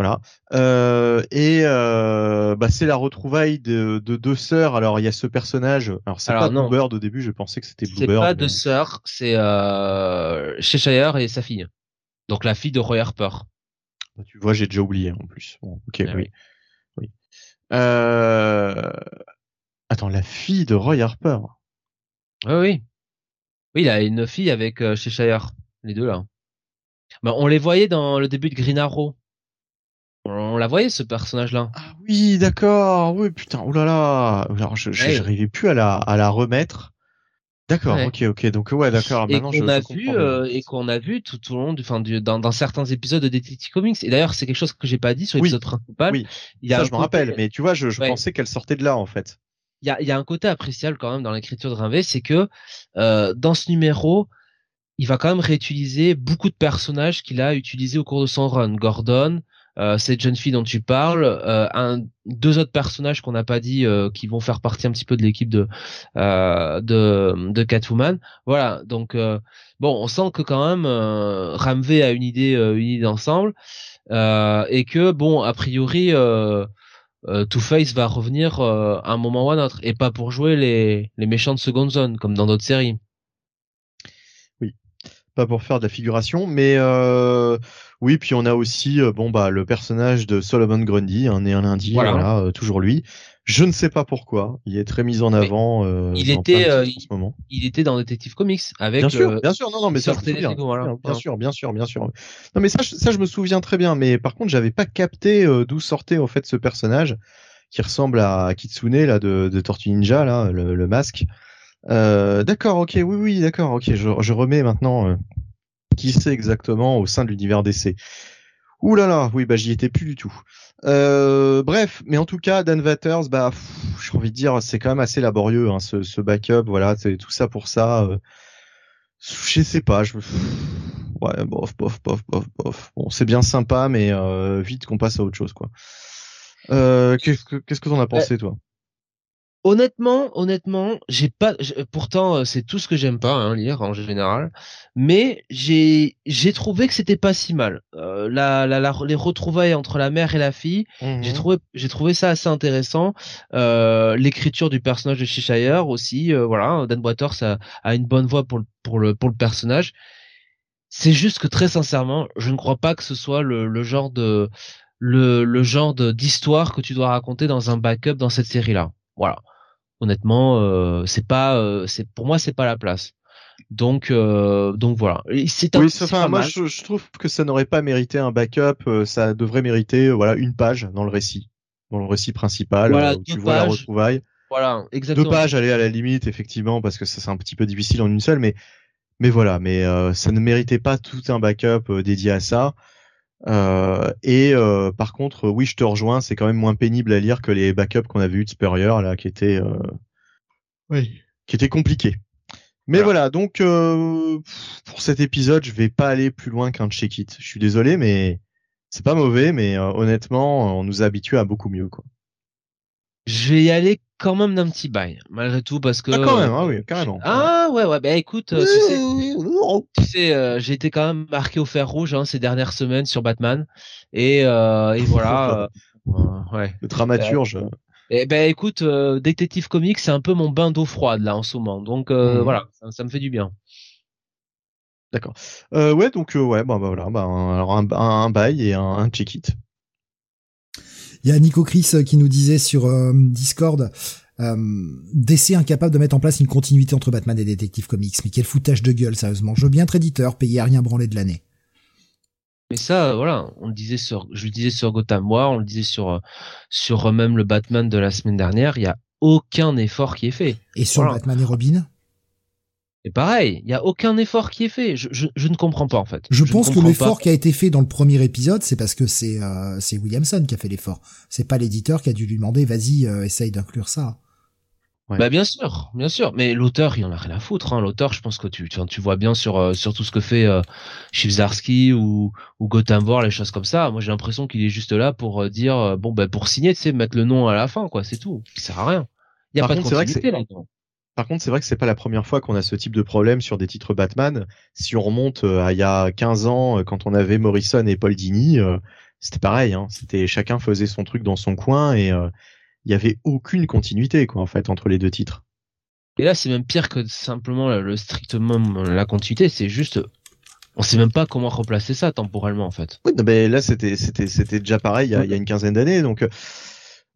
Voilà. Euh, et euh, bah, c'est la retrouvaille de, de, deux sœurs. Alors il y a ce personnage. Alors c'est pas Bluebird au début. Je pensais que c'était Bluebird. C'est pas mais... deux sœurs. C'est euh, Cheshire et sa fille. Donc la fille de Roy Harper. Bah, tu vois, j'ai déjà oublié en plus. Bon, ok, Ah oui. oui. Euh... Attends, la fille de Roy Harper. Oui, oui. Oui, il a une fille avec Cheshire, les deux là. Bah, on les voyait dans le début de Green Arrow. On la voyait ce personnage-là. Ah oui, d'accord. Oui, putain. Oulala. Alors, je, je, Ouais. j'arrivais plus à la, à la remettre. D'accord. Ouais. Ok, ok. Donc ouais, d'accord. et je, qu'on a je vu euh, et qu'on a vu tout au long du, enfin, du, dans, dans certains épisodes de Detective Comics. Et d'ailleurs, c'est quelque chose que j'ai pas dit sur Oui. l'épisode principal. Oui. Il y a Ça, je me rappelle. Mais tu vois, je, je Ouais. pensais qu'elle sortait de là en fait. il y a, il y a un côté appréciable quand même dans l'écriture de Rinvé, c'est que euh, dans ce numéro, il va quand même réutiliser beaucoup de personnages qu'il a utilisés au cours de son run. Gordon, cette jeune fille dont tu parles, euh, un, deux autres personnages qu'on n'a pas dit euh, qui vont faire partie un petit peu de l'équipe de, euh, de de Catwoman. Voilà, donc euh, bon, on sent que quand même euh, Ramvé a une idée, euh, une idée d'ensemble euh, et que bon, a priori. Euh, euh, Two-Face va revenir euh, à un moment ou à un autre et pas pour jouer les, les méchants de seconde zone comme dans d'autres séries. Pas pour faire de la figuration, mais euh, oui. Puis on a aussi euh, bon bah le personnage de Solomon Grundy, un né un lundi. Voilà. Voilà, euh, toujours lui. Je ne sais pas pourquoi. Il est très mis en avant. euh, il dans était, euh, moment. Il était dans Detective Comics avec bien sûr, bien sûr, non, non, mais ça, je me souviens. voilà. Bien, sûr, bien sûr, bien sûr. Non, mais ça, je- ça, je me souviens très bien. Mais par contre, j'avais pas capté d'où sortait en fait ce personnage qui ressemble à Kitsune là de, de Tortue Ninja là, le, le masque. D'accord, ok, oui, oui, d'accord, ok. Je, je remets maintenant qui c'est exactement au sein de l'univers DC. Ouh là là, oui, bah j'y étais plus du tout. Euh, bref, mais en tout cas, Dan Watters, bah, j'ai envie de dire, c'est quand même assez laborieux, hein, ce, ce backup, voilà, c'est tout ça pour ça. euh, je sais pas, je, ouais, bof, bof, bof, bof, bof. Bon, c'est bien sympa, mais euh, vite qu'on passe à autre chose, quoi. Qu'est-ce que qu'est-ce que t'en as pensé, toi? Honnêtement, honnêtement, j'ai pas. Pourtant, euh, c'est tout ce que j'aime pas hein, lire en général, mais j'ai j'ai trouvé que c'était pas si mal. Euh, la, la, la- les retrouvailles entre la mère et la fille, j'ai trouvé j'ai trouvé ça assez intéressant. Euh, L'écriture du personnage de Cheshire aussi, euh, voilà, Dan Waters a, a une bonne voix pour le pour le pour le personnage. C'est juste que très sincèrement, je ne crois pas que ce soit le, le genre de le, le genre d'histoire que tu dois raconter dans un backup dans cette série là. Voilà. Honnêtement, euh, c'est pas euh, c'est pour moi c'est pas la place. Donc euh, donc voilà. C'est Oui, enfin, moi, je, je trouve que ça n'aurait pas mérité un backup. euh, ça devrait mériter, euh, voilà, une page dans le récit, dans le récit principal, Voilà, où tu deux vois la pages. retrouvaille. Voilà, exactement. Deux pages, aller à la limite, effectivement, parce que ça c'est un petit peu difficile en une seule, mais mais voilà, mais euh, ça ne méritait pas tout un backup dédié à ça. Euh, et euh, par contre, oui, je te rejoins, c'est quand même moins pénible à lire que les backups qu'on a vu de Spurrier là, qui étaient euh, Oui. qui étaient compliqués. Mais voilà, donc euh, pour cet épisode, je vais pas aller plus loin qu'un check it. Je suis désolé, mais c'est pas mauvais, mais euh, honnêtement, on nous a habitués à beaucoup mieux, quoi. Je vais y aller quand même d'un petit bail, malgré tout, parce que. Ah, quand même, ah oui, carrément. Ah ouais, ouais, bah écoute, euh, tu sais, tu sais j'ai été quand même marqué au fer rouge hein, ces dernières semaines sur Batman, et, et voilà. ouais. Le dramaturge. Eh ben écoute, euh, Detective Comics, c'est un peu mon bain d'eau froide là en ce moment. Donc euh, mmh. voilà, ça, me fait du bien. D'accord. Euh, ouais, donc euh, ouais, bah, bah voilà, bah, alors un, un, bail et un, un check it. Il y a Nico Chris qui nous disait sur Discord. DC incapable de mettre en place une continuité entre Batman et Detective Comics. Mais quel foutage de gueule, sérieusement. Je veux bien être éditeur, payer à rien branler de l'année. Mais ça, voilà, on le disait sur, je le disais sur Gotham War, on le disait sur sur même le Batman de la semaine dernière. Il y a aucun effort qui est fait. Et sur Batman et Robin? Et pareil, il y a aucun effort qui est fait. Je, je, je ne comprends pas en fait. Je, pense que l'effort qui a été fait dans le premier épisode, c'est parce que c'est euh, c'est Williamson qui a fait l'effort. C'est pas l'éditeur qui a dû lui demander, vas-y, euh, essaye d'inclure ça. Bah bien sûr, bien sûr. Mais l'auteur, il en a rien à foutre. Hein. L'auteur, je pense que tu, tu, vois bien sur euh, sur tout ce que fait euh, ou ou Gotham War, les choses comme ça. Moi, j'ai l'impression qu'il est juste là pour euh, dire euh, bon ben pour signer, tu sais, mettre le nom à la fin, quoi. C'est tout. Ça sert à rien. Il y a pas de continuité là Par contre, c'est vrai que c'est pas la première fois qu'on a ce type de problème sur des titres Batman. Si on remonte à il y a 15 ans, quand on avait Morrison et Paul Dini, c'était pareil. Hein. C'était chacun faisait son truc dans son coin et il y avait aucune continuité quoi en fait entre les deux titres. Et là, c'est même pire que simplement le strictement la continuité, c'est juste on sait même pas comment remplacer ça temporellement en fait. Oui, mais là c'était c'était c'était déjà pareil il y a, il y a une quinzaine d'années donc euh,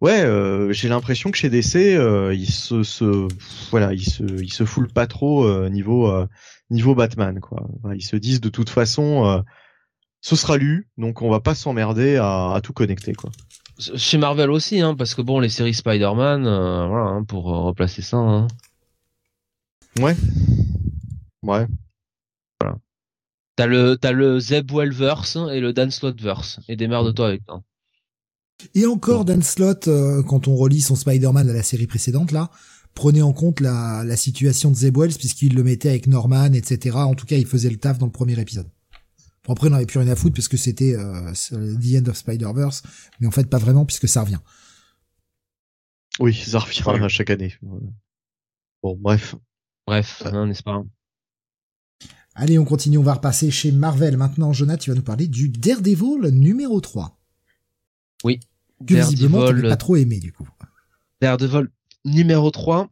ouais, euh, j'ai l'impression que chez DC euh, ils se, se voilà, ils se ils se foulent pas trop euh, niveau niveau Batman quoi. Ils se disent de toute façon ce sera lu donc on va pas s'emmerder à, à tout connecter quoi. Chez Marvel aussi, hein, parce que bon, les séries Spider-Man, euh, voilà, hein, pour euh, replacer ça. Hein. Ouais. Ouais. Voilà. T'as le, t'as le Zeb Wellverse et le Dan Slotverse. Et démerde de toi avec ça. Et encore, Dan Slott, euh, quand on relit son Spider-Man à la série précédente, là, prenez en compte la, la situation de Zeb Wells, puisqu'il le mettait avec Norman, etc. En tout cas, il faisait le taf dans le premier épisode. Bon, après, on n'avait plus rien à foutre parce que c'était euh, The End of Spider-Verse, mais en fait, pas vraiment puisque ça revient. Oui, ça revient à chaque année. Bon, bref. Bref, n'est-ce pas? Allez, on continue, on va repasser chez Marvel. Maintenant, Jonathan, tu vas nous parler du Daredevil numéro 3. Oui. Que visiblement, tu pas trop aimé, du coup. Daredevil numéro 3.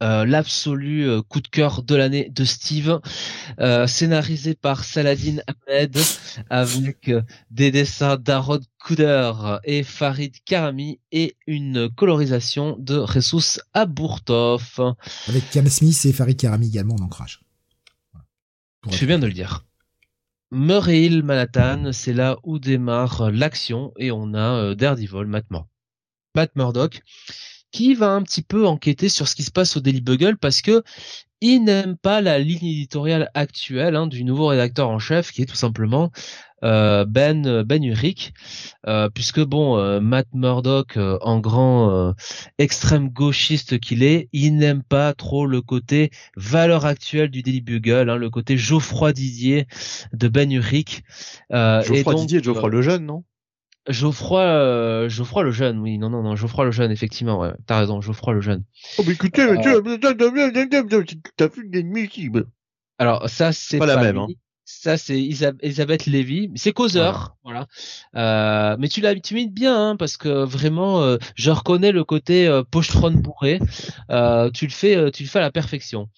Euh, l'absolu euh, coup de cœur de l'année de Steve, euh, scénarisé par Saladin Ahmed avec des dessins d'Arod Kuder et Farid Karami et une colorisation de Ressus Aburtov. Avec Cam Smith et Farid Karami également en ancrage. Je fais bien de le dire. Murray Hill, Manhattan, c'est là où démarre l'action et on a Daredevil, Matt, Matt Murdock qui va un petit peu enquêter sur ce qui se passe au Daily Bugle parce que il n'aime pas la ligne éditoriale actuelle hein, du nouveau rédacteur en chef qui est tout simplement euh, Ben Ben Urich, euh, puisque bon euh, Matt Murdock en grand extrême gauchiste qu'il est, il n'aime pas trop le côté valeur actuelle du Daily Bugle, hein, le côté Geoffroy Didier de Ben Urich. Geoffroy Didier, Geoffroy le jeune, non? Geoffroy, euh, Geoffroy le jeune, oui, non, non, non, Geoffroy le jeune, effectivement, ouais, t'as raison, Geoffroy le jeune. Oh, mais écoutez, euh... t'as fait une Alors, ça, c'est pas, la même, hein ça c'est Elisabeth Lévy, c'est causeur, voilà. Euh, mais tu l'as, tu mites bien, hein, parce que vraiment, euh, je reconnais le côté euh, pochetron bourré. Euh, tu le fais, euh, tu le fais à la perfection.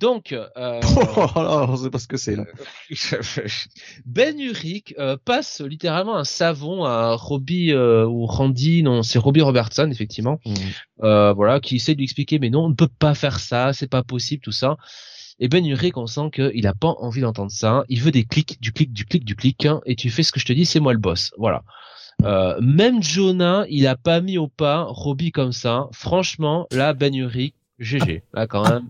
Donc, euh, oh, c'est pas ce que c'est là. ben Urich passe littéralement un savon à Robbie ou Randy, non, c'est Robbie Robertson effectivement. Mmh. voilà, qui essaie de lui expliquer, mais non, on ne peut pas faire ça, c'est pas possible, tout ça. Et Ben Urich, on sent qu'il a pas envie d'entendre ça. Il veut des clics, du clic, du clic, du clic, hein, et tu fais ce que je te dis, c'est moi le boss. Voilà. Euh, même Jonah, il a pas mis au pas Robbie comme ça. Franchement, là, Ben Urich, GG. Là, quand même.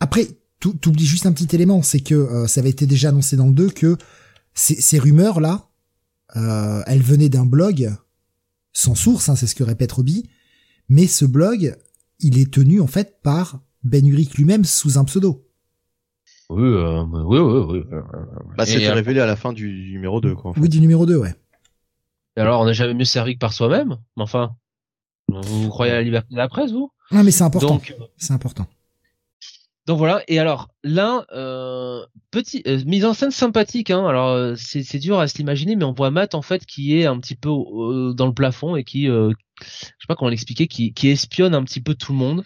Après, t'oublies juste un petit élément, c'est que euh, ça avait été déjà annoncé dans le 2 que ces, rumeurs là, euh, elles venaient d'un blog sans source, hein, c'est ce que répète Robbie, mais ce blog, il est tenu en fait par Ben Urich lui-même sous un pseudo. Oui, euh, oui, oui, oui. Bah, c'était révélé à la fin du numéro 2, quoi. Oui, du numéro 2, ouais. Et alors, on n'a jamais mieux servi que par soi-même Enfin, vous croyez à la liberté de la presse, vous? Non, mais c'est important. C'est important. Donc voilà. Et alors là, euh, petit euh, mise en scène sympathique. Hein. Alors euh, c'est dur à se l'imaginer, mais on voit Matt en fait qui est un petit peu dans le plafond et qui, je sais pas comment l'expliquer, qui, qui espionne un petit peu tout le monde.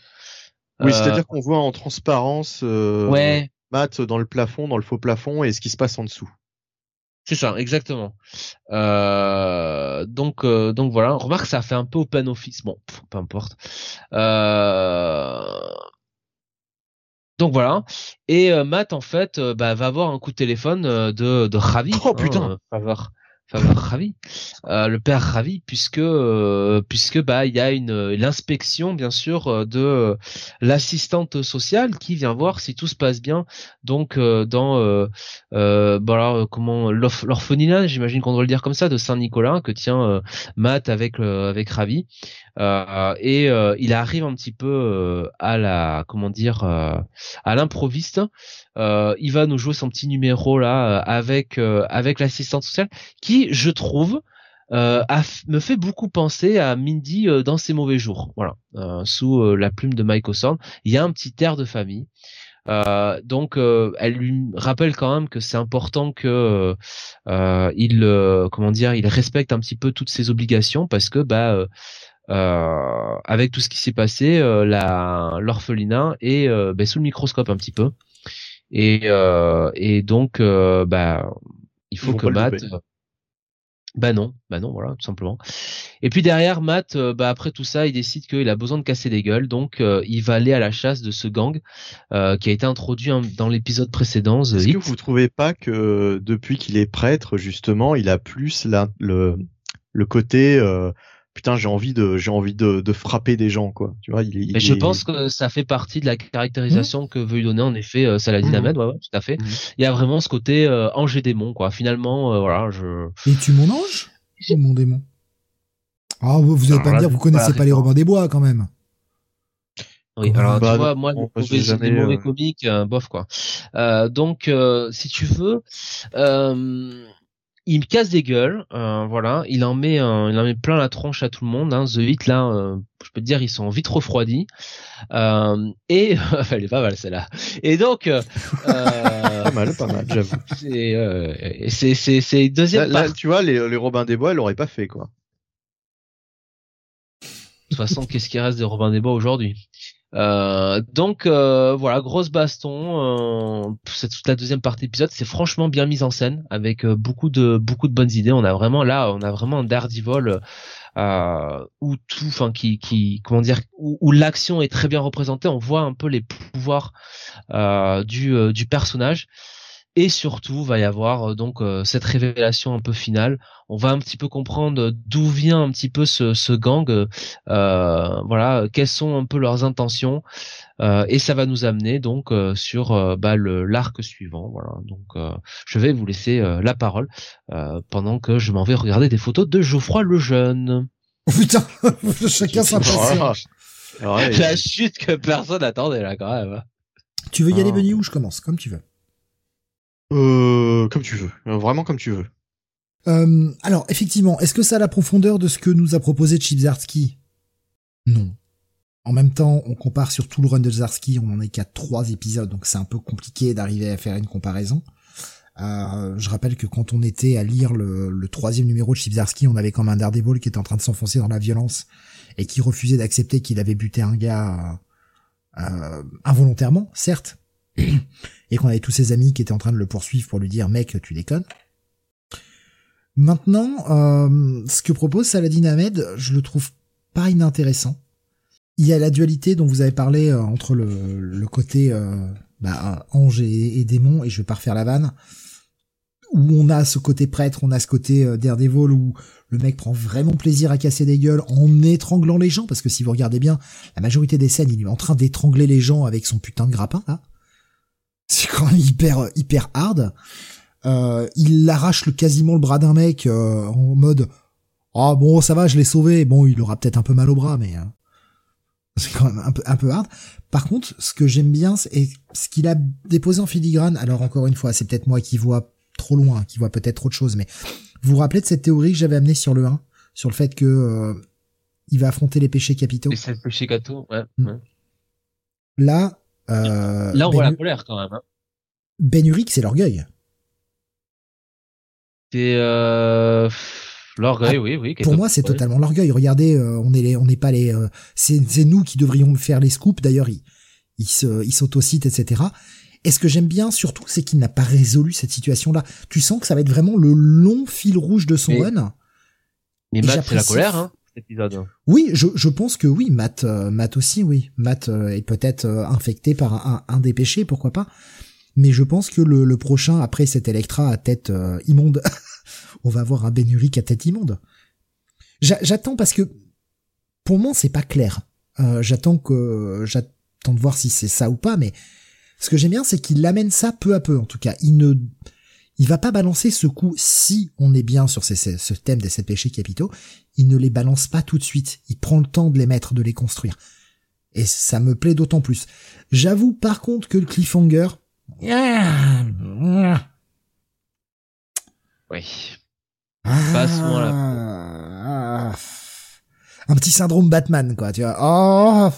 Oui, c'est-à-dire qu'on voit en transparence ouais. Matt dans le plafond, dans le faux plafond, et ce qui se passe en dessous. C'est ça, exactement. Euh, donc, donc voilà. Remarque, ça fait un peu open office. Bon, peu importe. Euh, donc voilà. Et euh, Matt en fait euh, bah, va avoir un coup de téléphone euh, de, de Ravi. Oh putain. Hein, faveur Ravi, euh, le père Ravi, puisque euh, puisque bah il y a une l'inspection bien sûr euh, de l'assistante sociale qui vient voir si tout se passe bien. Donc dans euh, voilà comment l'orphelinat, j'imagine qu'on doit le dire comme ça, de Saint-Nicolas que tient Matt avec avec Ravi. Et il arrive un petit peu à la comment dire à l'improviste. Euh, il va nous jouer son petit numéro là euh, avec euh, avec l'assistante sociale qui je trouve me fait beaucoup penser à Mindy dans ses mauvais jours. Voilà sous la plume de Mike Osborne il y a un petit air de famille. Donc elle lui rappelle quand même que c'est important que il comment dire il respecte un petit peu toutes ses obligations parce que bah avec tout ce qui s'est passé la l'orphelinat est bah, sous le microscope un petit peu et, euh, et donc, euh, bah, il faut que Matt. Bah non, bah non, voilà, tout simplement. Et puis derrière, Matt, euh, bah après tout ça, il décide qu'il a besoin de casser des gueules, donc il va aller à la chasse de ce gang qui a été introduit dans l'épisode précédent. Est-ce que vous trouvez pas que depuis qu'il est prêtre, justement, il a plus la, le, le côté putain j'ai envie de j'ai envie de, de, frapper des gens quoi tu vois il, mais je pense que ça fait partie de la caractérisation mmh. que veut lui donner en effet euh, Saladin mmh. Ahmed ouais, ouais, tout à fait mmh. il y a vraiment ce côté euh, ange et démon quoi finalement euh, voilà je et tu mon ange ou mon démon? Ah vous allez pas me dire vous connaissez pas les Robins des Bois quand même oui, alors tu vois, moi, les mauvais, jamais, mauvais comiques, bof quoi. donc, si tu veux, il casse des gueules, euh, voilà, il en met il en met plein la tronche à tout le monde. Hein. The Hit là, euh, je peux te dire, ils sont vite refroidis. Euh, et elle est pas mal celle-là. Et donc, euh, pas mal, pas mal, j'avoue. C'est c'est c'est deuxième. Là, tu vois, les les Robins des Bois, elle l'aurait pas fait quoi. De toute façon, qu'est-ce qui reste des Robins des Bois aujourd'hui? Euh, donc euh, voilà, grosse baston. Euh, c'est toute la deuxième partie de. C'est franchement bien mis en scène avec beaucoup de beaucoup de bonnes idées. On a vraiment là, on a vraiment un Daredevil où tout, enfin qui comment dire, où, l'action est très bien représentée. On voit un peu les pouvoirs du personnage et surtout va y avoir euh, donc euh, cette révélation un peu finale. On va un petit peu comprendre d'où vient un petit peu ce, ce gang, euh, voilà, quelles sont un peu leurs intentions, et ça va nous amener donc sur bah, le l'arc suivant. Voilà, donc je vais vous laisser la parole pendant que je m'en vais regarder des photos de Geoffroy le jeune. Oh putain, chacun sa La chute que personne attendait là quand même. Tu veux y aller, ah. Benny, ou je commence Comme tu veux. Euh, comme tu veux, euh, vraiment comme tu veux. Euh, alors, effectivement, est-ce que ça a la profondeur de ce que nous a proposé Chipzarski Non. En même temps, on compare sur tout le run de Zarsky, on en est qu'à trois épisodes, donc c'est un peu compliqué d'arriver à faire une comparaison. Euh, je rappelle que quand on était à lire le, troisième numéro de Chipzarski, on avait comme un Daredevil qui était en train de s'enfoncer dans la violence et qui refusait d'accepter qu'il avait buté un gars euh, involontairement, certes, et qu'on avait tous ses amis qui étaient en train de le poursuivre pour lui dire mec tu déconnes. Maintenant, euh, ce que propose Saladin Ahmed, je le trouve pas inintéressant. Il y a la dualité dont vous avez parlé euh, entre le, côté euh, bah, ange et, démon, et je vais pas refaire la vanne, où on a ce côté prêtre, on a ce côté Daredevil où le mec prend vraiment plaisir à casser des gueules en étranglant les gens, parce que si vous regardez bien, la majorité des scènes, il est en train d'étrangler les gens avec son putain de grappin là. C'est quand même hyper hyper hard. Euh, il arrache le, quasiment le bras d'un mec euh, en mode ah bon ça va je l'ai sauvé bon il aura peut-être un peu mal au bras mais hein. c'est quand même un peu, un peu hard. Par contre, ce que j'aime bien, c'est ce qu'il a déposé en filigrane. Alors encore une fois, c'est peut-être moi qui vois trop loin, qui vois peut-être trop de choses, mais vous vous rappelez de cette théorie que j'avais amenée sur le 1, sur le fait que euh, il va affronter les péchés capitaux? Les sept péchés capitaux, ouais. Hmm. Là, euh, là on voit la colère quand même. Hein. Ben c'est l'orgueil. C'est euh... L'orgueil, ah, oui, oui. Pour moi, c'est totalement l'orgueil. Regardez, euh, on est on n'est pas les, euh, c'est, nous qui devrions faire les scoops. D'ailleurs, il, il se, il s'autocite, etc. Et ce que j'aime bien surtout, c'est qu'il n'a pas résolu cette situation-là. Tu sens que ça va être vraiment le long fil rouge de son run. Mais Matt, c'est la colère, hein, Oui, je, je pense que oui, Matt, euh, Matt aussi, oui. Matt est peut-être infecté par un, un, des péchés, pourquoi pas. Mais je pense que le, le prochain, après cet Electra à tête immonde, on va avoir un Bénurique à tête immonde. J'attends parce que pour moi c'est pas clair. Euh, j'attends que j'attends de voir si c'est ça ou pas, mais ce que j'aime bien c'est qu'il amène ça peu à peu en tout cas. Il ne il va pas balancer ce coup si on est bien sur ce thème des sept péchés capitaux. Il ne les balance pas tout de suite. Il prend le temps de les mettre, de les construire. Et ça me plaît d'autant plus. J'avoue par contre que le cliffhanger. Oui. Ah, un petit syndrome Batman, quoi, tu vois. Oh,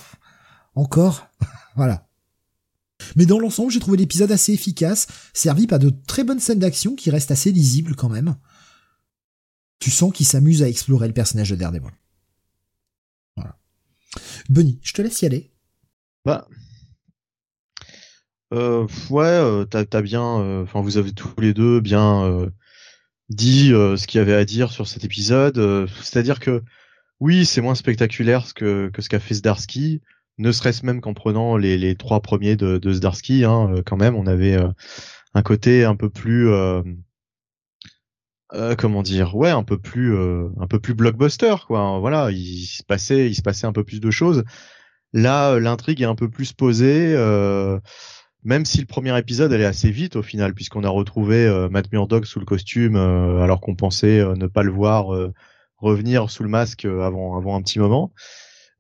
encore, voilà. Mais dans l'ensemble, j'ai trouvé l'épisode assez efficace, servi par de très bonnes scènes d'action qui restent assez lisibles quand même. Tu sens qu'il s'amuse à explorer le personnage de Daredevil. Voilà. Je te laisse y aller. Bah, euh, ouais, euh, t'as bien, euh, enfin vous avez tous les deux bien dit ce qu'il y avait à dire sur cet épisode. C'est-à-dire que oui, c'est moins spectaculaire que, que ce qu'a fait Zdarsky, ne serait-ce même qu'en prenant les, trois premiers de, de Zdarsky. Hein, euh, quand même, on avait un côté un peu plus comment dire ouais un peu plus un peu plus blockbuster quoi voilà il se passait il se passait un peu plus de choses là l'intrigue est un peu plus posée euh, même si le premier épisode allait assez vite au final, puisqu'on a retrouvé euh, Matt Murdock sous le costume, euh, alors qu'on pensait euh, ne pas le voir revenir sous le masque avant, avant un petit moment.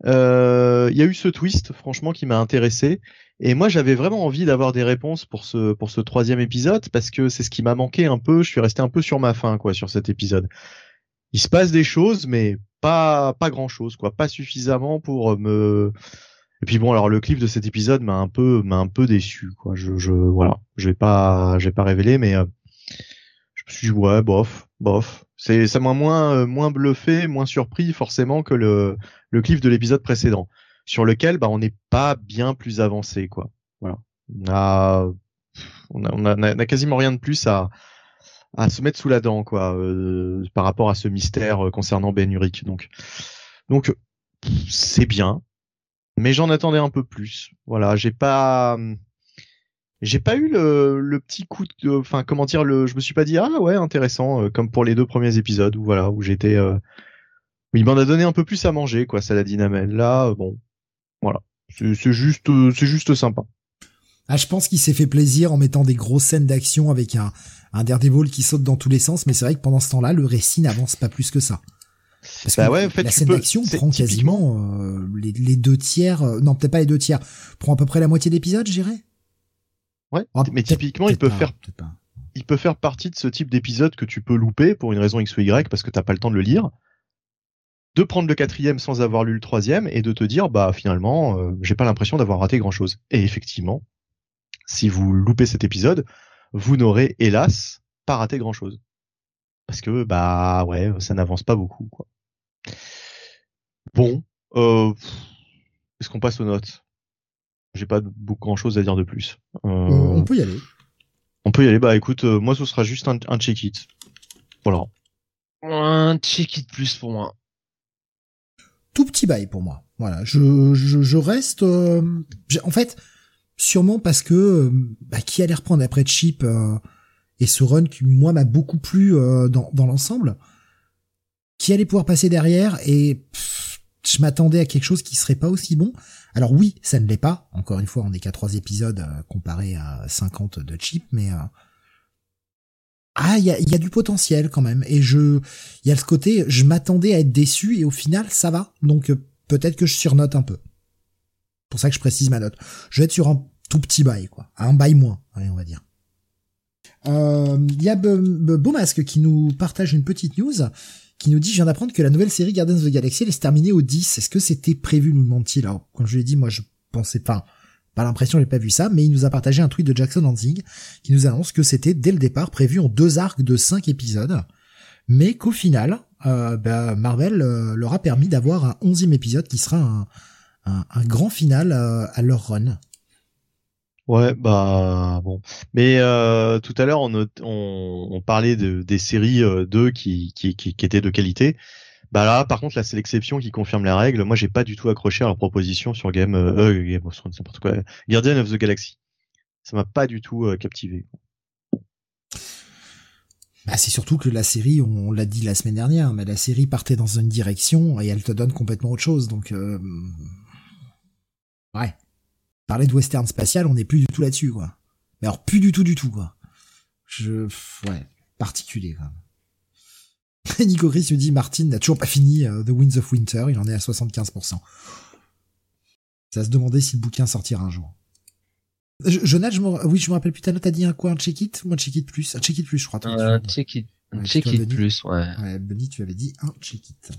Il y a eu ce twist, franchement, qui m'a intéressé. Et moi, j'avais vraiment envie d'avoir des réponses pour ce pour ce troisième épisode parce que c'est ce qui m'a manqué un peu. Je suis resté un peu sur ma faim, quoi, sur cet épisode. Il se passe des choses, mais pas pas grand chose, quoi, pas suffisamment pour me et puis bon, alors le clip de cet épisode m'a un peu m'a un peu déçu quoi. Je, je voilà, je vais pas je vais pas révéler mais euh, je me suis dit ouais, bof, bof. C'est ça m'a moins euh, moins bluffé, moins surpris forcément que le le clip de l'épisode précédent sur lequel bah on n'est pas bien plus avancé quoi. Voilà. On a on a, on a, quasiment rien de plus à à se mettre sous la dent quoi euh, par rapport à ce mystère concernant Ben Urich. Donc donc c'est bien, mais j'en attendais un peu plus. Voilà, j'ai pas j'ai pas eu le, le petit coup de enfin comment dire le je me suis pas dit ah ouais intéressant euh, comme pour les deux premiers épisodes où voilà où j'étais euh, il m'en a donné un peu plus à manger quoi ça la dynamelle là bon voilà. C'est juste c'est juste sympa. Ah je pense qu'il s'est fait plaisir en mettant des grosses scènes d'action avec un un Daredevil qui saute dans tous les sens mais c'est vrai que pendant ce temps-là le récit n'avance pas plus que ça. Parce bah que ouais, en fait, la scène d'action prend quasiment euh, les, les, deux tiers, euh, non peut-être pas les deux tiers, prend à peu près la moitié de l'épisode, j'irais. Ouais, ah, mais typiquement il peut faire, il peut faire partie de ce type d'épisode que tu peux louper pour une raison X ou Y parce que t'as pas le temps de le lire, de prendre le quatrième sans avoir lu le troisième et de te dire bah finalement euh, j'ai pas l'impression d'avoir raté grand chose. Et effectivement, si vous loupez cet épisode, vous n'aurez hélas pas raté grand chose parce que bah ouais ça n'avance pas beaucoup quoi. Bon, euh, est-ce qu'on passe aux notes? J'ai pas beaucoup grand chose à dire de plus. Euh, on peut y aller. On peut y aller. Bah écoute, euh, moi ce sera juste un, un check-it. Voilà. Un check-it plus pour moi. Tout petit bail pour moi. Voilà, je, je, je reste. Euh, en fait, sûrement parce que bah, qui allait reprendre après Chip et ce run qui moi m'a beaucoup plu dans, dans l'ensemble qui allait pouvoir passer derrière et je m'attendais à quelque chose qui serait pas aussi bon. Alors oui, ça ne l'est pas. Encore une fois, on n'est qu'à trois épisodes euh, comparé à 50 de Chip, mais euh, ah, il y a, y a, du potentiel quand même. Et je, il y a ce côté, je m'attendais à être déçu et au final, ça va. Donc euh, peut-être que je surnote un peu. pour ça que je précise ma note. Je vais être sur un tout petit bail, quoi. Un bail moins, allez, on va dire. Euh, il y a Beaumasque qui nous partage une petite news qui nous dit, je viens d'apprendre que la nouvelle série Guardians of the Galaxy, elle se terminée au 10. Est-ce que c'était prévu, nous demande-t-il Alors, quand je lui ai dit, moi, je pensais pas, pas l'impression, j'ai pas vu ça, mais il nous a partagé un tweet de Jackson Hanzing qui nous annonce que c'était dès le départ prévu en deux arcs de cinq épisodes, mais qu'au final, euh, bah, Marvel euh, leur a permis d'avoir un onzième épisode qui sera un, un, grand final euh, à leur run. Ouais, bah bon. Mais euh, tout à l'heure, on, on, on, parlait de, des séries 2 qui, qui, qui, qui, étaient de qualité. Bah là, par contre, là, c'est l'exception qui confirme la règle. Moi, j'ai pas du tout accroché à leur proposition sur Game, euh, Game of Thrones, n'importe quoi, Guardian of the Galaxy. Ça m'a pas du tout euh, captivé. Bah, c'est surtout que la série, on, l'a dit la semaine dernière, mais la série partait dans une direction et elle te donne complètement autre chose. Donc, euh... ouais. Parler de western spatial, on n'est plus du tout là-dessus, quoi. Mais alors, plus du tout, du tout, quoi. Je, ouais, particulier, quoi. Nico Chris me dit Martin n'a toujours pas fini euh, The Winds of Winter, il en est à 75%. Ça se demandait si le bouquin sortira un jour. Je, je oui, je me rappelle plus, t'as dit un quoi, un check-it Moi, un check-it plus, un check-it plus, je crois. Un check-it, un check-it plus, ouais. Ouais, Benny, tu avais dit un check-it.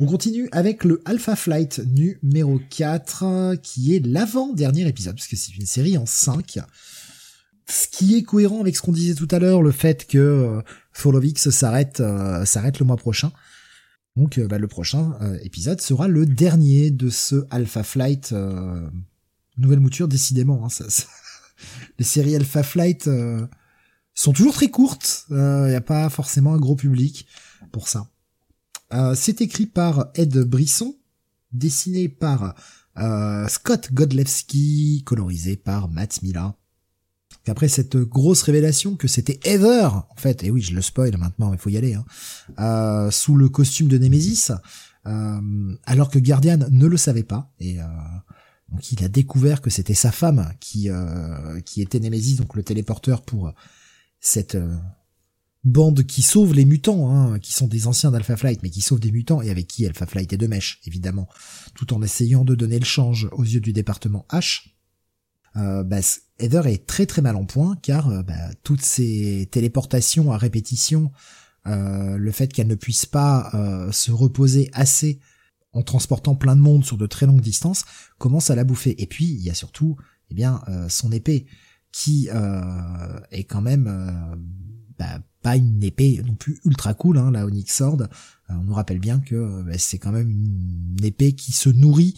On continue avec le Alpha Flight numéro 4, qui est l'avant-dernier épisode, parce que c'est une série en 5 ce qui est cohérent avec ce qu'on disait tout à l'heure, le fait que euh, s'arrête euh, s'arrête le mois prochain. Donc euh, bah, le prochain euh, épisode sera le dernier de ce Alpha Flight nouvelle mouture décidément. Hein, Les séries Alpha Flight sont toujours très courtes. Il n'y a pas forcément un gros public pour ça. C'est écrit par Ed Brisson, dessiné par Scott Godlewski, colorisé par Matt Mila qu'après cette grosse révélation que c'était Ever, en fait, et oui, je le spoil maintenant, il faut y aller, hein, euh, sous le costume de Nemesis, euh, alors que Guardian ne le savait pas, et euh, donc il a découvert que c'était sa femme qui euh, qui était Nemesis, donc le téléporteur pour cette euh, bande qui sauve les mutants, hein, qui sont des anciens d'Alpha Flight, mais qui sauvent des mutants, et avec qui Alpha Flight est de mèche, évidemment, tout en essayant de donner le change aux yeux du département H euh, bah, Heather est très très mal en point car euh, bah, toutes ces téléportations à répétition, euh, le fait qu'elle ne puisse pas euh, se reposer assez en transportant plein de monde sur de très longues distances, commence à la bouffer. Et puis il y a surtout, eh bien, son épée qui est quand même bah, pas une épée non plus ultra cool, hein, la Onyx Sword. on nous rappelle bien que bah, c'est quand même une épée qui se nourrit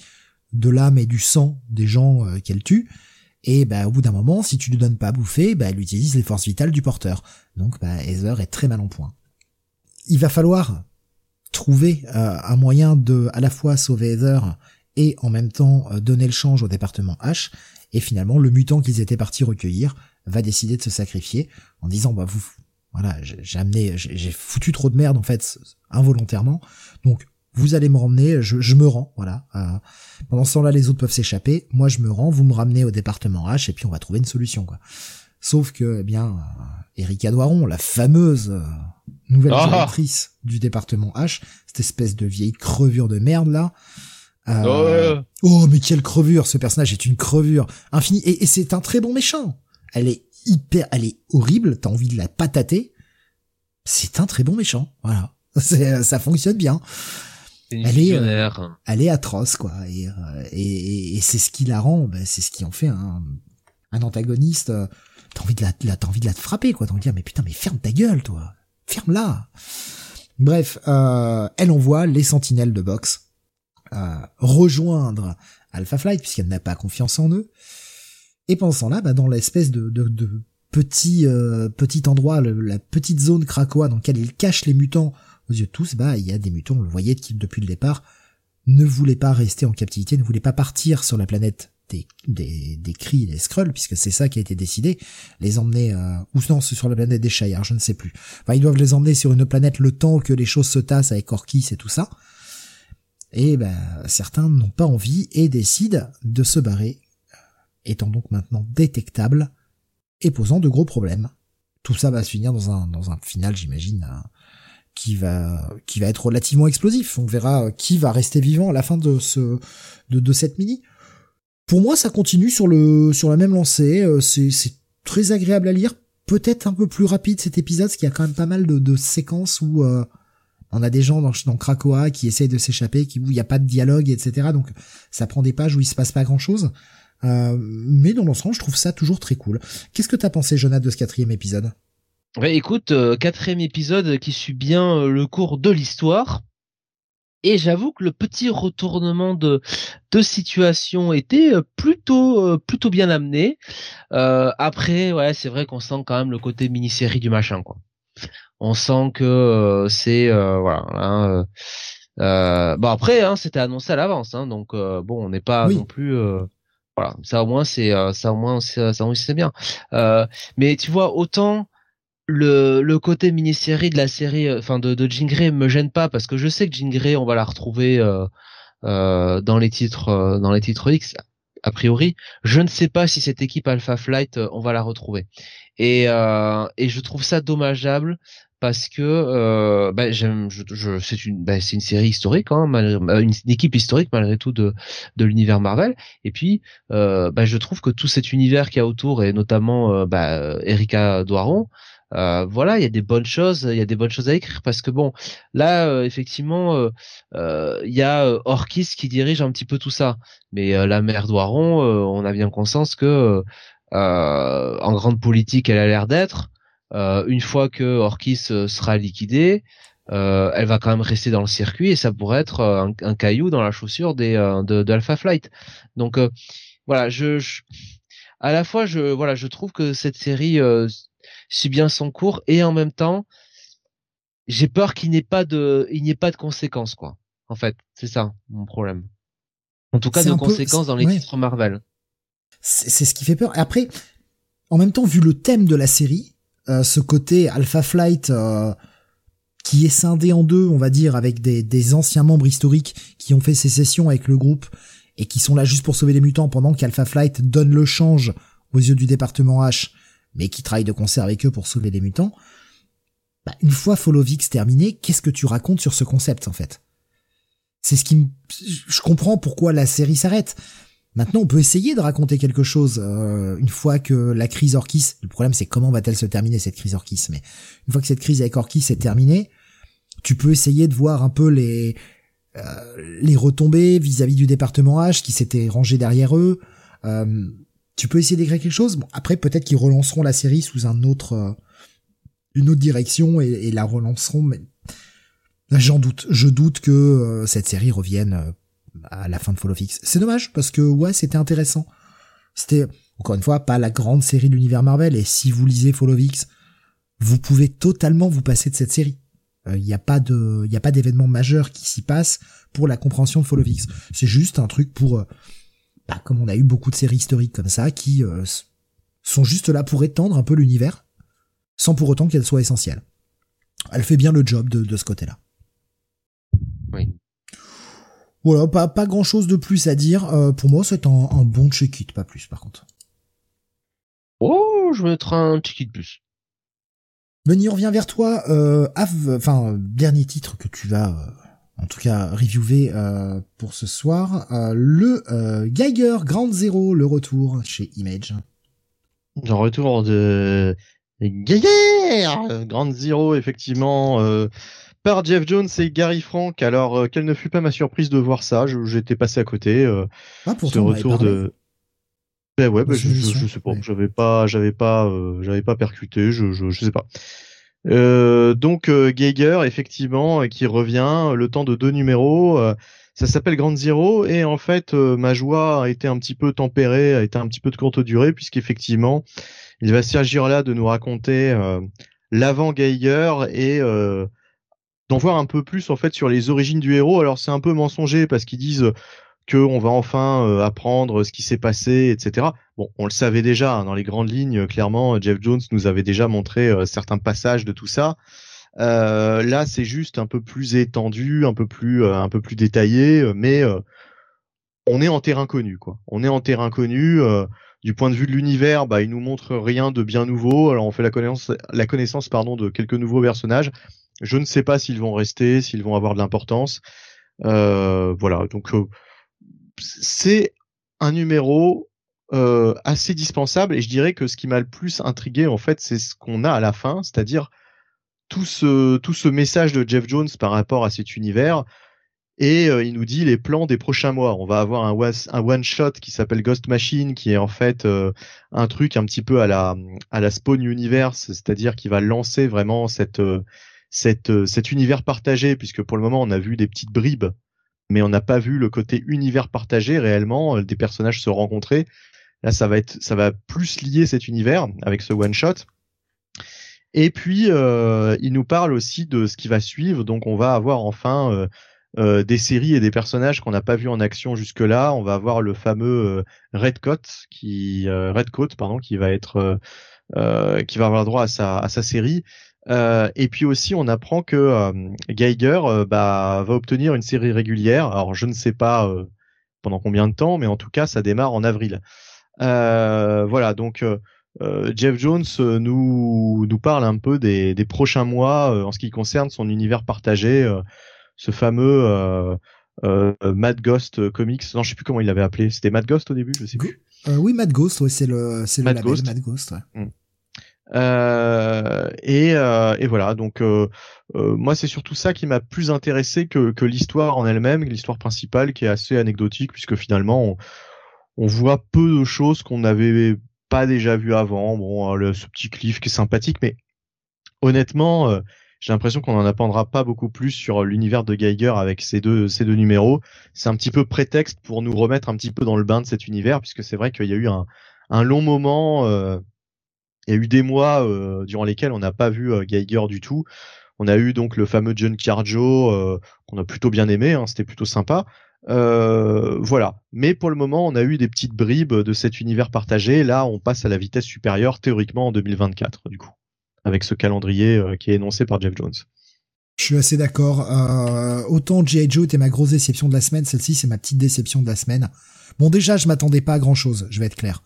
de l'âme et du sang des gens qu'elle tue et bah, au bout d'un moment, si tu lui donnes pas à bouffer, bah, elle utilise les forces vitales du porteur. Donc bah, Heather est très mal en point. Il va falloir trouver euh, un moyen de à la fois sauver Heather et en même temps euh, donner le change au département H. Et finalement, le mutant qu'ils étaient partis recueillir va décider de se sacrifier en disant bah vous voilà j'ai amené j'ai foutu trop de merde en fait involontairement donc vous allez me ramener, je, me rends, voilà. Euh, pendant ce temps-là, les autres peuvent s'échapper, moi je me rends, vous me ramenez au département H et puis on va trouver une solution, quoi. Sauf que, eh bien, euh, Erika Doiron, la fameuse euh, nouvelle directrice du département H, cette espèce de vieille crevure de merde là. Euh, oh, mais quelle crevure Ce personnage est une crevure infinie et, et c'est un très bon méchant. Elle est hyper, elle est horrible. T'as envie de la patater. C'est un très bon méchant. Voilà, ça fonctionne bien elle est, euh, elle est atroce quoi, et, euh, et, et c'est ce qui la rend, ben, c'est ce qui en fait un, un antagoniste. Euh, t'as envie de la, t'as envie de la te frapper quoi, t'as envie de dire mais putain mais ferme ta gueule toi, ferme-la. Bref, euh, elle envoie les sentinelles de boxe euh, rejoindre Alpha Flight puisqu'elle n'a pas confiance en eux. Et pendant ce temps-là, bah, dans l'espèce de, de, petit euh, petit endroit, la petite zone Krakoa dans laquelle ils cachent les mutants aux yeux de tous, bah, il y a des mutants, on le voyait, qui, depuis le départ, ne voulaient pas rester en captivité, ne voulaient pas partir sur la planète des, des, des cris des Skrulls, puisque c'est ça qui a été décidé, les emmener, euh, ou non, sur la planète des Shire, je ne sais plus. Enfin, ils doivent les emmener sur une planète le temps que les choses se tassent avec Orkis et tout ça. Et ben, certains n'ont pas envie et décident de se barrer, étant donc maintenant détectables et posant de gros problèmes. Tout ça va se finir dans un, dans un final, j'imagine, qui va qui va être relativement explosif. On verra qui va rester vivant à la fin de ce de, de cette mini. pour moi, ça continue sur le sur la même lancée. c'est c'est très agréable à lire. Peut-être un peu plus rapide cet épisode, parce qu'il y a quand même pas mal de, de séquences où on a des gens dans, dans Krakoa qui essayent de s'échapper, qui où il n'y a pas de dialogue, etc. Donc ça prend des pages où il se passe pas grand chose. Euh, mais dans l'ensemble, je trouve ça toujours très cool. Qu'est-ce que t'as pensé, Jonathan, de ce quatrième épisode? Ouais, écoute, euh, quatrième épisode qui suit bien euh, le cours de l'histoire. Et j'avoue que le petit retournement de, de situation était plutôt plutôt bien amené. après, ouais, c'est vrai qu'on sent quand même le côté mini-série du machin, quoi on sent que euh, c'est euh, voilà. Hein, euh, bon après, hein, c'était annoncé à l'avance, hein, donc bon, on n'est pas non plus voilà. Ça au moins c'est ça au moins ça, ça c'est bien. Euh, mais tu vois autant le, le côté mini-série de la série enfin de, de Jean Grey me gêne pas parce que je sais que Jean Grey on va la retrouver euh, euh, dans les titres dans les titres X a priori. Je ne sais pas si cette équipe Alpha Flight on va la retrouver. Et et je trouve ça dommageable parce que euh, bah, bah, c'est une série historique, hein, malgré, une, équipe historique malgré tout de l'univers Marvel. Et puis, euh, bah, je trouve que tout cet univers qu'il y a autour, et notamment euh, Erika Doiron, euh, voilà, il y a des bonnes choses, il y a des bonnes choses à écrire parce que bon, là euh, effectivement, euh, il y a Orkis qui dirige un petit peu tout ça, mais la mère Doiron, on a bien conscience que en grande politique, elle a l'air d'être. Euh, une fois que Orkis euh, sera liquidé, euh, elle va quand même rester dans le circuit et ça pourrait être un, caillou dans la chaussure des de, de, Alpha Flight. Donc voilà, je, à la fois je voilà, je trouve que cette série suit bien son cours et en même temps j'ai peur qu'il n'y ait pas de il n'y ait pas de conséquences quoi. En fait, c'est ça mon problème. En tout cas, de conséquences dans les titres Marvel. C'est ce qui fait peur. Après, en même temps, vu le thème de la série, euh, ce côté Alpha Flight euh, qui est scindé en deux, on va dire, avec des, des, anciens membres historiques qui ont fait sécession avec le groupe et qui sont là juste pour sauver les mutants pendant qu'Alpha Flight donne le change aux yeux du département H, mais qui travaille de concert avec eux pour sauver les mutants. Bah, une fois Follow Vix terminé, qu'est-ce que tu racontes sur ce concept en fait? C'est ce qui me... Je comprends pourquoi la série s'arrête. Maintenant, on peut essayer de raconter quelque chose euh, une fois que la crise Orkis. Le problème, c'est comment va-t-elle se terminer cette crise Orkis Mais une fois que cette crise avec Orkis est terminée, tu peux essayer de voir un peu les euh, les retombées vis-à-vis du département H qui s'était rangé derrière eux. Euh, tu peux essayer d'écrire quelque chose. Bon, après, peut-être qu'ils relanceront la série sous un autre une autre direction et, et la relanceront. Mais j'en doute. Je doute que cette série revienne à la fin de Follow Fix. C'est dommage parce que ouais, c'était intéressant. C'était encore une fois pas la grande série de l'univers Marvel et si vous lisez Follow Fix, vous pouvez totalement vous passer de cette série. Il euh, n'y a pas de, il y a pas d'événement majeur qui s'y passe pour la compréhension de Follow Fix. C'est juste un truc pour, euh, bah, comme on a eu beaucoup de séries historiques comme ça, qui euh, sont juste là pour étendre un peu l'univers, sans pour autant qu'elle soit essentielle. Elle fait bien le job de, de ce côté-là. Oui. Voilà, pas, pas grand chose de plus à dire. Euh, pour moi, c'est un, un bon check-it, pas plus par contre. Oh, je mettrai un check-it plus. Benny, on revient vers toi. Euh, enfin, dernier titre que tu vas, euh, en tout cas, reviewer pour ce soir. Le Geiger Grand Zero, le retour chez Image. Le retour de Geiger Grand Zero, effectivement par Jeff Jones et Gary Frank. Alors, euh, quelle ne fut pas ma surprise de voir ça? J'étais passé à côté. Euh, ah, ce retour de. Ben ouais, ben je, je, sais pas. J'avais pas, j'avais pas, euh, j'avais pas percuté. Je, je, je sais pas. Euh, donc Geiger, effectivement, qui revient le temps de deux numéros. ça s'appelle Grand Zero et en fait, ma joie a été un petit peu tempérée, a été un petit peu de courte durée puisqu'effectivement, il va s'agir là de nous raconter l'avant Geiger et d'en voir un peu plus en fait sur les origines du héros. Alors c'est un peu mensonger parce qu'ils disent que on va enfin euh, apprendre ce qui s'est passé, etc. Bon, on le savait déjà hein, dans les grandes lignes. Clairement, Jeff Jones nous avait déjà montré euh, certains passages de tout ça. Euh, là, c'est juste un peu plus étendu, un peu plus, un peu plus détaillé, mais on est en terrain connu, quoi. On est en terrain connu. du point de vue de l'univers, bah, il nous montre rien de bien nouveau. Alors, on fait la connaissance, la connaissance, pardon, de quelques nouveaux personnages. Je ne sais pas s'ils vont rester, s'ils vont avoir de l'importance. Euh, voilà, donc euh, c'est un numéro euh, assez dispensable et je dirais que ce qui m'a le plus intrigué en fait c'est ce qu'on a à la fin, c'est-à-dire tout ce message de Jeff Jones par rapport à cet univers et il nous dit les plans des prochains mois. On va avoir un, one shot qui s'appelle Ghost Machine, qui est en fait un truc un petit peu à la à la Spawn Universe, c'est-à-dire qui va lancer vraiment cette cette cet univers partagé, puisque pour le moment on a vu des petites bribes, mais on n'a pas vu le côté univers partagé réellement, des personnages se rencontrer. Là, ça va être ça va plus lier cet univers avec ce one shot. Et puis, il nous parle aussi de ce qui va suivre. Donc, on va avoir enfin euh, des séries et des personnages qu'on n'a pas vu en action jusque-là. On va avoir le fameux euh, Redcoat qui euh, Redcoat pardon qui va être qui va avoir droit à sa à sa série. Et puis aussi, on apprend que Geiger bah, va obtenir une série régulière. Alors, je ne sais pas pendant combien de temps, mais en tout cas, ça démarre en avril. voilà, donc Jeff Jones nous nous parle un peu des, des prochains mois en ce qui concerne son univers partagé ce fameux euh, euh, Mad Ghost Comics. Non, je sais plus comment il l'avait appelé. C'était Mad Ghost au début, je sais plus. Euh, oui, Mad Ghost, ouais, c'est le, c'est le label Ghost. Mad Ghost. Ouais. Mm. Euh, et, euh, et, voilà, donc euh, moi c'est surtout ça qui m'a plus intéressé que, que l'histoire en elle-même, l'histoire principale qui est assez anecdotique puisque finalement on, on voit peu de choses qu'on n'avait pas déjà vues avant. Bon, le, ce petit cliff qui est sympathique, mais honnêtement, j'ai l'impression qu'on en apprendra pas beaucoup plus sur l'univers de Geiger avec ces deux ces deux numéros. C'est un petit peu prétexte pour nous remettre un petit peu dans le bain de cet univers, puisque c'est vrai qu'il y a eu un, un long moment, euh, il y a eu des mois euh, durant lesquels on n'a pas vu euh, Geiger du tout. On a eu donc le fameux John Carjo euh, qu'on a plutôt bien aimé, hein, c'était plutôt sympa. Euh, voilà. Mais pour le moment, on a eu des petites bribes de cet univers partagé. Là, on passe à la vitesse supérieure théoriquement en 2024, du coup avec ce calendrier qui est énoncé par Jeff Jones. Je suis assez d'accord. Autant G.I. Joe était ma grosse déception de la semaine, celle-ci c'est ma petite déception de la semaine. Bon déjà, je m'attendais pas à grand-chose, je vais être clair.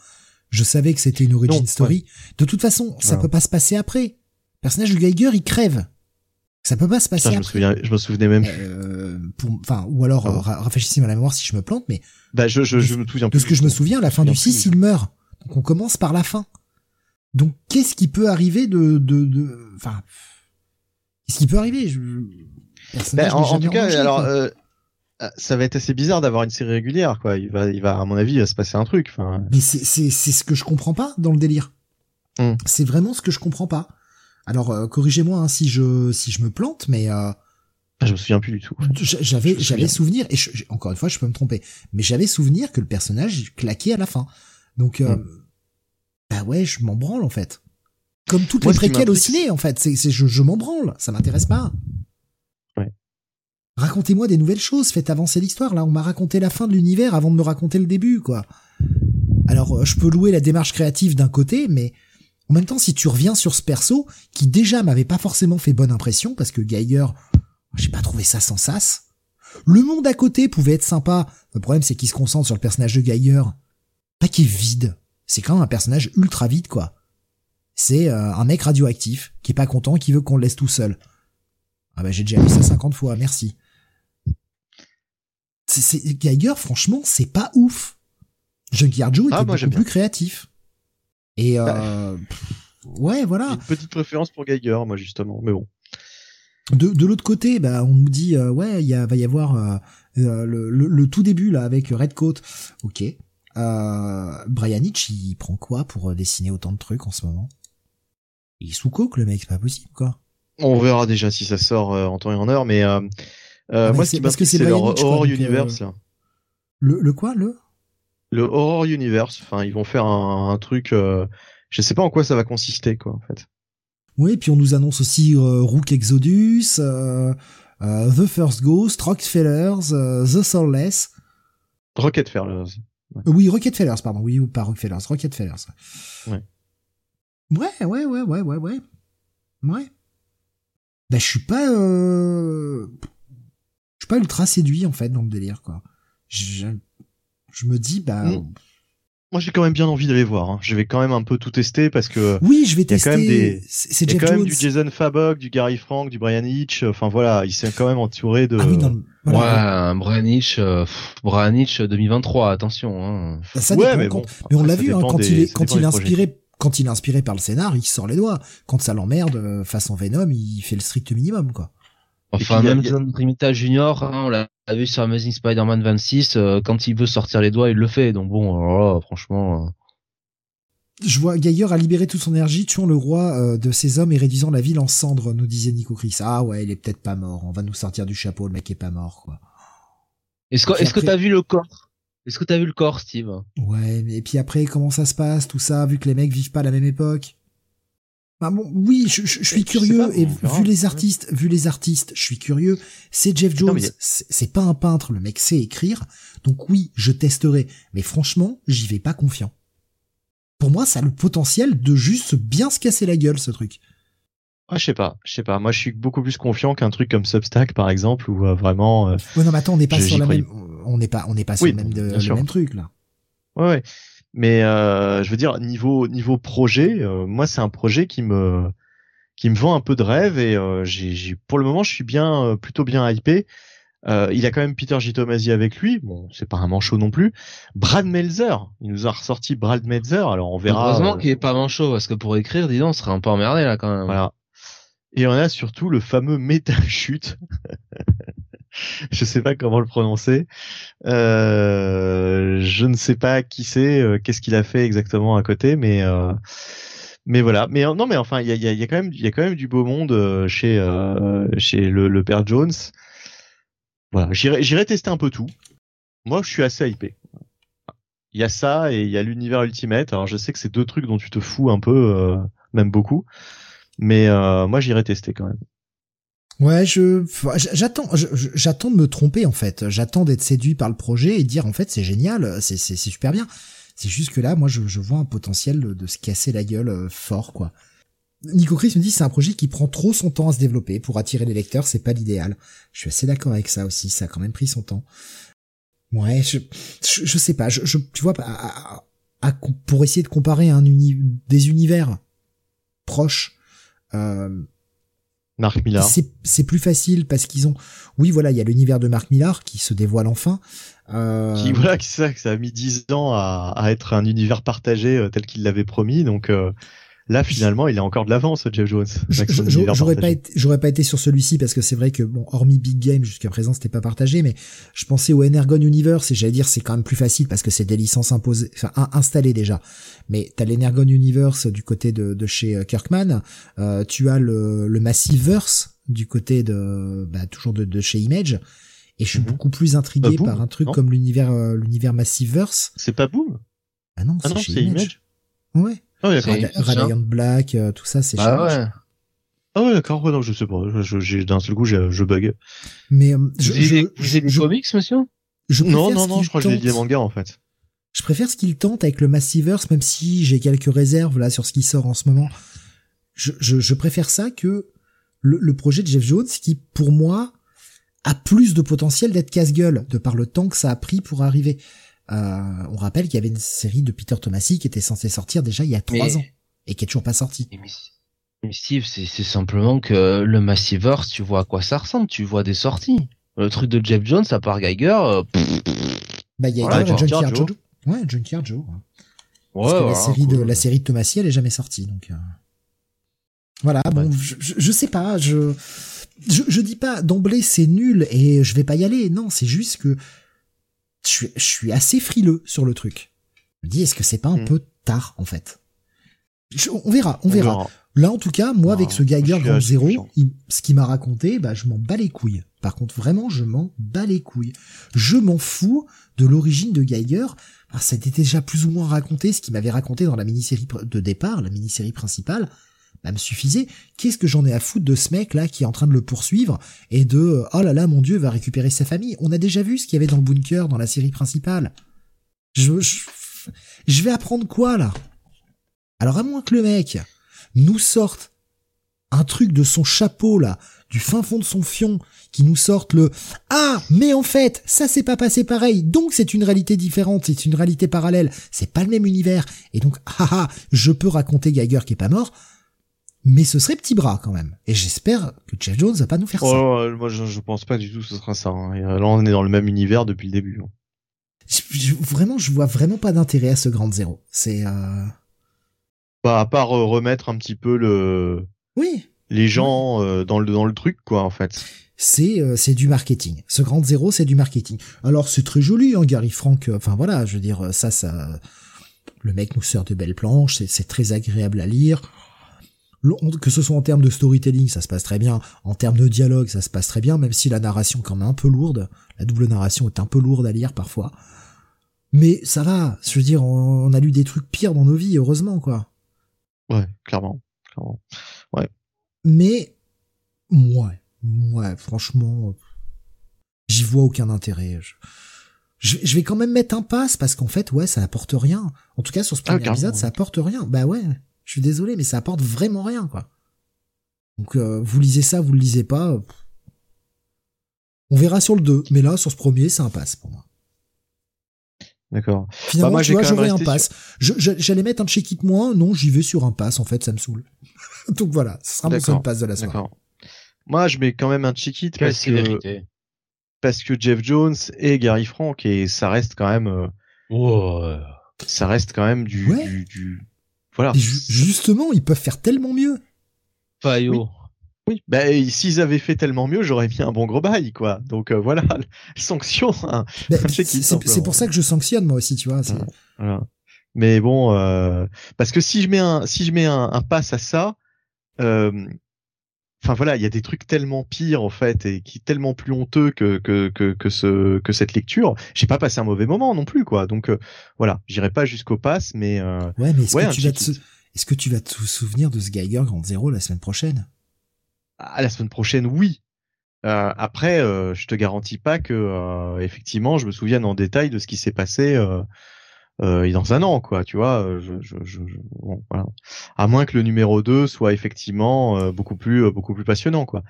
Je savais que c'était une origin story. De toute façon, ça peut pas se passer après. Le personnage de Geiger, il crève. Ça peut pas se passer après. Je me, je me souvenais même. Euh, enfin, ou alors oh. rafraîchissez-moi la mémoire si je me plante, mais. Bah, je, je, je me souviens. De ce que je me souviens, à la fin du 6, il meurt. Donc on commence par la fin. Donc qu'est-ce qui peut arriver de de de enfin qu'est-ce qui peut arriver? Je... ben, en, tout cas alors euh, ça va être assez bizarre d'avoir une série régulière quoi. Il va il va à mon avis il va se passer un truc mais c'est c'est c'est ce que je comprends pas dans le délire. Hmm. c'est vraiment ce que je comprends pas. Alors euh, corrigez-moi hein, si je si je me plante mais euh, ah, je me souviens plus du tout. J'avais j'avais souvenir et encore une fois je peux me tromper mais j'avais souvenir que le personnage claquait à la fin. Donc hmm. bah ouais, je m'en branle en fait. Comme toutes les préquelles au ciné en fait, c'est, c'est je, je m'en branle, ça m'intéresse pas. Racontez-moi des nouvelles choses, faites avancer l'histoire. Là, on m'a raconté la fin de l'univers avant de me raconter le début, quoi. Alors, euh, je peux louer la démarche créative d'un côté, mais en même temps, si tu reviens sur ce perso, qui déjà m'avait pas forcément fait bonne impression, parce que Geiger, j'ai pas trouvé ça sans sas. Le monde à côté pouvait être sympa. Le problème, c'est qu'il se concentre sur le personnage de Geiger. Pas qui est vide c'est quand même un personnage ultra vite, quoi. C'est euh, un mec radioactif qui est pas content, qui veut qu'on le laisse tout seul. Ah bah j'ai déjà vu ça 50 fois, merci. C'est, Geiger, franchement, c'est pas ouf. Junkyard Joe était ah, beaucoup plus créatif. Et euh, ouais, voilà. Une petite préférence pour Geiger, moi justement, mais bon. De, de l'autre côté, bah on nous dit euh, ouais, il va y avoir euh, le, le, le, tout début là avec Redcoat. Ok, euh, Brian Hitch, il prend quoi pour dessiner autant de trucs en ce moment? Il est sous coke, le mec, c'est pas possible, quoi. On verra déjà si ça sort en temps et en heure, mais euh, euh, moi, ce qui parce que c'est leur Horror Universe. Le, le quoi, le? Le Horror Universe. Enfin, ils vont faire un, un truc. je sais pas en quoi ça va consister, quoi, en fait. Oui, puis on nous annonce aussi Rook Exodus, The First Ghost, Rockefellers, The Soulless. Rockefellers. Oui, Rockefellers, pardon. Oui, pas Rockefellers, Rockefellers. Ouais. Ouais, ouais, ouais, ouais, ouais, ouais. Ouais. Bah, je suis pas, euh... je suis pas ultra séduit, en fait, dans le délire, quoi. Je, je me dis, bah, mm. moi j'ai quand même bien envie d'aller voir. Hein. Je vais quand même un peu tout tester parce que oui, je vais tester. Quand même des... C'est Jeff quand même du Jason Fabok, du Gary Frank, du Brian Hitch. Enfin voilà, il s'est quand même entouré de. Ah oui, non, Ouais, Brian Hitch, euh, Brian Hitch 2023. Attention. Hein. Ça, ouais, mais, bon, mais on l'a vu hein, quand il est quand il est inspiré quand il est inspiré par le scénar, il sort les doigts. Quand ça l'emmerde, euh, façon Venom, il fait le strict minimum quoi. Enfin, même John Primita Junior, hein, on l'a vu sur Amazing Spider-Man 26, euh, quand il veut sortir les doigts, il le fait. Donc bon, oh, franchement. Euh. Je vois Gailleur a libéré toute son énergie, tuant le roi euh, de ses hommes et réduisant la ville en cendres, nous disait Nico Chris. Ah ouais, il est peut-être pas mort. On va nous sortir du chapeau, le mec est pas mort, quoi. Est-ce que, est-ce que t'as vu le corps? Est-ce que t'as vu le corps, Steve? Ouais, mais et puis après, comment ça se passe, tout ça, vu que les mecs vivent pas à la même époque? Bah bon, oui, je, suis curieux et vu les artistes, vu les artistes, je suis curieux. C'est Jeff Jones, c'est pas un peintre, le mec sait écrire, donc oui, je testerai. Mais franchement, j'y vais pas confiant. Pour moi, ça a le potentiel de juste bien se casser la gueule, ce truc. Ah, je sais pas, je sais pas. Moi, je suis beaucoup plus confiant qu'un truc comme Substack, par exemple, où euh, vraiment. Euh, non, mais attends, on n'est pas sur la même, on n'est pas, on n'est pas sur le même, de, le même truc là. Ouais, ouais. Mais euh, je veux dire niveau niveau projet, euh, moi c'est un projet qui me qui me vend un peu de rêve et euh, j'ai pour le moment je suis bien euh, plutôt bien hypé. il a quand même Peter J. Tomasi avec lui. Bon, c'est pas un manchot non plus. Brad Melzer, il nous a ressorti Brad Melzer. Alors on verra. Heureusement qu'il est pas manchot parce que pour écrire, dis donc, on serait un peu emmerdé là quand même. Voilà. Et on a surtout le fameux méta chute je sais pas comment le prononcer. Euh, je ne sais pas qui c'est, euh, qu'est-ce qu'il a fait exactement à côté, mais euh, mais voilà. Mais non, mais enfin, il y a, quand même du beau monde chez chez le, le, père Jones. Voilà, j'irai tester un peu tout. Moi, je suis assez hypé. Il y a ça et il y a l'univers Ultimate. Alors, je sais que c'est deux trucs dont tu te fous un peu, même beaucoup. Mais moi, j'irai tester quand même. Ouais, je j'attends j'attends de me tromper en fait. J'attends d'être séduit par le projet et dire en fait c'est génial, c'est c'est super bien. C'est juste que là, moi, je, vois un potentiel de, se casser la gueule euh, fort, quoi. Nico Chris me dit c'est un projet qui prend trop son temps à se développer pour attirer les lecteurs, c'est pas l'idéal. Je suis assez d'accord avec ça aussi, ça a quand même pris son temps. Ouais, je je, sais pas, je, tu vois pour essayer de comparer un uni, des univers proches. Euh, Marc Millar. C'est plus facile parce qu'ils ont, oui voilà, il y a l'univers de Marc Millar qui se dévoile enfin. Euh... Qui voilà, que ça, que ça a mis dix ans à, à être un univers partagé euh, tel qu'il l'avait promis. Donc euh, Là, finalement, il a encore de l'avance, Jeff Jones. J'aurais pas été, j'aurais pas été sur celui-ci parce que c'est vrai que bon, hormis Big Game jusqu'à présent, c'était pas partagé, mais je pensais au Energon Universe et j'allais dire c'est quand même plus facile parce que c'est des licences imposées, enfin installées déjà. Mais t'as l'Energon Universe du côté de, de chez euh, Kirkman, euh, tu as le, le Massiveverse du côté de, bah, toujours de, de chez Image. Et je suis mhm. beaucoup plus intrigué bah, par un truc comme l'univers, euh, l'univers Massiveverse. C'est pas Boom? Ah non, ah c'est Image. Ouais. Ah ouais, Radiant Black, euh, tout ça, c'est ah ouais. Ah ouais, d'accord, ouais, non, je sais pas. Je, d'un seul coup, je, je bug. Mais, euh, je, vous avez des comics, monsieur? non, non, non, je crois que j'ai des mangas, en fait. Je préfère ce qu'il tente avec le Massiverse, même si j'ai quelques réserves, là, sur ce qui sort en ce moment. Je, je, je préfère ça que le, le projet de Jeff Jones, qui, pour moi, a plus de potentiel d'être casse-gueule, de par le temps que ça a pris pour arriver. Euh, on rappelle qu'il y avait une série de Peter Tomasi qui était censée sortir déjà il y a trois ans et qui est toujours pas sortie. Mais Steve, c'est simplement que le Massiverse, tu vois à quoi ça ressemble, tu vois des sorties. Le truc de Jeff Jones, à part Geiger, euh, bah il y a voilà, Junkyard Joe. Ouais, Junkyard Joe. Ouais, Parce que la série de la série de Tomasi, elle est jamais sortie, donc. Euh... Voilà, bon, je, je, sais pas, je, je, je dis pas d'emblée c'est nul et je vais pas y aller. Non, c'est juste que je suis, assez frileux sur le truc. Je me dis, est-ce que c'est pas un hmm. peu tard, en fait? On verra, on, verra. Là, en tout cas, moi, avec ce Geiger Grand Zéro, ce qu'il m'a raconté, bah, je m'en bats les couilles. Par contre, vraiment, je m'en bats les couilles. Je m'en fous de l'origine de Geiger. Alors, ça a été déjà plus ou moins raconté, ce qu'il m'avait raconté dans la mini-série de départ, la mini-série principale bah, me suffisait. Qu'est-ce que j'en ai à foutre de ce mec là qui est en train de le poursuivre et de euh, oh là là mon dieu va récupérer sa famille. On a déjà vu ce qu'il y avait dans le bunker dans la série principale. Je, je, vais apprendre quoi là? Alors à moins que le mec nous sorte un truc de son chapeau là du fin fond de son fion qui nous sorte le ah mais en fait ça s'est pas passé pareil donc c'est une réalité différente c'est une réalité parallèle c'est pas le même univers et donc ah ah je peux raconter Geiger qui est pas mort mais ce serait petit bras quand même et j'espère que Jeff Jones va pas nous faire ça. Oh, moi je, je, pense pas du tout que ce sera ça. Hein. Là on est dans le même univers depuis le début. Hein. vraiment je vois vraiment pas d'intérêt à ce grand zéro. C'est euh... bah à part euh, remettre un petit peu le oui les gens euh, dans le dans le truc quoi en fait c'est euh, c'est du marketing. Ce grand zéro, c'est du marketing. Alors c'est très joli, hein, Gary Frank. Euh, enfin voilà, je veux dire ça, ça, le mec nous sert de belles planches. C'est très agréable à lire. Que ce soit en termes de storytelling, ça se passe très bien. En termes de dialogue, ça se passe très bien, même si la narration quand même un peu lourde. La double narration est un peu lourde à lire parfois. Mais ça va. Je veux dire, on a lu des trucs pires dans nos vies, heureusement quoi. Ouais, clairement, clairement. Ouais. Mais ouais, Ouais, franchement, j'y vois aucun intérêt. Je, je, vais quand même mettre un pass parce qu'en fait, ouais, ça apporte rien. En tout cas, sur ce ah, premier épisode, ça apporte rien. Bah ouais, je suis désolé, mais ça apporte vraiment rien, quoi. Donc, euh, vous lisez ça, vous le lisez pas. On verra sur le 2, mais là, sur ce premier, c'est un pass pour moi. D'accord. Finalement, bah, moi, tu vois, j'aurais un pass. J'allais mettre un check-it moins, non, j'y vais sur un pass, en fait, ça me saoule. Donc voilà, ce sera mon seul pass de la soirée. Moi, je mets quand même un check-it parce que parce que Jeff Jones et Gary Frank et ça reste quand même euh, ça reste quand même du, du, voilà. justement, ils peuvent faire tellement mieux. Fayo. Oui. Bah, s'ils avaient fait tellement mieux, j'aurais mis un bon gros bail, quoi. Donc euh, voilà, sanction. Hein. Bah, c'est pour ça que je sanctionne moi aussi, tu vois. Voilà. Mais bon, euh, parce que si je mets un, si je mets un, un pass à ça, euh, enfin voilà, il y a des trucs tellement pires en fait et qui tellement plus honteux que que que, que ce que cette lecture. J'ai pas passé un mauvais moment non plus quoi. Donc euh, voilà, j'irai pas jusqu'au pass, mais euh, ouais, mais est-ce que tu vas te est-ce que tu vas te souvenir de ce Geiger Grand Zéro la semaine prochaine? Ah, la semaine prochaine, oui. Euh, après, je te garantis pas que effectivement, je me souvienne en détail de ce qui s'est passé euh, dans un an, quoi, tu vois. Euh, je, je, je, bon, voilà. À moins que le numéro 2 soit effectivement euh, beaucoup plus euh, beaucoup plus passionnant, quoi.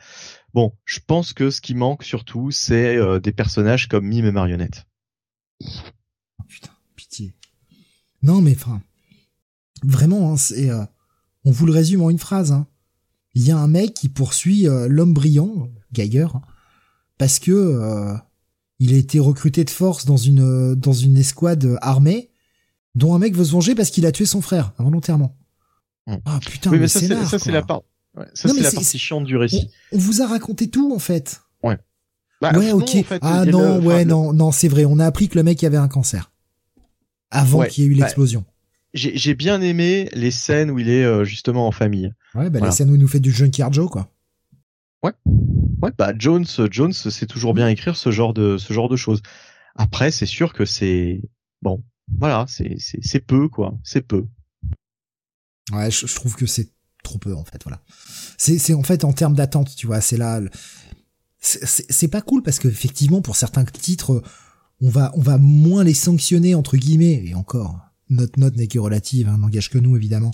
Bon, je pense que ce qui manque surtout, c'est des personnages comme Mime et Marionnette. Oh, putain, pitié. Non, mais enfin, vraiment, hein, c'est, on vous le résume en une phrase. Hein. Il y a un mec qui poursuit l'homme brillant, Geiger, hein, parce que il a été recruté de force dans une dans une escouade armée dont un mec veut se venger parce qu'il a tué son frère involontairement. Hmm. Ah putain, mais, ça c'est la part. ça c'est la partie chiante du récit. On, vous a raconté tout en fait. Ouais. Bah, ouais, ok. ah non, ouais, non, non, c'est vrai. On a appris que le mec avait un cancer avant qu'il y ait eu bah, l'explosion. J'ai bien aimé les scènes où il est euh, justement en famille. Ouais, bah les scènes où il nous fait du Junkyard Joe, quoi. Ouais. Ouais, bah Jones, Jones, c'est toujours bien écrire ce genre de ce genre de choses. Après, c'est sûr que c'est bon voilà, c'est peu quoi, c'est peu. Ouais, je, trouve que c'est trop peu en fait, voilà. C'est en fait en termes d'attente, tu vois, c'est là c'est pas cool parce que effectivement pour certains titres on va on va moins les sanctionner entre guillemets et encore notre note n'est que relative, hein, n'engage que nous évidemment.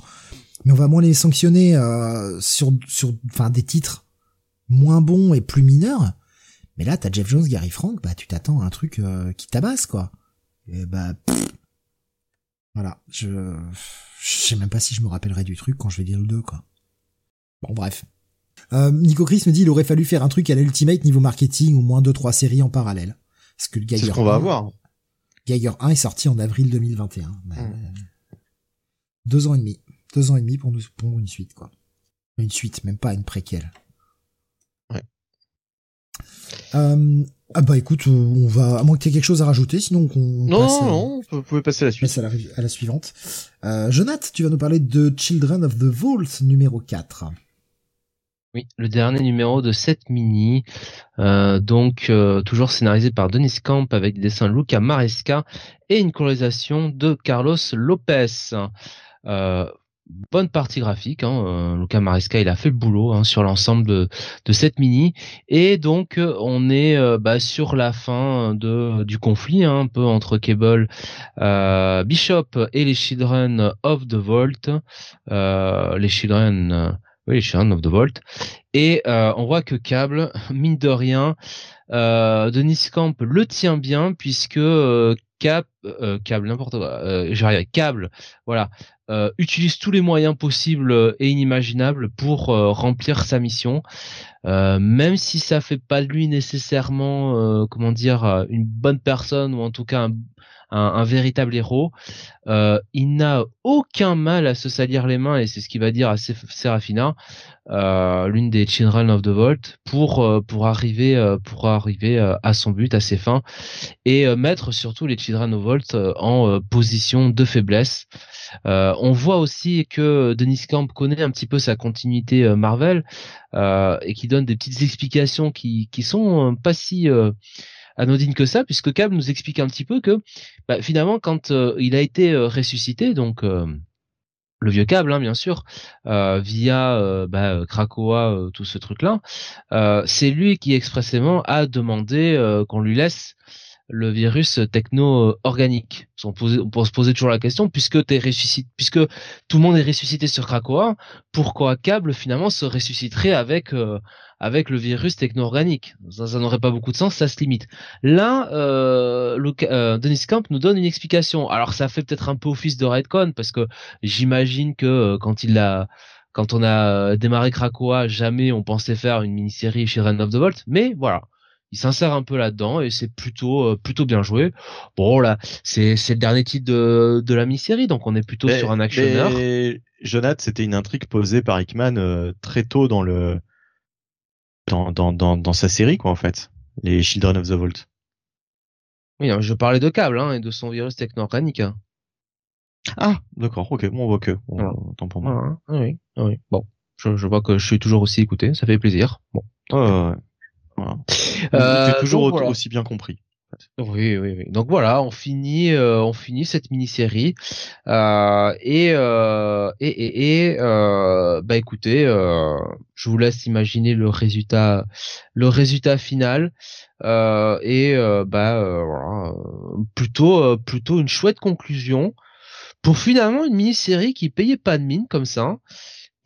Mais on va moins les sanctionner euh, sur sur enfin des titres moins bons et plus mineurs. Mais là, t'as Jeff Jones, Gary Frank, bah tu t'attends à un truc euh, qui tabasse quoi. Et bah voilà, je je sais même pas si je me rappellerai du truc quand je vais dire le 2 quoi. Bon bref. Euh, Nico Chris me dit il aurait fallu faire un truc à l'Ultimate niveau marketing au moins 2 trois séries en parallèle. Parce que le Geiger C'est ce qu'on va avoir. Geiger 1 est sorti en avril 2021. Mmh. Euh, deux ans et demi. Deux ans et demi pour nous pour une suite quoi. Une suite, même pas une préquelle. Ouais. Euh, ah bah écoute, euh, on va à moins que tu aies quelque chose à rajouter, sinon qu'on non non, vous pouvez passer à la suite. à la, à la suivante. Euh, Jonath, tu vas nous parler de Children of the Vault numéro 4. Oui, le dernier numéro de cette mini, euh, donc euh, toujours scénarisé par Denis Camp avec des dessins Luca Maresca et une colorisation de Carlos Lopez. Euh, bonne partie graphique. Hein. Euh, Luca Maresca, il a fait le boulot hein, sur l'ensemble de, cette mini. Et donc, euh, on est euh, bah, sur la fin de du conflit hein, un peu entre Cable, Bishop et les Children of the Vault. les Children Oui, Children of the Vault. Et on voit que Cable, mine de rien, Denis Camp le tient bien puisque Cap, câble n'importe quoi, j'arrive, câble, voilà, utilise tous les moyens possibles et inimaginables pour remplir sa mission, même si ça fait pas de lui nécessairement, comment dire, une bonne personne ou en tout cas un, un, véritable héros. Euh, il n'a aucun mal à se salir les mains et c'est ce qu'il va dire à Serafina, euh, l'une des Children of the Vault, pour euh, pour arriver pour arriver à son but, à ses fins et mettre surtout les Children of the Vault en position de faiblesse. on voit aussi que Denis Camp connaît un petit peu sa continuité Marvel et qui donne des petites explications qui qui sont pas si anodine que ça, puisque Cab nous explique un petit peu que bah, finalement, quand euh, il a été euh, ressuscité, donc euh, le vieux câble, hein, bien sûr, via bah, Krakoa, tout ce truc-là, c'est lui qui expressément a demandé qu'on lui laisse le virus techno-organique. On, peut se poser toujours la question, puisque, puisque tout le monde est ressuscité sur Krakoa, pourquoi Cable finalement se ressusciterait avec euh, avec le virus techno-organique? Ça, n'aurait pas beaucoup de sens, ça se limite. Là, euh, euh, Denis Camp nous donne une explication. Alors ça fait peut-être un peu office de Redcon, parce que j'imagine que quand il quand on a démarré Krakoa, jamais on pensait faire une mini-série chez Ren of the Vault, mais voilà il s'insère un peu là-dedans et c'est plutôt euh, plutôt bien joué. Bon là, c'est c'est le dernier titre de de la mini-série, donc on est plutôt sur un actionneur. Jonathan, c'était une intrigue posée par Hickman euh, très tôt dans le dans, dans dans dans sa série quoi en fait, les Children of the Vault. Oui, je parlais de câble hein, et de son virus techno-organique. Hein. Ah, d'accord, ok, bon, on voit que. Tant pour moi. oui, oui. Bon, je, je vois que je suis toujours aussi écouté, ça fait plaisir. Bon. ouais. Euh, toujours aussi bien compris. Oui, oui, oui. Donc voilà, on finit, euh, on finit cette mini-série. Euh, et, euh, et, et, et euh, bah écoutez, euh, je vous laisse imaginer le résultat, le résultat final. Euh, et bah voilà, plutôt, plutôt une chouette conclusion pour finalement une mini-série qui payait pas de mine comme ça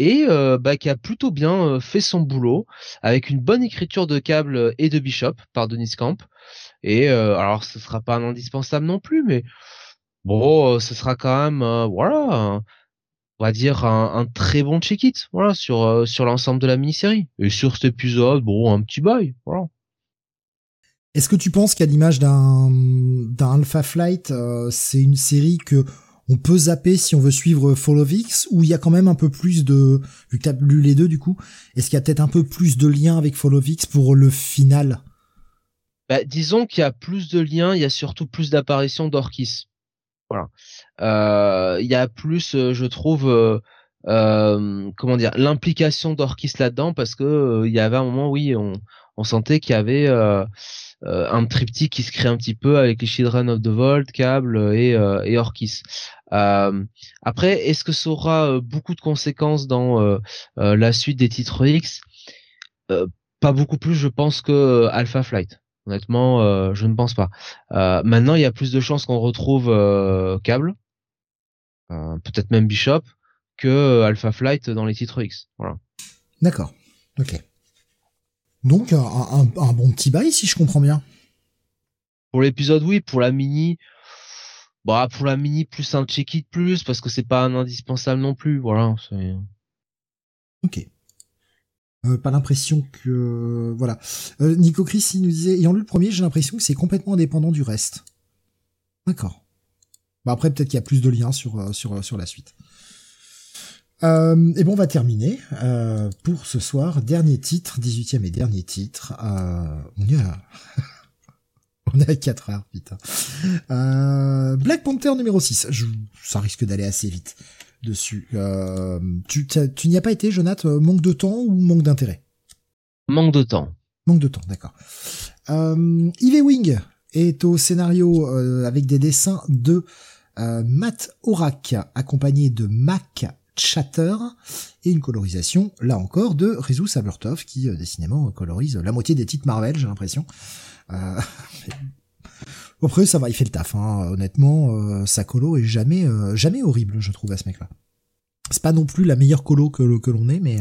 et euh, bah, qui a plutôt bien euh, fait son boulot avec une bonne écriture de câble et de Bishop par Denis Camp. Et euh, alors ce sera pas un indispensable non plus, mais bon, ce sera quand même voilà, on va dire un, très bon check-it voilà sur sur l'ensemble de la mini-série. Et sur cet épisode, bon, un petit bail, voilà. Est-ce que tu penses qu'à l'image d'un d'un Alpha Flight, c'est une série que on peut zapper si on veut suivre Followix ou il y a quand même un peu plus de vu que t'as lu les deux du coup est-ce qu'il y a peut-être un peu plus de liens avec Followix pour le final? Bah, disons qu'il y a plus de liens il y a surtout plus d'apparitions d'Orkis. Voilà. Euh, il y a plus euh, je trouve euh, comment dire l'implication d'Orkis là-dedans parce que il y avait un moment oui on, on sentait qu'il y avait un triptyque qui se crée un petit peu avec les Children of the Vault, Cable et, euh, et Orkis. Euh, après, est-ce que ça aura beaucoup de conséquences dans la suite des titres X? Pas beaucoup plus, je pense, que Alpha Flight. Honnêtement, je ne pense pas. maintenant, il y a plus de chances qu'on retrouve Cable, peut-être même Bishop, que Alpha Flight dans les titres X. Voilà. D'accord. Ok. Donc un, bon petit bail si je comprends bien. Pour l'épisode oui, pour la mini, bah pour la mini plus un check it plus parce que c'est pas un indispensable non plus, voilà. Ok. Euh, pas l'impression que voilà. Euh, Nico Chris il nous disait ayant lu le premier, j'ai l'impression que c'est complètement indépendant du reste. D'accord. Bah après peut-être qu'il y a plus de liens sur euh, sur sur la suite. Euh, et bon, on va terminer euh, pour ce soir. Dernier titre, 18e et dernier titre. Euh, on est à... on est à 4 heures, putain. Euh, Black Panther numéro 6. Je... Ça risque d'aller assez vite dessus. Euh, tu, tu n'y as pas été, Jonathan Manque de temps ou manque d'intérêt? Manque de temps. Manque de temps, d'accord. Euh, Wing est au scénario euh, avec des dessins de Matt Orak, accompagné de Mac Chatter et une colorisation, là encore, de Rezu Sabertov qui euh, décidément colorise la moitié des titres Marvel, j'ai l'impression. Euh... Après, ça va, il fait le taf. Hein. Honnêtement, euh, sa colo est jamais, euh, jamais horrible, je trouve, à ce mec-là. C'est pas non plus la meilleure colo que, l'on est, mais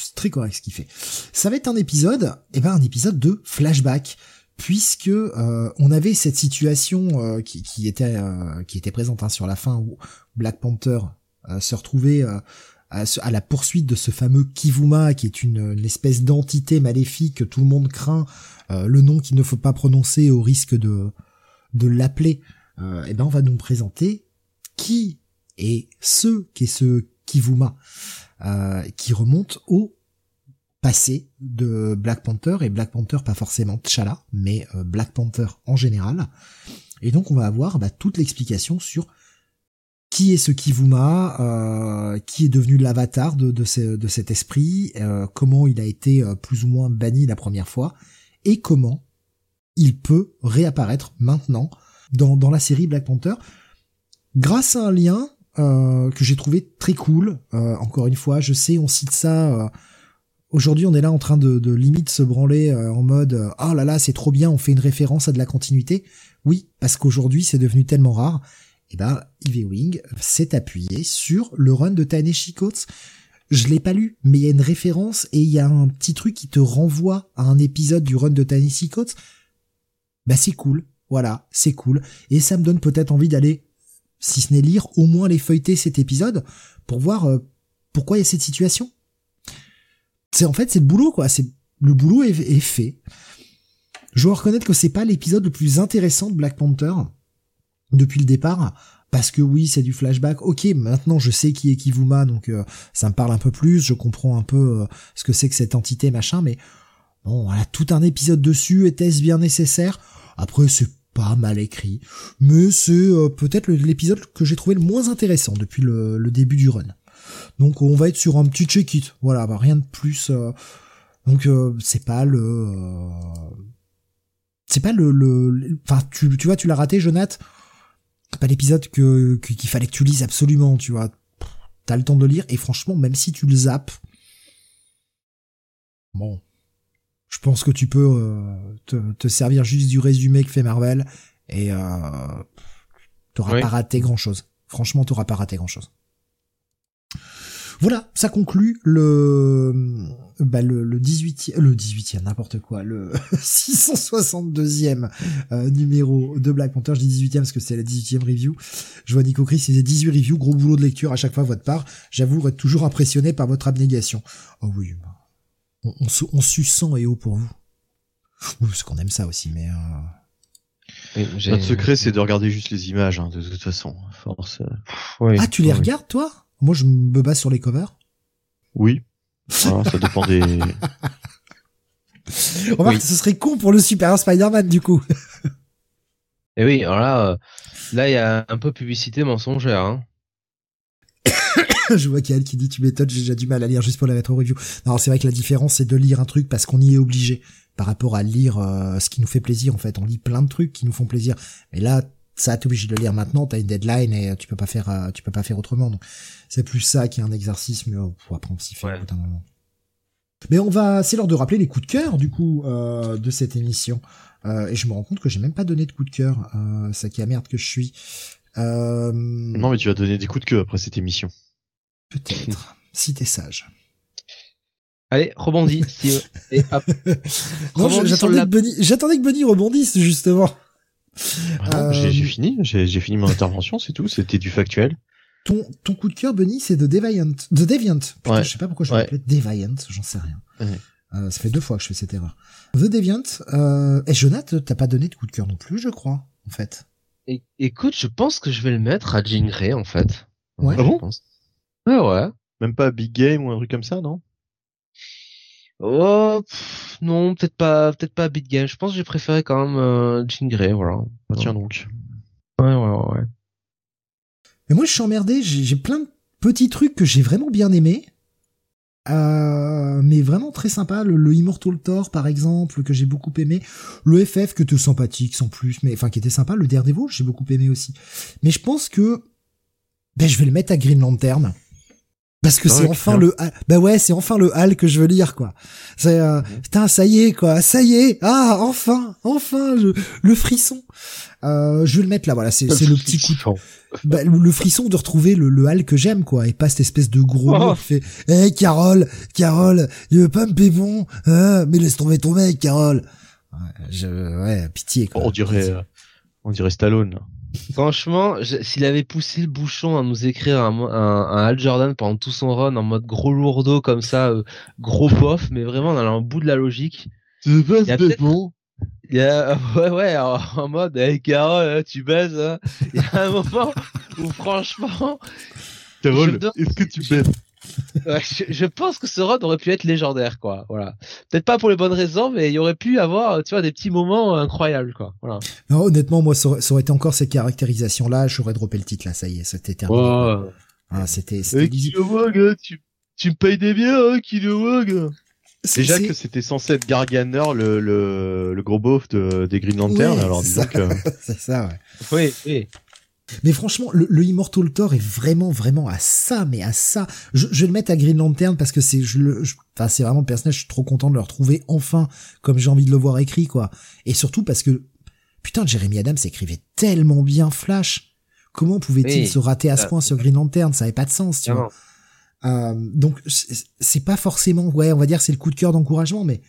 c'est très correct ce qu'il fait. Ça va être un épisode, et eh ben un épisode de flashback puisque euh, on avait cette situation euh, qui, était euh, qui était présente hein, sur la fin où Black Panther se retrouvait à, à, la poursuite de ce fameux Kivuma qui est une, espèce d'entité maléfique que tout le monde craint le nom qu'il ne faut pas prononcer au risque de de l'appeler. Et eh ben on va nous présenter qui est ce qui est ce Kivuma qui remonte au passé de Black Panther et Black Panther pas forcément T'Challa mais euh, Black Panther en général. Et donc on va avoir bah, toute l'explication sur qui est ce Kivuma, euh, qui est devenu l'avatar de, de, cet esprit, euh, comment il a été plus ou moins banni la première fois, et comment il peut réapparaître maintenant dans, dans la série Black Panther, grâce à un lien que j'ai trouvé très cool. encore une fois, je sais, on cite ça Aujourd'hui, on est là en train de, limite se branler euh, en mode euh, oh là là, c'est trop bien, on fait une référence à de la continuité. Oui, parce qu'aujourd'hui, c'est devenu tellement rare. Et eh ben, Ivy Wing s'est appuyé sur le run de Taneshi Coates. Je l'ai pas lu, mais il y a une référence et il y a un petit truc qui te renvoie à un épisode du run de Taneshi Coates. Bah c'est cool, voilà, c'est cool. Et ça me donne peut-être envie d'aller, si ce n'est lire, au moins les feuilleter cet épisode pour voir euh, pourquoi il y a cette situation c'est en fait c'est le boulot quoi. C'est le boulot est, fait. Je dois reconnaître que c'est pas l'épisode le plus intéressant de Black Panther depuis le départ. Parce que oui, c'est du flashback. Ok, maintenant je sais qui est Kivuma, donc euh, ça me parle un peu plus. Je comprends un peu euh, ce que c'est que cette entité machin, mais bon, voilà, tout un épisode dessus. Était-ce bien nécessaire? Après, c'est pas mal écrit, mais c'est euh, peut-être l'épisode que j'ai trouvé le moins intéressant depuis le début du run. Donc on va être sur un petit check-it. Voilà, bah, rien de plus. Euh. donc euh, c'est pas le euh, c'est pas le le enfin tu tu vois tu l'as raté Jonath pas l'épisode que qu'il fallait que tu lises absolument tu vois. T'as le temps de lire et franchement même si tu le zappes bon je pense que tu peux te, te, servir juste du résumé que fait Marvel et t'auras pas raté grand chose franchement t'auras pas raté grand chose voilà, ça conclut le bah le, le 18e, le 18e, n'importe quoi, le 662e euh, numéro de Black Panther. Je dis 18e parce que c'est la 18e review. Je vois Nico Chris, il faisait 18 reviews, gros boulot de lecture à chaque fois votre part. J'avoue être toujours impressionné par votre abnégation. Oh oui, bah, on, on, on sang et eau pour vous. Oui, parce qu'on aime ça aussi, mais... Euh... Notre secret, c'est de regarder juste les images, hein, de toute façon. Force. Euh, ah, tu les regardes, toi? Moi, je me base sur les covers. Oui. ça dépend des. Remarque, ce serait con pour le Super Spider-Man, du coup. Et eh oui, alors là, euh, là, il y a un peu publicité mensongère, hein. je vois qu'il y a elle qui dit tu m'étonnes, j'ai déjà du mal à lire juste pour la mettre au review. Non, c'est vrai que la différence c'est de lire un truc parce qu'on y est obligé par rapport à lire euh, ce qui nous fait plaisir en fait. On lit plein de trucs qui nous font plaisir. Mais là, ça t'es obligé de le lire maintenant, t'as une deadline et tu peux pas faire euh, tu peux pas faire autrement. Donc c'est plus ça qui est un exercice, mais oh, après on s'y fait ouais. un moment. Mais on va, c'est l'heure de rappeler les coups de cœur du coup euh, de cette émission. Euh, et je me rends compte que j'ai même pas donné de coups de cœur. Euh, ça qui a merde que je suis. Euh... Non mais tu vas donner des coups de cœur après cette émission. Peut-être, si t'es sage. Allez, rebondis. si, et hop. j'attendais que, Bunny, que Bunny rebondisse justement. Euh, j'ai fini, j'ai fini mon intervention, c'est tout, c'était du factuel. Ton, ton coup de cœur, Bunny, c'est de Deviant. De Deviant. Putain, je sais pas pourquoi je m'appelais Deviant, j'en sais rien. Euh, ça fait deux fois que je fais cette erreur. The Deviant, euh, et Jonathan, t'as pas donné de coup de cœur non plus, je crois, en fait. écoute, je pense que je vais le mettre à Jean Grey, en fait. Ouais. Ah bon? Ouais, ouais. Même pas Big Game ou un truc comme ça, non? Oh non, peut-être pas, peut-être pas Beat Game. Je pense que j'ai préféré quand même euh, Jean Grey, voilà. Ah, tiens donc. Ouais, ouais, ouais. Mais moi, je suis emmerdé. J'ai plein de petits trucs que j'ai vraiment bien aimés. Euh, mais vraiment très sympa. Le, Immortal Thor, par exemple, que j'ai beaucoup aimé. Le FF, que te sympathique sans plus, mais enfin qui était sympa. Le Daredevil, j'ai beaucoup aimé aussi. Mais je pense que ben, je vais le mettre à Green Lantern Parce que c'est enfin le bah ouais, c'est enfin le Hal que je veux lire quoi. C'est euh, putain, ça y est quoi, ça y est. Ah, enfin, enfin le frisson. Euh, je vais le mettre là, voilà, c'est le petit coup de... bah, le, frisson de retrouver le, le Hal que j'aime quoi, et pas cette espèce de gros oh. qui fait "Eh Carole, Carole, il veut pas me hein, mais laisse tomber ton mec Carole." Ouais, je, ouais pitié quoi. On dirait on dirait Stallone. Franchement, s'il avait poussé le bouchon à nous écrire un, un, Al Jordan pendant tout son run en mode gros lourdeau comme ça, euh, gros bof, mais vraiment on allant au bout de la logique. Tu veux bon il y a, ouais, ouais, en, mode, hey, Carole, hein, tu baises, hein. Il y a un moment où, franchement. Carole, est-ce que tu baises? je, pense que ce run aurait pu être légendaire, quoi. Voilà. Peut-être pas pour les bonnes raisons, mais il y aurait pu avoir, tu vois, des petits moments incroyables, quoi. Voilà. Non, honnêtement, moi, ça aurait, été encore ces caractérisations-là, j'aurais droppé le titre, là, ça y est, c'était terminé. Oh. Ah, c'était, tu, tu me payes des biens, hein, Kilowog Déjà que c'était censé être Garganer, le, le, le gros beauf de, des Green Lantern, alors disons que... c'est ça, ouais. Oui, oui. Mais franchement, le, le, Immortal Thor est vraiment, vraiment à ça, mais à ça. Je, je vais le mettre à Green Lantern parce que c'est, je, enfin, c'est vraiment le personnage. Je suis trop content de le retrouver enfin, comme j'ai envie de le voir écrit, quoi. Et surtout parce que, putain, Jeremy Adams écrivait tellement bien Flash. Comment pouvait-il se rater à ce point sur Green Lantern? Ça avait pas de sens, tu vois. Euh, donc c'est pas forcément, ouais, on va dire c'est le coup de cœur d'encouragement, mais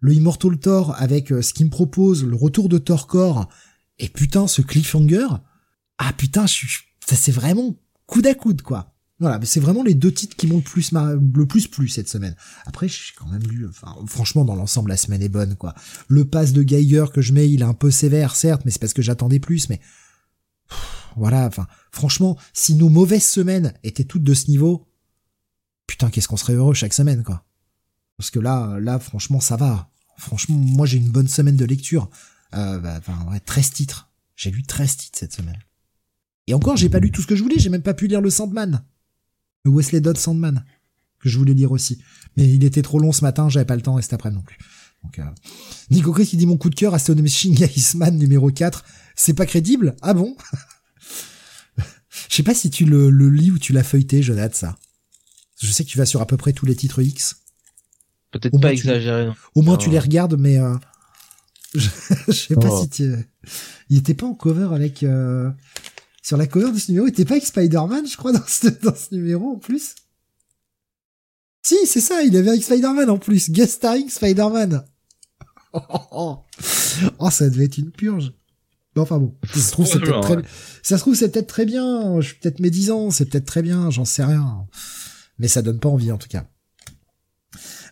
le Immortal Thor avec euh, ce qu'il me propose, le retour de Thor Core et putain ce cliffhanger, ah putain, ça c'est vraiment coude à coude quoi. Voilà, c'est vraiment les deux titres qui m'ont le plus le plus plu cette semaine. Après, j'ai quand même lu, enfin, franchement, dans l'ensemble, la semaine est bonne, quoi. Le pass de Geiger que je mets, il est un peu sévère, certes, mais c'est parce que j'attendais plus, mais voilà, enfin, franchement, si nos mauvaises semaines étaient toutes de ce niveau, putain, qu'est-ce qu'on serait heureux chaque semaine, quoi. Parce que là, là, franchement, ça va. Franchement, moi, j'ai une bonne semaine de lecture. Euh, bah, enfin, ouais, 13 titres. J'ai lu 13 titres cette semaine. Et encore, j'ai pas lu tout ce que je voulais, j'ai même pas pu lire le Sandman. Le Wesley Dodd Sandman. Que je voulais lire aussi. Mais il était trop long ce matin, j'avais pas le temps et cet après non plus. Donc, euh... Nico Chris qui dit mon coup de cœur, Astonishing Iceman numéro 4. C'est pas crédible? Ah bon? Je sais pas si tu le, le lis ou tu l'as feuilleté, Jonathan, ça. Je sais que tu vas sur à peu près tous les titres X. Peut-être pas exagéré. Au moins tu les regardes, mais euh... je... sais pas oh. si tu. Il était pas en cover avec. Euh... Sur la cover de ce numéro, il était pas avec Spider-Man, je crois, dans ce, numéro en plus. Si, c'est ça, il avait avec Spider-Man en plus. Guest starring Spider-Man. Oh, ça devait être une purge. enfin bon, ça se trouve c'est peut-être très, ça se trouve c'est peut-être très bien. Je suis peut-être médisant, c'est peut-être très bien, j'en sais rien mais ça donne pas envie en tout cas.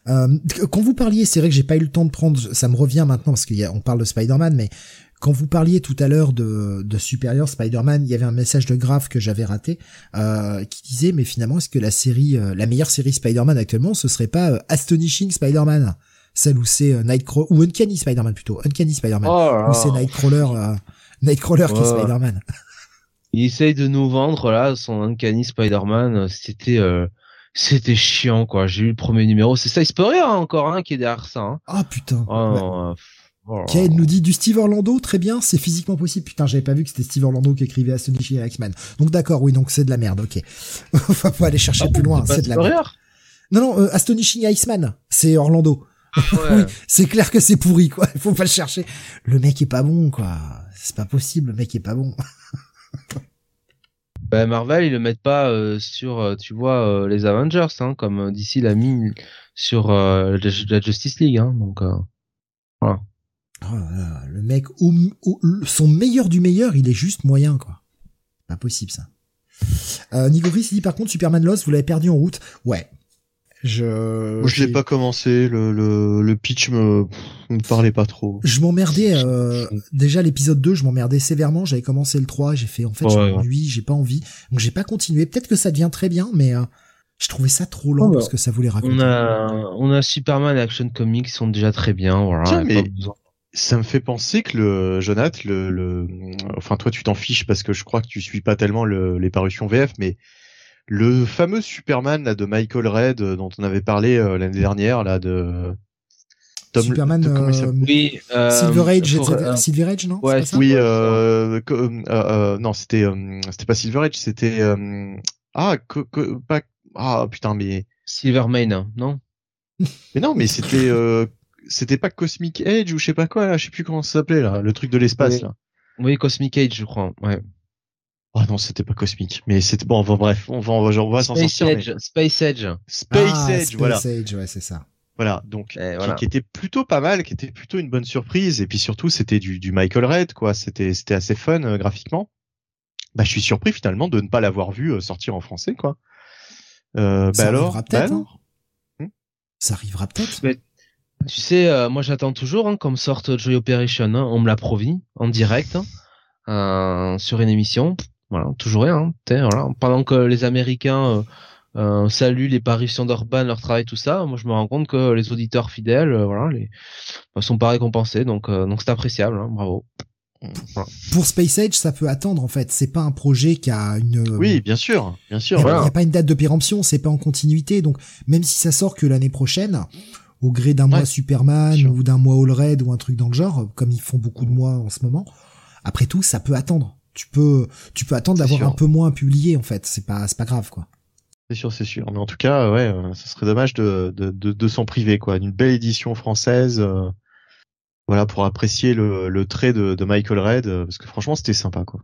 Euh, quand vous parliez, c'est vrai que j'ai pas eu le temps de prendre, ça me revient maintenant parce qu'on parle de Spider-Man, mais quand vous parliez tout à l'heure de, de Superior Spider-Man, il y avait un message de Graph que j'avais raté euh, qui disait mais finalement est-ce que la série, euh, la meilleure série Spider-Man actuellement, ce serait pas Astonishing Spider-Man, celle où c'est Nightcrawler ou Uncanny Spider-Man plutôt, Uncanny Spider-Man, oh où c'est Nightcrawler, Nightcrawler qui est Spider-Man. Il essaye de nous vendre là son Uncanny Spider-Man, c'était c'était chiant quoi. J'ai eu le premier numéro, c'est ça, il se peut rien encore hein, qui est derrière ça. Hein. Ah putain. Oh, oh nous dit du Steve Orlando, très bien, c'est physiquement possible. Putain, j'avais pas vu que c'était Steve Orlando qui écrivait Astonishing X-Men. Donc d'accord, oui, donc c'est de la merde, ok. Faut aller chercher ah plus loin, c'est de la merde. Non, non, euh, Astonishing X-Men, c'est Orlando. Ah oui, c'est clair que c'est pourri, quoi. Il faut pas le chercher. Le mec est pas bon, quoi. C'est pas possible, le mec est pas bon. Bah, Marvel, ils le mettent pas euh, sur, euh, tu vois, euh, les Avengers, hein, comme d'ici l'a mis sur la Justice League, hein, donc voilà. Oh le mec, son meilleur du meilleur, il est juste moyen, quoi. Pas possible ça. Euh, Nigoris, dit par contre Superman Lost, vous l'avez perdu en route. Ouais, je je l'ai pas commencé le, le, le pitch me me parlait pas trop. Je m'emmerdais euh, déjà l'épisode 2, je m'emmerdais sévèrement, j'avais commencé le 3, j'ai fait en fait ouais, je j'ai pas envie. Donc j'ai pas continué. Peut-être que ça devient très bien mais euh, je trouvais ça trop lent parce que ça voulait raconter. On a on a Superman et Action Comics qui sont déjà très bien, voilà. Ça me fait penser que le Jonathan, le, le, enfin toi tu t'en fiches parce que je crois que tu suis pas tellement le, les parutions VF, mais le fameux Superman là, de Michael Red euh, dont on avait parlé euh, l'année dernière là de Tom, Superman, euh, oui, euh, Silver Age, euh, Silver Age, non? ouais, Oui, euh, non, c'était c'était pas Silver Age, c'était ah, pas ah putain mais Silvermane, non? Mais non, mais c'était euh, c'était pas Cosmic Age ou je sais pas quoi là, je sais plus comment ça s'appelait là, le truc de l'espace oui. là. Oui, Cosmic Age, je crois. Ouais. Oh non, c'était pas Cosmic, mais c'était bon. Enfin, bref, on va on va, on va s'en sortir. Edge, mais... Space Edge. Space ah, Edge, Space voilà. Age, ouais, c'est ça. Voilà, donc qui, voilà. qui était plutôt pas mal, qui était plutôt une bonne surprise, et puis surtout c'était du, du Michael Red, quoi. C'était c'était assez fun euh, graphiquement. Bah, je suis surpris finalement de ne pas l'avoir vu euh, sortir en français, quoi. Euh, Ça bah alors, arrivera bah peut-être, alors? Ça arrivera peut-être. Tu sais, euh, moi j'attends toujours hein, comme sorte Joy Operation. hein. On me l'a promis en direct hein, euh, sur une émission. Voilà, toujours rien. hein. Voilà. Pendant que les Américains euh, euh, saluent les parutions d'Urban, leur travail, tout ça, moi je me rends compte que les auditeurs fidèles, euh, voilà, les bah, sont pas récompensés. Donc, euh, donc c'est appréciable. hein. Bravo. Pour Space Age, ça peut attendre en fait. C'est pas un projet qui a une. Oui, bien sûr, bien Il sûr. n'y a, voilà. a pas une date de péremption, c'est pas en continuité. Donc même si ça sort que l'année prochaine, au gré d'un mois Superman sûr. ou d'un mois All Red ou un truc dans le genre, comme ils font beaucoup de mois en ce moment, après tout, ça peut attendre. Tu peux, tu peux attendre d'avoir un peu moins publié en fait. C'est pas, c'est pas grave quoi. C'est sûr, c'est sûr. Mais en tout cas, ouais, euh, ce serait dommage de, de, de, de s'en priver, quoi. D'une belle édition française, euh, voilà, pour apprécier le, le trait de, de Michael Red, euh, parce que franchement, c'était sympa, quoi.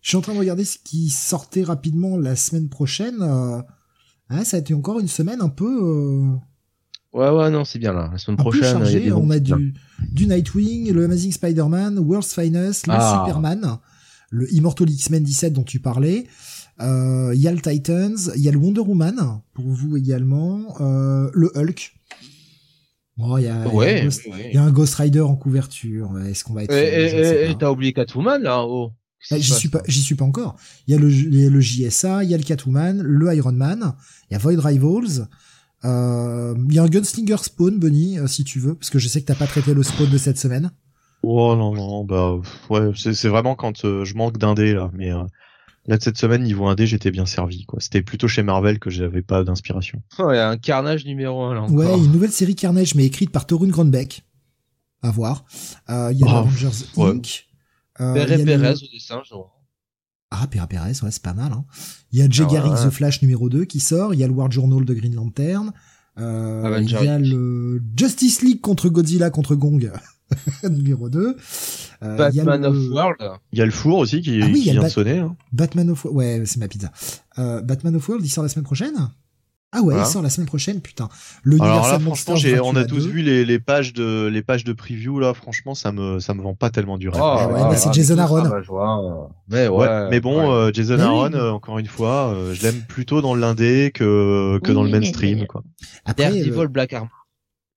Je suis en train de regarder ce qui sortait rapidement la semaine prochaine. Euh... ah, ça a été encore une semaine un peu. Euh... Ouais, ouais, non, c'est bien là. La semaine prochaine, il y a On a du, du Nightwing, le Amazing Spider-Man, World's Finest, le Ah. Superman, le Immortal X-Men 17 dont tu parlais. Euh, Il y a le Titans, il y a le Wonder Woman pour vous également, euh, le Hulk. Bon, il y a, y a un Ghost- ouais, ouais. il y a un Ghost Rider en couverture. Est-ce qu'on va être Et- pas. t'as oublié Catwoman là oh. Qu'est-ce Ah, qui J'y suis pas, j'y suis pas encore. Il y a le, il y a le JSA, il y a le Catwoman, le Iron Man, il y a Void Rivals, euh, il y a un Gunslinger Spawn, Bunny, euh, si tu veux, parce que je sais que t'as pas traité le Spawn de cette semaine. Oh non, non, bah, ouais, c'est vraiment quand euh, je manque d'un dé, là. Mais euh, là, de cette semaine, niveau 1D, j'étais bien servi, quoi. C'était plutôt chez Marvel que j'avais pas d'inspiration. Oh, Il y a un carnage numéro 1 là encore. Ouais, une nouvelle série Carnage, mais écrite par Torun Grandbeck. À voir. Euh, Il y a Oh, Avengers ouais. Inc. Euh, le- Perez au dessin, je vois. Ah, Pérez Perez, ouais, c'est pas mal. Hein. Il y a Jay Ah ouais, Garrick ouais. The Flash numéro 2 qui sort. Il y a le War Journal de Green Lantern. Euh, il y a le Justice League contre Godzilla contre Gong numéro 2. Euh, il y a Batman le- of World. Il y a le four aussi qui, Ah oui, il y qui a le vient de sonner. Hein. Batman of ouais c'est ma pizza. Euh, Batman of World il sort la semaine prochaine. Ah ouais Voilà. il sort la semaine prochaine putain. Le Alors là, franchement, on a 28 tous vu les, les pages de les pages de preview là. Franchement, ça me ça me vend pas tellement du rêve. Oh, ouais, ah, mais c'est Jason Aaron. bah, je vois. Mais ouais. Ouais, mais bon, ouais. euh, Jason Mais oui. Aaron, euh, encore une fois, euh, je l'aime plutôt dans l'indé que que dans le mainstream, quoi. Après Daredevil Black Armor.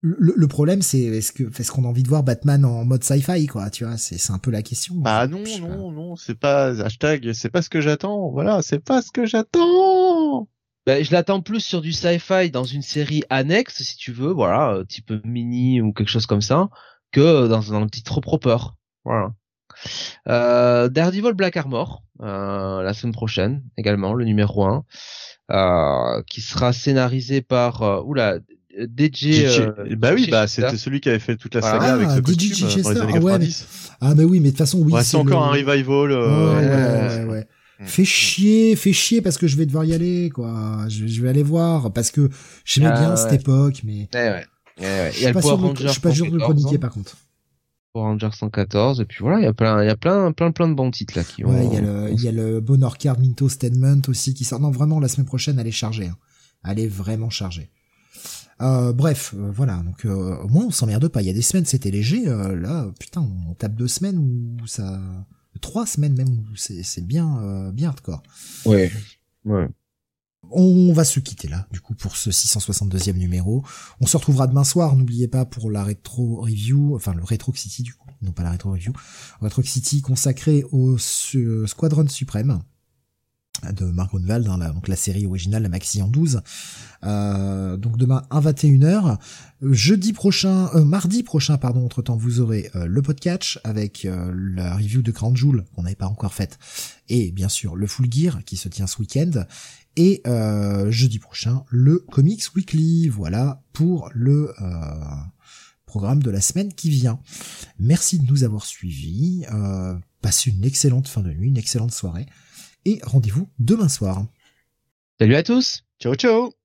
le, le problème c'est est-ce que est-ce qu'on a envie de voir Batman en mode sci-fi quoi tu vois c'est c'est un peu la question. Bah non, pas. non, non, c'est pas hashtag, c'est pas ce que j'attends. Voilà, c'est pas ce que j'attends. Ben, je l'attends plus sur du sci-fi dans une série annexe, si tu veux, voilà, euh, type mini ou quelque chose comme ça, que dans, dans un titre proper. Voilà. Euh, Daredevil Black Armor, euh, la semaine prochaine également, le numéro 1, euh, qui sera scénarisé par, euh, oula, DJ. euh, bah oui, bah c'était celui qui avait fait toute la saga avec Ah, ce DJ costume euh, dans les années ah ouais, 90. Ah bah oui mais de toute façon oui Ouais, c'est encore le- un revival. Ouais, euh, ouais, ouais, ouais, Mm. Fais chier, fais chier parce que je vais devoir y aller, quoi. Je, je vais aller voir parce que j'aimais Ah, bien ouais. cette époque, mais Ouais, ouais. Ouais. je Il y suis a pas sûr de, je suis pas sûr de le 114, chroniquer hein. par contre. Power Ranger 114 et puis voilà, il y a plein, il y a plein, plein, plein de bons titres là qui ont. Ouais, il y a le, il y a le Card Minto Statement aussi qui sort. Non, vraiment, la semaine prochaine, elle est chargée. hein. Elle est vraiment chargée. Euh, bref, euh, voilà. Donc, euh, au moins, on s'emmerde pas. Il y a des semaines, c'était léger. là, putain, on tape deux semaines où ça, trois semaines même c'est, c'est bien, euh, bien hardcore. Ouais. Ouais. On va se quitter là, du coup, pour ce 662e numéro. On se retrouvera demain soir, n'oubliez pas, pour la rétro review, enfin le Retro City, du coup, non pas la rétro review, Retro City consacré au Squadron Suprême de Mark Grunwald, hein, la, donc la série originale, la Maxi en 12. Euh, donc demain à 21h. Jeudi prochain, euh, mardi prochain, pardon, entre temps, vous aurez euh, le podcast avec euh, la review de Grand Joule qu'on n'avait pas encore faite. Et bien sûr, le Full Gear qui se tient ce week-end. Et euh, jeudi prochain, le Comics Weekly. Voilà pour le euh, programme de la semaine qui vient. Merci de nous avoir suivis. Passez une excellente fin de nuit, une excellente soirée. Et rendez-vous demain soir. Salut à tous! Ciao, ciao.